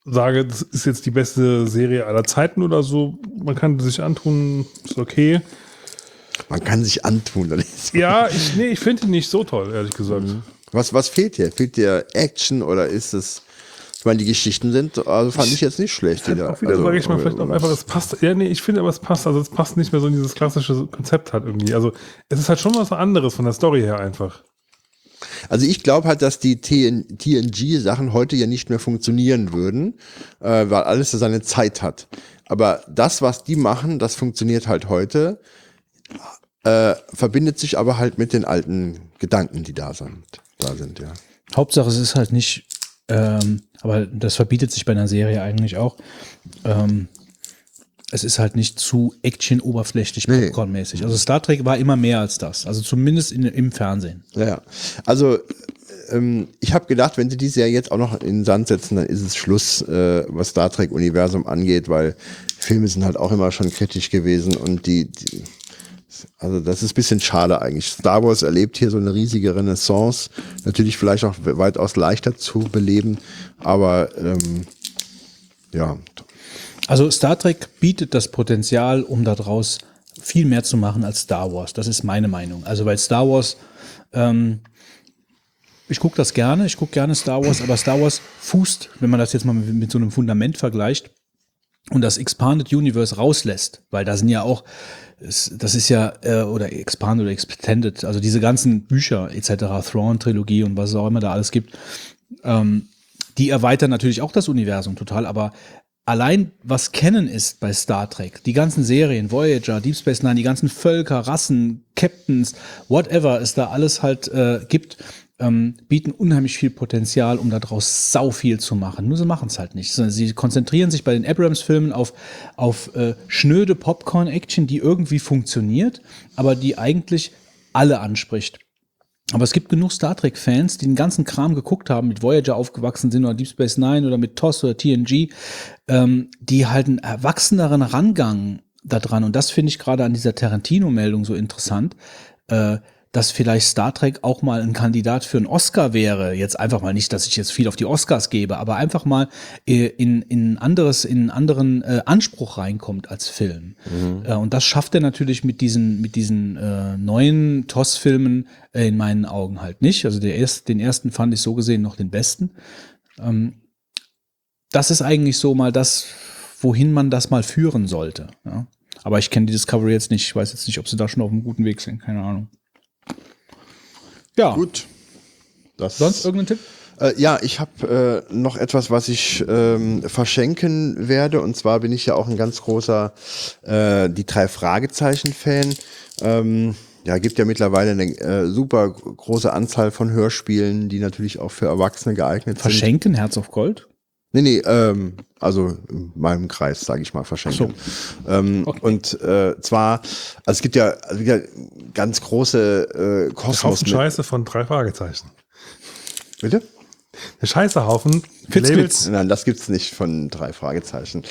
sage, das ist jetzt die beste Serie aller Zeiten oder so. Man kann es sich antun, ist okay. Man kann sich antun. Ja, ich, nee, ich finde ihn nicht so toll, ehrlich gesagt. Was, was fehlt dir? Fehlt dir Action oder ist es, ich meine, die Geschichten sind, also fand ich jetzt nicht schlecht. da- Auch wieder also, sage ich mal, vielleicht auch äh, einfach, es passt. Ja, nee, ich finde aber, es passt. Also, es passt nicht mehr so in dieses klassische Konzept halt irgendwie. Also, es ist halt schon was anderes von der Story her einfach. Also ich glaube halt, dass die TN TNG-Sachen heute ja nicht mehr funktionieren würden, äh, weil alles so seine Zeit hat. Aber das, was die machen, das funktioniert halt heute, äh, verbindet sich aber halt mit den alten Gedanken, die da sind. Da sind, ja. Hauptsache, es ist halt nicht, ähm, aber das verbietet sich bei einer Serie eigentlich auch. Ähm, es ist halt nicht zu action-oberflächlich, Nee. popcornmäßig. Also Star Trek war immer mehr als das. Also zumindest in, im Fernsehen. Ja, also ähm, ich habe gedacht, wenn sie diese ja jetzt auch noch in den Sand setzen, dann ist es Schluss, äh, was Star Trek-Universum angeht, weil Filme sind halt auch immer schon kritisch gewesen und die, die also das ist ein bisschen schade eigentlich. Star Wars erlebt hier so eine riesige Renaissance, natürlich vielleicht auch weitaus leichter zu beleben, aber ähm, ja, Also Star Trek bietet das Potenzial, um daraus viel mehr zu machen als Star Wars. Das ist meine Meinung. Also weil Star Wars, ähm, ich gucke das gerne, ich gucke gerne Star Wars, aber Star Wars fußt, wenn man das jetzt mal mit, mit so einem Fundament vergleicht und das Expanded Universe rauslässt, weil da sind ja auch, das ist ja, äh, oder Expanded oder Extended, also diese ganzen Bücher etc., Thrawn-Trilogie und was es auch immer da alles gibt, ähm, die erweitern natürlich auch das Universum total, aber allein was kennen ist bei Star Trek, die ganzen Serien, Voyager, Deep Space Nine, die ganzen Völker, Rassen, Captains, whatever es da alles halt äh, gibt, ähm, bieten unheimlich viel Potenzial, um daraus sau viel zu machen. Nur sie machen es halt nicht. Sie konzentrieren sich bei den Abrams-Filmen auf, auf äh, schnöde Popcorn-Action, die irgendwie funktioniert, aber die eigentlich alle anspricht. Aber es gibt genug Star Trek-Fans, die den ganzen Kram geguckt haben, mit Voyager aufgewachsen sind oder Deep Space Nine oder mit TOS oder TNG, ähm, die halt einen erwachseneren Rangang da dran. Und das finde ich gerade an dieser Tarantino-Meldung so interessant, äh, dass vielleicht Star Trek auch mal ein Kandidat für einen Oscar wäre. Jetzt einfach mal nicht, dass ich jetzt viel auf die Oscars gebe, aber einfach mal äh, in, in ein anderes, in einen anderen äh, Anspruch reinkommt als Film. Äh, und das schafft er natürlich mit diesen, mit diesen äh, neuen TOS-Filmen äh, in meinen Augen halt nicht. Also der erst, den ersten fand ich so gesehen noch den besten. Ähm, das ist eigentlich so mal das, wohin man das mal führen sollte. Ja? Aber ich kenne die Discovery jetzt nicht. Ich weiß jetzt nicht, ob sie da schon auf einem guten Weg sind. Keine Ahnung. Ja, gut. Das, sonst irgendein Tipp? Äh, ja, ich habe äh, noch etwas, was ich ähm, verschenken werde. Und zwar bin ich ja auch ein ganz großer äh, die drei Fragezeichen-Fan. Ähm, ja, gibt ja mittlerweile eine äh, super große Anzahl von Hörspielen, die natürlich auch für Erwachsene geeignet sind. Verschenken, Herz auf Gold? Nee, nee, ähm, also in meinem Kreis, sage ich mal, verschenken. Ähm, Und äh, zwar, also es gibt ja, also wieder ganz große äh, Kosmos. Haufen Scheiße von drei Fragezeichen. Bitte? Der Scheißehaufen. Labels. Nein, das gibt's nicht von drei Fragezeichen.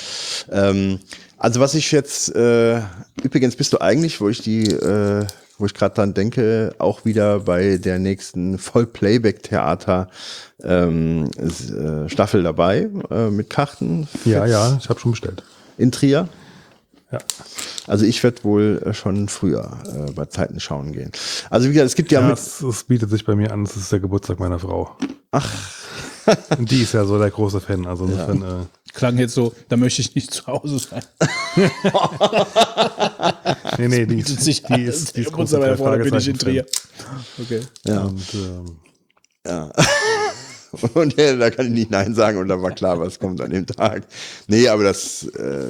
Ähm, also was ich jetzt, äh, übrigens bist du eigentlich, wo ich die, äh, wo ich gerade dran denke, auch wieder bei der nächsten Voll-Playback-Theater ähm, äh, Staffel dabei äh, mit Karten Ja, ja, ich habe schon bestellt. in Trier. Ja. Also ich werde wohl äh, schon früher äh, bei Zeiten schauen gehen. Also wie gesagt, es gibt ja, Ja, es, es bietet sich bei mir an, es ist der Geburtstag meiner Frau. ach, Und die ist ja so der große Fan. Also insofern, äh, Klang jetzt so, da möchte ich nicht zu Hause sein. (laughs) nee, nee, die ist, sich die an. ist, die ist große Frau, da bin ich in. Trier. Okay. ja. Und ähm, Ja. (laughs) Und äh, da kann ich nicht Nein sagen und da war klar, was kommt an dem Tag. Nee, aber das, äh,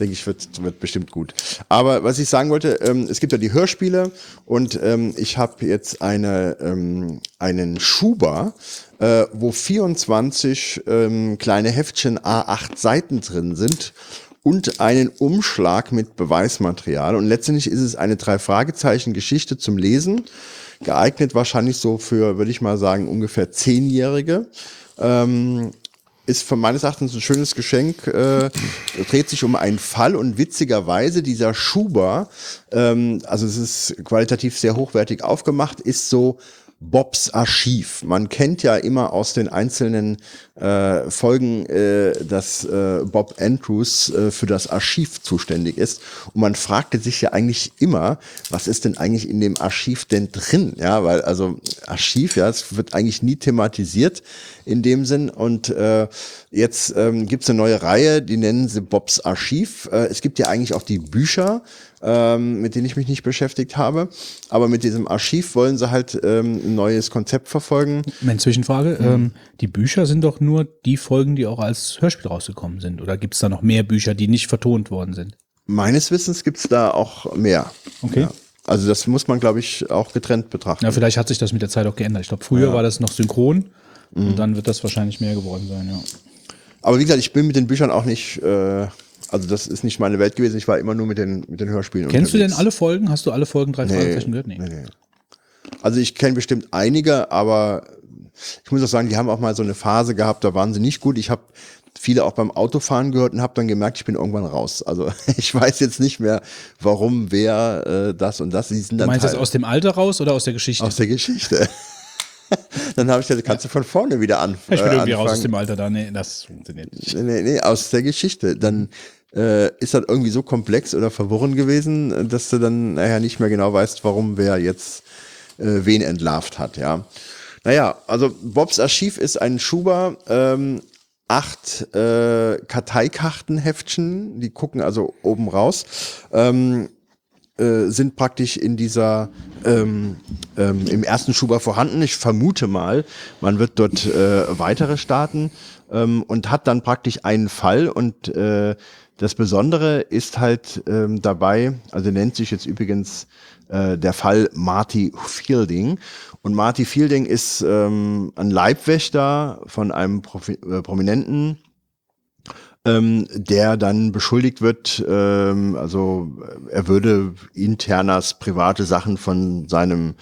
denke ich, wird, wird bestimmt gut. Aber was ich sagen wollte, ähm, es gibt ja die Hörspiele und ähm, ich habe jetzt eine, ähm, einen Schuber, äh, wo 24 ähm, kleine Heftchen A8 Seiten drin sind und einen Umschlag mit Beweismaterial. Und letztendlich ist es eine Drei-Fragezeichen-Geschichte zum Lesen geeignet wahrscheinlich so für, würde ich mal sagen, ungefähr Zehnjährige. Ähm, ist von meines Erachtens ein schönes Geschenk. Äh, dreht sich um einen Fall und witzigerweise dieser Schuber, ähm, also es ist qualitativ sehr hochwertig aufgemacht, ist so Bobs Archiv. Man kennt ja immer aus den einzelnen äh, Folgen, äh, dass äh, Bob Andrews äh, für das Archiv zuständig ist. Und man fragte sich ja eigentlich immer, was ist denn eigentlich in dem Archiv denn drin? Ja, weil also Archiv, ja, es wird eigentlich nie thematisiert in dem Sinn. Und äh, jetzt ähm, gibt es eine neue Reihe, die nennen sie Bobs Archiv. Äh, es gibt ja eigentlich auch die Bücher, ähm, mit denen ich mich nicht beschäftigt habe. Aber mit diesem Archiv wollen sie halt ähm, ein neues Konzept verfolgen. Meine Zwischenfrage, ähm, die Bücher sind doch nur die Folgen, die auch als Hörspiel rausgekommen sind. Oder gibt es da noch mehr Bücher, die nicht vertont worden sind? Meines Wissens gibt's da auch mehr. Okay. Ja. Also das muss man, glaube ich, auch getrennt betrachten. Ja, vielleicht hat sich das mit der Zeit auch geändert. Ich glaube, früher war das noch synchron und dann wird das wahrscheinlich mehr geworden sein, ja. Aber wie gesagt, ich bin mit den Büchern auch nicht, äh, also das ist nicht meine Welt gewesen. Ich war immer nur mit den, mit den Hörspielen Kennst du denn unterwegs. alle Folgen? Hast du alle Folgen drei Nee, Fragezeichen gehört? nee, nee. Also ich kenne bestimmt einige, aber ich muss auch sagen, die haben auch mal so eine Phase gehabt, da waren sie nicht gut. Ich habe viele auch beim Autofahren gehört und habe dann gemerkt, ich bin irgendwann raus. Also (laughs) ich weiß jetzt nicht mehr, warum, wer äh, das und das. Die sind Du dann meinst das Teil- aus dem Alter raus oder aus der Geschichte? aus der Geschichte. (laughs) dann habe ich gesagt, kannst du von vorne wieder an, ich bin äh, irgendwie raus aus anfangen. dem Alter da. Nee, das funktioniert nicht. Nee, nee, nee, aus der Geschichte. Dann äh, ist das irgendwie so komplex oder verworren gewesen, dass du dann nachher nicht mehr genau weißt, warum wer jetzt äh, wen entlarvt hat, ja. Naja, also Bobs Archiv ist ein Schuber, ähm, acht äh, Karteikartenheftchen, die gucken also oben raus. Ähm, äh, sind praktisch in dieser ähm, ähm, im ersten Schuber vorhanden. Ich vermute mal, man wird dort äh, weitere starten ähm, und hat dann praktisch einen Fall und äh, das Besondere ist halt ähm, dabei, also nennt sich jetzt übrigens äh, der Fall Marty Fielding. Und Marty Fielding ist ähm, ein Leibwächter von einem Profi äh, Prominenten, ähm, der dann beschuldigt wird, ähm, also äh, er würde internas private Sachen von seinem,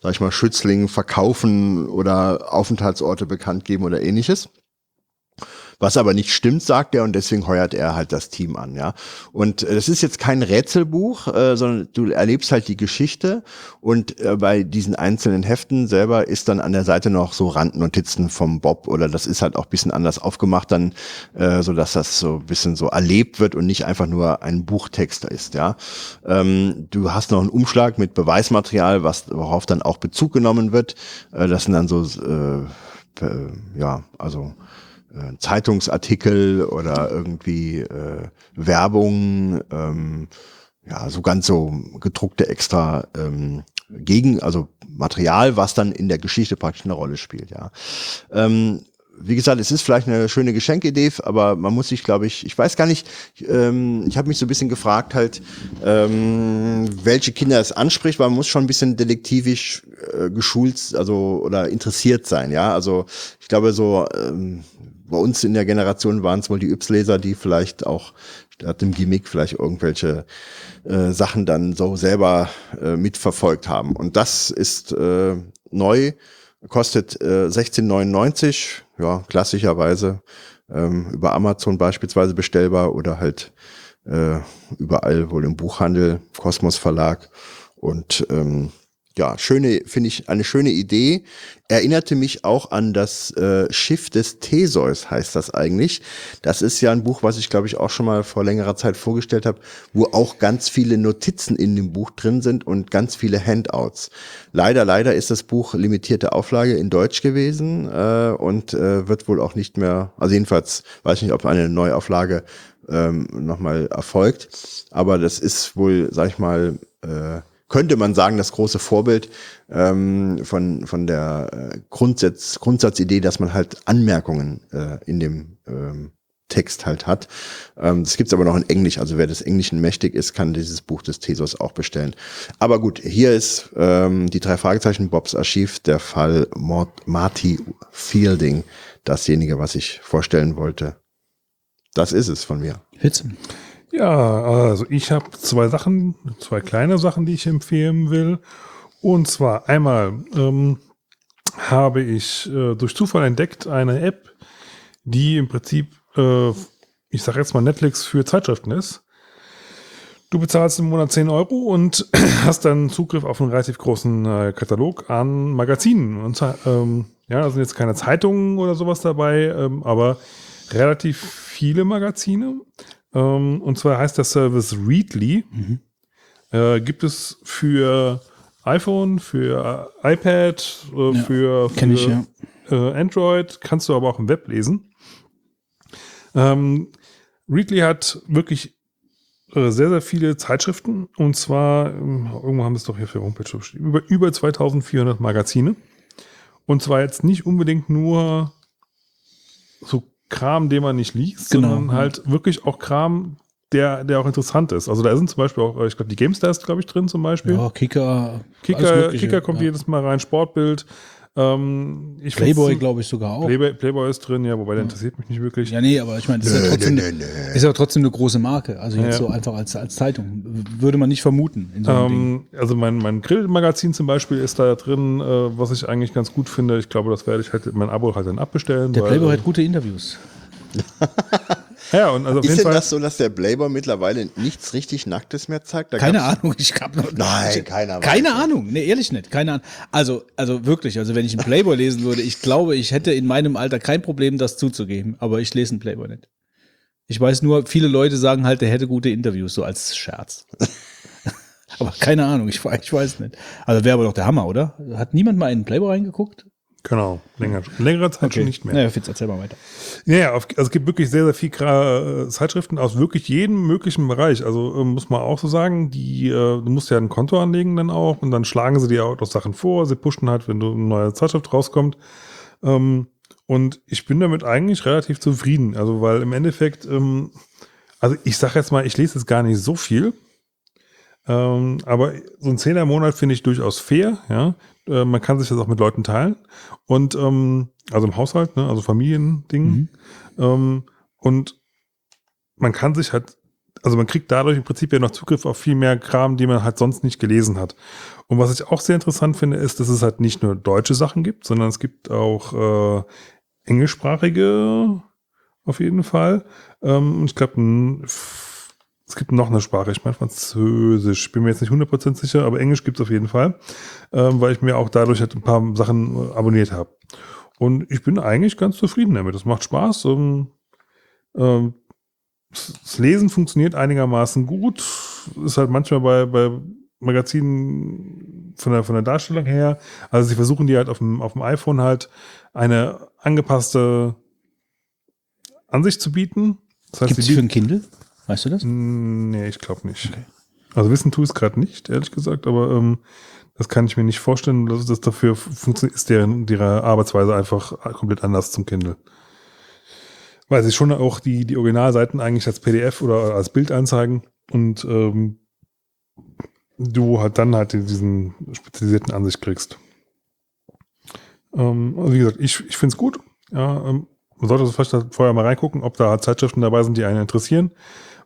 sag ich mal, Schützling verkaufen oder Aufenthaltsorte bekannt geben oder ähnliches. Was aber nicht stimmt, sagt er, und deswegen heuert er halt das Team an, ja. Und äh, das ist jetzt kein Rätselbuch, äh, sondern du erlebst halt die Geschichte und äh, bei diesen einzelnen Heften selber ist dann an der Seite noch so Randnotizen vom Bob oder das ist halt auch bisschen anders aufgemacht dann, äh, so dass das so bisschen so erlebt wird und nicht einfach nur ein Buchtext ist, ja. Ähm, du hast noch einen Umschlag mit Beweismaterial, was worauf dann auch Bezug genommen wird. Äh, das sind dann so, äh, äh, ja, also äh, Zeitungsartikel oder irgendwie äh, Werbung, ähm, ja, so ganz so gedruckte extra ähm, gegen, also Material, was dann in der Geschichte praktisch eine Rolle spielt, ja. Ähm, wie gesagt, es ist vielleicht eine schöne Geschenkidee, aber man muss sich, glaube ich, ich weiß gar nicht, ähm, ich habe mich so ein bisschen gefragt halt, ähm, welche Kinder es anspricht, weil man muss schon ein bisschen detektivisch äh, geschult, also oder interessiert sein, ja. Also ich glaube so, ähm, bei uns in der Generation waren es wohl die Yps-Leser, die vielleicht auch statt dem Gimmick vielleicht irgendwelche äh, Sachen dann so selber äh, mitverfolgt haben. Und das ist äh, neu, kostet äh, 16,99, ja, klassischerweise ähm, über Amazon beispielsweise bestellbar oder halt äh, überall wohl im Buchhandel, Kosmos Verlag. Und ähm, ja, schöne, finde ich, eine schöne Idee. Erinnerte mich auch an das äh, Schiff des Theseus, heißt das eigentlich. Das ist ja ein Buch, was ich, glaube ich, auch schon mal vor längerer Zeit vorgestellt habe, wo auch ganz viele Notizen in dem Buch drin sind und ganz viele Handouts. Leider, leider ist das Buch limitierte Auflage in Deutsch gewesen äh, und äh, wird wohl auch nicht mehr, also jedenfalls weiß ich nicht, ob eine Neuauflage ähm, nochmal erfolgt. Aber das ist wohl, sag ich mal, äh, könnte man sagen, das große Vorbild ähm, von, von der äh, Grundsatz, Grundsatzidee, dass man halt Anmerkungen äh, in dem ähm, Text halt hat. Ähm, das gibt's aber noch in Englisch. Also wer des Englischen mächtig ist, kann dieses Buch des Thesos auch bestellen. Aber gut, hier ist ähm, die drei Fragezeichen Bobs Archiv, der Fall Mort Marty Fielding, dasjenige, was ich vorstellen wollte. Das ist es von mir. Hitze. Ja, also ich habe zwei Sachen, zwei kleine Sachen, die ich empfehlen will. Und zwar einmal ähm, habe ich äh, durch Zufall entdeckt eine App, die im Prinzip, äh, ich sage jetzt mal Netflix für Zeitschriften ist. Du bezahlst im Monat 10 Euro und (clears throat) hast dann Zugriff auf einen relativ großen äh, Katalog an Magazinen. Und ähm, ja, da sind jetzt keine Zeitungen oder sowas dabei, ähm, aber relativ viele Magazine. Ähm, und zwar heißt der Service Readly. Mhm. Äh, gibt es für iPhone, für iPad, äh, Ja, für, für ich, ja. äh, Android, kannst du aber auch im Web lesen. Ähm, Readly hat wirklich äh, sehr, sehr viele Zeitschriften und zwar, ähm, irgendwo haben wir es doch hier für Homepage geschrieben, über, über 2400 Magazine. Und zwar jetzt nicht unbedingt nur so Kram, den man nicht liest, Genau, sondern ja. halt wirklich auch Kram, der, der auch interessant ist. Also da sind zum Beispiel auch, ich glaube, die GameStar ist, glaube ich, drin zum Beispiel. Ja, Kicker. Kicker, Kicker kommt ja. jedes Mal rein, Sportbild. Ähm, ich Playboy, glaube ich, sogar auch. Playboy, Playboy ist drin, ja, wobei der interessiert mich nicht wirklich. Ja, nee, aber ich meine, das ist ja trotzdem, nö, nö. ist ja trotzdem eine große Marke. Also jetzt Ja. so einfach als, als Zeitung. Würde man nicht vermuten. In so einem Ding. Ähm, also mein, mein Grillmagazin zum Beispiel ist da drin, äh, was ich eigentlich ganz gut finde. Ich glaube, das werde ich halt mein Abo halt dann abbestellen. Der weil, Playboy äh, hat gute Interviews. (laughs) Ja, und also Ist denn das so, dass der Playboy mittlerweile nichts richtig Nacktes mehr zeigt? Da Keine Ahnung, ich hab noch. Nein, ich, keiner weiß Keine es. Ahnung, nee, ehrlich nicht. Keine Ahnung. Also, also wirklich, also wenn ich einen Playboy lesen würde, ich glaube, ich hätte in meinem Alter kein Problem, das zuzugeben, aber ich lese einen Playboy nicht. Ich weiß nur, viele Leute sagen halt, der hätte gute Interviews, so als Scherz. (laughs) aber keine Ahnung, ich, ich weiß nicht. Also wäre aber doch der Hammer, oder? Hat niemand mal in den Playboy reingeguckt? Genau, länger, längere Zeit schon nicht mehr. Naja, Fitz, erzähl mal weiter. Ja, ja, auf, also es gibt wirklich sehr, sehr viel Gra- äh, Zeitschriften aus wirklich jedem möglichen Bereich. Also ähm, muss man auch so sagen, die, äh, du musst ja ein Konto anlegen dann auch und dann schlagen sie dir auch noch Sachen vor. Sie pushen halt, wenn du eine neue Zeitschrift rauskommt. Ähm, und ich bin damit eigentlich relativ zufrieden. Also, weil im Endeffekt, ähm, also ich sag jetzt mal, ich lese jetzt gar nicht so viel. Ähm, aber so ein Zehner im Monat finde ich durchaus fair, ja. Äh, man kann sich das auch mit Leuten teilen. Und ähm, also im Haushalt, ne, also Familiending. Ähm, und man kann sich halt, also man kriegt dadurch im Prinzip ja noch Zugriff auf viel mehr Kram, die man halt sonst nicht gelesen hat. Und was ich auch sehr interessant finde, ist, dass es halt nicht nur deutsche Sachen gibt, sondern es gibt auch äh, englischsprachige auf jeden Fall. Ähm, ich glaube, es gibt noch eine Sprache, ich meine Französisch, bin mir jetzt nicht 100% sicher, aber Englisch gibt es auf jeden Fall, ähm, weil ich mir auch dadurch halt ein paar Sachen äh, abonniert habe. Und ich bin eigentlich ganz zufrieden damit. Das macht Spaß. Ähm, ähm, das Lesen funktioniert einigermaßen gut. Ist halt manchmal bei, bei Magazinen von der, von der Darstellung her. Also sie versuchen die halt auf dem, auf dem iPhone halt eine angepasste Ansicht zu bieten. Das heißt, Gibt es für ein Kindle? Weißt du das? Mm, Nee, ich glaube nicht. Also wissen tue ich es gerade nicht, ehrlich gesagt, aber ähm, das kann ich mir nicht vorstellen. dass das dafür funktioniert, ist deren, deren Arbeitsweise einfach komplett anders zum Kindle. Weil sie schon auch die, die Originalseiten eigentlich als PDF oder als Bild anzeigen und ähm, du halt dann halt diesen spezialisierten Ansicht kriegst. Ähm, also wie gesagt, ich, ich finde es gut. Ja, ähm, man sollte vielleicht vorher mal reingucken, ob da Zeitschriften dabei sind, die einen interessieren.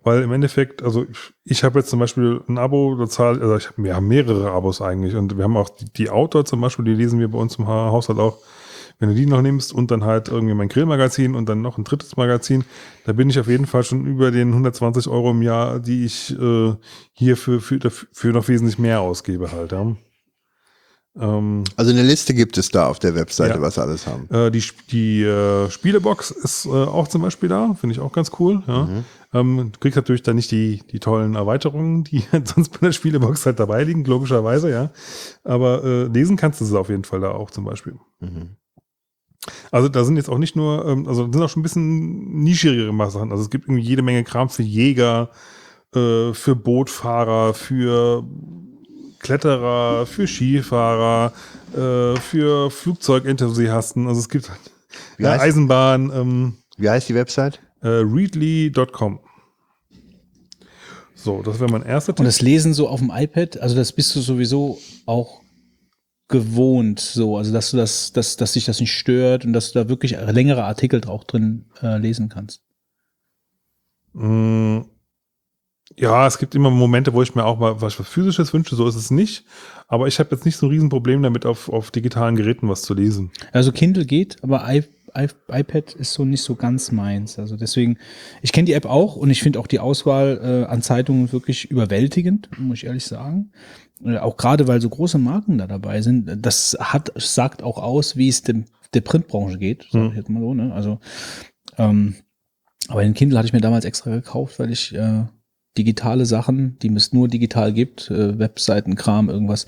Weil im Endeffekt, also ich, ich habe jetzt zum Beispiel ein Abo, da zahle, also ich hab, wir haben mehrere Abos eigentlich und wir haben auch die, die Autor zum Beispiel, die lesen wir bei uns im Ha- Haushalt auch. Wenn du die noch nimmst und dann halt irgendwie mein Grillmagazin und dann noch ein drittes Magazin, da bin ich auf jeden Fall schon über den 120 Euro im Jahr, die ich äh, hier für, für, für noch wesentlich mehr ausgebe halt. Ja. Ähm, Also eine Liste gibt es da auf der Webseite, Ja. was sie alles haben. Äh, die die äh, Spielebox ist äh, auch zum Beispiel da, finde ich auch ganz cool. Ja. Ähm, du kriegst natürlich dann nicht die, die tollen Erweiterungen, die (laughs) sonst bei der Spielebox halt dabei liegen, logischerweise, ja. Aber äh, lesen kannst du sie auf jeden Fall da auch zum Beispiel. Also da sind jetzt auch nicht nur, ähm, also da sind auch schon ein bisschen nischigere Sachen. Also es gibt irgendwie jede Menge Kram für Jäger, äh, für Bootfahrer, für Kletterer, für Skifahrer, äh, für Flugzeugenthusiasten. Also es gibt Wie heißt- Eisenbahn, ähm, Wie heißt die Website? äh, readly.com. So, das wäre mein erster Und Tipp. das Lesen so auf dem iPad, also das bist du sowieso auch gewohnt, so, also dass du das, dass, dass dich das nicht stört und dass du da wirklich längere Artikel auch drin äh, lesen kannst. Mm, Ja, es gibt immer Momente, wo ich mir auch mal was Physisches wünsche, so ist es nicht. Aber ich habe jetzt nicht so ein Riesenproblem damit, auf, auf digitalen Geräten was zu lesen. Also Kindle geht, aber I, I, iPad ist so nicht so ganz meins. Also deswegen, ich kenne die App auch und ich finde auch die Auswahl äh, an Zeitungen wirklich überwältigend, muss ich ehrlich sagen. Äh, auch gerade weil so große Marken da dabei sind. Das hat, sagt auch aus, wie es dem, der Printbranche geht, sag ich jetzt mal so. Ne? Also, ähm, aber den Kindle hatte ich mir damals extra gekauft, weil ich äh, digitale Sachen, die es nur digital gibt, äh, Webseiten, Kram, irgendwas,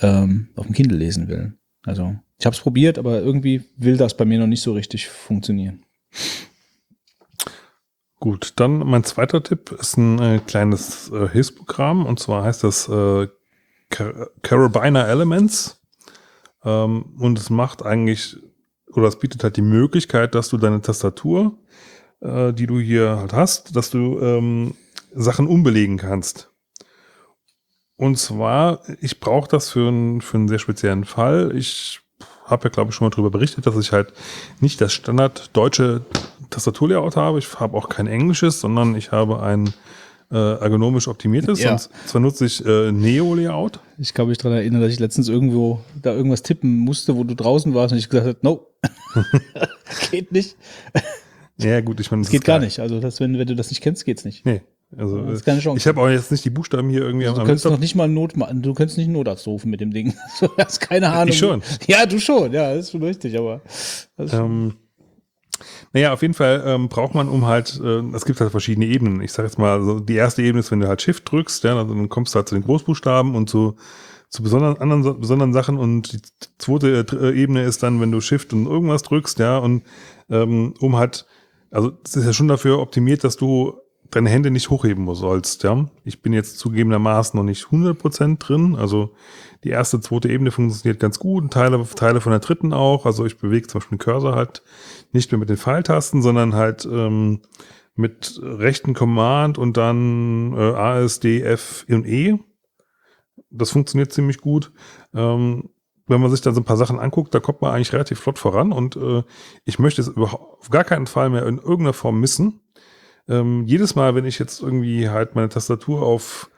ähm, auf dem Kindle lesen will. Also ich habe es probiert, aber irgendwie will das bei mir noch nicht so richtig funktionieren. Gut, dann mein zweiter Tipp ist ein äh, kleines äh, Hilfsprogramm und zwar heißt das äh, Car Carabiner Elements ähm, und es macht eigentlich oder es bietet halt die Möglichkeit, dass du deine Tastatur, äh, die du hier halt hast, dass du ähm, Sachen umbelegen kannst. Und zwar, ich brauche das für, einen für einen sehr speziellen Fall. Ich habe ja, glaube ich, schon mal darüber berichtet, dass ich halt nicht das Standard deutsche Tastaturlayout habe. Ich habe auch kein englisches, sondern ich habe ein äh, ergonomisch optimiertes. Ja. Und zwar nutze ich äh, Neo-Layout. Ich kann mich daran erinnern, dass ich letztens irgendwo da irgendwas tippen musste, wo du draußen warst und ich gesagt habe, no, (laughs) geht nicht. Ja, gut, ich meine, Es geht gar nicht. Also das, wenn, wenn du das nicht kennst, geht's nicht. Nee. Also, Das ist äh, keine Chance. ich habe auch jetzt nicht die Buchstaben hier irgendwie Du am könntest noch nicht mal Not, du könntest nicht einen Notarzt rufen mit dem Ding. (laughs) Du hast keine Ahnung. Ich schon. Ja, du schon. Ja, das ist schon richtig, aber Ähm, naja, auf jeden Fall ähm, braucht man um halt, äh, es gibt halt verschiedene Ebenen. Ich sage jetzt mal, so die erste Ebene ist, wenn du halt Shift drückst, ja, also dann kommst du halt zu den Großbuchstaben und zu, zu besonderen, anderen besonderen Sachen. Und die zweite äh, Ebene ist dann, wenn du Shift und irgendwas drückst, ja, und ähm, um halt, also es ist ja schon dafür optimiert, dass du deine Hände nicht hochheben sollst, ja. Ich bin jetzt zugegebenermaßen noch nicht 100% drin, also die erste, zweite Ebene funktioniert ganz gut, Teile, Teile von der dritten auch, also ich bewege zum Beispiel den Cursor halt nicht mehr mit den Pfeiltasten, sondern halt ähm, mit rechten Command und dann äh, A, S, D, F und E. Das funktioniert ziemlich gut. Ähm, wenn man sich dann so ein paar Sachen anguckt, da kommt man eigentlich relativ flott voran und äh, ich möchte es überhaupt auf gar keinen Fall mehr in irgendeiner Form missen. Ähm, jedes Mal, wenn ich jetzt irgendwie halt meine Tastatur auf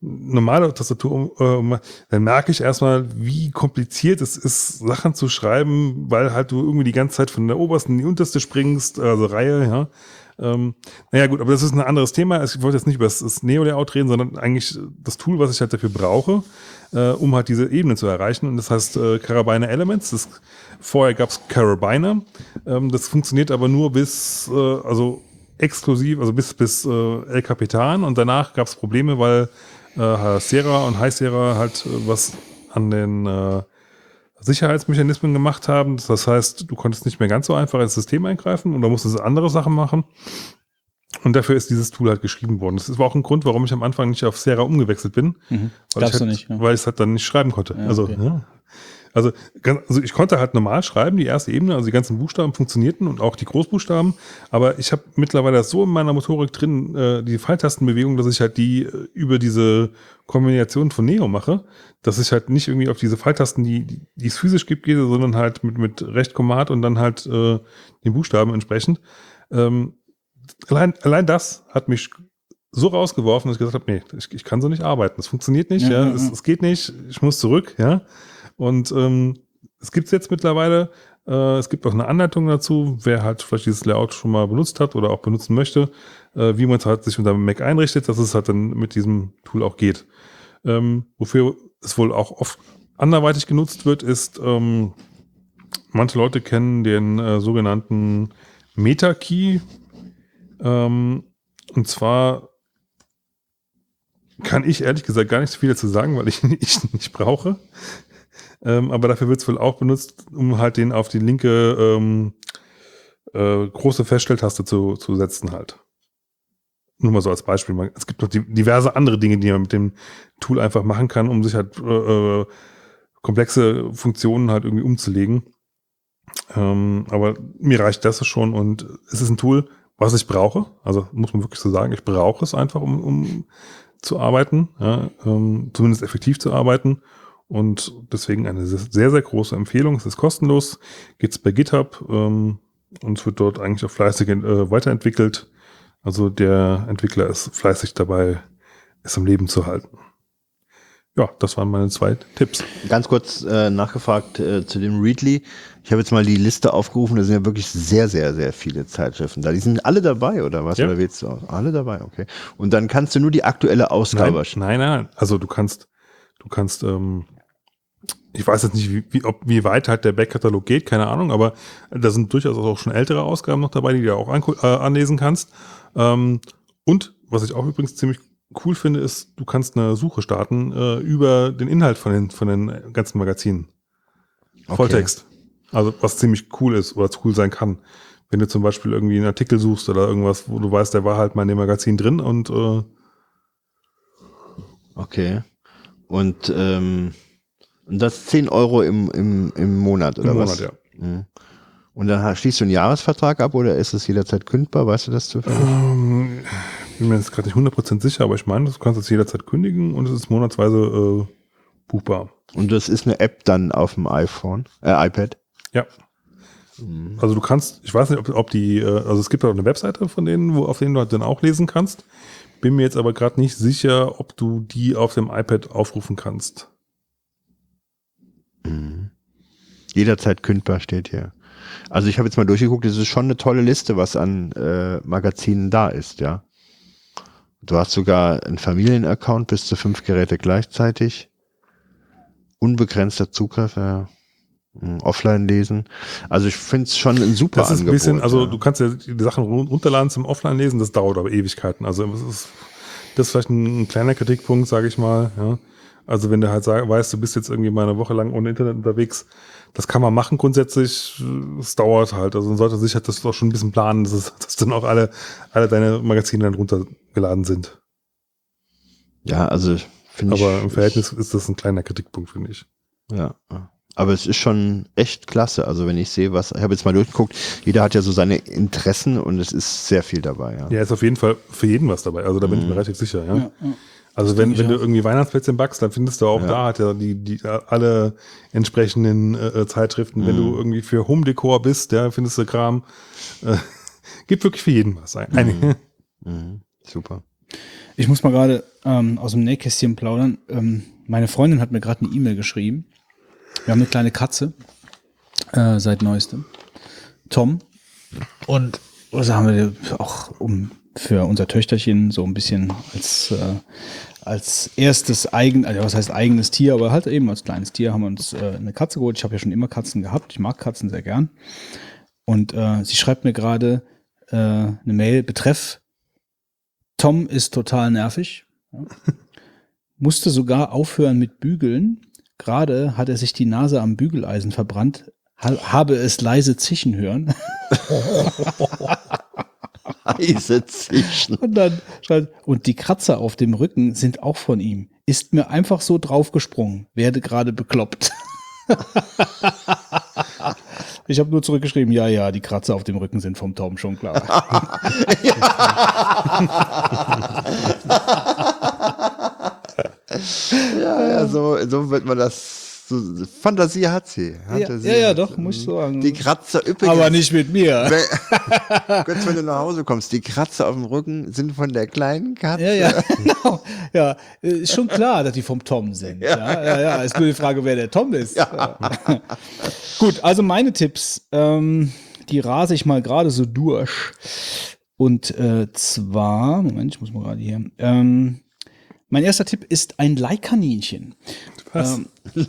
normale Tastatur, äh, dann merke ich erstmal, wie kompliziert es ist, Sachen zu schreiben, weil halt du irgendwie die ganze Zeit von der obersten in die unterste springst, also Reihe, ja. Ähm, naja, gut, aber das ist ein anderes Thema. Ich wollte jetzt nicht über das, das Neo-Layout reden, sondern eigentlich das Tool, was ich halt dafür brauche, äh, um halt diese Ebene zu erreichen. Und das heißt äh, Carabiner Elements. Das, vorher gab es Carabiner. Ähm, das funktioniert aber nur bis, äh, also exklusiv, also bis, bis äh, El Capitan. Und danach gab es Probleme, weil äh, Sierra und High Sierra halt äh, was an den äh, Sicherheitsmechanismen gemacht haben. Das heißt, du konntest nicht mehr ganz so einfach ins System eingreifen und da musstest du andere Sachen machen. Und dafür ist dieses Tool halt geschrieben worden. Das war auch ein Grund, warum ich am Anfang nicht auf Sierra umgewechselt bin. Mhm. Weil ich halt, nicht, ja. Weil ich es halt dann nicht schreiben konnte. Ja, also, okay. ja. Also, also ich konnte halt normal schreiben, die erste Ebene, also die ganzen Buchstaben funktionierten und auch die Großbuchstaben, aber ich habe mittlerweile das so in meiner Motorik drin, äh, die Pfeiltastenbewegung, dass ich halt die äh, über diese Kombination von Neo mache, dass ich halt nicht irgendwie auf diese Pfeiltasten, die, die, die es physisch gibt, gehe, sondern halt mit, mit Recht Command und dann halt äh, den Buchstaben entsprechend. Ähm, allein, allein das hat mich so rausgeworfen, dass ich gesagt habe, nee, ich, ich kann so nicht arbeiten. Das funktioniert nicht, Ja, ja, ja, es, es geht nicht, ich muss zurück, ja. Und ähm, es gibt es jetzt mittlerweile. Äh, es gibt auch eine Anleitung dazu, wer halt vielleicht dieses Layout schon mal benutzt hat oder auch benutzen möchte, äh, wie man es halt sich unter Mac einrichtet, dass es halt dann mit diesem Tool auch geht. Ähm, wofür es wohl auch oft anderweitig genutzt wird, ist, ähm, manche Leute kennen den äh, sogenannten Meta-Key. Ähm, und zwar kann ich ehrlich gesagt gar nicht so viel dazu sagen, weil ich (laughs) ihn ich nicht brauche. Ähm, aber dafür wird es wohl auch benutzt, um halt den auf die linke ähm, äh, große Feststelltaste zu, zu setzen halt. Nur mal so als Beispiel. Es gibt noch diverse andere Dinge, die man mit dem Tool einfach machen kann, um sich halt äh, äh, komplexe Funktionen halt irgendwie umzulegen. Ähm, aber mir reicht das schon und es ist ein Tool, was ich brauche. Also muss man wirklich so sagen, ich brauche es einfach, um, um zu arbeiten, ja, ähm, zumindest effektiv zu arbeiten. Und deswegen eine sehr, sehr große Empfehlung. Es ist kostenlos, geht's bei GitHub ähm, und es wird dort eigentlich auch fleißig äh, weiterentwickelt. Also der Entwickler ist fleißig dabei, es am Leben zu halten. Ja, das waren meine zwei Tipps. Ganz kurz äh, nachgefragt äh, zu dem Readly. Ich habe jetzt mal die Liste aufgerufen, da sind ja wirklich sehr, sehr, sehr viele Zeitschriften da. Die sind alle dabei, oder was? Ja. Oder wählst du aus? Alle dabei, okay. Und dann kannst du nur die aktuelle Ausgabe Nein, nein, nein. Also du kannst, du kannst, ähm, ich weiß jetzt nicht, wie, wie, ob, wie weit halt der Backkatalog geht, keine Ahnung, aber da sind durchaus auch schon ältere Ausgaben noch dabei, die du auch angu- äh, anlesen kannst. Ähm, und was ich auch übrigens ziemlich cool finde, ist, du kannst eine Suche starten äh, über den Inhalt von den, von den ganzen Magazinen. Okay. Volltext. Also was ziemlich cool ist oder cool sein kann. Wenn du zum Beispiel irgendwie einen Artikel suchst oder irgendwas, wo du weißt, der war halt mal in dem Magazin drin und äh, Okay. Und, ähm, und das 10 Euro im, im, im Monat, oder im was? Monat, ja. Mhm. Und dann schließt du einen Jahresvertrag ab oder ist es jederzeit kündbar? Weißt du das zufällig? Ähm, bin mir jetzt gerade nicht 100% sicher, aber ich meine, du kannst es jederzeit kündigen und es ist monatsweise äh, buchbar. Und das ist eine App dann auf dem iPhone, äh, iPad? Ja. Also du kannst, ich weiß nicht, ob, ob die, äh, also es gibt auch eine Webseite von denen, wo auf denen du halt dann auch lesen kannst. Bin mir jetzt aber gerade nicht sicher, ob du die auf dem iPad aufrufen kannst. Jederzeit kündbar steht hier. Also ich habe jetzt mal durchgeguckt, es ist schon eine tolle Liste, was an äh, Magazinen da ist, ja. Du hast sogar einen Familienaccount bis zu fünf Geräte gleichzeitig. Unbegrenzter Zugriff, ja. Hm, Offline lesen. Also ich finde es schon ein super Das ist ein Angebot. bisschen, also ja. du kannst ja die Sachen run- runterladen zum Offline-Lesen, das dauert aber Ewigkeiten. Also es ist, das ist vielleicht ein, ein kleiner Kritikpunkt, sage ich mal. Ja. Also wenn du halt sag, weißt, du bist jetzt irgendwie mal eine Woche lang ohne Internet unterwegs, das kann man machen grundsätzlich, es dauert halt. Also man sollte sich halt das doch schon ein bisschen planen, dass, es, dass dann auch alle, alle deine Magazine dann runtergeladen sind. ja, also finde ich. Aber im Verhältnis ist das ein kleiner Kritikpunkt, finde ich. Ja. Aber es ist schon echt klasse. Also wenn ich sehe, was, ich habe jetzt mal durchgeguckt, jeder hat ja so seine Interessen und es ist sehr viel dabei, ja. Ja, ist auf jeden Fall für jeden was dabei. Also da bin ich mir relativ sicher, ja. Ja, ja. Also wenn, wenn du irgendwie Weihnachtsplätzchen backst, dann findest du auch Ja. da hat ja die, die alle entsprechenden äh, Zeitschriften. Wenn du irgendwie für Home Decor bist, ja, findest du Kram. Äh, (laughs) gibt wirklich für jeden was. Ein, (laughs) Mhm. Super. Ich muss mal gerade ähm, aus dem Nähkästchen plaudern. Ähm, meine Freundin hat mir gerade eine E-Mail geschrieben. Wir haben eine kleine Katze äh, seit neuestem. Tom. Und also haben wir auch um für unser Töchterchen so ein bisschen als, äh, als erstes eigen, also was heißt eigenes Tier, aber halt eben als kleines Tier haben wir uns äh, eine Katze geholt. Ich habe ja schon immer Katzen gehabt. Ich mag Katzen sehr gern. Und äh, sie schreibt mir gerade äh, eine Mail betreff Tom ist total nervig. Ja. (laughs) Musste sogar aufhören mit Bügeln. Gerade hat er sich die Nase am Bügeleisen verbrannt. Ha habe es leise zischen hören. (laughs) (laughs) Eise zischen. Und dann schreibt, und die Kratzer auf dem Rücken sind auch von ihm. Ist mir einfach so draufgesprungen. Werde gerade bekloppt. (laughs) ich habe nur zurückgeschrieben, ja, ja, die Kratzer auf dem Rücken sind vom Tom, schon klar. (laughs) Ja, ja, so, so wird man das. So, Fantasie hat sie. ja, Fantasie ja, ja, hat doch, muss ich sagen. Die Kratzer übrigens. Aber nicht mit mir. (laughs) Wenn, Götz, wenn du nach Hause kommst, die Kratzer auf dem Rücken sind von der kleinen Katze. Ja, ja, (laughs) genau. Ja, ist schon klar, dass die vom Tom sind. Ja, ja, ja. Ist nur die Frage, wer der Tom ist. Ja. (laughs) Gut, also meine Tipps, ähm, die rase ich mal gerade so durch. Und äh, zwar, Moment, ich muss mal gerade hier. Ähm, Mein erster Tipp ist ein Leihkaninchen. Was? Ähm,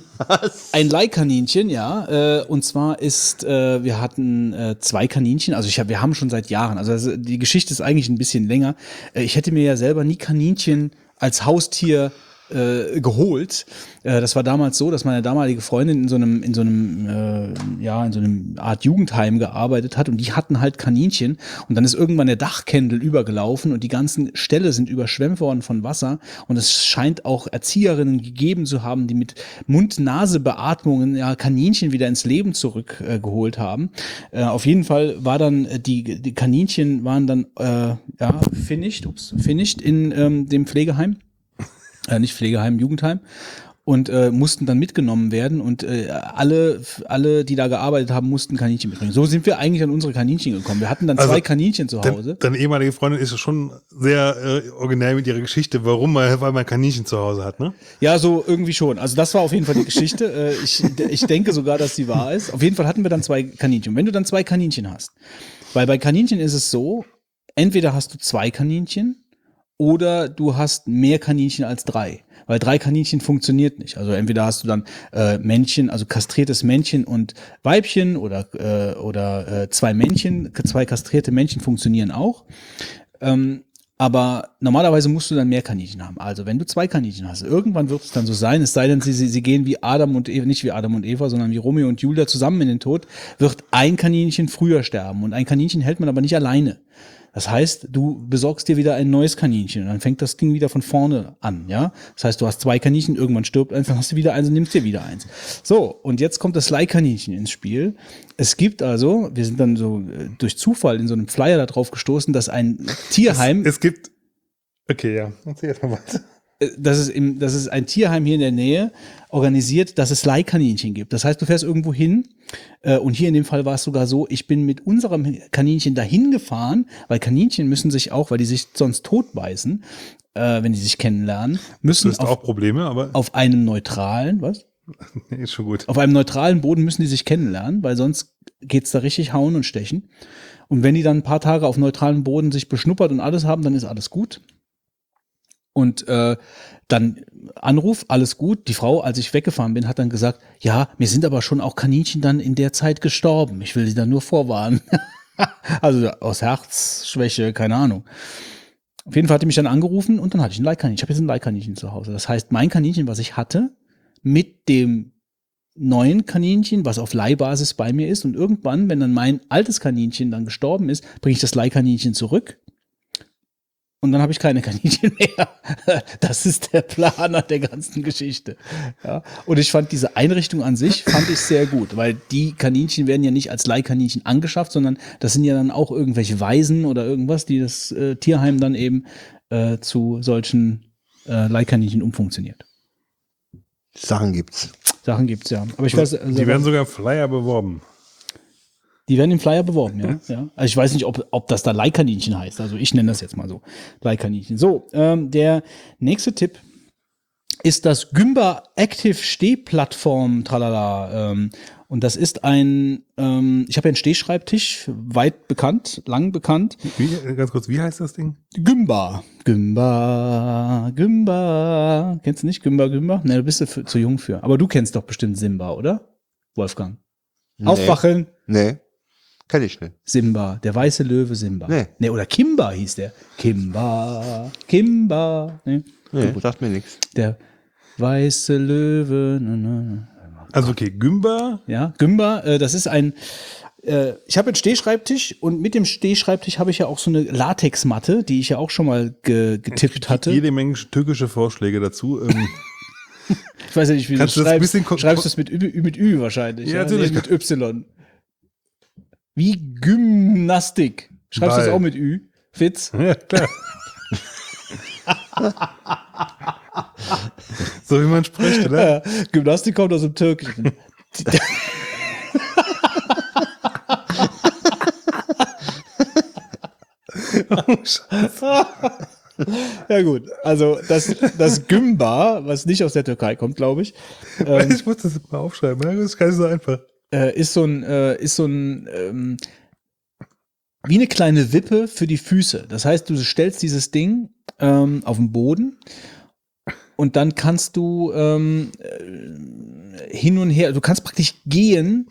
ein Leihkaninchen, ja. Äh, und zwar ist, äh, wir hatten äh, zwei Kaninchen. Also ich hab, wir haben schon seit Jahren. Also, also die Geschichte ist eigentlich ein bisschen länger. Äh, ich hätte mir ja selber nie Kaninchen als Haustier äh, geholt. Äh, das war damals so, dass meine damalige Freundin in so einem, in so einem, äh, ja, in so einem Art Jugendheim gearbeitet hat und die hatten halt Kaninchen und dann ist irgendwann der Dachkendel übergelaufen und die ganzen Ställe sind überschwemmt worden von Wasser und es scheint auch Erzieherinnen gegeben zu haben, die mit Mund-Nase-Beatmungen ja Kaninchen wieder ins Leben zurückgeholt haben. Äh, auf jeden Fall war dann äh, die, die Kaninchen waren dann äh, ja finished, ups, finished in ähm, dem Pflegeheim äh, nicht Pflegeheim, Jugendheim und äh, mussten dann mitgenommen werden und äh, alle, alle, die da gearbeitet haben, mussten Kaninchen mitbringen. So sind wir eigentlich an unsere Kaninchen gekommen. Wir hatten dann also, zwei Kaninchen zu Hause. Deine ehemalige Freundin ist schon sehr äh, originell mit ihrer Geschichte, warum man, weil man Kaninchen zu Hause hat, ne? Ja, so irgendwie schon. Also das war auf jeden Fall die Geschichte. (laughs) äh, ich, ich denke sogar, dass sie wahr ist. Auf jeden Fall hatten wir dann zwei Kaninchen. Und wenn du dann zwei Kaninchen hast, weil bei Kaninchen ist es so, entweder hast du zwei Kaninchen oder du hast mehr Kaninchen als drei. Weil drei Kaninchen funktioniert nicht. Also entweder hast du dann äh, Männchen, also kastriertes Männchen und Weibchen oder, äh, oder äh, zwei Männchen, zwei kastrierte Männchen funktionieren auch. Ähm, aber normalerweise musst du dann mehr Kaninchen haben. Also wenn du zwei Kaninchen hast, irgendwann wird es dann so sein, es sei denn, sie, sie, gehen wie Adam und Eva, nicht wie Adam und Eva, sondern wie Romeo und Julia zusammen in den Tod, wird ein Kaninchen früher sterben. Und ein Kaninchen hält man aber nicht alleine. Das heißt, du besorgst dir wieder ein neues Kaninchen und dann fängt das Ding wieder von vorne an, ja. Das heißt, du hast zwei Kaninchen, irgendwann stirbt eins, dann hast du wieder eins und nimmst dir wieder eins. So, und jetzt kommt das Leihkaninchen ins Spiel. Es gibt also, wir sind dann so äh, durch Zufall in so einem Flyer darauf gestoßen, dass ein Tierheim. Es, es gibt. Okay, ja. Erzähl mal weiter. Äh, dass es, im, dass es ein Tierheim hier in der Nähe organisiert, dass es Leihkaninchen gibt. Das heißt, du fährst irgendwo hin äh, und hier in dem Fall war es sogar so, ich bin mit unserem Kaninchen dahin gefahren, weil Kaninchen müssen sich auch, weil die sich sonst totbeißen, äh, wenn die sich kennenlernen, müssen auf, auch Probleme, aber auf einem neutralen, was? (laughs) nee, ist schon gut. Auf einem neutralen Boden müssen die sich kennenlernen, weil sonst geht's da richtig hauen und stechen. Und wenn die dann ein paar Tage auf neutralem Boden sich beschnuppert und alles haben, dann ist alles gut. Und äh, dann Anruf, alles gut. Die Frau, als ich weggefahren bin, hat dann gesagt, ja, mir sind aber schon auch Kaninchen dann in der Zeit gestorben. Ich will sie dann nur vorwarnen. (laughs) also aus Herzschwäche, keine Ahnung. Auf jeden Fall hat die mich dann angerufen und dann hatte ich ein Leihkaninchen. Ich habe jetzt ein Leihkaninchen zu Hause. Das heißt, mein Kaninchen, was ich hatte, mit dem neuen Kaninchen, was auf Leihbasis bei mir ist. Und irgendwann, wenn dann mein altes Kaninchen dann gestorben ist, bringe ich das Leihkaninchen zurück und dann habe ich keine Kaninchen (laughs) mehr. Das ist der Planer der ganzen Geschichte. Ja. Und ich fand diese Einrichtung an sich fand ich sehr gut, weil die Kaninchen werden ja nicht als Leihkaninchen angeschafft, sondern das sind ja dann auch irgendwelche Waisen oder irgendwas, die das äh, Tierheim dann eben äh, zu solchen äh, Leihkaninchen umfunktioniert. Sachen gibt's. Sachen gibt's ja. Aber ich weiß, also, die werden sogar Flyer beworben. Die werden im Flyer beworben, ja. ja. Also ich weiß nicht, ob, ob das da Leihkaninchen heißt. Also ich nenne das jetzt mal so. Leihkaninchen. So, ähm, der nächste Tipp ist das Gymba Active Stehplattform, tralala. Ähm, und das ist ein, ähm, ich habe ja einen Stehschreibtisch, weit bekannt, lang bekannt. Wie, ganz kurz, wie heißt das Ding? Gymba. Gymba, Gymba. Kennst du nicht Gymba, Gymba? Ne, du bist du zu jung für. Aber du kennst doch bestimmt Simba, oder? Wolfgang. Nee. Aufwachen. Nee. Kenn ich nicht. Simba, der weiße Löwe Simba. Nee. nee oder Kimba hieß der. Kimba, Kimba. Nee, nee sagt mir nichts. Der weiße Löwe. Na, na. Also okay, Gymba. Ja, Gymba, äh, das ist ein, äh, ich habe einen Stehschreibtisch und mit dem Stehschreibtisch habe ich ja auch so eine Latexmatte, die ich ja auch schon mal ge getippt hatte. Jede Menge türkische Vorschläge dazu. Ähm. (laughs) ich weiß ja nicht, wie Kannst du das schreibst. Schreibst du es mit, Ü, mit Ü wahrscheinlich. Ja, ja? natürlich. Nee, mit Y. Wie Gymnastik. Schreibst du das auch mit Ü? Fitz? (laughs) Ja, klar. so wie man spricht, oder? Ja, Gymnastik kommt aus dem Türkischen. oh, (laughs) ja gut, also das, das Gymba, was nicht aus der Türkei kommt, glaube (laughs) ich. Ähm, ich muss das mal aufschreiben, das ist gar nicht so einfach äh, ist so ein, äh, ist so ein, ähm, wie eine kleine Wippe für die Füße. Das heißt, du stellst dieses Ding ähm, auf den Boden und dann kannst du ähm, äh, hin und her, du kannst praktisch gehen,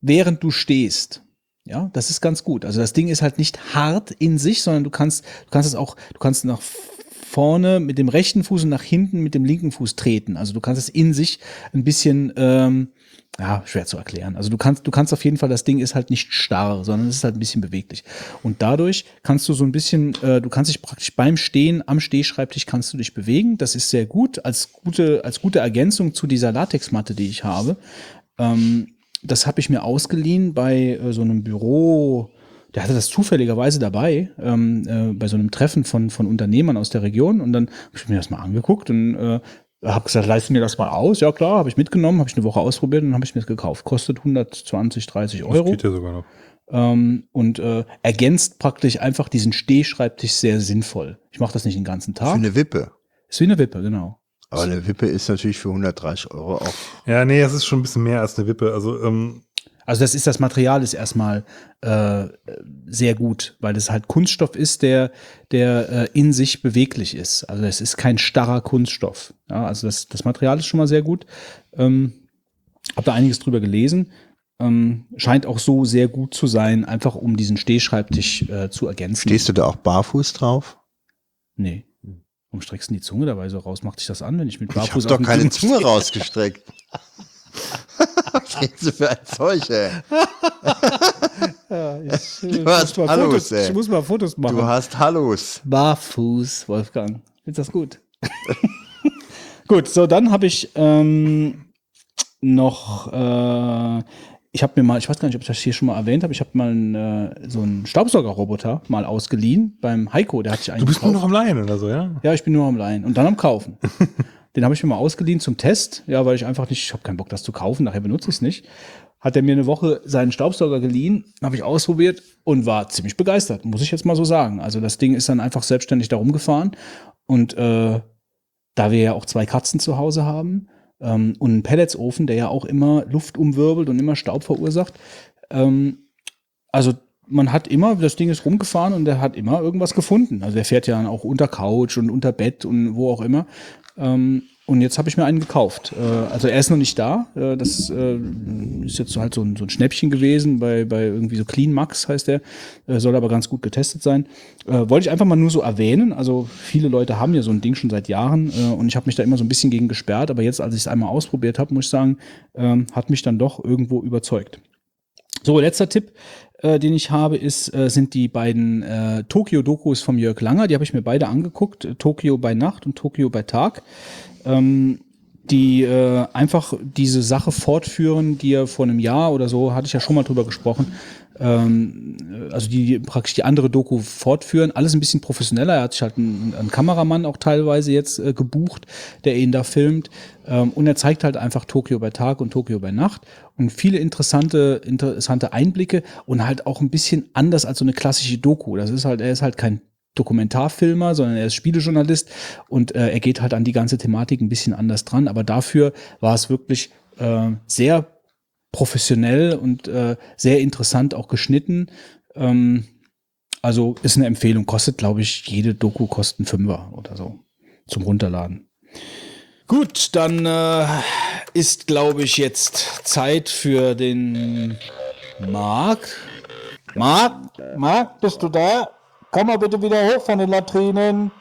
während du stehst. Ja, das ist ganz gut. Also das Ding ist halt nicht hart in sich, sondern du kannst, du kannst es auch, du kannst nach vorne mit dem rechten Fuß und nach hinten mit dem linken Fuß treten. Also du kannst es in sich ein bisschen, ähm, ja, schwer zu erklären. Also du kannst, du kannst auf jeden Fall, das Ding ist halt nicht starr, sondern es ist halt ein bisschen beweglich. Und dadurch kannst du so ein bisschen, äh, du kannst dich praktisch beim Stehen am Stehschreibtisch kannst du dich bewegen. Das ist sehr gut als gute, als gute Ergänzung zu dieser Latexmatte, die ich habe. Ähm, das habe ich mir ausgeliehen bei äh, so einem Büro. Der hatte das zufälligerweise dabei, ähm, äh, bei so einem Treffen von, von Unternehmern aus der Region. Und dann habe ich mir das mal angeguckt und äh, habe gesagt, leisten mir das mal aus. Ja klar, habe ich mitgenommen, habe ich eine Woche ausprobiert und dann habe ich mir das gekauft. Kostet 120, 30 Euro. Das geht ja sogar noch. Ähm, und äh, ergänzt praktisch einfach diesen Stehschreibtisch sehr sinnvoll. Ich mache das nicht den ganzen Für Tag. eine Wippe. Ist wie eine Wippe, genau. Aber eine Wippe ist natürlich für 130 Euro auch. Ja, nee, es ist schon ein bisschen mehr als eine Wippe. Also, ähm, Also das ist das Material ist erstmal äh, sehr gut, weil das halt Kunststoff ist, der der äh, in sich beweglich ist. Also es ist kein starrer Kunststoff. Ja, also das das Material ist schon mal sehr gut. Ähm, hab da einiges drüber gelesen. Ähm, scheint auch so sehr gut zu sein, einfach um diesen Stehschreibtisch äh, zu ergänzen. Stehst du da auch barfuß drauf? Nee. Warum streckst du die Zunge dabei so raus? Macht dich das an, wenn ich mit Ich habe Barfuß doch keine Zunge rausgestreckt. (laughs) (laughs) Was redest du für ein Zeug, ey? Ich, (laughs) äh, Du hast muss mal Hallos, Fotos, ey. ich muss mal Fotos machen. Du hast Hallos. Barfuß, Wolfgang. Findest das gut? (laughs) gut, so dann habe ich ähm, noch, äh, ich habe mir mal, ich weiß gar nicht, ob ich das hier schon mal erwähnt habe, ich habe mal einen, äh, so einen Staubsaugerroboter mal ausgeliehen beim Heiko, der hat sich du eigentlich bist nur noch am Leihen oder so, ja? ja, ich bin nur am Leihen und dann am Kaufen. Den habe ich mir mal ausgeliehen zum Test, ja, weil ich einfach nicht, ich habe keinen Bock, das zu kaufen, nachher benutze ich es nicht. Hat er mir eine Woche seinen Staubsauger geliehen, habe ich ausprobiert und war ziemlich begeistert, muss ich jetzt mal so sagen. Also das Ding ist dann einfach selbstständig da rumgefahren und äh, da wir ja auch zwei Katzen zu Hause haben ähm, und einen Pelletsofen, der ja auch immer Luft umwirbelt und immer Staub verursacht, ähm, also man hat immer, das Ding ist rumgefahren und der hat immer irgendwas gefunden. Also der fährt ja dann auch unter Couch und unter Bett und wo auch immer. Ähm, und jetzt habe ich mir einen gekauft. Äh, also er ist noch nicht da. Äh, das äh, ist jetzt halt so ein, so ein Schnäppchen gewesen bei, bei irgendwie so Clean Max heißt der. Äh, soll aber ganz gut getestet sein. Äh, wollte ich einfach mal nur so erwähnen. Also viele Leute haben ja so ein Ding schon seit Jahren äh, und ich habe mich da immer so ein bisschen gegen gesperrt. Aber jetzt, als ich es einmal ausprobiert habe, muss ich sagen, ähm, hat mich dann doch irgendwo überzeugt. So, letzter Tipp, äh, den ich habe, ist, äh, sind die beiden äh, Tokio-Dokus vom Jörg Langer. Die habe ich mir beide angeguckt. Äh, Tokio bei Nacht und Tokio bei Tag. Ähm, die äh, einfach diese Sache fortführen, die er vor einem Jahr oder so, hatte ich ja schon mal drüber gesprochen, ähm, also die praktisch die andere Doku fortführen, alles ein bisschen professioneller. Er hat sich halt einen, einen Kameramann auch teilweise jetzt äh, gebucht, der ihn da filmt. Ähm, und er zeigt halt einfach Tokio bei Tag und Tokio bei Nacht und viele interessante, interessante Einblicke und halt auch ein bisschen anders als so eine klassische Doku. Das ist halt, er ist halt kein Dokumentarfilmer, sondern er ist Spielejournalist und äh, er geht halt an die ganze Thematik ein bisschen anders dran. Aber dafür war es wirklich äh, sehr professionell und äh, sehr interessant auch geschnitten. Ähm, also ist eine Empfehlung. Kostet, glaube ich, jede Doku kostet einen Fünfer oder so zum Runterladen. Gut, dann äh, ist, glaube ich, jetzt Zeit für den Marc. Marc, Marc, bist du da? Komm mal bitte wieder hoch von den Latrinen.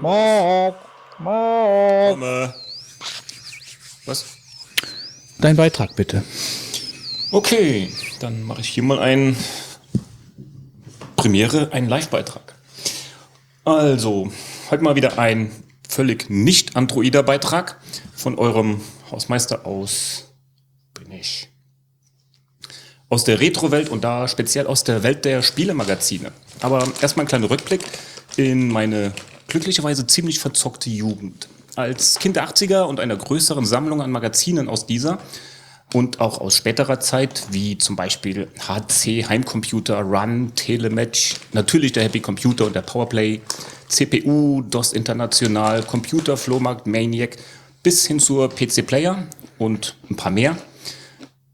Marc, Marc. Was? Dein Beitrag bitte. Okay, dann mache ich hier mal ein Premiere, einen Live-Beitrag. Also, heute mal wieder ein völlig nicht androider Beitrag von eurem Hausmeister aus bin ich aus der Retro-Welt und da speziell aus der Welt der Spielemagazine. Aber erstmal ein kleiner Rückblick in meine glücklicherweise ziemlich verzockte Jugend. Als Kind der 80er und einer größeren Sammlung an Magazinen aus dieser und auch aus späterer Zeit, wie zum Beispiel HC, Heimcomputer, Run, Telematch, natürlich der Happy Computer und der Powerplay, CPU, DOS International, Computer, Flohmarkt, Maniac, bis hin zur PC Player und ein paar mehr,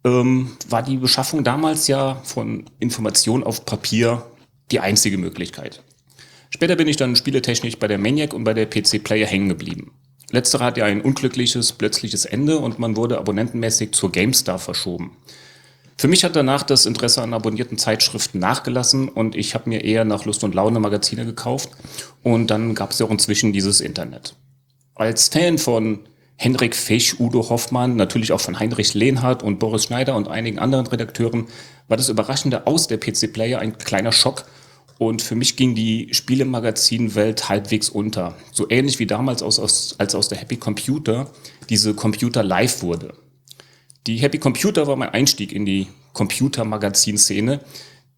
ähm, war die Beschaffung damals ja von Information auf Papier die einzige Möglichkeit. Später bin ich dann spieletechnisch bei der Maniac und bei der PC Player hängen geblieben. Letzterer hat ja ein unglückliches, plötzliches Ende und man wurde abonnentenmäßig zur GameStar verschoben. Für mich hat danach das Interesse an abonnierten Zeitschriften nachgelassen und ich habe mir eher nach Lust und Laune Magazine gekauft und dann gab es ja auch inzwischen dieses Internet. Als Fan von Henrik Fisch, Udo Hoffmann, natürlich auch von Heinrich Lehnhardt und Boris Schneider und einigen anderen Redakteuren war das Überraschende aus der PC-Player ein kleiner Schock und für mich ging die Spielemagazinwelt halbwegs unter. So ähnlich wie damals aus, aus, als aus der Happy Computer diese Computer live wurde. Die Happy Computer war mein Einstieg in die Computermagazin-Szene,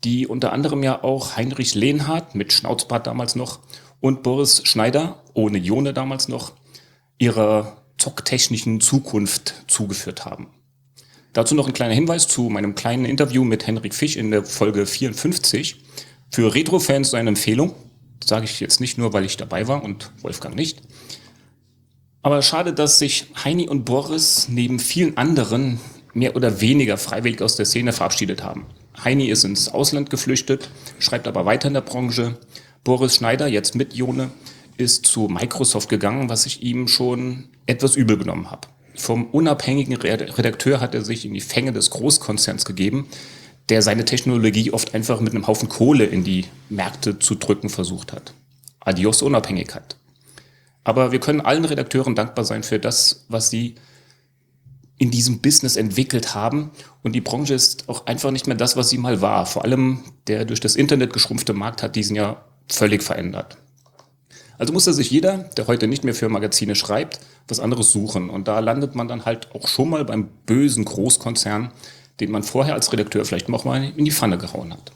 die unter anderem ja auch Heinrich Lehnhardt mit Schnauzbart damals noch und Boris Schneider, ohne Jone damals noch, ihrer zocktechnischen Zukunft zugeführt haben. Dazu noch ein kleiner Hinweis zu meinem kleinen Interview mit Henrik Fisch in der Folge 54. Für Retro-Fans eine Empfehlung. Das sage ich jetzt nicht nur, weil ich dabei war und Wolfgang nicht. Aber schade, dass sich Heini und Boris neben vielen anderen mehr oder weniger freiwillig aus der Szene verabschiedet haben. Heini ist ins Ausland geflüchtet, schreibt aber weiter in der Branche. Boris Schneider, jetzt mit Jone, ist zu Microsoft gegangen, was ich ihm schon etwas übel genommen habe. Vom unabhängigen Redakteur hat er sich in die Fänge des Großkonzerns gegeben, der seine Technologie oft einfach mit einem Haufen Kohle in die Märkte zu drücken versucht hat. Adios Unabhängigkeit. Aber wir können allen Redakteuren dankbar sein für das, was sie in diesem Business entwickelt haben. Und die Branche ist auch einfach nicht mehr das, was sie mal war. Vor allem der durch das Internet geschrumpfte Markt hat diesen ja völlig verändert. Also musste sich jeder, der heute nicht mehr für Magazine schreibt, was anderes suchen. Und da landet man dann halt auch schon mal beim bösen Großkonzern, den man vorher als Redakteur vielleicht noch mal in die Pfanne gehauen hat.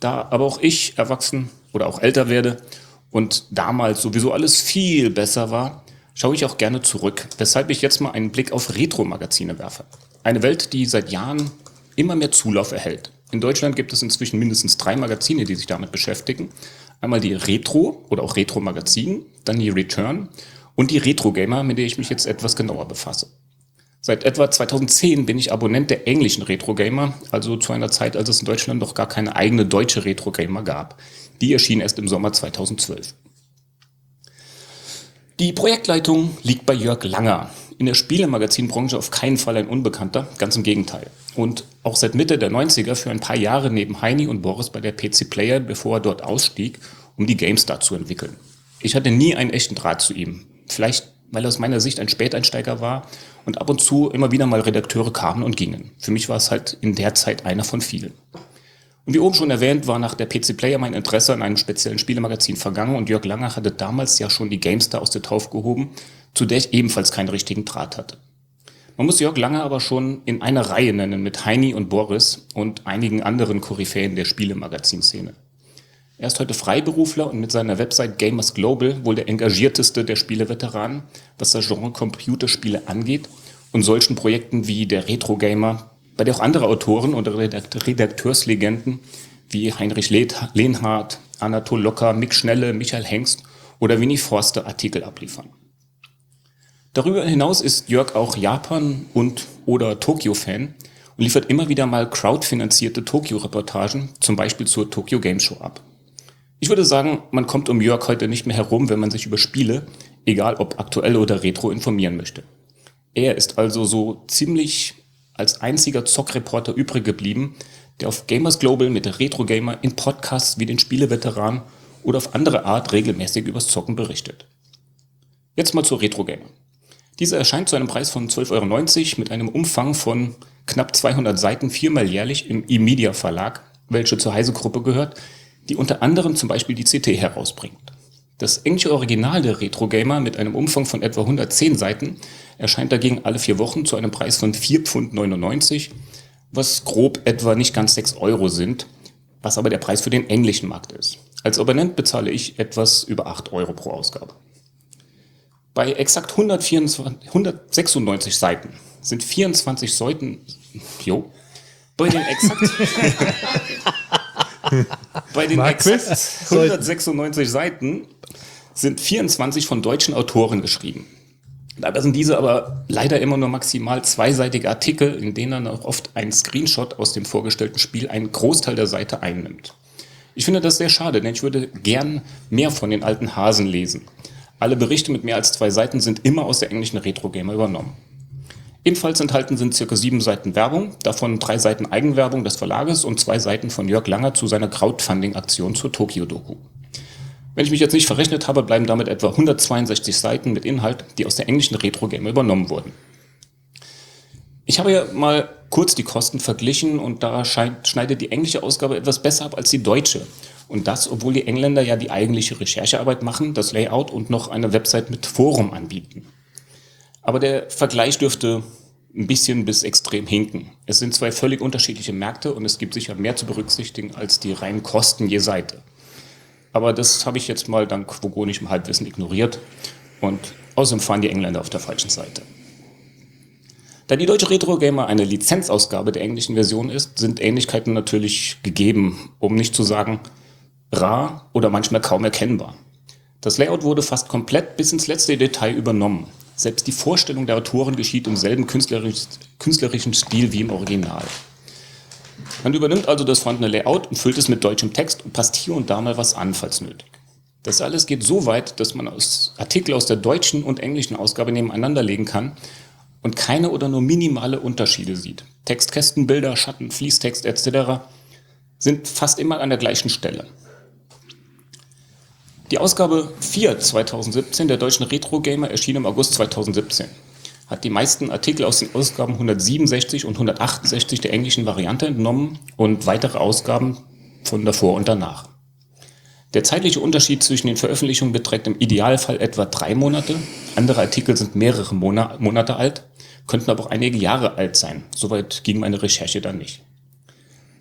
Da aber auch ich erwachsen oder auch älter werde und damals sowieso alles viel besser war, schaue ich auch gerne zurück, weshalb ich jetzt mal einen Blick auf Retro-Magazine werfe. Eine Welt, die seit Jahren immer mehr Zulauf erhält. In Deutschland gibt es inzwischen mindestens drei Magazine, die sich damit beschäftigen. Einmal die Retro oder auch Retro-Magazin, dann die Return und die Retro-Gamer, mit der ich mich jetzt etwas genauer befasse. Seit etwa 2010 bin ich Abonnent der englischen Retro Gamer, also zu einer Zeit, als es in Deutschland noch gar keine eigene deutsche Retro Gamer gab. Die erschien erst im Sommer 2012. Die Projektleitung liegt bei Jörg Langer. In der Spielemagazinbranche auf keinen Fall ein Unbekannter, ganz im Gegenteil. Und auch seit Mitte der 90er für ein paar Jahre neben Heini und Boris bei der PC Player, bevor er dort ausstieg, um die GameStar zu entwickeln. Ich hatte nie einen echten Draht zu ihm. Vielleicht weil er aus meiner Sicht ein Späteinsteiger war und ab und zu immer wieder mal Redakteure kamen und gingen. Für mich war es halt in der Zeit einer von vielen. Und wie oben schon erwähnt, war nach der PC Player mein Interesse an einem speziellen Spielemagazin vergangen und Jörg Langer hatte damals ja schon die GameStar aus der Taufe gehoben, zu der ich ebenfalls keinen richtigen Draht hatte. Man muss Jörg Langer aber schon in einer Reihe nennen mit Heini und Boris und einigen anderen Koryphäen der Spielemagazinszene. Er ist heute Freiberufler und mit seiner Website Gamers Global wohl der engagierteste der Spieleveteranen, was das Genre Computerspiele angeht und solchen Projekten wie der Retro Gamer, bei der auch andere Autoren und Redakteurslegenden wie Heinrich Lehnhardt, Anatol Locker, Mick Schnelle, Michael Hengst oder Winnie Forster Artikel abliefern. Darüber hinaus ist Jörg auch Japan- und oder Tokio-Fan und liefert immer wieder mal crowdfinanzierte Tokio-Reportagen, zum Beispiel zur Tokyo Game Show ab. Ich würde sagen, man kommt um Jörg heute nicht mehr herum, wenn man sich über Spiele, egal ob aktuell oder retro, informieren möchte. Er ist also so ziemlich als einziger Zockreporter übrig geblieben, der auf Gamers Global mit Retro Gamer in Podcasts wie den Spieleveteran oder auf andere Art regelmäßig übers Zocken berichtet. Jetzt mal zur Retro Gamer. Diese erscheint zu einem Preis von 12,90 Euro mit einem Umfang von knapp 200 Seiten viermal jährlich im E-Media Verlag, welche zur Heise-Gruppe gehört, die unter anderem zum Beispiel die CT herausbringt. Das englische Original der Retro Gamer mit einem Umfang von etwa 110 Seiten erscheint dagegen alle vier Wochen zu einem Preis von 4,99 Pfund, was grob etwa nicht ganz 6 Euro sind, was aber der Preis für den englischen Markt ist. Als Abonnent bezahle ich etwas über 8 Euro pro Ausgabe. Bei exakt 124, 196 Seiten sind 24 Seiten, jo, bei den exakt (laughs) (laughs) Bei den exakt 196 (laughs) Seiten sind 24 von deutschen Autoren geschrieben. Dabei sind diese aber leider immer nur maximal zweiseitige Artikel, in denen dann auch oft ein Screenshot aus dem vorgestellten Spiel einen Großteil der Seite einnimmt. Ich finde das sehr schade, denn ich würde gern mehr von den alten Hasen lesen. Alle Berichte mit mehr als zwei Seiten sind immer aus der englischen Retro Gamer übernommen. Ebenfalls enthalten sind circa sieben Seiten Werbung, davon drei Seiten Eigenwerbung des Verlages und zwei Seiten von Jörg Langer zu seiner Crowdfunding-Aktion zur Tokio-Doku. Wenn ich mich jetzt nicht verrechnet habe, bleiben damit etwa 162 Seiten mit Inhalt, die aus der englischen Retro-Gamer übernommen wurden. Ich habe ja mal kurz die Kosten verglichen und da schneidet die englische Ausgabe etwas besser ab als die deutsche. Und das, obwohl die Engländer ja die eigentliche Recherchearbeit machen, das Layout und noch eine Website mit Forum anbieten. Aber der Vergleich dürfte ein bisschen bis extrem hinken. Es sind zwei völlig unterschiedliche Märkte und es gibt sicher mehr zu berücksichtigen als die reinen Kosten je Seite. Aber das habe ich jetzt mal dank vogonischem Halbwissen ignoriert und außerdem fahren die Engländer auf der falschen Seite. Da die deutsche Retro Gamer eine Lizenzausgabe der englischen Version ist, sind Ähnlichkeiten natürlich gegeben, um nicht zu sagen rar oder manchmal kaum erkennbar. Das Layout wurde fast komplett bis ins letzte Detail übernommen. Selbst die Vorstellung der Autoren geschieht im selben künstlerischen Stil wie im Original. Man übernimmt also das vorhandene Layout und füllt es mit deutschem Text und passt hier und da mal was an, falls nötig. Das alles geht so weit, dass man aus Artikel aus der deutschen und englischen Ausgabe nebeneinander legen kann und keine oder nur minimale Unterschiede sieht. Textkästen, Bilder, Schatten, Fließtext etc. sind fast immer an der gleichen Stelle. Die Ausgabe 4 2017 der deutschen Retro Gamer erschien im August 2017. Hat die meisten Artikel aus den Ausgaben 167 und 168 der englischen Variante entnommen und weitere Ausgaben von davor und danach. Der zeitliche Unterschied zwischen den Veröffentlichungen beträgt im Idealfall etwa drei Monate. Andere Artikel sind mehrere Monate alt, könnten aber auch einige Jahre alt sein. Soweit ging meine Recherche dann nicht.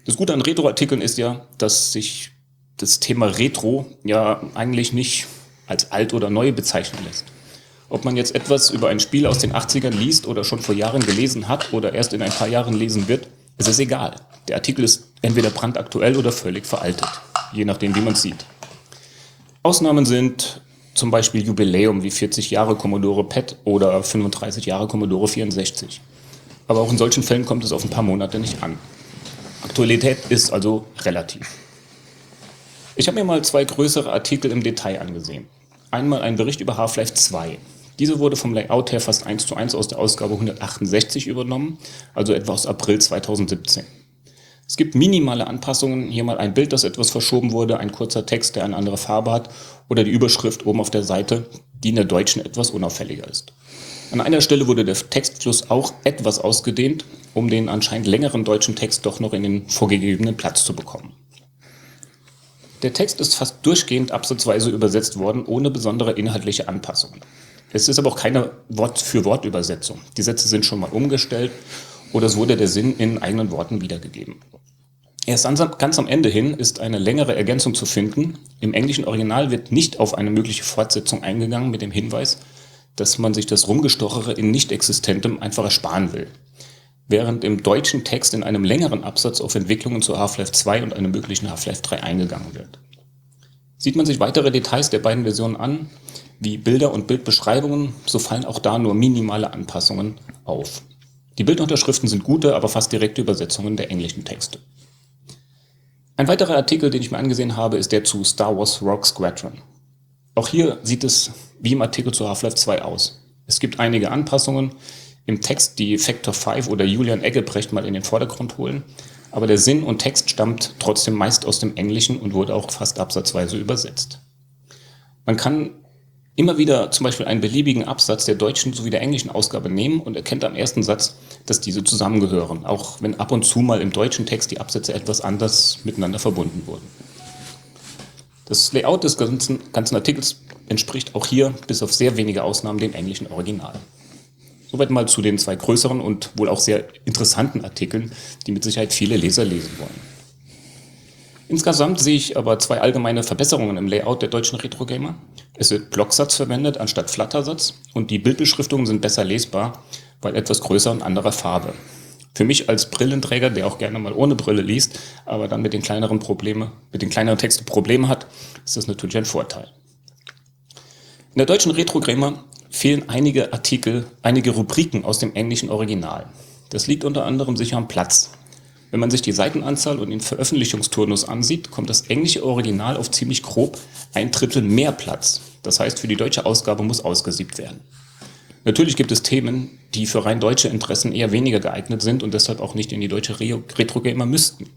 Das Gute an Retro-Artikeln ist ja, dass sich das Thema Retro ja eigentlich nicht als alt oder neu bezeichnen lässt. Ob man jetzt etwas über ein Spiel aus den 80ern liest oder schon vor Jahren gelesen hat oder erst in ein paar Jahren lesen wird, es ist egal. Der Artikel ist entweder brandaktuell oder völlig veraltet, je nachdem, wie man es sieht. Ausnahmen sind zum Beispiel Jubiläum wie 40 Jahre Commodore PET oder 35 Jahre Commodore 64. Aber auch in solchen Fällen kommt es auf ein paar Monate nicht an. Aktualität ist also relativ. Ich habe mir mal zwei größere Artikel im Detail angesehen. Einmal ein Bericht über Half-Life 2. Diese wurde vom Layout her fast eins zu eins aus der Ausgabe 168 übernommen, also etwa aus April 2017. Es gibt minimale Anpassungen, hier mal ein Bild, das etwas verschoben wurde, ein kurzer Text, der eine andere Farbe hat oder die Überschrift oben auf der Seite, die in der deutschen etwas unauffälliger ist. An einer Stelle wurde der Textfluss auch etwas ausgedehnt, um den anscheinend längeren deutschen Text doch noch in den vorgegebenen Platz zu bekommen. Der Text ist fast durchgehend absatzweise übersetzt worden, ohne besondere inhaltliche Anpassungen. Es ist aber auch keine Wort-für-Wort-Übersetzung. Die Sätze sind schon mal umgestellt oder es wurde der Sinn in eigenen Worten wiedergegeben. Erst ganz am Ende hin ist eine längere Ergänzung zu finden. Im englischen Original wird nicht auf eine mögliche Fortsetzung eingegangen mit dem Hinweis, dass man sich das Rumgestochere in Nicht-Existentem einfach ersparen will während im deutschen Text in einem längeren Absatz auf Entwicklungen zu Half-Life 2 und einem möglichen Half-Life 3 eingegangen wird. Sieht man sich weitere Details der beiden Versionen an, wie Bilder und Bildbeschreibungen, so fallen auch da nur minimale Anpassungen auf. Die Bildunterschriften sind gute, aber fast direkte Übersetzungen der englischen Texte. Ein weiterer Artikel, den ich mir angesehen habe, ist der zu Star Wars Rogue Squadron. Auch hier sieht es wie im Artikel zu Half-Life 2 aus. Es gibt einige Anpassungen, im Text die Factor 5 oder Julian Eggebrecht mal in den Vordergrund holen. Aber der Sinn und Text stammt trotzdem meist aus dem Englischen und wurde auch fast absatzweise übersetzt. Man kann immer wieder zum Beispiel einen beliebigen Absatz der deutschen sowie der englischen Ausgabe nehmen und erkennt am ersten Satz, dass diese zusammengehören, auch wenn ab und zu mal im deutschen Text die Absätze etwas anders miteinander verbunden wurden. Das Layout des ganzen, ganzen Artikels entspricht auch hier bis auf sehr wenige Ausnahmen dem englischen Original. Soweit mal zu den zwei größeren und wohl auch sehr interessanten Artikeln, die mit Sicherheit viele Leser lesen wollen. Insgesamt sehe ich aber zwei allgemeine Verbesserungen im Layout der deutschen Retro-Gamer. Es wird Blocksatz verwendet anstatt Flattersatz und die Bildbeschriftungen sind besser lesbar, weil etwas größer und anderer Farbe. Für mich als Brillenträger, der auch gerne mal ohne Brille liest, aber dann mit den kleineren Probleme, mit den kleineren Texten Probleme hat, ist das natürlich ein Vorteil. In der deutschen Retro-Gamer fehlen einige Artikel, einige Rubriken aus dem englischen Original. Das liegt unter anderem sicher am Platz. Wenn man sich die Seitenanzahl und den Veröffentlichungsturnus ansieht, kommt das englische Original auf ziemlich grob ein Drittel mehr Platz. Das heißt, für die deutsche Ausgabe muss ausgesiebt werden. Natürlich gibt es Themen, die für rein deutsche Interessen eher weniger geeignet sind und deshalb auch nicht in die deutsche Retro-Gamer müssten.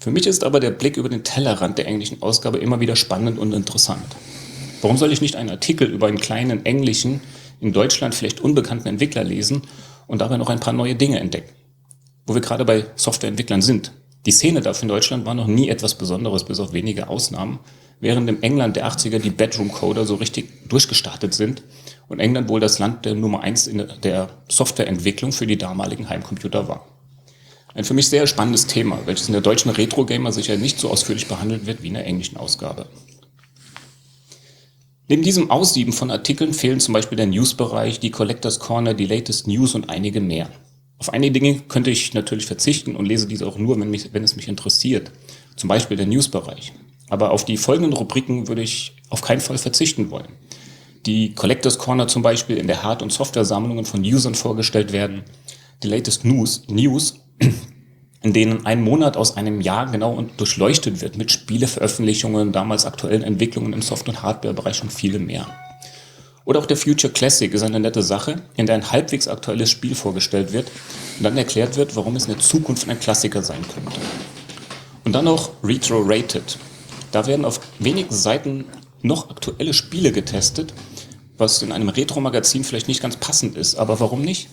Für mich ist aber der Blick über den Tellerrand der englischen Ausgabe immer wieder spannend und interessant. Warum soll ich nicht einen Artikel über einen kleinen englischen, in Deutschland vielleicht unbekannten Entwickler lesen und dabei noch ein paar neue Dinge entdecken? Wo wir gerade bei Softwareentwicklern sind. Die Szene dafür in Deutschland war noch nie etwas Besonderes, bis auf wenige Ausnahmen, während im England der 80er die Bedroom-Coder so richtig durchgestartet sind und England wohl das Land der Nummer eins in der Softwareentwicklung für die damaligen Heimcomputer war. Ein für mich sehr spannendes Thema, welches in der deutschen Retro-Gamer sicher nicht so ausführlich behandelt wird wie in der englischen Ausgabe. Neben diesem Aussieben von Artikeln fehlen zum Beispiel der News-Bereich, die Collectors Corner, die Latest News und einige mehr. Auf einige Dinge könnte ich natürlich verzichten und lese diese auch nur, wenn, mich, wenn es mich interessiert. Zum Beispiel der News-Bereich. Aber auf die folgenden Rubriken würde ich auf keinen Fall verzichten wollen. Die Collectors Corner zum Beispiel in der Hard- und Software-Sammlungen von Usern vorgestellt werden. Die Latest News, News in denen ein Monat aus einem Jahr genau durchleuchtet wird mit Spieleveröffentlichungen, damals aktuellen Entwicklungen im Soft- und Hardware-Bereich und viele mehr. Oder auch der Future Classic ist eine nette Sache, in der ein halbwegs aktuelles Spiel vorgestellt wird und dann erklärt wird, warum es in der Zukunft ein Klassiker sein könnte. Und dann noch Retro Rated. Da werden auf wenigen Seiten noch aktuelle Spiele getestet, was in einem Retro-Magazin vielleicht nicht ganz passend ist, aber warum nicht?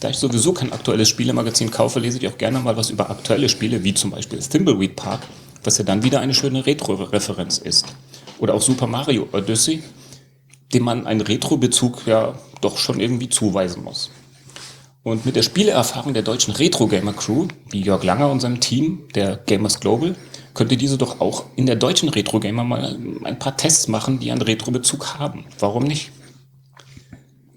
Da ich sowieso kein aktuelles Spielemagazin kaufe, lese ich auch gerne mal was über aktuelle Spiele, wie zum Beispiel Thimbleweed Park, was ja dann wieder eine schöne Retro-Referenz ist. Oder auch Super Mario Odyssey, dem man einen Retro-Bezug ja doch schon irgendwie zuweisen muss. Und mit der Spieleerfahrung der deutschen Retro-Gamer-Crew, wie Jörg Langer und seinem Team, der Gamers Global, könnte diese doch auch in der deutschen Retro-Gamer mal ein paar Tests machen, die einen Retro-Bezug haben. Warum nicht?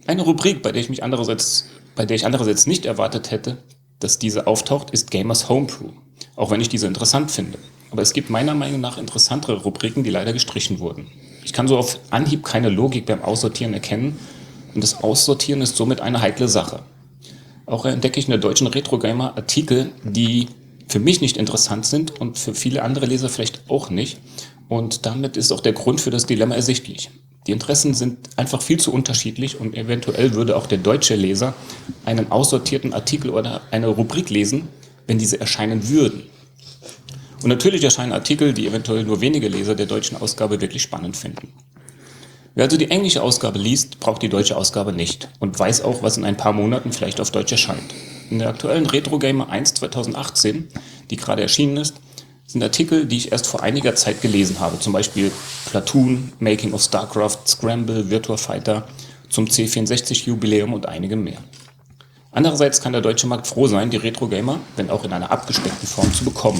Eine Rubrik, bei der ich mich andererseits bei der ich andererseits nicht erwartet hätte, dass diese auftaucht, ist Gamers Homebrew. Auch wenn ich diese interessant finde. Aber es gibt meiner Meinung nach interessantere Rubriken, die leider gestrichen wurden. Ich kann so auf Anhieb keine Logik beim Aussortieren erkennen und das Aussortieren ist somit eine heikle Sache. Auch entdecke ich in der deutschen Retro-Gamer Artikel, die für mich nicht interessant sind und für viele andere Leser vielleicht auch nicht. Und damit ist auch der Grund für das Dilemma ersichtlich. Die Interessen sind einfach viel zu unterschiedlich und eventuell würde auch der deutsche Leser einen aussortierten Artikel oder eine Rubrik lesen, wenn diese erscheinen würden. Und natürlich erscheinen Artikel, die eventuell nur wenige Leser der deutschen Ausgabe wirklich spannend finden. Wer also die englische Ausgabe liest, braucht die deutsche Ausgabe nicht und weiß auch, was in ein paar Monaten vielleicht auf Deutsch erscheint. In der aktuellen Retro Gamer 1 2018, die gerade erschienen ist, sind Artikel, die ich erst vor einiger Zeit gelesen habe. Zum Beispiel Platoon, Making of StarCraft, Scramble, Virtua Fighter, zum C64-Jubiläum und einige mehr. Andererseits kann der deutsche Markt froh sein, die Retro Gamer, wenn auch in einer abgespeckten Form, zu bekommen.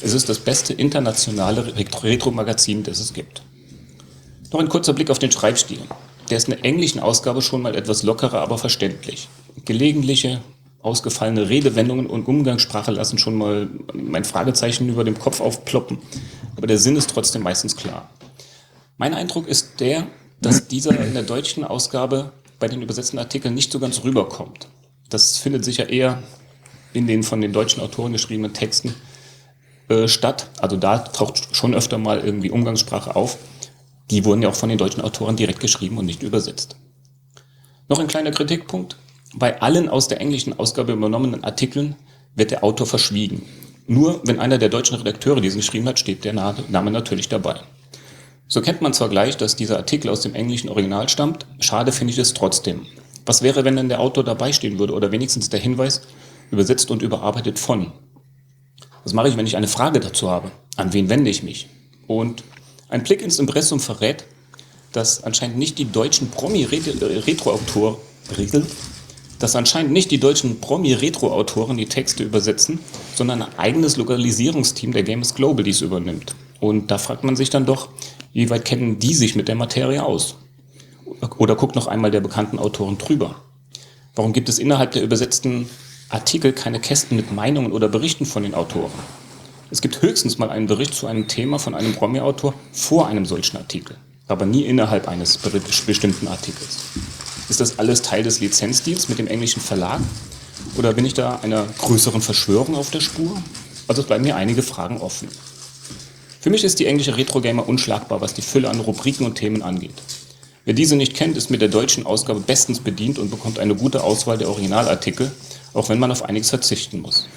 Es ist das beste internationale Retro-Magazin, das es gibt. Noch ein kurzer Blick auf den Schreibstil. Der ist in der englischen Ausgabe schon mal etwas lockerer, aber verständlich. Gelegentliche, ausgefallene Redewendungen und Umgangssprache lassen schon mal mein Fragezeichen über dem Kopf aufploppen. Aber der Sinn ist trotzdem meistens klar. Mein Eindruck ist der, dass dieser in der deutschen Ausgabe bei den übersetzten Artikeln nicht so ganz rüberkommt. Das findet sich ja eher in den von den deutschen Autoren geschriebenen Texten äh, statt. Also da taucht schon öfter mal irgendwie Umgangssprache auf. Die wurden ja auch von den deutschen Autoren direkt geschrieben und nicht übersetzt. Noch ein kleiner Kritikpunkt. Bei allen aus der englischen Ausgabe übernommenen Artikeln wird der Autor verschwiegen. Nur wenn einer der deutschen Redakteure diesen geschrieben hat, steht der Name natürlich dabei. So kennt man zwar gleich, dass dieser Artikel aus dem englischen Original stammt, schade finde ich es trotzdem. Was wäre, wenn dann der Autor dabei stehen würde oder wenigstens der Hinweis, übersetzt und überarbeitet von? Was mache ich, wenn ich eine Frage dazu habe? An wen wende ich mich? Und ein Blick ins Impressum verrät, dass anscheinend nicht die deutschen Promi-Retro-Autoren dass anscheinend nicht die deutschen Promi-Retro-Autoren die Texte übersetzen, sondern ein eigenes Lokalisierungsteam der Games Global dies übernimmt. Und da fragt man sich dann doch, wie weit kennen die sich mit der Materie aus? Oder guckt noch einmal der bekannten Autoren drüber. Warum gibt es innerhalb der übersetzten Artikel keine Kästen mit Meinungen oder Berichten von den Autoren? Es gibt höchstens mal einen Bericht zu einem Thema von einem Promi-Autor vor einem solchen Artikel, aber nie innerhalb eines bestimmten Artikels. Ist das alles Teil des Lizenzdeals mit dem englischen Verlag? Oder bin ich da einer größeren Verschwörung auf der Spur? Also es bleiben mir einige Fragen offen. Für mich ist die englische Retro Gamer unschlagbar, was die Fülle an Rubriken und Themen angeht. Wer diese nicht kennt, ist mit der deutschen Ausgabe bestens bedient und bekommt eine gute Auswahl der Originalartikel, auch wenn man auf einiges verzichten muss.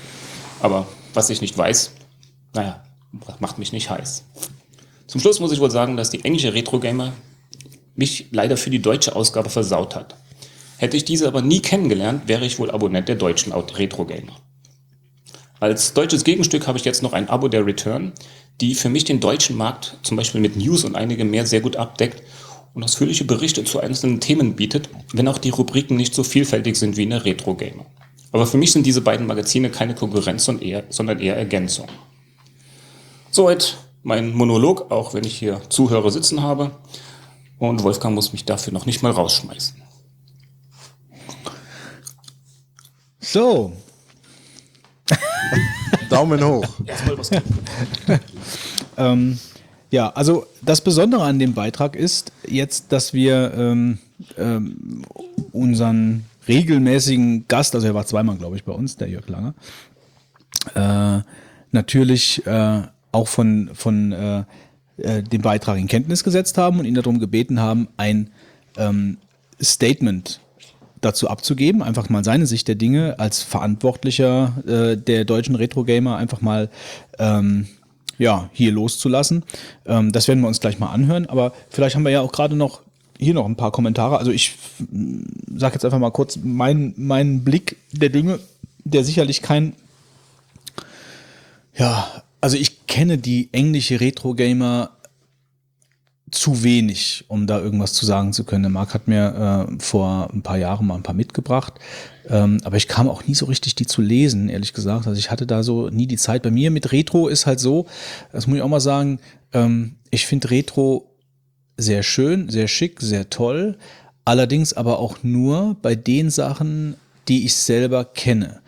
Aber was ich nicht weiß, naja, macht mich nicht heiß. Zum Schluss muss ich wohl sagen, dass die englische Retro Gamer mich leider für die deutsche Ausgabe versaut hat. Hätte ich diese aber nie kennengelernt, wäre ich wohl Abonnent der deutschen Retro Gamer. Als deutsches Gegenstück habe ich jetzt noch ein Abo der Return, die für mich den deutschen Markt zum Beispiel mit News und einigem mehr sehr gut abdeckt und ausführliche Berichte zu einzelnen Themen bietet, wenn auch die Rubriken nicht so vielfältig sind wie in der Retro Gamer. Aber für mich sind diese beiden Magazine keine Konkurrenz, sondern eher Ergänzung. Soweit mein Monolog, auch wenn ich hier Zuhörer sitzen habe. Und Wolfgang muss mich dafür noch nicht mal rausschmeißen. So. (laughs) Daumen hoch. (laughs) Ähm, ja, also das Besondere an dem Beitrag ist jetzt, dass wir ähm, ähm, unseren regelmäßigen Gast, also er war zweimal, glaube ich, bei uns, der Jörg Langer, äh, natürlich äh, auch von, von äh, äh, den Beitrag in Kenntnis gesetzt haben und ihn darum gebeten haben, ein ähm, Statement dazu abzugeben, einfach mal seine Sicht der Dinge als Verantwortlicher äh, der deutschen Retro-Gamer einfach mal ähm, ja, hier loszulassen. Ähm, das werden wir uns gleich mal anhören, aber vielleicht haben wir ja auch gerade noch hier noch ein paar Kommentare. Also ich sage jetzt einfach mal kurz meinen mein Blick der Dinge, der sicherlich kein, ja, also ich kenne die englische Retro-Gamer zu wenig, um da irgendwas zu sagen zu können. Der Marc hat mir äh, vor ein paar Jahren mal ein paar mitgebracht, ähm, aber ich kam auch nie so richtig, die zu lesen, ehrlich gesagt. Also ich hatte da so nie die Zeit. Bei mir mit Retro ist halt so, das muss ich auch mal sagen, ähm, ich finde Retro sehr schön, sehr schick, sehr toll, allerdings aber auch nur bei den Sachen, die ich selber kenne.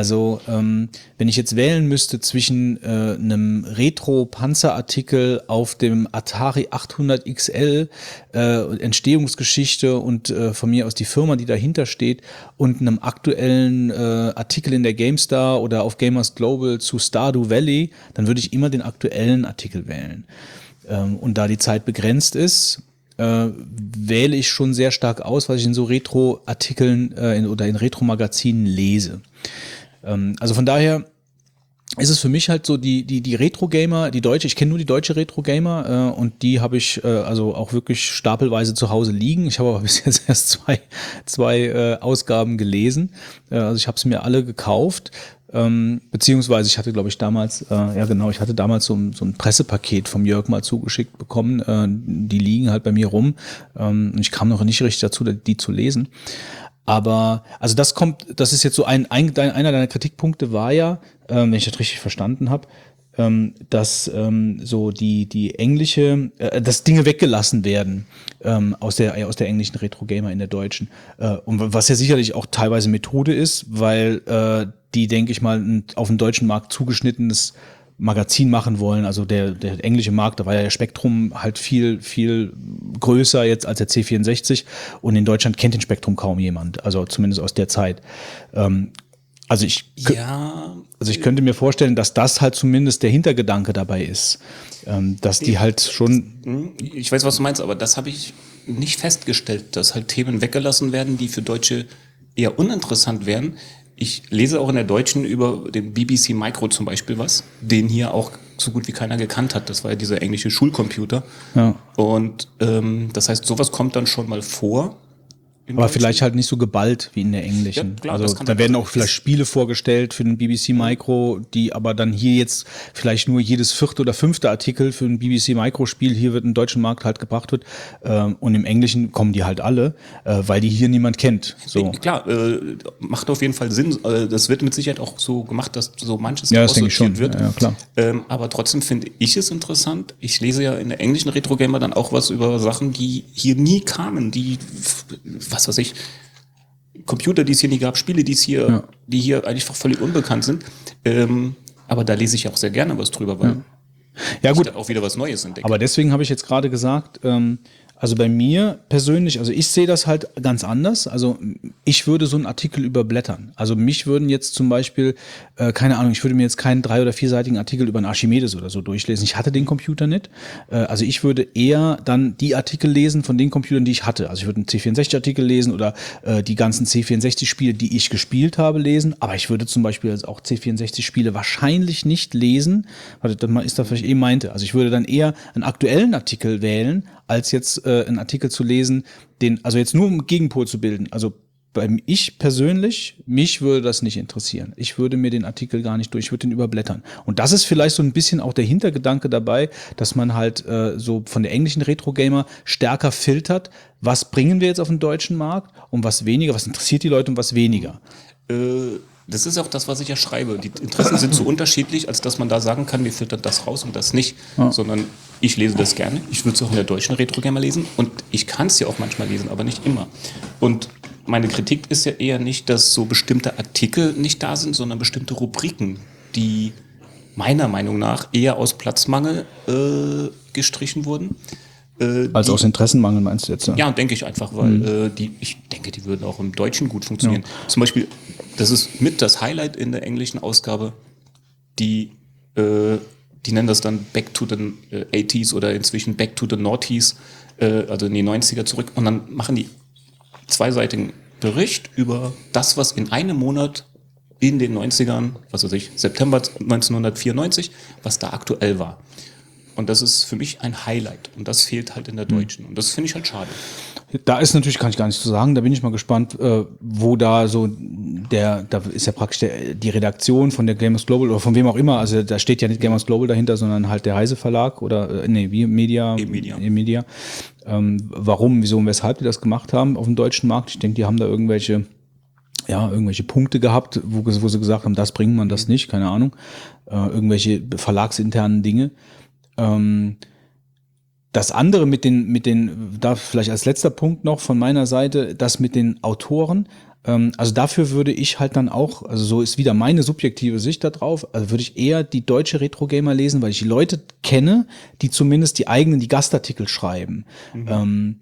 Also ähm, wenn ich jetzt wählen müsste zwischen äh, einem Retro-Panzerartikel auf dem Atari 800 XL, äh, Entstehungsgeschichte und äh, von mir aus die Firma, die dahinter steht, und einem aktuellen äh, Artikel in der GameStar oder auf Gamers Global zu Stardew Valley, dann würde ich immer den aktuellen Artikel wählen. Ähm, und da die Zeit begrenzt ist, äh, wähle ich schon sehr stark aus, was ich in so Retro-Artikeln äh, oder in Retro-Magazinen lese. Ähm, also von daher ist es für mich halt so die die die Retro Gamer, die deutsche, ich kenne nur die deutsche Retro Gamer äh, und die habe ich äh, also auch wirklich stapelweise zu Hause liegen. Ich (laughs) habe aber bis jetzt erst zwei zwei äh, Ausgaben gelesen. Äh, also ich habe es mir alle gekauft. Ähm, beziehungsweise ich hatte, glaube ich, damals, äh, ja genau, ich hatte damals so, ein so ein Pressepaket vom Jörg mal zugeschickt bekommen. Äh, die liegen halt bei mir rum. Ähm, ich kam noch nicht richtig dazu, die zu lesen. Aber also das kommt, das ist jetzt so ein, ein einer deiner Kritikpunkte war ja, ähm, wenn ich das richtig verstanden habe, ähm, dass ähm, so die die englische, äh, dass Dinge weggelassen werden ähm, aus der aus der englischen Retro Gamer in der deutschen. Äh, und was ja sicherlich auch teilweise Methode ist, weil äh, die denke ich mal auf den deutschen Markt zugeschnittenes Magazin machen wollen. Also der, der englische Markt, da war ja der Spektrum halt viel, viel größer jetzt als der C64 und in Deutschland kennt den Spektrum kaum jemand, also zumindest aus der Zeit. Ähm, also ich, ja. also ich könnte mir vorstellen, dass das halt zumindest der Hintergedanke dabei ist, ähm, dass die halt schon. Hm, ich weiß, was du meinst, aber das habe ich nicht festgestellt, dass halt Themen weggelassen werden, die für Deutsche eher uninteressant wären. Ich lese auch in der Deutschen über den BBC Micro zum Beispiel was, den hier auch so gut wie keiner gekannt hat. Das war ja dieser englische Schulcomputer. Ja. Und ähm, das heißt, sowas kommt dann schon mal vor. Aber vielleicht halt nicht so geballt wie in der englischen. Ja, klar, also da werden auch vielleicht Spiele vorgestellt für den BBC Micro, die aber dann hier jetzt vielleicht nur jedes vierte oder fünfte Artikel für ein BBC Micro Spiel hier wird im deutschen Markt halt gebracht wird ähm, und im Englischen kommen die halt alle, äh, weil die hier niemand kennt. So. Klar, äh, macht auf jeden Fall Sinn. Äh, das wird mit Sicherheit auch so gemacht, dass so manches Ja, das denke ich schon. wird. Ja, ja, klar. Ähm, aber trotzdem finde ich es interessant. Ich lese ja in der englischen Retro Gamer dann auch was über Sachen, die hier nie kamen, die, was weiß ich, Computer, die es hier nie gab, Spiele, die es hier, Ja. die hier eigentlich völlig unbekannt sind. Ähm, aber da lese ich auch sehr gerne was drüber, weil Ja ich gut, auch wieder was Neues entdecke. Aber deswegen habe ich jetzt gerade gesagt, ähm, Also bei mir persönlich, also ich sehe das halt ganz anders. Also ich würde so einen Artikel überblättern. Also mich würden jetzt zum Beispiel, äh, keine Ahnung, ich würde mir jetzt keinen drei- oder vierseitigen Artikel über einen Archimedes oder so durchlesen. Ich hatte den Computer nicht. Äh, also ich würde eher dann die Artikel lesen von den Computern, die ich hatte. Also ich würde einen C64-Artikel lesen oder äh, die ganzen C64-Spiele, die ich gespielt habe, lesen. Aber ich würde zum Beispiel also auch C64-Spiele wahrscheinlich nicht lesen, weil das ist das, was ich eben meinte. Also ich würde dann eher einen aktuellen Artikel wählen, als jetzt äh, einen Artikel zu lesen, den, also jetzt nur um Gegenpol zu bilden. Also bei ich persönlich, mich würde das nicht interessieren. Ich würde mir den Artikel gar nicht durch, ich würde den überblättern. Und das ist vielleicht so ein bisschen auch der Hintergedanke dabei, dass man halt äh, so von der englischen Retro-Gamer stärker filtert, was bringen wir jetzt auf den deutschen Markt und was weniger, was interessiert die Leute und was weniger. Äh, das ist auch das, was ich ja schreibe. Die Interessen sind so unterschiedlich, als dass man da sagen kann, wir filtern das raus und das nicht. Sondern ich lese das gerne. Ich würde es auch in der deutschen Retro-Gamer lesen. Und ich kann es ja auch manchmal lesen, aber nicht immer. Und meine Kritik ist ja eher nicht, dass so bestimmte Artikel nicht da sind, sondern bestimmte Rubriken, die meiner Meinung nach eher aus Platzmangel äh, gestrichen wurden. Äh, Also die- aus Interessenmangel meinst du jetzt? Ja. ja, denke ich einfach, weil äh, die, ich denke, die würden auch im Deutschen gut funktionieren. Zum Beispiel, das ist mit das Highlight in der englischen Ausgabe, die, äh, die nennen das dann Back to the äh, 80s oder inzwischen Back to the Noughties, äh, also in die 90er zurück. Und dann machen die zweiseitigen Bericht über das, was in einem Monat in den 90ern, was weiß ich, September 1994, was da aktuell war. Und das ist für mich ein Highlight. Und das fehlt halt in der Deutschen. Und das finde ich halt schade. Da ist natürlich, kann ich gar nicht zu sagen, da bin ich mal gespannt, äh, wo da so der, da ist ja praktisch der, die Redaktion von der Gamers Global oder von wem auch immer, also da steht ja nicht Gamers Global dahinter, sondern halt der Heise Verlag oder, äh, nee, wie Media, E-Media. E-Media. Ähm, warum, wieso und weshalb die das gemacht haben auf dem deutschen Markt. Ich denke, die haben da irgendwelche, ja, irgendwelche Punkte gehabt, wo, wo sie gesagt haben, das bringt man, das nicht, keine Ahnung. Äh, irgendwelche verlagsinternen Dinge. Ähm, das andere mit den, mit den, da vielleicht als letzter Punkt noch von meiner Seite, das mit den Autoren. Ähm, also dafür würde ich halt dann auch, also so ist wieder meine subjektive Sicht da drauf, also würde ich eher die deutsche Retro-Gamer lesen, weil ich die Leute kenne, die zumindest die eigenen, die Gastartikel schreiben. Ähm,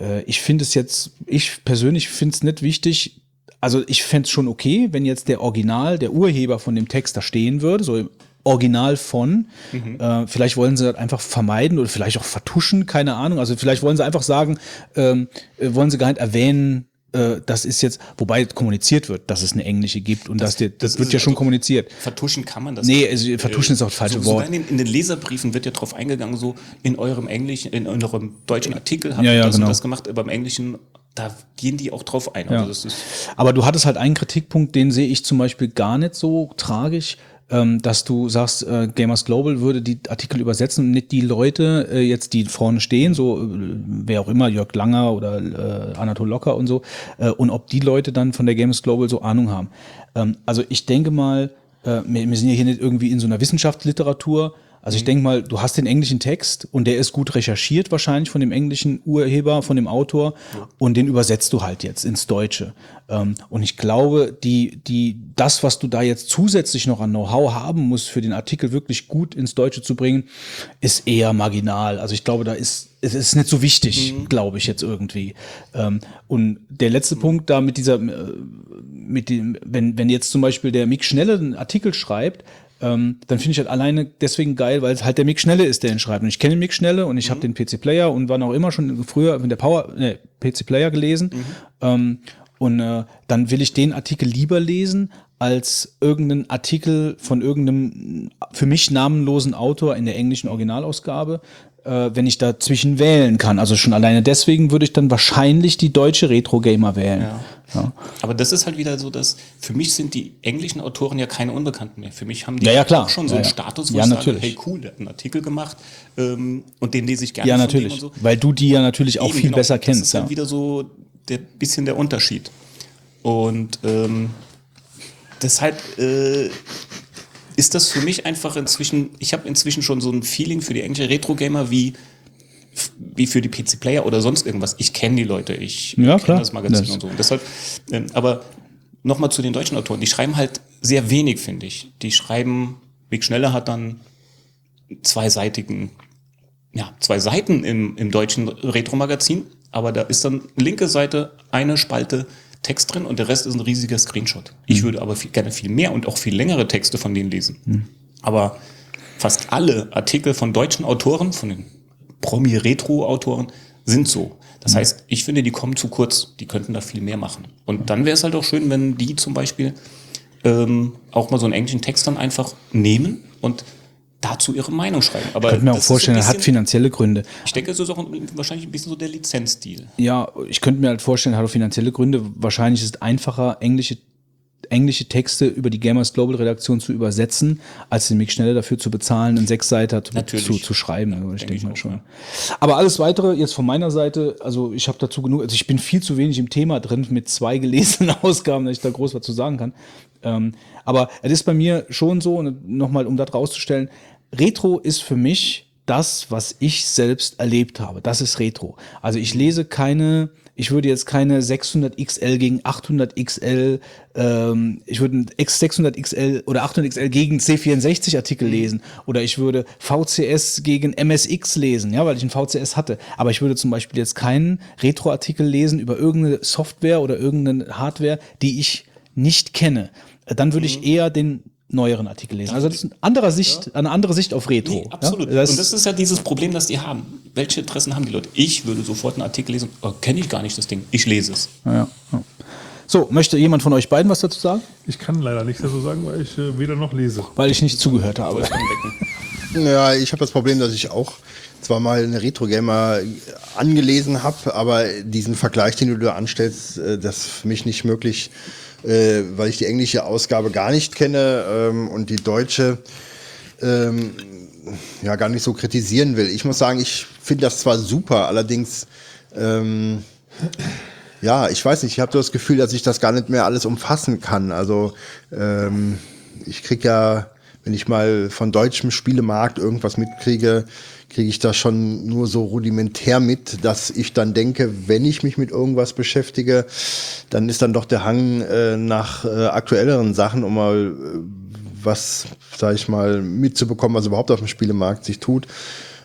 äh, ich finde es jetzt, ich persönlich finde es nicht wichtig, also ich fände es schon okay, wenn jetzt der Original, der Urheber von dem Text da stehen würde, so im Original von. Äh, vielleicht wollen sie das einfach vermeiden oder vielleicht auch vertuschen, keine Ahnung. Also vielleicht wollen sie einfach sagen, ähm, äh, wollen sie gar nicht erwähnen, äh, das ist jetzt, wobei kommuniziert wird, dass es eine englische gibt und das, das, das, das wird ja schon also- kommuniziert. Vertuschen kann man das Nee, nicht. also vertuschen ist auch das falsche so, Wort. In den, in den Leserbriefen wird ja drauf eingegangen, so in eurem englischen, in eurem deutschen Artikel habt Ja, ihr ja, das genau. und das gemacht, aber im Englischen, da gehen die auch drauf ein. Ja. Also das ist, Aber du hattest halt einen Kritikpunkt, den sehe ich zum Beispiel gar nicht so tragisch, ähm, dass du sagst, äh, Gamers Global würde die Artikel übersetzen nicht die Leute äh, jetzt, die vorne stehen, so äh, wer auch immer, Jörg Langer oder äh, Anatol Locker und so, äh, und ob die Leute dann von der Gamers Global so Ahnung haben. Ähm, also ich denke mal, äh, wir, wir sind ja hier nicht irgendwie in so einer Wissenschaftsliteratur. Also ich denke mal, du hast den englischen Text und der ist gut recherchiert wahrscheinlich von dem englischen Urheber, von dem Autor und den übersetzt du halt jetzt ins Deutsche. Ähm, und ich glaube, die, die, das, was du da jetzt zusätzlich noch an Know-how haben musst, für den Artikel wirklich gut ins Deutsche zu bringen, ist eher marginal. Also ich glaube, da ist, es ist nicht so wichtig, glaube ich jetzt irgendwie. Ähm, und der letzte Punkt da mit dieser, äh, mit dem, wenn, wenn jetzt zum Beispiel der Mick Schnelle einen Artikel schreibt, ähm, dann finde ich halt alleine deswegen geil, weil es halt der Mick Schnelle ist, der ihn schreibt. Und ich kenne den Mick Schnelle und ich habe den PC Player und wann auch immer schon früher in der Power, ne, PC Player gelesen. Ähm, und äh, dann will ich den Artikel lieber lesen als irgendeinen Artikel von irgendeinem für mich namenlosen Autor in der englischen Originalausgabe, äh, wenn ich dazwischen wählen kann. Also schon alleine deswegen würde ich dann wahrscheinlich die deutsche Retro Gamer wählen. Ja. Ja. Aber das ist halt wieder so, dass für mich sind die englischen Autoren ja keine Unbekannten mehr. Für mich haben die Ja, ja, auch schon so einen. Status, wo Ja, ich natürlich. sage, hey cool, der hat einen Artikel gemacht ähm, und den lese ich gerne. Ja, natürlich. so. Weil du die ja natürlich auch Eben, viel genau. besser Das kennst. ist ja. halt wieder so der bisschen der Unterschied. Und ähm, deshalb äh, ist das für mich einfach inzwischen, ich habe inzwischen schon so ein Feeling für die englische Retro-Gamer wie, wie für die PC-Player oder sonst irgendwas. Ich kenne die Leute, ich Ja, kenne das Magazin Das- und so. Und deshalb, ähm, aber nochmal zu den deutschen Autoren, die schreiben halt sehr wenig, finde ich. Die schreiben, Mick Schneller hat dann zweiseitigen ja, zwei Seiten im, im deutschen Retro-Magazin, aber da ist dann linke Seite eine Spalte Text drin und der Rest ist ein riesiger Screenshot. Ich würde aber viel, gerne viel mehr und auch viel längere Texte von denen lesen. Aber fast alle Artikel von deutschen Autoren, von den Promi-Retro-Autoren, sind so. Das heißt, ich finde, die kommen zu kurz. Die könnten da viel mehr machen. Und dann wäre es halt auch schön, wenn die zum Beispiel ähm, auch mal so einen englischen Text dann einfach nehmen und dazu ihre Meinung schreiben. Aber Ich könnte mir auch vorstellen, er hat finanzielle Gründe. Ich denke, es ist auch ein, wahrscheinlich ein bisschen so der Lizenzstil. Ja, ich könnte mir halt vorstellen, er hat auch finanzielle Gründe. Wahrscheinlich ist es einfacher, englische, englische Texte über die Gamers Global Redaktion zu übersetzen, als den Mick schneller dafür zu bezahlen, einen Sechsseiter zu, zu, zu schreiben. Also ich denke ich mal auch, schon. ja. Aber alles weitere jetzt von meiner Seite, also ich habe dazu genug, also ich bin viel zu wenig im Thema drin mit zwei gelesenen (laughs) Ausgaben, dass ich da groß was zu sagen kann. Ähm, aber es ist bei mir schon so, und nochmal, um das rauszustellen, Retro ist für mich das, was ich selbst erlebt habe. Das ist Retro. Also ich lese keine, ich würde jetzt keine 600 XL gegen 800 XL, ähm, ich würde ein X 600 XL oder 800 XL gegen C64 Artikel lesen oder ich würde VCS gegen MSX lesen, ja, weil ich einen VCS hatte. Aber ich würde zum Beispiel jetzt keinen Retro-Artikel lesen über irgendeine Software oder irgendeine Hardware, die ich nicht kenne. Dann würde ich eher den neueren Artikel lesen. Also das ist eine andere Sicht, eine andere Sicht auf Retro. Nee, absolut. Ja? Das, und das ist ja dieses Problem, das die haben. Welche Interessen haben die Leute? Ich würde sofort einen Artikel lesen. Oh, Kenne ich gar nicht das Ding. Ich lese es. ja, ja. So, möchte jemand von euch beiden was dazu sagen? Ich kann leider nichts dazu sagen, weil ich äh, weder noch lese. Weil ich nicht zugehört habe. Ja, ich habe das Problem, dass ich auch zwar mal eine Retro-Gamer angelesen habe, aber diesen Vergleich, den du da anstellst, äh, das ist für mich nicht möglich, äh, weil ich die englische Ausgabe gar nicht kenne ähm, und die deutsche ähm, ja gar nicht so kritisieren will. Ich muss sagen, ich finde das zwar super, allerdings ähm, ja, ich weiß nicht, ich habe das Gefühl, dass ich das gar nicht mehr alles umfassen kann. Also ähm, ich krieg ja, wenn ich mal von deutschem Spielemarkt irgendwas mitkriege, kriege ich das schon nur so rudimentär mit, dass ich dann denke, wenn ich mich mit irgendwas beschäftige, dann ist dann doch der Hang äh, nach äh, aktuelleren Sachen, um mal äh, was, sag ich mal, mitzubekommen, was überhaupt auf dem Spielemarkt sich tut.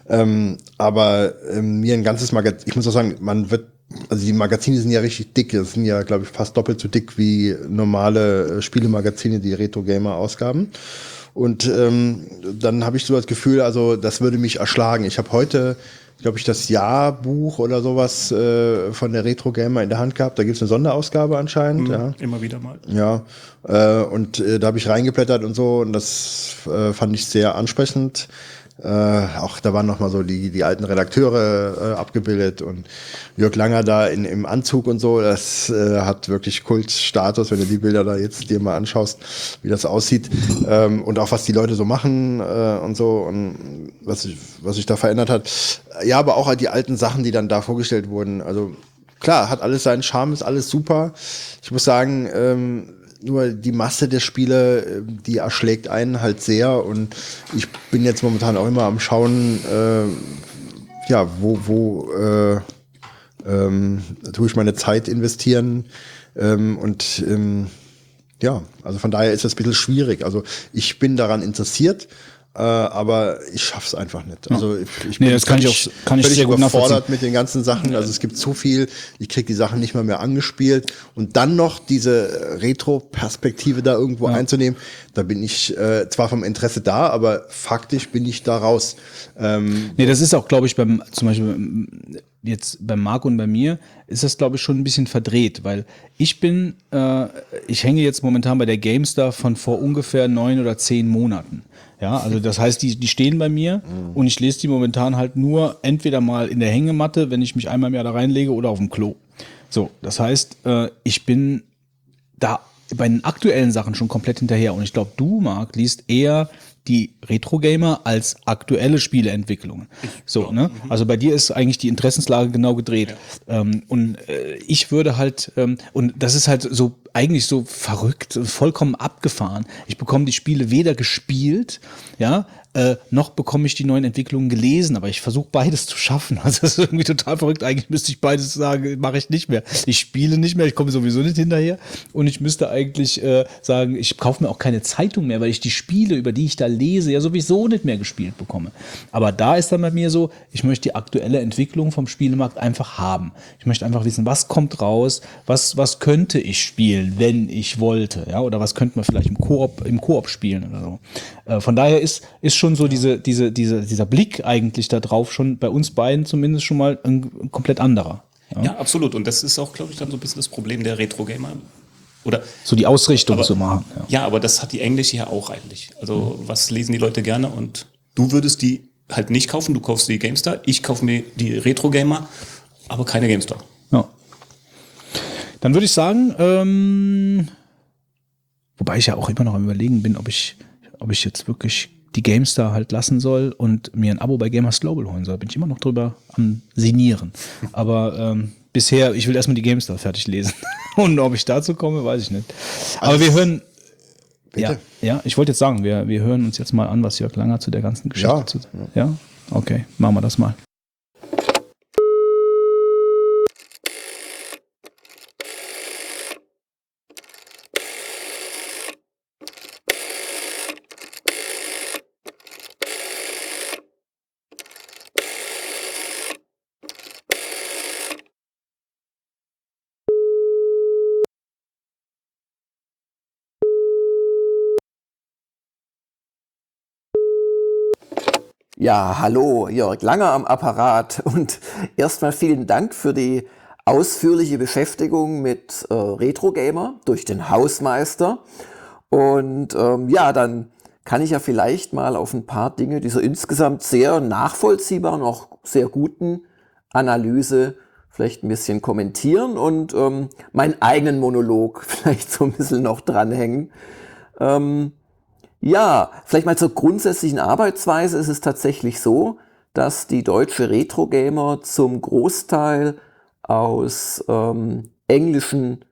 Ähm, aber ähm, mir ein ganzes Magazin, ich muss auch sagen, man wird, also die Magazine sind ja richtig dick, das sind ja, glaube ich, fast doppelt so dick wie normale äh, Spielemagazine, die Retro-Gamer-Ausgaben. Und ähm, dann habe ich so das Gefühl, also das würde mich erschlagen. Ich habe heute, glaube ich, das Jahrbuch oder sowas äh, von der Retro Gamer in der Hand gehabt. Da gibt es eine Sonderausgabe anscheinend. Ja. Immer wieder mal. Ja, äh, und äh, da habe ich reingeblättert und so und das äh, fand ich sehr ansprechend. Äh, auch da waren noch mal so die, die alten Redakteure äh, abgebildet und Jörg Langer da in, im Anzug und so, das äh, hat wirklich Kultstatus, wenn du die Bilder da jetzt dir mal anschaust, wie das aussieht ähm, und auch was die Leute so machen äh, und so und was sich, was sich da verändert hat. Ja, aber auch halt die alten Sachen, die dann da vorgestellt wurden. Also klar, hat alles seinen Charme, ist alles super. Ich muss sagen, ähm, nur die Masse der Spiele, äh, die erschlägt einen halt sehr und ich bin jetzt momentan auch immer am Schauen, äh, ja, wo, wo äh, ähm, tue ich meine Zeit investieren ähm, und ähm, ja, also von daher ist das ein bisschen schwierig. Also ich bin daran interessiert, äh, aber ich schaff's einfach nicht. Also ich, ich Nee, das kann ich auch- kann ich sehr gut überfordert mit den ganzen Sachen. Also es gibt zu viel, ich krieg die Sachen nicht mal mehr angespielt und dann noch diese Retro-Perspektive da irgendwo einzunehmen, da bin ich äh, zwar vom Interesse da, aber faktisch bin ich da raus. Ähm, Nee, das ist auch, glaube ich, beim, zum Beispiel ähm, jetzt beim Marc und bei mir, ist das, glaube ich, schon ein bisschen verdreht, weil ich bin, äh, ich hänge jetzt momentan bei der GameStar von vor ungefähr neun oder zehn Monaten. Ja, also das heißt, die, die stehen bei mir und ich lese die momentan halt nur entweder mal in der Hängematte, wenn ich mich einmal im Jahr da reinlege oder auf dem Klo. So, das heißt, äh, ich bin da bei den aktuellen Sachen schon komplett hinterher. Und ich glaube, du, Marc, liest eher die Retro-Gamer als aktuelle Spieleentwicklungen. So, ne? Also bei dir ist eigentlich die Interessenslage genau gedreht. Ähm, und äh, ich würde halt, ähm, und das ist halt so eigentlich so verrückt, vollkommen abgefahren. Ich bekomme die Spiele weder gespielt, ja, äh, noch bekomme ich die neuen Entwicklungen gelesen, aber ich versuche beides zu schaffen. (laughs) Also das ist irgendwie total verrückt. Eigentlich müsste ich beides sagen, mache ich nicht mehr. Ich spiele nicht mehr, ich komme sowieso nicht hinterher und ich müsste eigentlich äh, sagen, ich kaufe mir auch keine Zeitung mehr, weil ich die Spiele, über die ich da lese, ja sowieso nicht mehr gespielt bekomme. Aber da ist dann bei mir so, ich möchte die aktuelle Entwicklung vom Spielemarkt einfach haben. Ich möchte einfach wissen, was kommt raus, was, was könnte ich spielen, wenn ich wollte, ja, oder was könnte man vielleicht im Koop, im Koop spielen oder so. Äh, von daher ist, ist schon so diese, diese, diese, dieser Blick eigentlich da drauf schon bei uns beiden zumindest schon mal ein, ein komplett anderer. Ja. ja, absolut. Und das ist auch, glaube ich, dann so ein bisschen das Problem der Retro-Gamer. Oder so die Ausrichtung aber, zu machen. Ja. ja. aber das hat die Englische ja auch eigentlich. Also mhm. was lesen die Leute gerne? Und du würdest die halt nicht kaufen, du kaufst die GameStar, ich kaufe mir die Retro-Gamer, aber keine GameStar. Ja. Dann würde ich sagen, ähm, wobei ich ja auch immer noch am überlegen bin, ob ich, ob ich jetzt wirklich die GameStar halt lassen soll und mir ein Abo bei Gamers Global holen soll. Bin ich immer noch drüber am Sinieren. (laughs) Aber ähm, bisher, ich will erstmal die GameStar fertig lesen. (laughs) und ob ich dazu komme, weiß ich nicht. Aber wir hören. Ja, ja, ich wollte jetzt sagen, wir, wir hören uns jetzt mal an, was Jörg Langer zu der ganzen Geschichte ja. zu. Ja? Okay, machen wir das mal. Ja, hallo, Jörg Langer am Apparat (laughs) und erstmal vielen Dank für die ausführliche Beschäftigung mit äh, Retro Gamer durch den Hausmeister. Und ähm, ja, dann kann ich ja vielleicht mal auf ein paar Dinge dieser insgesamt sehr nachvollziehbaren, auch sehr guten Analyse vielleicht ein bisschen kommentieren und ähm, meinen eigenen Monolog (laughs) vielleicht so ein bisschen noch dranhängen. Ähm, ja, vielleicht mal zur grundsätzlichen Arbeitsweise ist es tatsächlich so, dass die deutsche Retro-Gamer zum Großteil aus ähm, englischen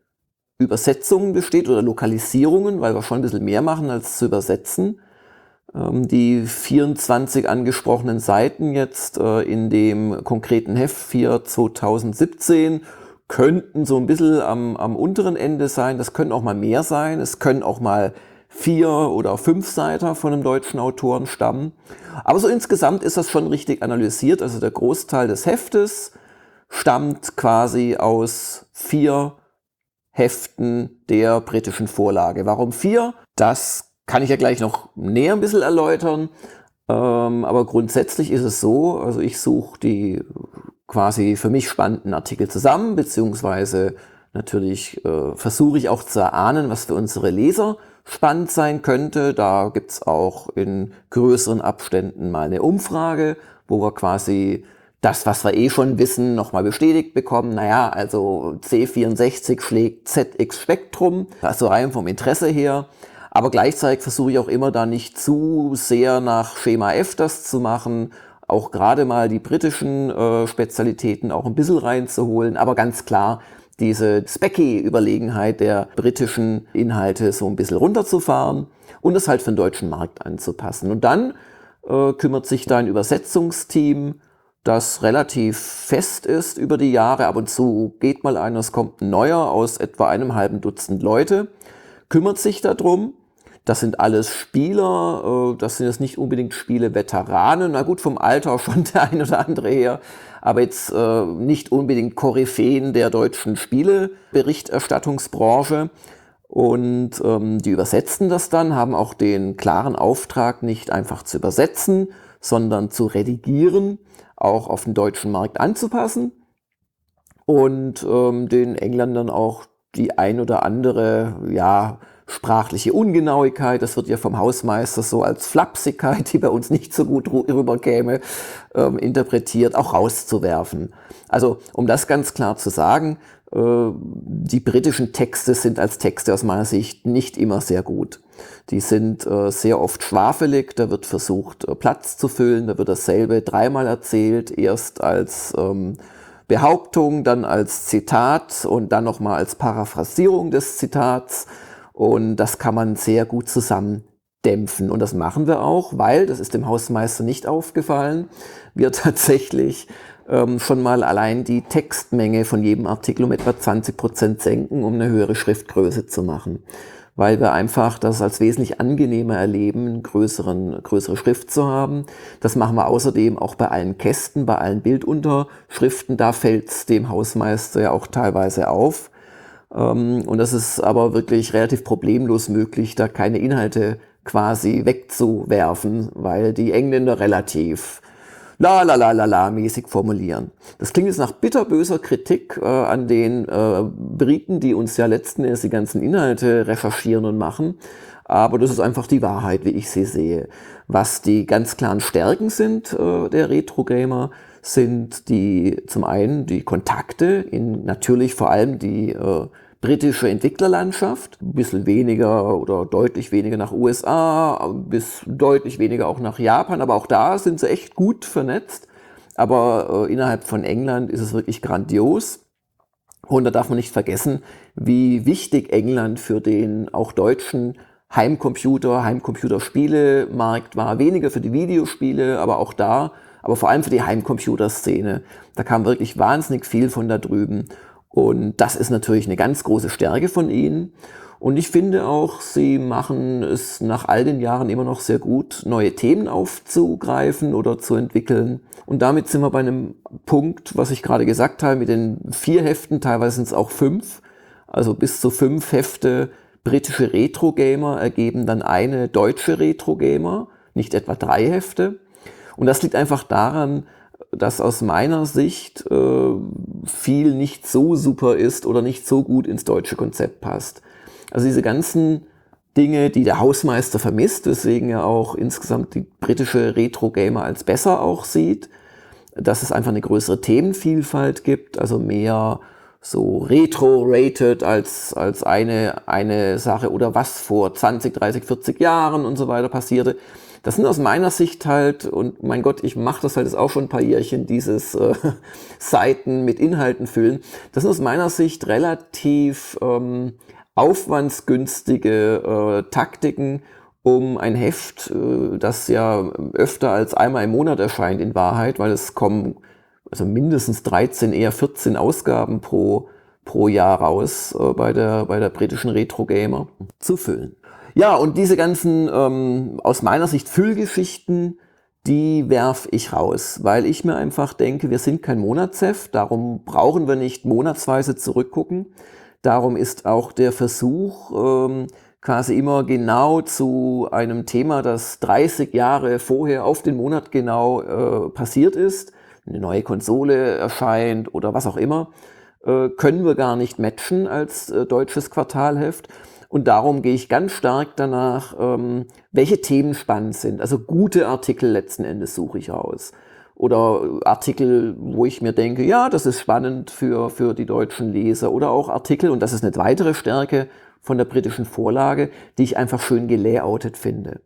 Übersetzungen besteht oder Lokalisierungen, weil wir schon ein bisschen mehr machen als zu übersetzen. Ähm, die 24 angesprochenen Seiten jetzt äh, in dem konkreten Heft 4 2017 könnten so ein bisschen am, am unteren Ende sein. Das können auch mal mehr sein. Es können auch mal vier oder fünf Seiter von einem deutschen Autoren stammen. Aber so insgesamt ist das schon richtig analysiert. Also der Großteil des Heftes stammt quasi aus vier Heften der britischen Vorlage. Warum vier? Das kann ich ja gleich noch näher ein bisschen erläutern. Ähm, aber grundsätzlich ist es so, also ich suche die quasi für mich spannenden Artikel zusammen, beziehungsweise natürlich äh, versuche ich auch zu erahnen, was für unsere Leser spannend sein könnte. Da gibt's auch in größeren Abständen mal eine Umfrage, wo wir quasi das, was wir eh schon wissen, nochmal bestätigt bekommen. Naja, also C64 schlägt ZX Spektrum, also rein vom Interesse her. Aber gleichzeitig versuche ich auch immer da nicht zu sehr nach Schema F das zu machen, auch gerade mal die britischen äh, Spezialitäten auch ein bisschen reinzuholen. Aber ganz klar, diese Specky-Überlegenheit der britischen Inhalte so ein bisschen runterzufahren und es halt für den deutschen Markt anzupassen. Und dann äh, kümmert sich da ein Übersetzungsteam, das relativ fest ist über die Jahre. Ab und zu geht mal einer, es kommt ein neuer aus etwa einem halben Dutzend Leute, kümmert sich darum das sind alles Spieler, äh, das sind jetzt nicht unbedingt Spiele-Veteranen, na gut, vom Alter (laughs) schon der ein oder andere her, aber jetzt äh, nicht unbedingt Koryphäen der deutschen Spieleberichterstattungsbranche. Und ähm, die übersetzen das dann, haben auch den klaren Auftrag, nicht einfach zu übersetzen, sondern zu redigieren, auch auf den deutschen Markt anzupassen und ähm, den Engländern auch die ein oder andere, ja, sprachliche Ungenauigkeit, das wird ja vom Hausmeister so als Flapsigkeit, die bei uns nicht so gut rüberkäme, ähm, interpretiert, auch rauszuwerfen. Also um das ganz klar zu sagen, äh, die britischen Texte sind als Texte aus meiner Sicht nicht immer sehr gut. Die sind äh, sehr oft schwafelig, da wird versucht äh, Platz zu füllen, da wird dasselbe dreimal erzählt, erst als ähm, Behauptung, dann als Zitat und dann nochmal als Paraphrasierung des Zitats. Und das kann man sehr gut zusammen dämpfen. Und das machen wir auch, weil, das ist dem Hausmeister nicht aufgefallen, wir (laughs) tatsächlich ähm, schon mal allein die Textmenge von jedem Artikel um etwa 20 Prozent senken, um eine höhere Schriftgröße zu machen. Weil wir einfach das als wesentlich angenehmer erleben, größeren, größere Schrift zu haben. Das machen wir außerdem auch bei allen Kästen, bei allen Bildunterschriften. Da fällt es dem Hausmeister ja auch teilweise auf. Ähm, und das ist aber wirklich relativ problemlos möglich, da keine Inhalte quasi wegzuwerfen, weil die Engländer relativ la la la la la mäßig formulieren. Das klingt jetzt nach bitterböser Kritik äh, an den äh, Briten, die uns ja letzten Endes die ganzen Inhalte recherchieren und machen. Aber das ist einfach die Wahrheit, wie ich sie sehe. Was die ganz klaren Stärken sind äh, der Retro-Gamer, sind die zum einen die Kontakte in natürlich vor allem die äh, britische Entwicklerlandschaft, ein bisschen weniger oder deutlich weniger nach USA, bis deutlich weniger auch nach Japan, aber auch da sind sie echt gut vernetzt. Aber äh, innerhalb von England ist es wirklich grandios. Und da darf man nicht vergessen, wie wichtig England für den auch deutschen Heimcomputer, Heimcomputerspielemarkt war. Weniger für die Videospiele, aber auch da, aber vor allem für die Heimcomputerszene. Da kam wirklich wahnsinnig viel von da drüben. Und das ist natürlich eine ganz große Stärke von ihnen. Und ich finde auch, sie machen es nach all den Jahren immer noch sehr gut, neue Themen aufzugreifen oder zu entwickeln. Und damit sind wir bei einem Punkt, was ich gerade gesagt habe, mit den vier Heften, teilweise sind es auch fünf, also bis zu fünf Hefte britische Retro-Gamer ergeben dann eine deutsche Retro-Gamer, nicht etwa drei Hefte. Und das liegt einfach daran, dass aus meiner Sicht äh, viel nicht so super ist oder nicht so gut ins deutsche Konzept passt. Also diese ganzen Dinge, die der Hausmeister vermisst, weswegen er auch insgesamt die britische Retro-Gamer als besser auch sieht, dass es einfach eine größere Themenvielfalt gibt, also mehr so retro-rated als, als eine, eine Sache oder was vor 20, 30, 40 Jahren und so weiter passierte. Das sind aus meiner Sicht halt, und mein Gott, ich mache das halt jetzt auch schon ein paar Jährchen, dieses äh, (laughs) Seiten mit Inhalten füllen. Das sind aus meiner Sicht relativ ähm, aufwandsgünstige äh, Taktiken, um ein Heft, äh, das ja öfter als einmal im Monat erscheint in Wahrheit, weil es kommen also mindestens 13, eher 14 Ausgaben pro, pro Jahr raus äh, bei, der, bei der britischen Retro Gamer zu füllen. Ja, und diese ganzen, ähm, aus meiner Sicht, Füllgeschichten, die werf ich raus, weil ich mir einfach denke, wir sind kein Monatsheft, darum brauchen wir nicht monatsweise zurückgucken. Darum ist auch der Versuch, ähm, quasi immer genau zu einem Thema, das 30 Jahre vorher auf den Monat genau äh, passiert ist, eine neue Konsole erscheint oder was auch immer, äh, können wir gar nicht matchen als äh, deutsches Quartalheft. Und darum gehe ich ganz stark danach, ähm, welche Themen spannend sind. Also gute Artikel letzten Endes suche ich raus. Oder Artikel, wo ich mir denke, ja, das ist spannend für, für die deutschen Leser. Oder auch Artikel, und das ist eine weitere Stärke von der britischen Vorlage, die ich einfach schön gelayoutet finde.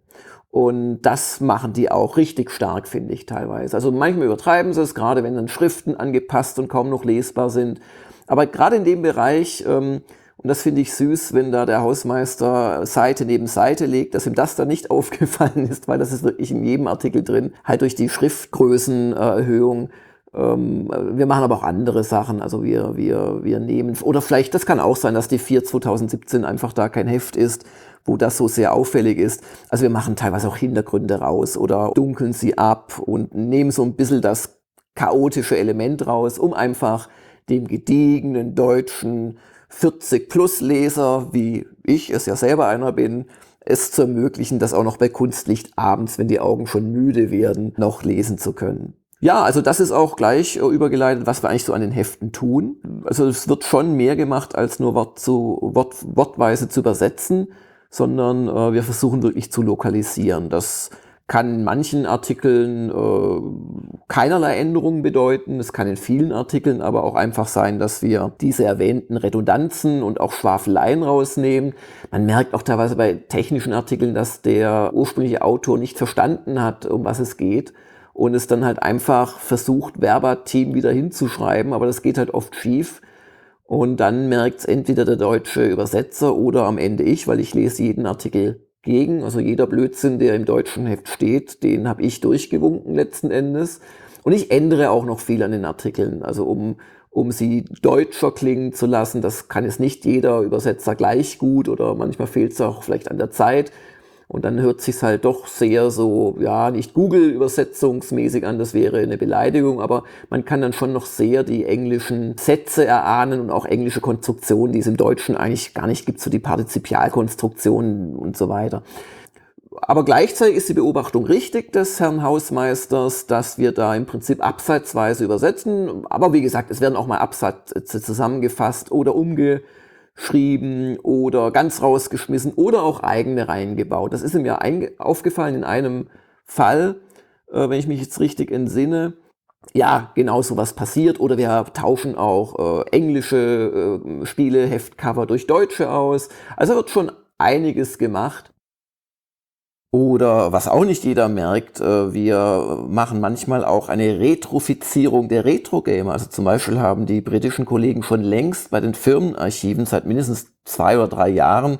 Und das machen die auch richtig stark, finde ich teilweise. Also manchmal übertreiben sie es, gerade wenn dann Schriften angepasst und kaum noch lesbar sind. Aber gerade in dem Bereich, ähm, und das finde ich süß, wenn da der Hausmeister Seite neben Seite legt, dass ihm das dann nicht (laughs) aufgefallen ist, weil das ist wirklich in jedem Artikel drin, halt durch die Schriftgrößenerhöhung. Ähm, wir machen aber auch andere Sachen, also wir, wir, wir nehmen, oder vielleicht, das kann auch sein, dass die 4 2017 einfach da kein Heft ist, wo das so sehr auffällig ist. Also wir machen teilweise auch Hintergründe raus oder dunkeln sie ab und nehmen so ein bisschen das chaotische Element raus, um einfach dem gediegenen deutschen 40 plus Leser, wie ich es ja selber einer bin, es zu ermöglichen, das auch noch bei Kunstlicht abends, wenn die Augen schon müde werden, noch lesen zu können. Ja, also das ist auch gleich äh, übergeleitet, was wir eigentlich so an den Heften tun. Also es wird schon mehr gemacht, als nur Wort zu, Wort, wortweise zu übersetzen, sondern äh, wir versuchen wirklich zu lokalisieren. Das kann in manchen Artikeln äh, keinerlei Änderungen bedeuten. Es kann in vielen Artikeln aber auch einfach sein, dass wir diese erwähnten Redundanzen und auch Schwafeleien rausnehmen. Man merkt auch teilweise bei technischen Artikeln, dass der ursprüngliche Autor nicht verstanden hat, um was es geht und es dann halt einfach versucht, Verbatim wieder hinzuschreiben, aber das geht halt oft schief. Und dann merkt es entweder der deutsche Übersetzer oder am Ende ich, weil ich lese jeden Artikel gegen. Also jeder Blödsinn, der im deutschen Heft steht, den habe ich durchgewunken letzten Endes. Und ich ändere auch noch viel an den Artikeln, also um, um sie deutscher klingen zu lassen. Das kann es nicht jeder Übersetzer gleich gut oder manchmal fehlt es auch vielleicht an der Zeit. Und dann hört sich halt doch sehr so, ja, nicht Google-übersetzungsmäßig an, das wäre eine Beleidigung, aber man kann dann schon noch sehr die englischen Sätze erahnen und auch englische Konstruktionen, die es im Deutschen eigentlich gar nicht gibt, so die Partizipialkonstruktionen und so weiter. Aber gleichzeitig ist die Beobachtung richtig des Herrn Hausmeisters, dass wir da im Prinzip abseitsweise übersetzen. Aber wie gesagt, es werden auch mal Absätze zusammengefasst oder umge geschrieben oder ganz rausgeschmissen oder auch eigene reingebaut. Das ist mir aufgefallen in einem Fall, äh, wenn ich mich jetzt richtig entsinne. Ja, genau so was passiert. Oder wir tauschen auch äh, englische äh, Spiele, Heftcover durch deutsche aus. Also wird schon einiges gemacht. Oder was auch nicht jeder merkt, äh, wir machen manchmal auch eine Retrofizierung der Retro-Gamer. Also zum Beispiel haben die britischen Kollegen schon längst bei den Firmenarchiven seit mindestens zwei oder drei Jahren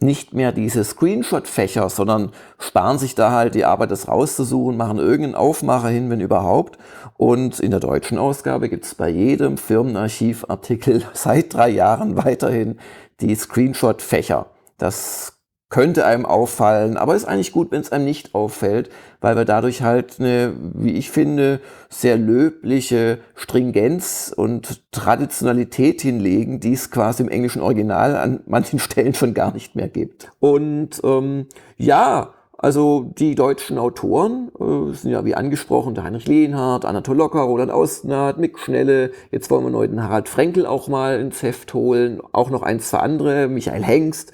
nicht mehr diese Screenshot-Fächer, sondern sparen sich da halt die Arbeit, das rauszusuchen, machen irgendeinen Aufmacher hin, wenn überhaupt. Und in der deutschen Ausgabe gibt es bei jedem Firmenarchivartikel (laughs) seit drei Jahren weiterhin die Screenshot-Fächer. Das könnte einem auffallen, aber ist eigentlich gut, wenn es einem nicht auffällt, weil wir dadurch halt eine, wie ich finde, sehr löbliche Stringenz und Traditionalität hinlegen, die es quasi im englischen Original an manchen (laughs) Stellen schon gar nicht mehr gibt. Und ähm, ja, also die deutschen Autoren äh, sind ja wie angesprochen, der Heinrich Lehnhardt, Anatol Locker, Roland Austnath, Mick Schnelle. Jetzt wollen wir neu den Harald Frenkel auch mal ins Heft holen. Auch noch ein, zwei andere, Michael Hengst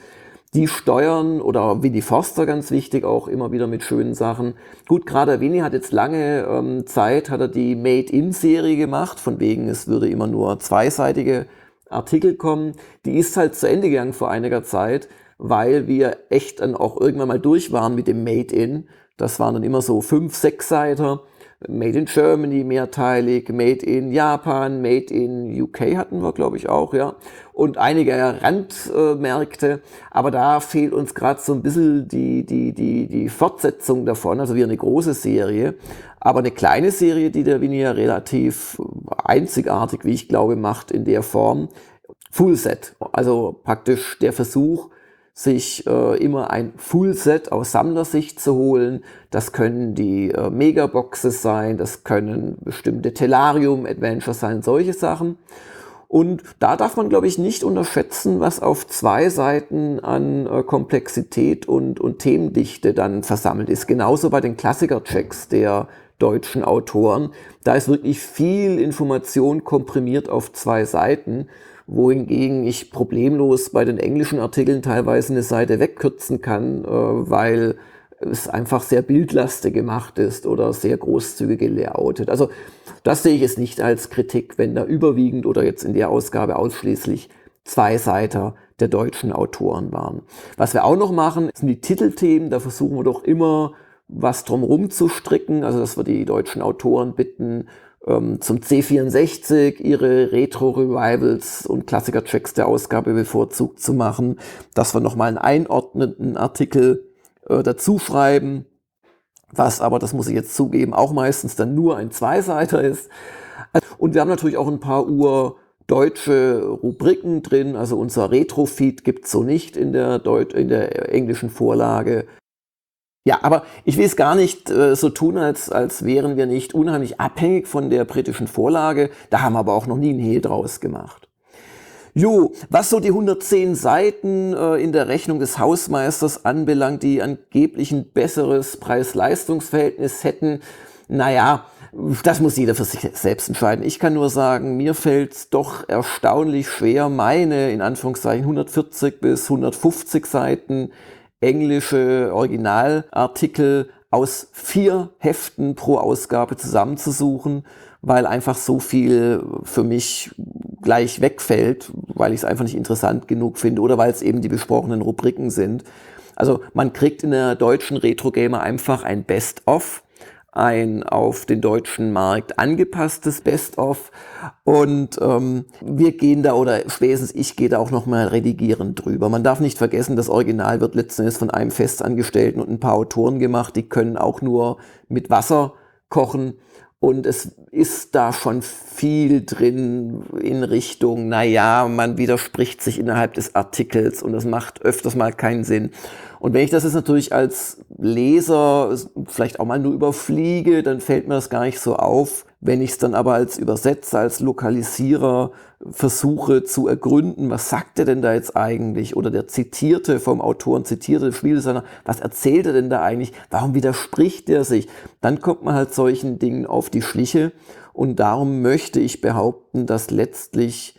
die steuern oder Winnie Forster ganz wichtig auch immer wieder mit schönen Sachen. Gut, gerade Winnie hat jetzt lange ähm, Zeit, hat er die Made-in-Serie gemacht, von wegen es würde immer nur zweiseitige Artikel kommen. Die ist halt zu Ende gegangen vor einiger Zeit, weil wir echt dann auch irgendwann mal durch waren mit dem Made-in. Das waren dann immer so fünf, sechs Seiter. Made in Germany mehrteilig, Made in Japan, Made in UK hatten wir, glaube ich, auch, ja. Und einige Randmärkte. Aber da fehlt uns gerade so ein bisschen die, die, die, die Fortsetzung davon. Also wie eine große Serie. Aber eine kleine Serie, die der Winnie ja relativ einzigartig, wie ich glaube, macht in der Form. Full Set. Also praktisch der Versuch, sich äh, immer ein Fullset aus Sammlersicht zu holen. Das können die äh, Megaboxes sein, das können bestimmte Tellarium-Adventures sein, solche Sachen. Und da darf man, glaube ich, nicht unterschätzen, was auf zwei Seiten an äh, Komplexität und, und Themendichte dann versammelt ist. Genauso bei den Klassiker-Checks der deutschen Autoren. Da ist wirklich viel Information komprimiert auf zwei Seiten wohingegen ich problemlos bei den englischen Artikeln teilweise eine Seite wegkürzen kann, äh, weil es einfach sehr bildlastig gemacht ist oder sehr großzügig gelayoutet. Also das sehe ich es nicht als Kritik, wenn da überwiegend oder jetzt in der Ausgabe ausschließlich zwei Seiter der deutschen Autoren waren. Was wir auch noch machen, sind die Titelthemen. Da versuchen wir doch immer was drumherum zu stricken, also dass wir die deutschen Autoren bitten, ähm, zum C64 ihre Retro-Revivals und Klassiker-Tracks der Ausgabe bevorzugt zu machen, dass wir nochmal einen einordnenden Artikel äh, dazu schreiben, was aber, das muss ich jetzt zugeben, auch meistens dann nur ein Zweiseiter ist. Und wir haben natürlich auch ein paar Uhr deutsche Rubriken drin, also unser Retro-Feed gibt's so nicht in der, Deut in der englischen Vorlage. Ja, aber ich will es gar nicht äh, so tun, als, als wären wir nicht unheimlich abhängig von der britischen Vorlage. Da haben wir aber auch noch nie ein Hehl draus gemacht. Jo, was so die 110 Seiten äh, in der Rechnung des Hausmeisters anbelangt, die angeblich ein besseres Preis-Leistungs-Verhältnis hätten, naja, das muss jeder für sich selbst entscheiden. Ich kann nur sagen, mir fällt es doch erstaunlich schwer, meine in Anführungszeichen 140 bis 150 Seiten englische Originalartikel aus vier Heften pro Ausgabe zusammenzusuchen, weil einfach so viel für mich gleich wegfällt, weil ich es einfach nicht interessant genug finde oder weil es eben die besprochenen Rubriken sind. Also man kriegt in der deutschen Retro Gamer einfach ein Best-of ein auf den deutschen Markt angepasstes Best-of. Und ähm, wir gehen da, oder spätestens ich gehe da auch nochmal redigierend drüber. Man darf nicht vergessen, das Original wird letzten Endes von einem Festangestellten und ein paar Autoren gemacht. Die können auch nur mit Wasser kochen. Und es ist da schon viel drin in Richtung, na ja, man widerspricht sich innerhalb des Artikels und das macht öfters mal keinen Sinn. Und wenn ich das jetzt natürlich als Leser vielleicht auch mal nur überfliege, dann fällt mir das gar nicht so auf. Wenn ich es dann aber als Übersetzer, als Lokalisierer versuche zu ergründen, was sagt er denn da jetzt eigentlich? Oder der Zitierte vom Autoren, zitierte Spieldesigner, was erzählt er denn da eigentlich? Warum widerspricht er sich? Dann kommt man halt solchen Dingen auf die Schliche. Und darum möchte ich behaupten, dass letztlich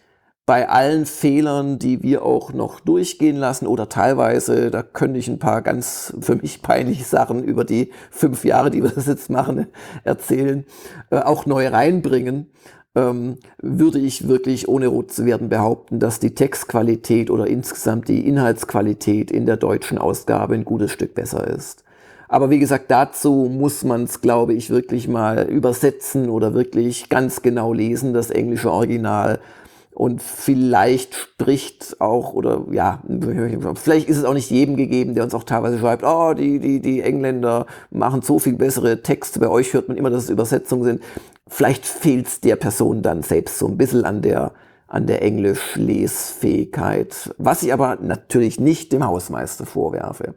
bei allen Fehlern, die wir auch noch durchgehen lassen oder teilweise, da könnte ich ein paar ganz für mich peinliche Sachen über die fünf Jahre, die wir das jetzt machen, erzählen, äh, auch neu reinbringen, ähm, würde ich wirklich ohne rot zu werden behaupten, dass die Textqualität oder insgesamt die Inhaltsqualität in der deutschen Ausgabe ein gutes Stück besser ist. Aber wie gesagt, dazu muss man es, glaube ich, wirklich mal übersetzen oder wirklich ganz genau lesen, das englische Original und vielleicht spricht auch, oder ja, vielleicht ist es auch nicht jedem gegeben, der uns auch teilweise schreibt, oh, die, die, die Engländer machen so viel bessere Texte, bei euch hört man immer, dass es Übersetzungen sind. Vielleicht fehlt es der Person dann selbst so ein bisschen an der, an der Englisch-Lesfähigkeit, was ich aber natürlich nicht dem Hausmeister vorwerfe.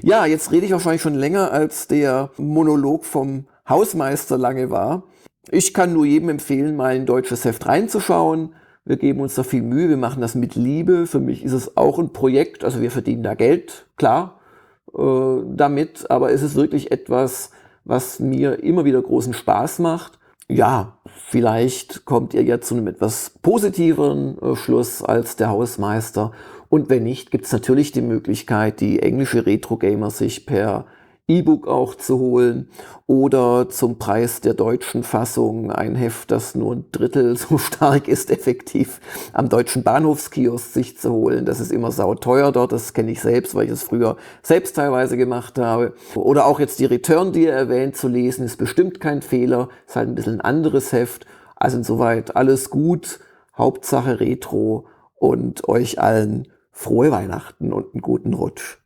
Ja, jetzt rede ich wahrscheinlich schon länger, als der Monolog vom Hausmeister lange war. Ich kann nur jedem empfehlen, mal ein deutsches Heft reinzuschauen. Wir geben uns da viel Mühe, wir machen das mit Liebe. Für mich ist es auch ein Projekt, also wir verdienen da Geld, klar, äh, damit, aber es ist wirklich etwas, was mir immer wieder großen Spaß macht. Ja, vielleicht kommt ihr ja zu einem etwas positiveren äh, Schluss als der Hausmeister. Und wenn nicht, gibt es natürlich die Möglichkeit, die englische Retro-Gamer sich per E-Book auch zu holen oder zum Preis der deutschen Fassung ein Heft, das nur ein Drittel (laughs) so stark ist, effektiv am deutschen Bahnhofskiosk sich zu holen. Das ist immer sauteuer dort, das kenne ich selbst, weil ich es früher selbst teilweise gemacht habe. Oder auch jetzt die Return, die ihr erwähnt, zu lesen, ist bestimmt kein Fehler, ist halt ein bisschen ein anderes Heft. Also insoweit alles gut, Hauptsache Retro und euch allen frohe Weihnachten und einen guten Rutsch.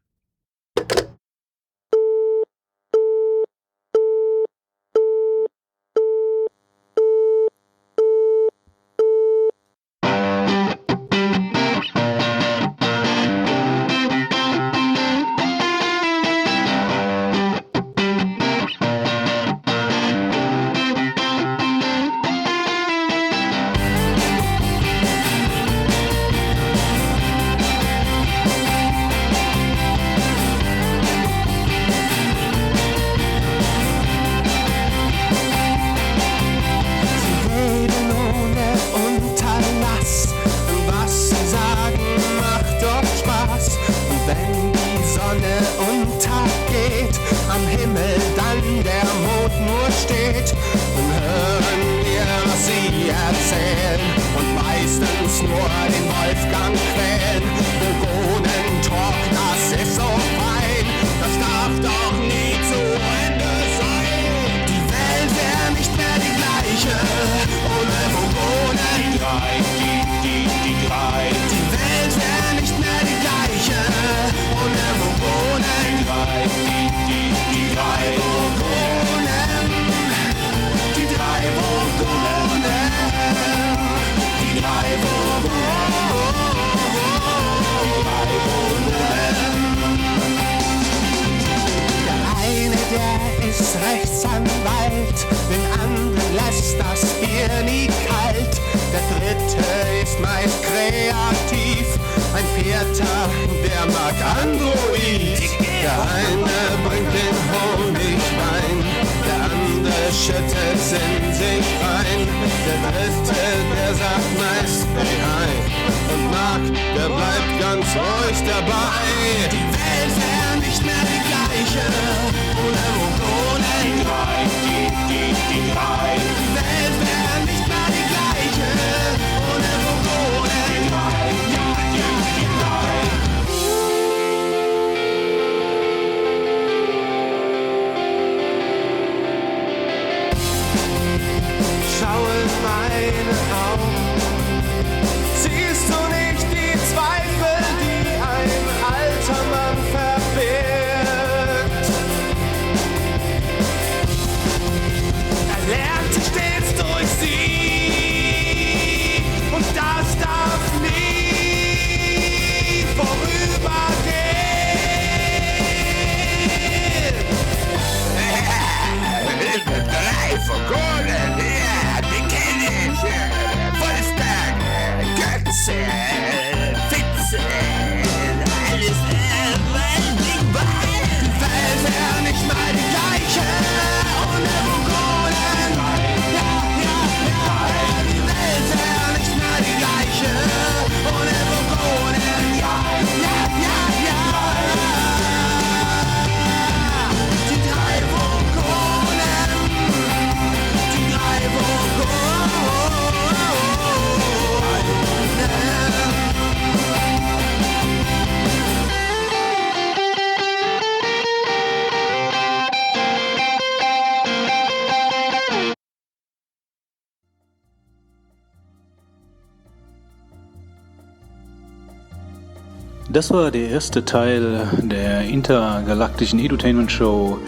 Das war der erste Teil der intergalaktischen Edutainment Show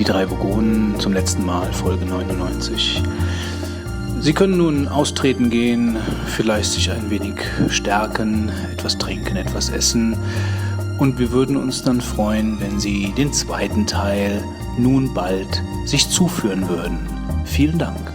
Die drei Vogonen zum letzten Mal, Folge 99. Sie können nun austreten gehen, vielleicht sich ein wenig stärken, etwas trinken, etwas essen und wir würden uns dann freuen, wenn Sie den zweiten Teil nun bald sich zuführen würden. Vielen Dank.